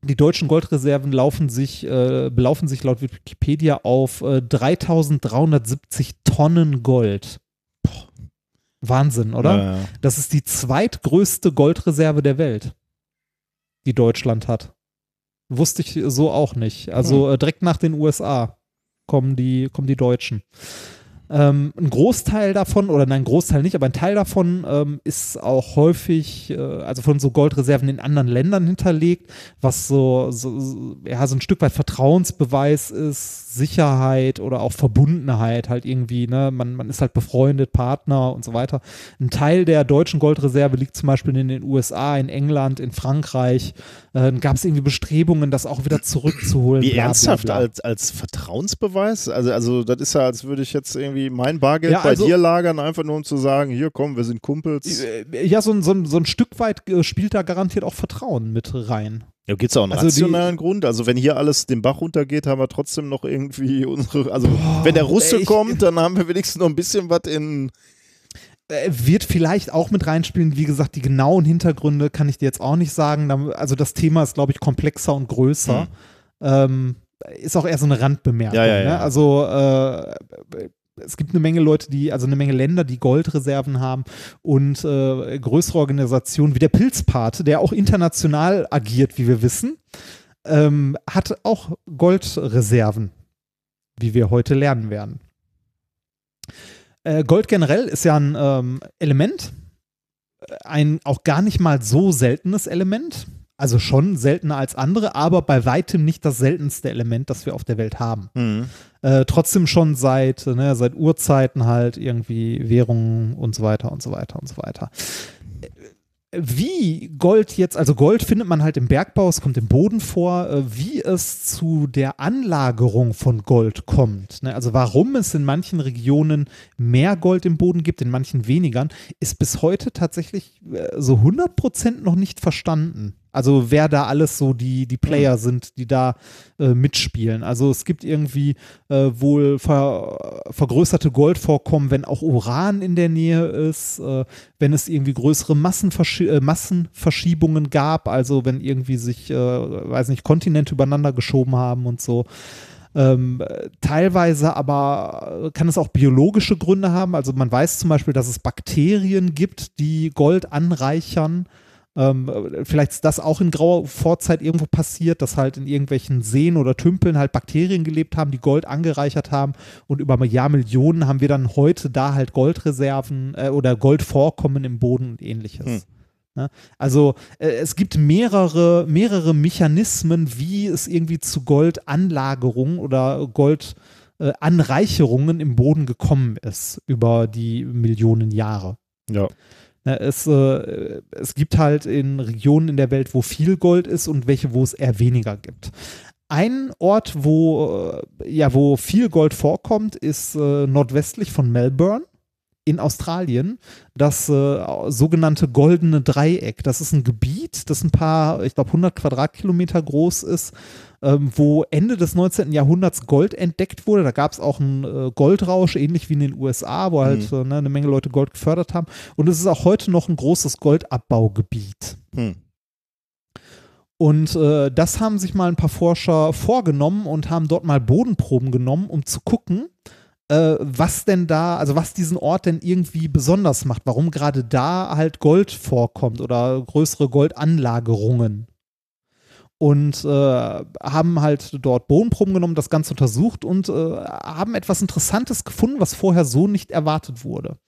Die deutschen Goldreserven laufen sich, äh, belaufen sich laut Wikipedia auf äh, 3370 Tonnen Gold. Boah. Wahnsinn, oder? Ja, ja. Das ist die zweitgrößte Goldreserve der Welt, die Deutschland hat. Wusste ich so auch nicht. Also hm. äh, direkt nach den USA kommen die, kommen die Deutschen. Ähm, ein Großteil davon, oder nein, ein Großteil nicht, aber ein Teil davon ähm, ist auch häufig, äh, also von so Goldreserven in anderen Ländern hinterlegt, was so, so, so, ja, so ein Stück weit Vertrauensbeweis ist, Sicherheit oder auch Verbundenheit halt irgendwie, ne? Man, man ist halt befreundet, Partner und so weiter. Ein Teil der deutschen Goldreserve liegt zum Beispiel in den USA, in England, in Frankreich. Äh, Gab es irgendwie Bestrebungen, das auch wieder zurückzuholen. Wie bla, bla, ernsthaft bla. als, als Vertrauensbeweis? Also, also das ist ja, als würde ich jetzt irgendwie mein Bargeld Ja, bei also- dir lagern, einfach nur um zu sagen, hier komm, wir sind Kumpels. Äh, Ja, so, ein- so, ein- so ein Stück weit äh, spielt da garantiert auch Vertrauen mit rein. Ja, gibt es auch einen Also die- rationalen Grund? Also wenn hier alles den Bach runtergeht, haben wir trotzdem noch irgendwie unsere, also wenn der Russe ey, ich- kommt, dann haben wir wenigstens noch ein bisschen was in, Äh, Wird vielleicht auch mit reinspielen. Wie gesagt, die genauen Hintergründe kann ich dir jetzt auch nicht sagen. Also das Thema ist, glaube ich, komplexer und größer. Ähm, ist auch eher so eine Randbemerkung. Ja, ja, ja. Ne? Also äh, es gibt eine Menge Leute, die, also eine Menge Länder, die Goldreserven haben und äh, größere Organisationen wie der Pilzpate, der auch international agiert, wie wir wissen, ähm, hat auch Goldreserven, wie wir heute lernen werden. Äh, Gold generell ist ja ein ähm, Element, ein auch gar nicht mal so seltenes Element. Also schon seltener als andere, aber bei weitem nicht das seltenste Element, das wir auf der Welt haben. Äh, trotzdem schon seit, ne, seit Urzeiten halt irgendwie Währungen und so weiter und so weiter und so weiter. Wie Gold jetzt, also Gold findet man halt im Bergbau, es kommt im Boden vor, äh, wie es zu der Anlagerung von Gold kommt. Ne? Also warum es in manchen Regionen mehr Gold im Boden gibt, in manchen weniger, ist bis heute tatsächlich äh, so 100% noch nicht verstanden. Also wer da alles so die, die Player sind, die da äh, mitspielen. Also es gibt irgendwie äh, wohl ver, vergrößerte Goldvorkommen, wenn auch Uran in der Nähe ist, äh, wenn es irgendwie größere Massenversch äh, Massenverschiebungen gab, also wenn irgendwie sich, äh, weiß nicht, Kontinente übereinander geschoben haben und so. Ähm, äh, teilweise aber kann es auch biologische Gründe haben. Also man weiß zum Beispiel, dass es Bakterien gibt, die Gold anreichern. Ähm, äh, vielleicht ist das auch in grauer Vorzeit irgendwo passiert, dass halt in irgendwelchen Seen oder Tümpeln halt Bakterien gelebt haben, die Gold angereichert haben und über Jahrmillionen haben wir dann heute da halt Goldreserven äh, oder Goldvorkommen im Boden und ähnliches. Hm. Ne? Also äh, es gibt mehrere, mehrere Mechanismen, wie es irgendwie zu Goldanlagerungen oder Goldanreicherungen im Boden gekommen ist über die Millionen Jahre. ja. Ne, es, äh, es gibt halt in Regionen in der Welt, wo viel Gold ist und welche, wo es eher weniger gibt. Ein Ort, wo, äh, ja, wo viel Gold vorkommt, ist äh, nordwestlich von Melbourne in Australien. Das äh, sogenannte Goldene Dreieck. Das ist ein Gebiet, das ein paar, ich glaube, 100 Quadratkilometer groß ist, ähm, wo Ende des 19. Jahrhunderts Gold entdeckt wurde. Da gab es auch einen äh, Goldrausch, ähnlich wie in den USA, wo halt äh, ne, eine Menge Leute Gold gefördert haben. Und es ist auch heute noch ein großes Goldabbaugebiet. Hm. Und äh, das haben sich mal ein paar Forscher vorgenommen und haben dort mal Bodenproben genommen, um zu gucken, äh, was denn da, also was diesen Ort denn irgendwie besonders macht, warum gerade da halt Gold vorkommt oder größere Goldanlagerungen. Und äh, haben halt dort Bodenproben genommen, das Ganze untersucht und äh, haben etwas Interessantes gefunden, was vorher so nicht erwartet wurde.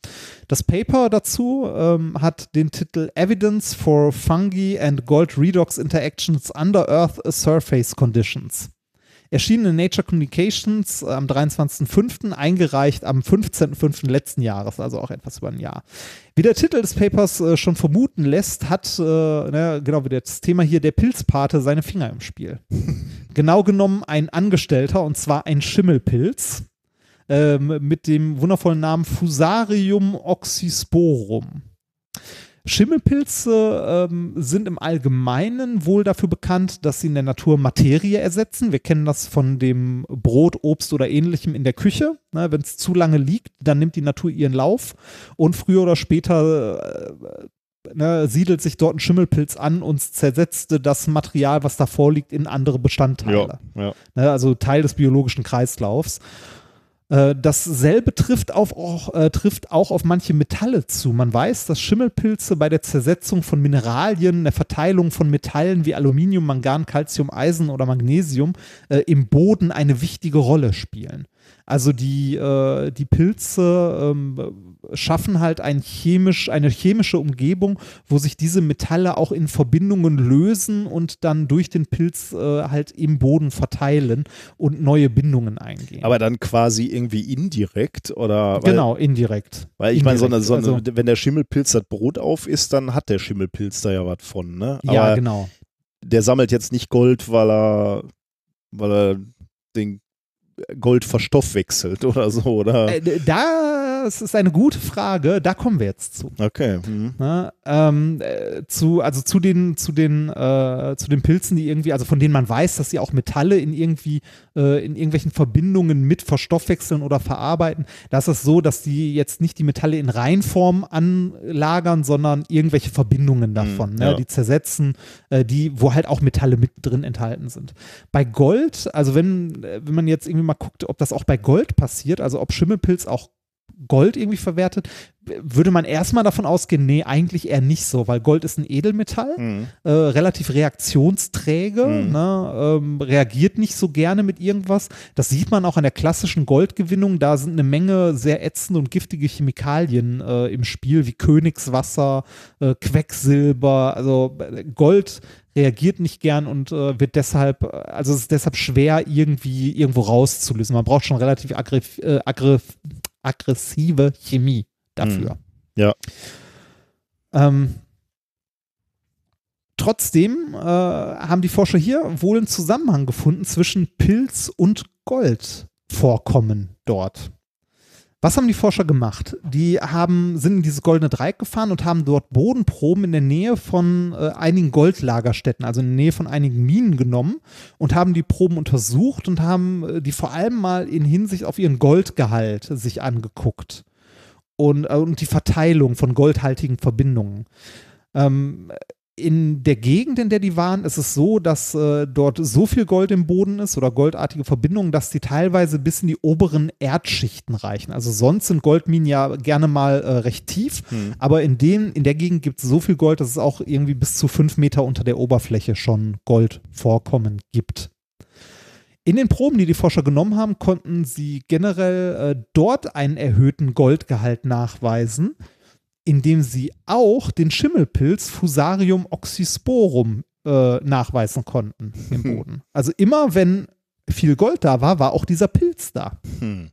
Das Paper dazu ähm, hat den Titel Evidence for Fungi and Gold Redox Interactions Under Earth Surface Conditions. Erschienen in Nature Communications äh, am 23.05., eingereicht am 15.05. letzten Jahres, also auch etwas über ein Jahr. Wie der Titel des Papers äh, schon vermuten lässt, hat, äh, ne, genau wie das Thema hier, der Pilzpate seine Finger im Spiel. genau genommen ein Angestellter, und zwar ein Schimmelpilz ähm, mit dem wundervollen Namen Fusarium oxysporum. Schimmelpilze ähm, sind im Allgemeinen wohl dafür bekannt, dass sie in der Natur Materie ersetzen. Wir kennen das von dem Brot, Obst oder ähnlichem in der Küche. Ne, Wenn es zu lange liegt, dann nimmt die Natur ihren Lauf und früher oder später äh, ne, siedelt sich dort ein Schimmelpilz an und zersetzt das Material, was davor liegt, in andere Bestandteile. Ja, ja. Ne, also Teil des biologischen Kreislaufs. Äh, Dasselbe trifft, auf, auch, äh, trifft auch auf manche Metalle zu. Man weiß, dass Schimmelpilze bei der Zersetzung von Mineralien, der Verteilung von Metallen wie Aluminium, Mangan, Calcium, Eisen oder Magnesium äh, im Boden eine wichtige Rolle spielen. Also die, äh, die Pilze ähm, schaffen halt ein chemisch, eine chemische Umgebung, wo sich diese Metalle auch in Verbindungen lösen und dann durch den Pilz äh, halt im Boden verteilen und neue Bindungen eingehen. Aber dann quasi irgendwie indirekt oder? Weil, genau, indirekt. Weil ich meine, so eine, so eine, Also- wenn der Schimmelpilz das Brot auf isst, dann hat der Schimmelpilz da ja was von, ne? ja, Aber genau. der sammelt jetzt nicht Gold, weil er, weil er den Gold verstoffwechselt oder so, oder? Äh, das ist eine gute Frage, da kommen wir jetzt zu. Okay. Mhm. Ne? Ähm, äh, zu, also zu den, zu den, äh, zu den Pilzen, die irgendwie, also von denen man weiß, dass sie auch Metalle in irgendwie, äh, in irgendwelchen Verbindungen mit verstoffwechseln oder verarbeiten. Da ist es so, dass die jetzt nicht die Metalle in Reinform anlagern, sondern irgendwelche Verbindungen davon, ne? ja. die zersetzen, äh, die, wo halt auch Metalle mit drin enthalten sind. Bei Gold, also wenn, äh, wenn man jetzt irgendwie mal guckt, ob das auch bei Gold passiert, also ob Schimmelpilz auch Gold irgendwie verwertet, würde man erstmal davon ausgehen, nee, eigentlich eher nicht so, weil Gold ist ein Edelmetall, Mhm. äh, relativ reaktionsträge, Mhm. ne, ähm, reagiert nicht so gerne mit irgendwas. Das sieht man auch an der klassischen Goldgewinnung. Da sind eine Menge sehr ätzende und giftige Chemikalien äh, im Spiel, wie Königswasser, äh, Quecksilber. Also äh, Gold reagiert nicht gern und äh, wird deshalb, äh, also es ist deshalb schwer, irgendwie irgendwo rauszulösen. Man braucht schon relativ aggrif äh, aggrif aggressive Chemie dafür. Ja. Ähm, trotzdem äh, haben die Forscher hier wohl einen Zusammenhang gefunden zwischen Pilz und Goldvorkommen dort. Was haben die Forscher gemacht? Die haben, sind in dieses goldene Dreieck gefahren und haben dort Bodenproben in der Nähe von äh, einigen Goldlagerstätten, also in der Nähe von einigen Minen genommen und haben die Proben untersucht und haben äh, die vor allem mal in Hinsicht auf ihren Goldgehalt sich angeguckt und, äh, und die Verteilung von goldhaltigen Verbindungen. Ähm, in der Gegend, in der die waren, ist es so, dass äh, dort so viel Gold im Boden ist oder goldartige Verbindungen, dass die teilweise bis in die oberen Erdschichten reichen. Also sonst sind Goldminen ja gerne mal äh, recht tief, Hm. aber in, den, in der Gegend gibt es so viel Gold, dass es auch irgendwie bis zu fünf Meter unter der Oberfläche schon Goldvorkommen gibt. In den Proben, die die Forscher genommen haben, konnten sie generell äh, dort einen erhöhten Goldgehalt nachweisen, indem sie auch den Schimmelpilz Fusarium oxysporum äh, nachweisen konnten im Boden. Also immer wenn viel Gold da war, war auch dieser Pilz da. Hm.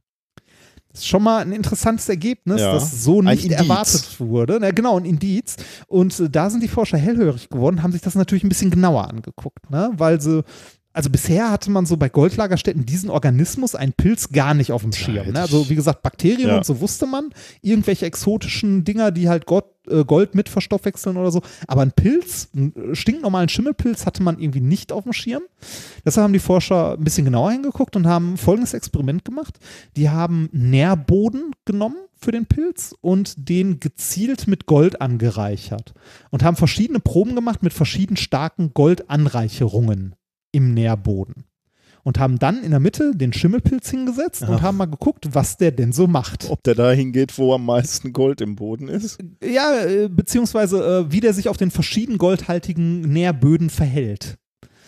Das ist schon mal ein interessantes Ergebnis, Ja. das so nicht erwartet wurde. Na, genau, ein Indiz. Und äh, da sind die Forscher hellhörig geworden, haben sich das natürlich ein bisschen genauer angeguckt, ne? weil sie also bisher hatte man so bei Goldlagerstätten diesen Organismus, einen Pilz, gar nicht auf dem Schirm. Ne? Also wie gesagt, Bakterien Ja. und so wusste man, irgendwelche exotischen Dinger, die halt Gott, äh, Gold mit verstoffwechseln oder so. Aber ein Pilz, einen stinknormalen Schimmelpilz hatte man irgendwie nicht auf dem Schirm. Deshalb haben die Forscher ein bisschen genauer hingeguckt und haben folgendes Experiment gemacht. Die haben Nährboden genommen für den Pilz und den gezielt mit Gold angereichert und haben verschiedene Proben gemacht mit verschieden starken Goldanreicherungen im Nährboden. Und haben dann in der Mitte den Schimmelpilz hingesetzt und Ach. haben mal geguckt, was der denn so macht. Ob der da hingeht, wo am meisten Gold im Boden ist? Ja, äh, beziehungsweise äh, wie der sich auf den verschieden goldhaltigen Nährböden verhält.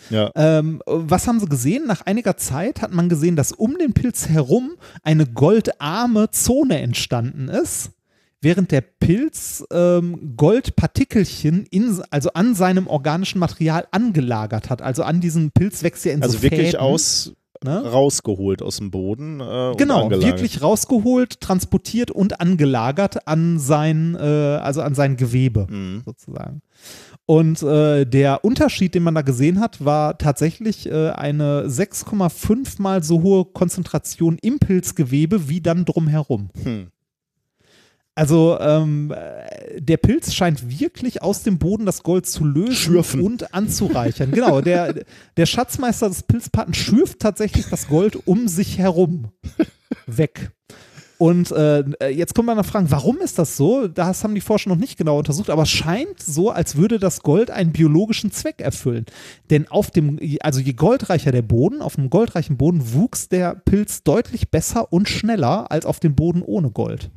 Ja. Ähm, was haben sie gesehen? Nach einiger Zeit hat man gesehen, dass um den Pilz herum eine goldarme Zone entstanden ist, während der Pilz ähm, Goldpartikelchen in, also an seinem organischen Material angelagert hat. Also an diesem Pilz wächst ja in Also so wirklich Fäden, aus ne? rausgeholt aus dem Boden. Äh, Genau, wirklich rausgeholt, transportiert und angelagert an sein, äh, also an sein Gewebe Mhm. sozusagen. Und äh, der Unterschied, den man da gesehen hat, war tatsächlich äh, eine 6,5 mal so hohe Konzentration im Pilzgewebe wie dann drumherum. Hm. Also ähm, äh, der Pilz scheint wirklich aus dem Boden das Gold zu lösen Schürfen. und anzureichern. genau, der, der Schatzmeister des Pilzpaten schürft tatsächlich das Gold um sich herum weg. Und äh, jetzt kommt man nach fragen, warum ist das so? Das haben die Forscher noch nicht genau untersucht, aber es scheint so, als würde das Gold einen biologischen Zweck erfüllen. Denn auf dem, also je goldreicher der Boden, auf einem goldreichen Boden wuchs der Pilz deutlich besser und schneller als auf dem Boden ohne Gold.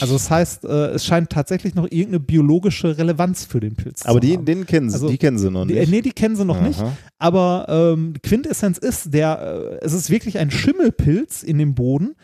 Also das heißt, äh, es scheint tatsächlich noch irgendeine biologische Relevanz für den Pilz Aber zu die, haben. den kennen sie, Also, die kennen sie noch Die, nicht. äh, nee, die kennen sie noch nicht. Aha. Aber ähm, Quintessenz ist, der, äh, es ist wirklich ein Schimmelpilz in dem Boden,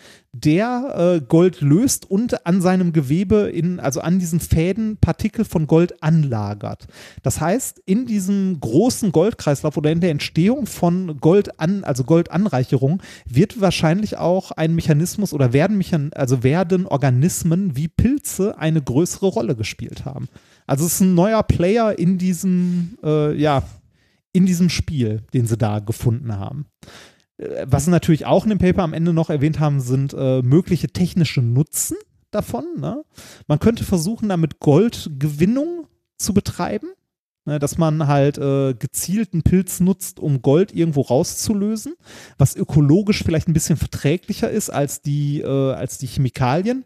der äh, Gold löst und an seinem Gewebe, in, also an diesen Fäden, Partikel von Gold anlagert. Das heißt, in diesem großen Goldkreislauf oder in der Entstehung von Gold an, also Goldanreicherung, wird wahrscheinlich auch ein Mechanismus oder werden Mechan also werden Organismen wie Pilze eine größere Rolle gespielt haben. Also es ist ein neuer Player in diesem, äh, ja, in diesem Spiel, den sie da gefunden haben. Was sie natürlich auch in dem Paper am Ende noch erwähnt haben, sind äh, mögliche technische Nutzen davon. Ne? Man könnte versuchen, damit Goldgewinnung zu betreiben. Ne, dass man halt äh, gezielten Pilz nutzt, um Gold irgendwo rauszulösen, was ökologisch vielleicht ein bisschen verträglicher ist als die, äh, als die Chemikalien.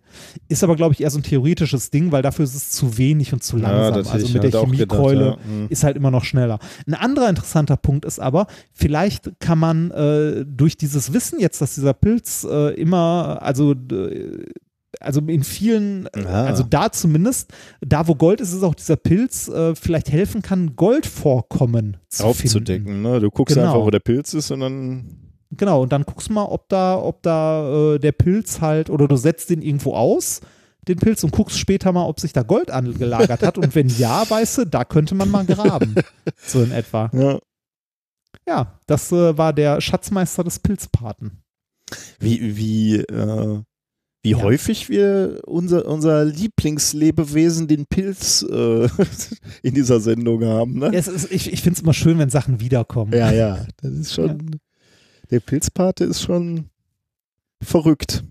Ist aber, glaube ich, eher so ein theoretisches Ding, weil dafür ist es zu wenig und zu langsam. Ja, also mit der halt Chemiekeule gedacht, ja. Ist halt immer noch schneller. Ein anderer interessanter Punkt ist aber, vielleicht kann man äh, durch dieses Wissen jetzt, dass dieser Pilz äh, immer, also also in vielen, Ah. also da zumindest, da wo Gold ist, ist auch dieser Pilz äh, vielleicht helfen kann, Goldvorkommen zu finden. Aufzudecken. Ne? Du guckst Genau. einfach, wo der Pilz ist und dann. Genau, und dann guckst du mal, ob da, ob da äh, der Pilz halt, oder du setzt den irgendwo aus, den Pilz, und guckst später mal, ob sich da Gold angelagert hat. Und wenn ja, weißt du, da könnte man mal graben. so in etwa. Ja. Ja, das äh, war der Schatzmeister des Pilzpaten. Wie, wie, äh, wie Ja. häufig wir unser, unser Lieblingslebewesen, den Pilz, äh, in dieser Sendung haben. Ne? Ja, ist, ich ich finde es immer schön, wenn Sachen wiederkommen. Ja, ja. Das ist schon. Der Pilzpate ist schon verrückt.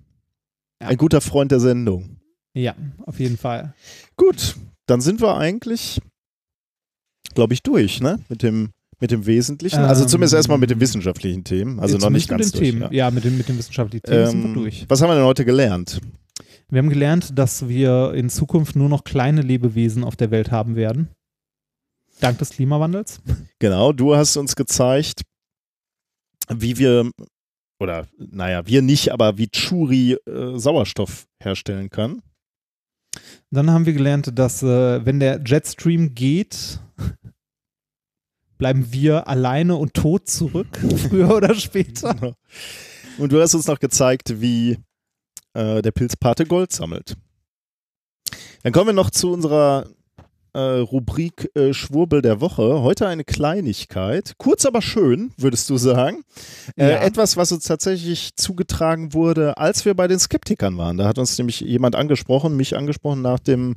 Ja. Ein guter Freund der Sendung. Ja, auf jeden Fall. Gut, dann sind wir eigentlich, glaube ich, durch, ne? Mit dem, mit dem Wesentlichen. also Ähm, zumindest erstmal mit den wissenschaftlichen Themen. Also noch nicht mit ganz den durch. Themen. Ja. Ja, mit, den, mit den wissenschaftlichen Themen sind wir Ähm, durch. was haben wir denn heute gelernt? Wir haben gelernt, dass wir in Zukunft nur noch kleine Lebewesen auf der Welt haben werden. Dank des Klimawandels. Genau, du hast uns gezeigt, wie wir, oder naja, wir nicht, aber wie Churi äh, Sauerstoff herstellen kann. Dann haben wir gelernt, dass äh, wenn der Jetstream geht, bleiben wir alleine und tot zurück, früher oder später. Und du hast uns noch gezeigt, wie äh, der Pilzpate Gold sammelt. Dann kommen wir noch zu unserer äh, Rubrik äh, Schwurbel der Woche. Heute eine Kleinigkeit, kurz aber schön, würdest du sagen. Äh, Ja. Etwas, was uns tatsächlich zugetragen wurde, als wir bei den Skeptikern waren. Da hat uns nämlich jemand angesprochen, mich angesprochen nach dem,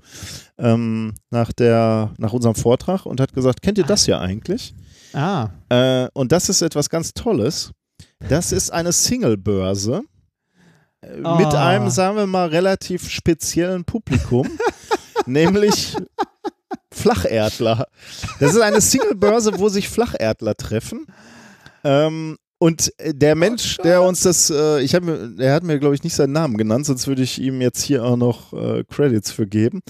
ähm, nach der, nach unserem Vortrag und hat gesagt, kennt ihr das ja eigentlich? Ah, Äh, und das ist etwas ganz Tolles. Das ist eine Single-Börse äh, mit Ah. einem, sagen wir mal, relativ speziellen Publikum, nämlich Flacherdler. Das ist eine Single-Börse, wo sich Flacherdler treffen. Ähm, und äh, der Mensch, der uns das, äh, ich habe, mir- er hat mir, glaube ich, nicht seinen Namen genannt, sonst würde ich ihm jetzt hier auch noch äh, Credits für geben.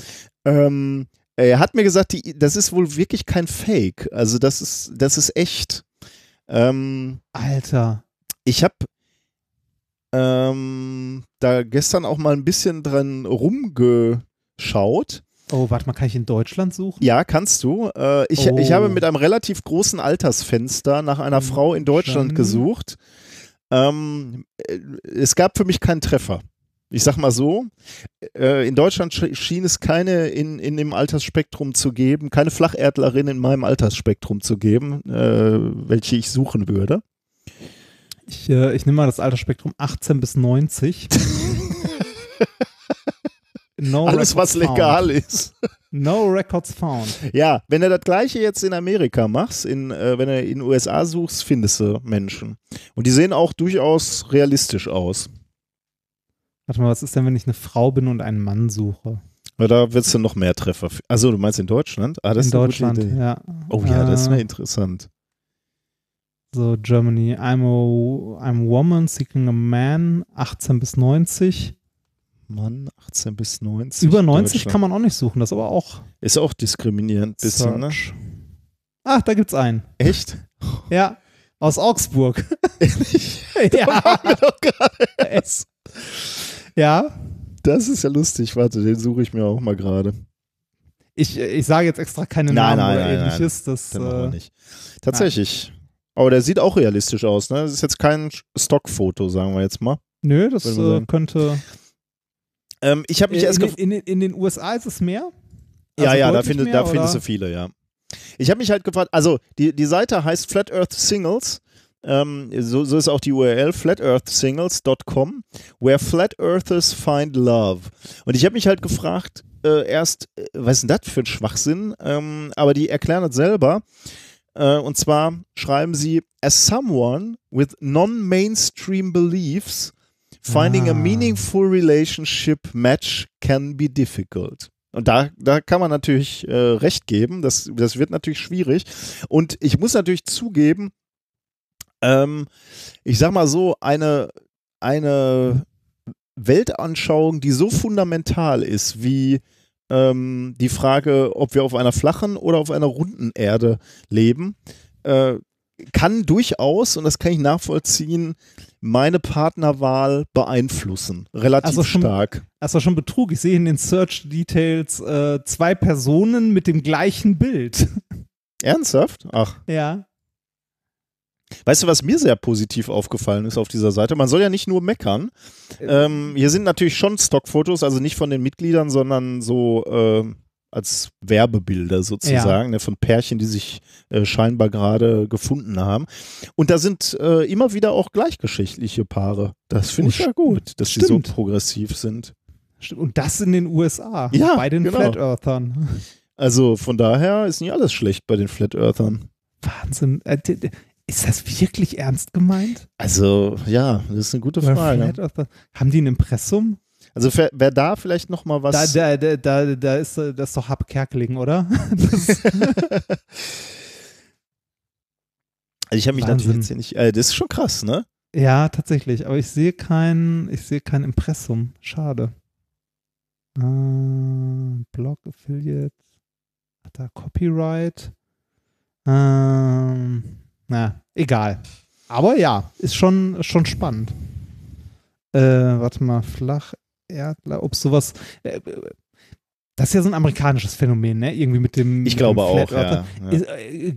Ähm, er hat mir gesagt, die, das ist wohl wirklich kein Fake. Also das ist, das ist echt. Ähm, Alter. ich habe ähm, da gestern auch mal ein bisschen dran rumgeschaut. Oh, warte mal, kann ich in Deutschland suchen? Ja, kannst du. Äh, ich, Oh. ich habe mit einem relativ großen Altersfenster nach einer Hm, Frau in Deutschland gesucht. Ähm, äh, es gab für mich keinen Treffer. Ich sag mal so, äh, in Deutschland sch schien es keine in, in dem Altersspektrum zu geben, keine Flacherdlerin in meinem Altersspektrum zu geben, äh, welche ich suchen würde. Ich, ich nehme mal das Altersspektrum 18 bis 90. no Alles, was records legal Found. ist. No records found. Ja, wenn du das gleiche jetzt in Amerika machst, in, äh, wenn du in den USA suchst, findest du Menschen. Und die sehen auch durchaus realistisch aus. Warte mal, was ist denn, wenn ich eine Frau bin und einen Mann suche? Da wirst du noch mehr Treffer. Also du meinst in Deutschland? Ah, das in ist eine Deutschland, Gute Idee. ja. Oh ja, das Äh, wäre interessant. So, Germany. I'm a, I'm a woman seeking a man, 18 bis 90. Mann, 18 bis 90. Über 90 Deutschland. kann man auch nicht suchen, das ist aber auch Ist auch diskriminierend bisschen, ne? Ach, da gibt's einen. Echt? Ja, aus Augsburg. Ehrlich? ja. Es- ja, Das ist ja lustig. Warte, den suche ich mir auch mal gerade. ich, ich sage jetzt extra keine Nein, Namen nein, oder nein, nein. ähnliches. Das, Den machen wir äh, nicht. Tatsächlich. Aber der sieht auch realistisch aus, ne? Das ist jetzt kein Stockfoto, sagen wir jetzt mal. Nö, das äh, könnte. Ähm, ich habe mich Äh, erst in, in, in, in den USA ist es mehr? Ja, Also ja, da, deutlich findet, mehr, da findest du viele, ja. Ich habe mich halt gefragt, also die, die Seite heißt Flat Earth Singles. Ähm, so, so ist auch die URL, flatearthsingles.com, where Flat Earthers find love. Und ich habe mich halt gefragt, äh, erst, äh, was ist denn das für ein Schwachsinn? Ähm, aber die erklären das selber. Äh, und zwar schreiben sie, as someone with non-mainstream beliefs, finding a Ah. meaningful relationship match can be difficult. Und da, da kann man natürlich äh, recht geben. Das, das wird natürlich schwierig. Und ich muss natürlich zugeben, ähm, ich sag mal so, eine, eine Weltanschauung, die so fundamental ist wie ähm, die Frage, ob wir auf einer flachen oder auf einer runden Erde leben, äh, kann durchaus, und das kann ich nachvollziehen, meine Partnerwahl beeinflussen. Relativ Also schon- stark. Das war schon Betrug. Ich sehe in den Search Details äh, zwei Personen mit dem gleichen Bild. Ernsthaft? Ach. ja. Weißt du, was mir sehr positiv aufgefallen ist auf dieser Seite? Man soll ja nicht nur meckern. Ähm, hier sind natürlich schon Stockfotos, also nicht von den Mitgliedern, sondern so ähm, als Werbebilder sozusagen, ne, von Pärchen, die sich äh, scheinbar gerade gefunden haben. Und da sind äh, immer wieder auch gleichgeschlechtliche Paare. Das finde Oh, ich ja gut, dass die so progressiv sind. Stimmt. Und das in den USA. Ja, Bei den genau. Flat Earthern. Also von daher ist nicht alles schlecht bei den Flat Earthern. Wahnsinn. Äh, Ist das wirklich ernst gemeint? Also ja, das ist eine gute Frage. Haben die ein Impressum? Also wer, wer da vielleicht noch mal was da, da, da, da ist äh, das ist doch Hab Kerkeling, oder? Also ich habe mich Wahnsinn. natürlich jetzt hier nicht. Äh, das ist schon krass, ne? ja, tatsächlich. Aber ich sehe kein, ich sehe kein Impressum. Schade. Äh, Blog Affiliate. Hat da Copyright? Ähm, na, egal. Aber ja, ist schon, schon spannend. Äh, warte mal, Flacherdler, ob sowas. Äh, das ist ja so ein amerikanisches Phänomen, ne? Irgendwie mit dem. Ich glaube auch. Ja, ja. Ist, äh,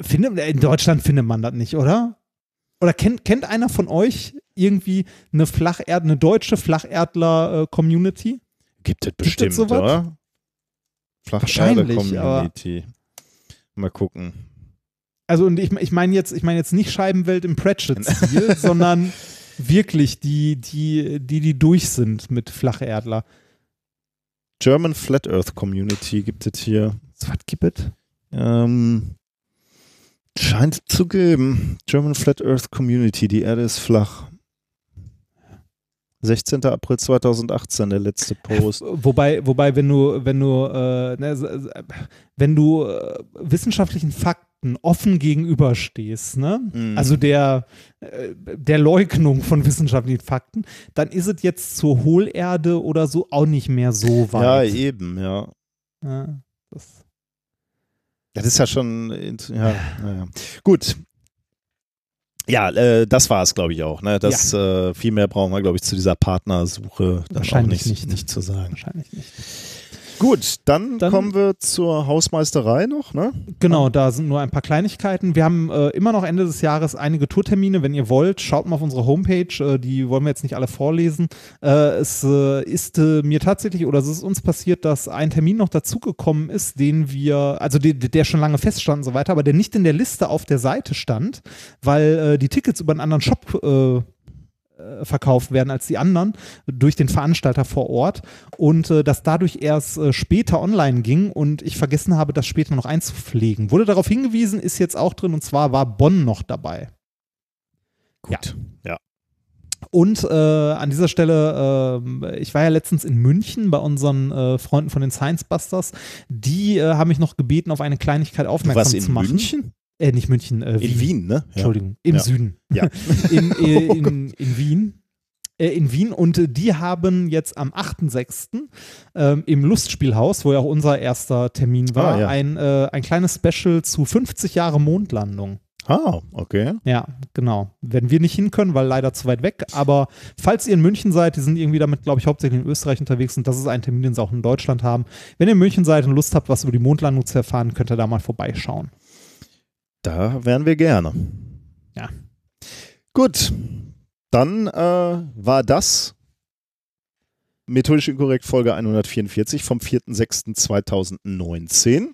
findet, in Deutschland findet man das nicht, oder? Oder kennt, kennt einer von euch irgendwie eine Flacherd, eine deutsche Flacherdler-Community? Gibt es es bestimmt, sowas? oder? Wahrscheinlich, Community. Mal gucken. also und ich, ich meine jetzt, ich meine jetzt nicht Scheibenwelt im Pratchett-Stil, sondern wirklich die, die, die, die durch sind mit Flacherdler. German Flat Earth Community gibt es hier. Was gibt es? Ähm, scheint zu geben. German Flat Earth Community. Die Erde ist flach. 16. April 2018, der letzte Post. Wobei, wobei, wenn du, wenn du, äh, ne, wenn du äh, wissenschaftlichen Fakten offen gegenüberstehst, ne? Mhm. Also der, äh, der Leugnung von wissenschaftlichen Fakten, dann ist es jetzt zur Hohlerde oder so auch nicht mehr so Ja, weit. eben, ja. Ja, das, Das ist ja schon, ja, naja. Gut. Ja, äh, das war es, glaube ich, auch. Ne? Das, äh, viel mehr brauchen wir, glaube ich, zu dieser Partnersuche dann auch Wahrscheinlich nicht, nicht. nicht zu sagen. wahrscheinlich nicht. Gut, dann, Dann- kommen wir zur Hausmeisterei noch, ne? Genau, da sind nur ein paar Kleinigkeiten. Wir haben äh, immer noch Ende des Jahres einige Tourtermine. Wenn ihr wollt, schaut mal auf unsere Homepage. Äh, die wollen wir jetzt nicht alle vorlesen. Äh, es äh, ist äh, mir tatsächlich oder es ist uns passiert, dass ein Termin noch dazugekommen ist, den wir, also de, der schon lange feststand und so weiter, aber der nicht in der Liste auf der Seite stand, weil äh, die Tickets über einen anderen Shop verkauft werden als die anderen durch den Veranstalter vor Ort und äh, das dadurch erst äh, später online ging und ich vergessen habe, das später noch einzupflegen. Wurde darauf hingewiesen, ist jetzt auch drin und zwar war Bonn noch dabei. Gut. Ja. Und äh, an dieser Stelle, ähm, ich war ja letztens in München bei unseren äh, Freunden von den Science Busters. Die äh, haben mich noch gebeten, auf eine Kleinigkeit aufmerksam zu in machen. München? Äh, nicht München, äh, In Wien, ne? Ja. Entschuldigung, im Ja. Süden. Ja. in, äh, in, in Wien. Äh, in Wien und äh, die haben jetzt am 8.6. Ähm, im Lustspielhaus, wo ja auch unser erster Termin war, Ah, ja. ein, äh, ein kleines Special zu 50 Jahre Mondlandung. Ah, okay. Ja, genau. Werden wir nicht hin können, weil leider zu weit weg. Aber falls ihr in München seid, die sind irgendwie damit, glaube ich, hauptsächlich in Österreich unterwegs und das ist ein Termin, den sie auch in Deutschland haben. Wenn ihr in München seid und Lust habt, was über die Mondlandung zu erfahren, könnt ihr da mal vorbeischauen. Da wären wir gerne. Ja. Gut, dann äh, war das methodisch inkorrekt Folge 144 vom 4.6.2019.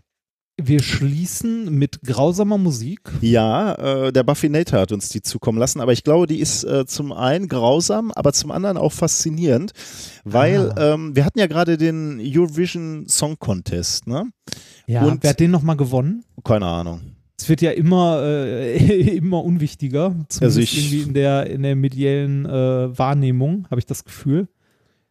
Wir schließen mit grausamer Musik. Ja, äh, der Buffinator hat uns die zukommen lassen, aber ich glaube, die ist äh, zum einen grausam, aber zum anderen auch faszinierend, weil Ah. ähm, wir hatten ja gerade den Eurovision Song Contest, ne? Ja, Und- wer hat den nochmal gewonnen? Keine Ahnung. Es wird ja immer, äh, immer unwichtiger, zumindest Also ich- irgendwie in der, in der mediellen äh, Wahrnehmung, habe ich das Gefühl.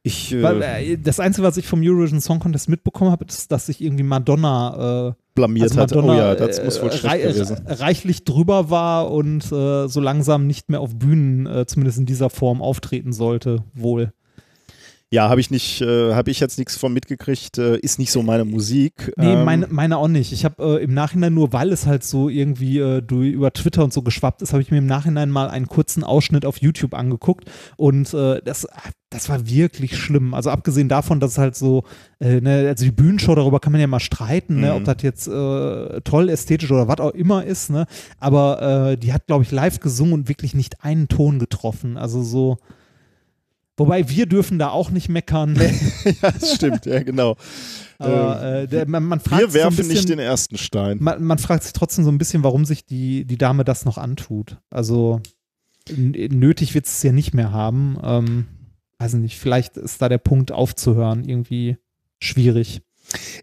Ich, äh, Weil, äh, das Einzige, was ich vom Eurovision Song Contest mitbekommen habe, ist, dass sich irgendwie Madonna, äh, blamiert also hat. Madonna oh ja, das äh, muss wohl schlecht rei- gewesen. reichlich drüber war und äh, so langsam nicht mehr auf Bühnen, äh, zumindest in dieser Form, auftreten sollte, wohl. Ja, habe ich nicht, äh, habe ich jetzt nichts von mitgekriegt. Äh, ist nicht so meine Musik. Nee, Ähm, meine, meine auch nicht. Ich habe äh, im Nachhinein nur, weil es halt so irgendwie äh, du, über Twitter und so geschwappt ist, habe ich mir im Nachhinein mal einen kurzen Ausschnitt auf YouTube angeguckt und äh, das, das war wirklich schlimm. Also abgesehen davon, dass es halt so, äh, ne, also die Bühnenshow, darüber kann man ja mal streiten, ne, Mhm. ob das jetzt toll, ästhetisch oder was auch immer ist, ne? Aber die hat, glaube ich, live gesungen und wirklich nicht einen Ton getroffen. Also so. Wobei wir dürfen da auch nicht meckern. ja, das stimmt, ja, genau. Aber äh, der, man, man Wir sich so werfen bisschen, nicht den ersten Stein. man, man fragt sich trotzdem so ein bisschen, warum sich die, die Dame das noch antut. Also nötig wird es ja nicht mehr haben. Ähm, weiß nicht, vielleicht ist da der Punkt aufzuhören irgendwie schwierig.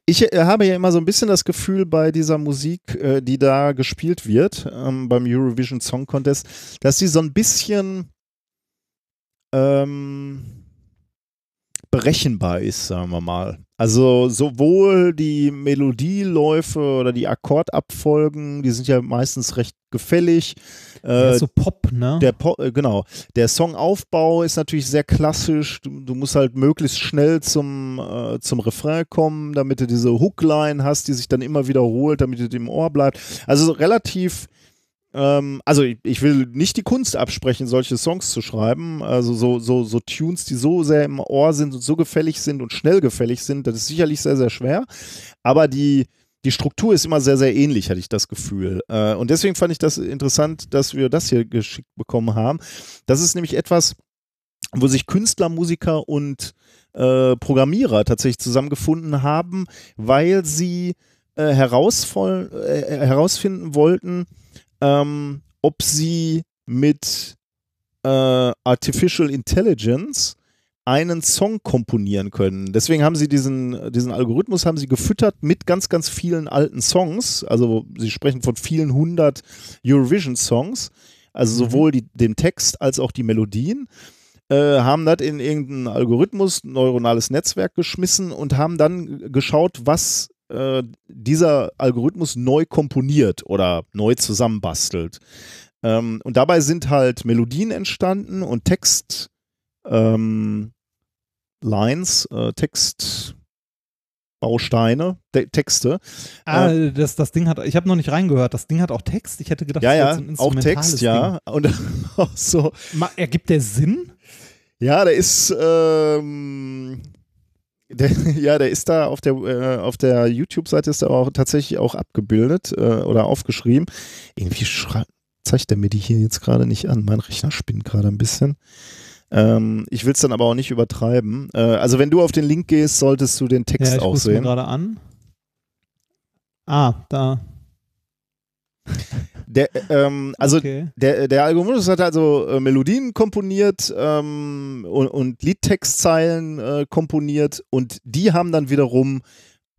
Ich äh, habe ja immer so ein bisschen das Gefühl bei dieser Musik, äh, die da gespielt wird, ähm, beim Eurovision Song Contest, dass sie so ein bisschen ähm, berechenbar ist, sagen wir mal. Also sowohl die Melodieläufe oder die Akkordabfolgen, die sind ja meistens recht gefällig. Äh, so Pop, ne? der Po- äh, genau. Der Songaufbau ist natürlich sehr klassisch. Du, du musst halt möglichst schnell zum, äh, zum Refrain kommen, damit du diese Hookline hast, die sich dann immer wiederholt, damit es im Ohr bleibt. Also so relativ. Ähm, also ich, ich will nicht die Kunst absprechen, solche Songs zu schreiben. Also so, so, so Tunes, die so sehr im Ohr sind und so gefällig sind und schnell gefällig sind, das ist sicherlich sehr, sehr schwer. Aber die, die Struktur ist immer sehr, sehr ähnlich, hatte ich das Gefühl. Äh, und deswegen fand ich das interessant, dass wir das hier geschickt bekommen haben. Das ist nämlich etwas, wo sich Künstler, Musiker und äh, Programmierer tatsächlich zusammengefunden haben, weil sie äh, herausvoll, äh, herausfinden wollten, ähm, ob sie mit äh, Artificial Intelligence einen Song komponieren können. Deswegen haben sie diesen, diesen Algorithmus haben sie gefüttert mit ganz, ganz vielen alten Songs. Also sie sprechen von vielen hundert Eurovision-Songs. Also sowohl die, den Text als auch die Melodien. Äh, haben das in irgendeinen Algorithmus, neuronales Netzwerk geschmissen und haben dann geschaut, was äh, dieser Algorithmus neu komponiert oder neu zusammenbastelt. Ähm, und dabei sind halt Melodien entstanden und Text ähm, Lines, äh, Textbausteine, De Texte. ah, das, das Ding hat, ich habe noch nicht reingehört, das Ding hat auch Text. Ich hätte gedacht, Ja, das ja, wäre jetzt ein auch Text, ja. Und auch so. Ma, ergibt der Sinn? ja, der ist, ähm, der, ja, der ist da auf der, äh, auf der YouTube-Seite ist er auch tatsächlich auch abgebildet äh, oder aufgeschrieben. Irgendwie zeigt er mir die hier jetzt gerade nicht an. Mein Rechner spinnt gerade ein bisschen. Ähm, ich will es dann aber auch nicht übertreiben. Äh, also wenn du auf den Link gehst, solltest du den Text ja, ich auch sehen. gerade an. Ah, da. Der, ähm, also okay. Der, der Algorithmus hat also äh, Melodien komponiert ähm, und, und Liedtextzeilen äh, komponiert und die haben dann wiederum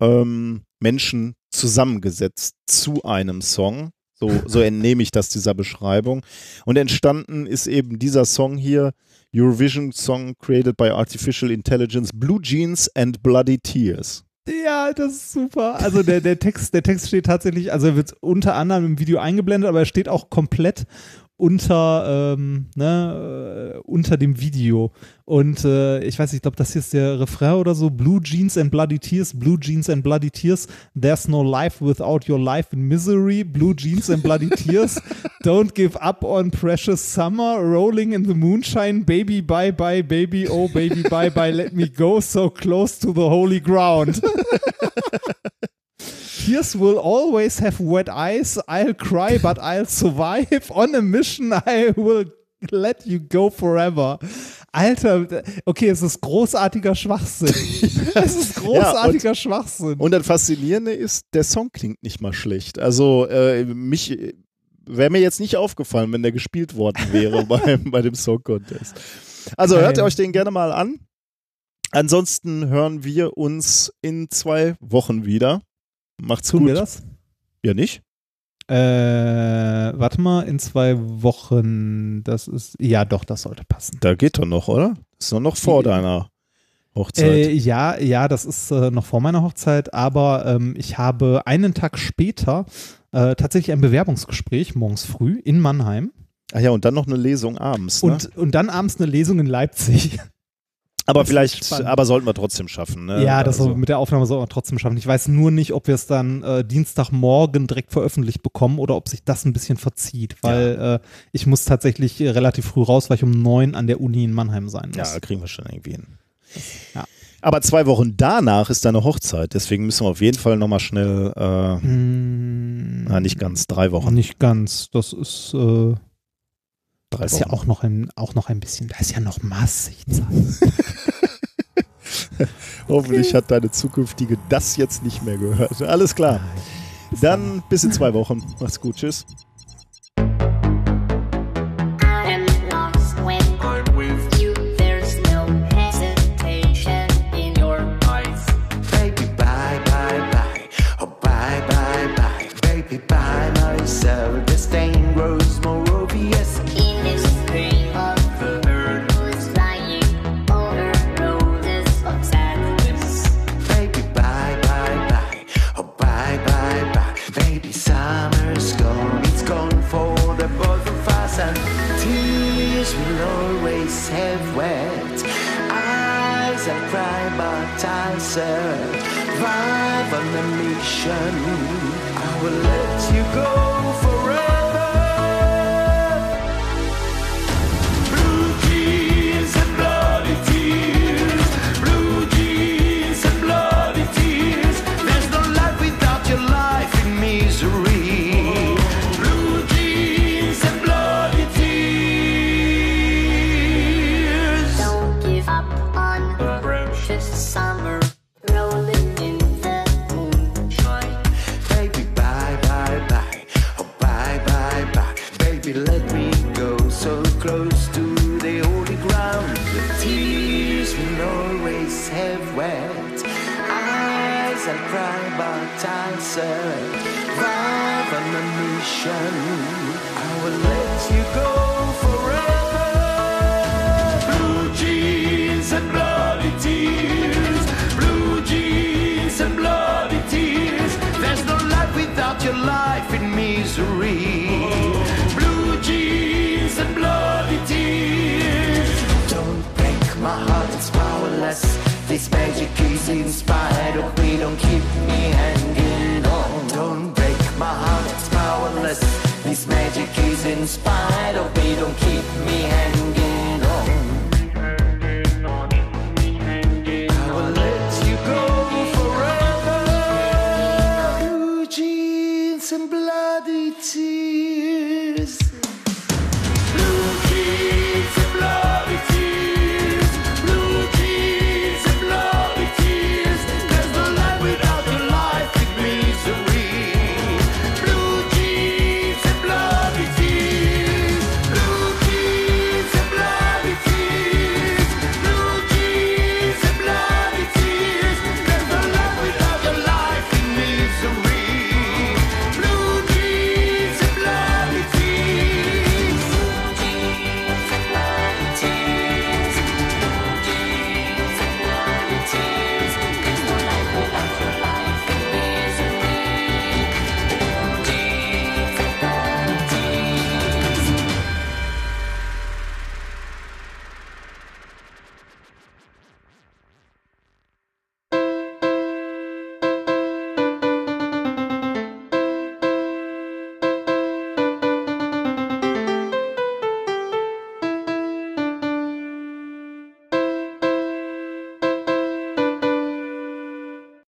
ähm, Menschen zusammengesetzt zu einem Song. So, so entnehme ich das dieser Beschreibung. Und entstanden ist eben dieser Song hier, Eurovision Song created by Artificial Intelligence, Blue Jeans and Bloody Tears. Ja, das ist super. Also der, der Text, der Text steht tatsächlich, also er wird unter anderem im Video eingeblendet, aber er steht auch komplett unter, ähm, ne, äh, unter dem Video. Und äh, ich weiß nicht, ich glaube, das hier ist der Refrain oder so. Blue Jeans and Bloody Tears, Blue Jeans and Bloody Tears. There's no life without your life in misery. Blue Jeans and Bloody Tears. Don't give up on precious summer. Rolling in the moonshine. Baby, bye, bye, baby. Oh, baby, bye, bye. Let me go so close to the holy ground. Tears will always have wet eyes. I'll cry, but I'll survive. On a mission, I will let you go forever. Alter, okay, es ist großartiger Schwachsinn. es ist großartiger ja, Schwachsinn. Und das Faszinierende ist, der Song klingt nicht mal schlecht. Also äh, mich wäre mir jetzt nicht aufgefallen, wenn der gespielt worden wäre bei, bei dem Song Contest. Also hört ihr euch den gerne mal an. Ansonsten hören wir uns in zwei Wochen wieder. Macht's Tun gut. wir das? Ja, nicht? Äh, warte mal, in zwei Wochen, das ist, ja doch, das sollte passen. Da geht doch noch, oder? ist doch noch vor Die- deiner Hochzeit. Äh, ja, ja, das ist äh, noch vor meiner Hochzeit, aber ähm, ich habe einen Tag später äh, tatsächlich ein Bewerbungsgespräch morgens früh in Mannheim Ach ja, und dann noch eine Lesung abends. Ne? und, und dann abends eine Lesung in Leipzig. aber das vielleicht, aber sollten wir trotzdem schaffen. Ne? ja, das also, mit der Aufnahme soll man trotzdem schaffen. Ich weiß nur nicht, ob wir es dann äh, Dienstagmorgen direkt veröffentlicht bekommen oder ob sich das ein bisschen verzieht, weil äh, ich muss tatsächlich äh, relativ früh raus, weil ich um neun an der Uni in Mannheim sein muss. Ja, kriegen wir schon irgendwie hin. Ja. Aber zwei Wochen danach ist deine Hochzeit, deswegen müssen wir auf jeden Fall nochmal schnell, äh, Hm, na, nicht ganz, drei Wochen. Nicht ganz. Das ist, äh, Drei das ist ja auch noch, ein, auch noch ein bisschen, da ist ja noch massig Zeit. Hoffentlich hat deine zukünftige das jetzt nicht mehr gehört. Alles klar. Dann bis in zwei Wochen. Macht's gut. Tschüss. But I'll survive on a mission. I will let you go forever. Blue jeans and bloody tears. Blue jeans and bloody tears. There's no life without your life in misery. Blue jeans and bloody tears. Don't break my heart, it's powerless. This magic is inspired me, don't keep me hanging don't break my heart, it's powerless. This magic is in spite of me, don't keep me hanging on. I will let you go forever. Blue jeans and bloody teeth.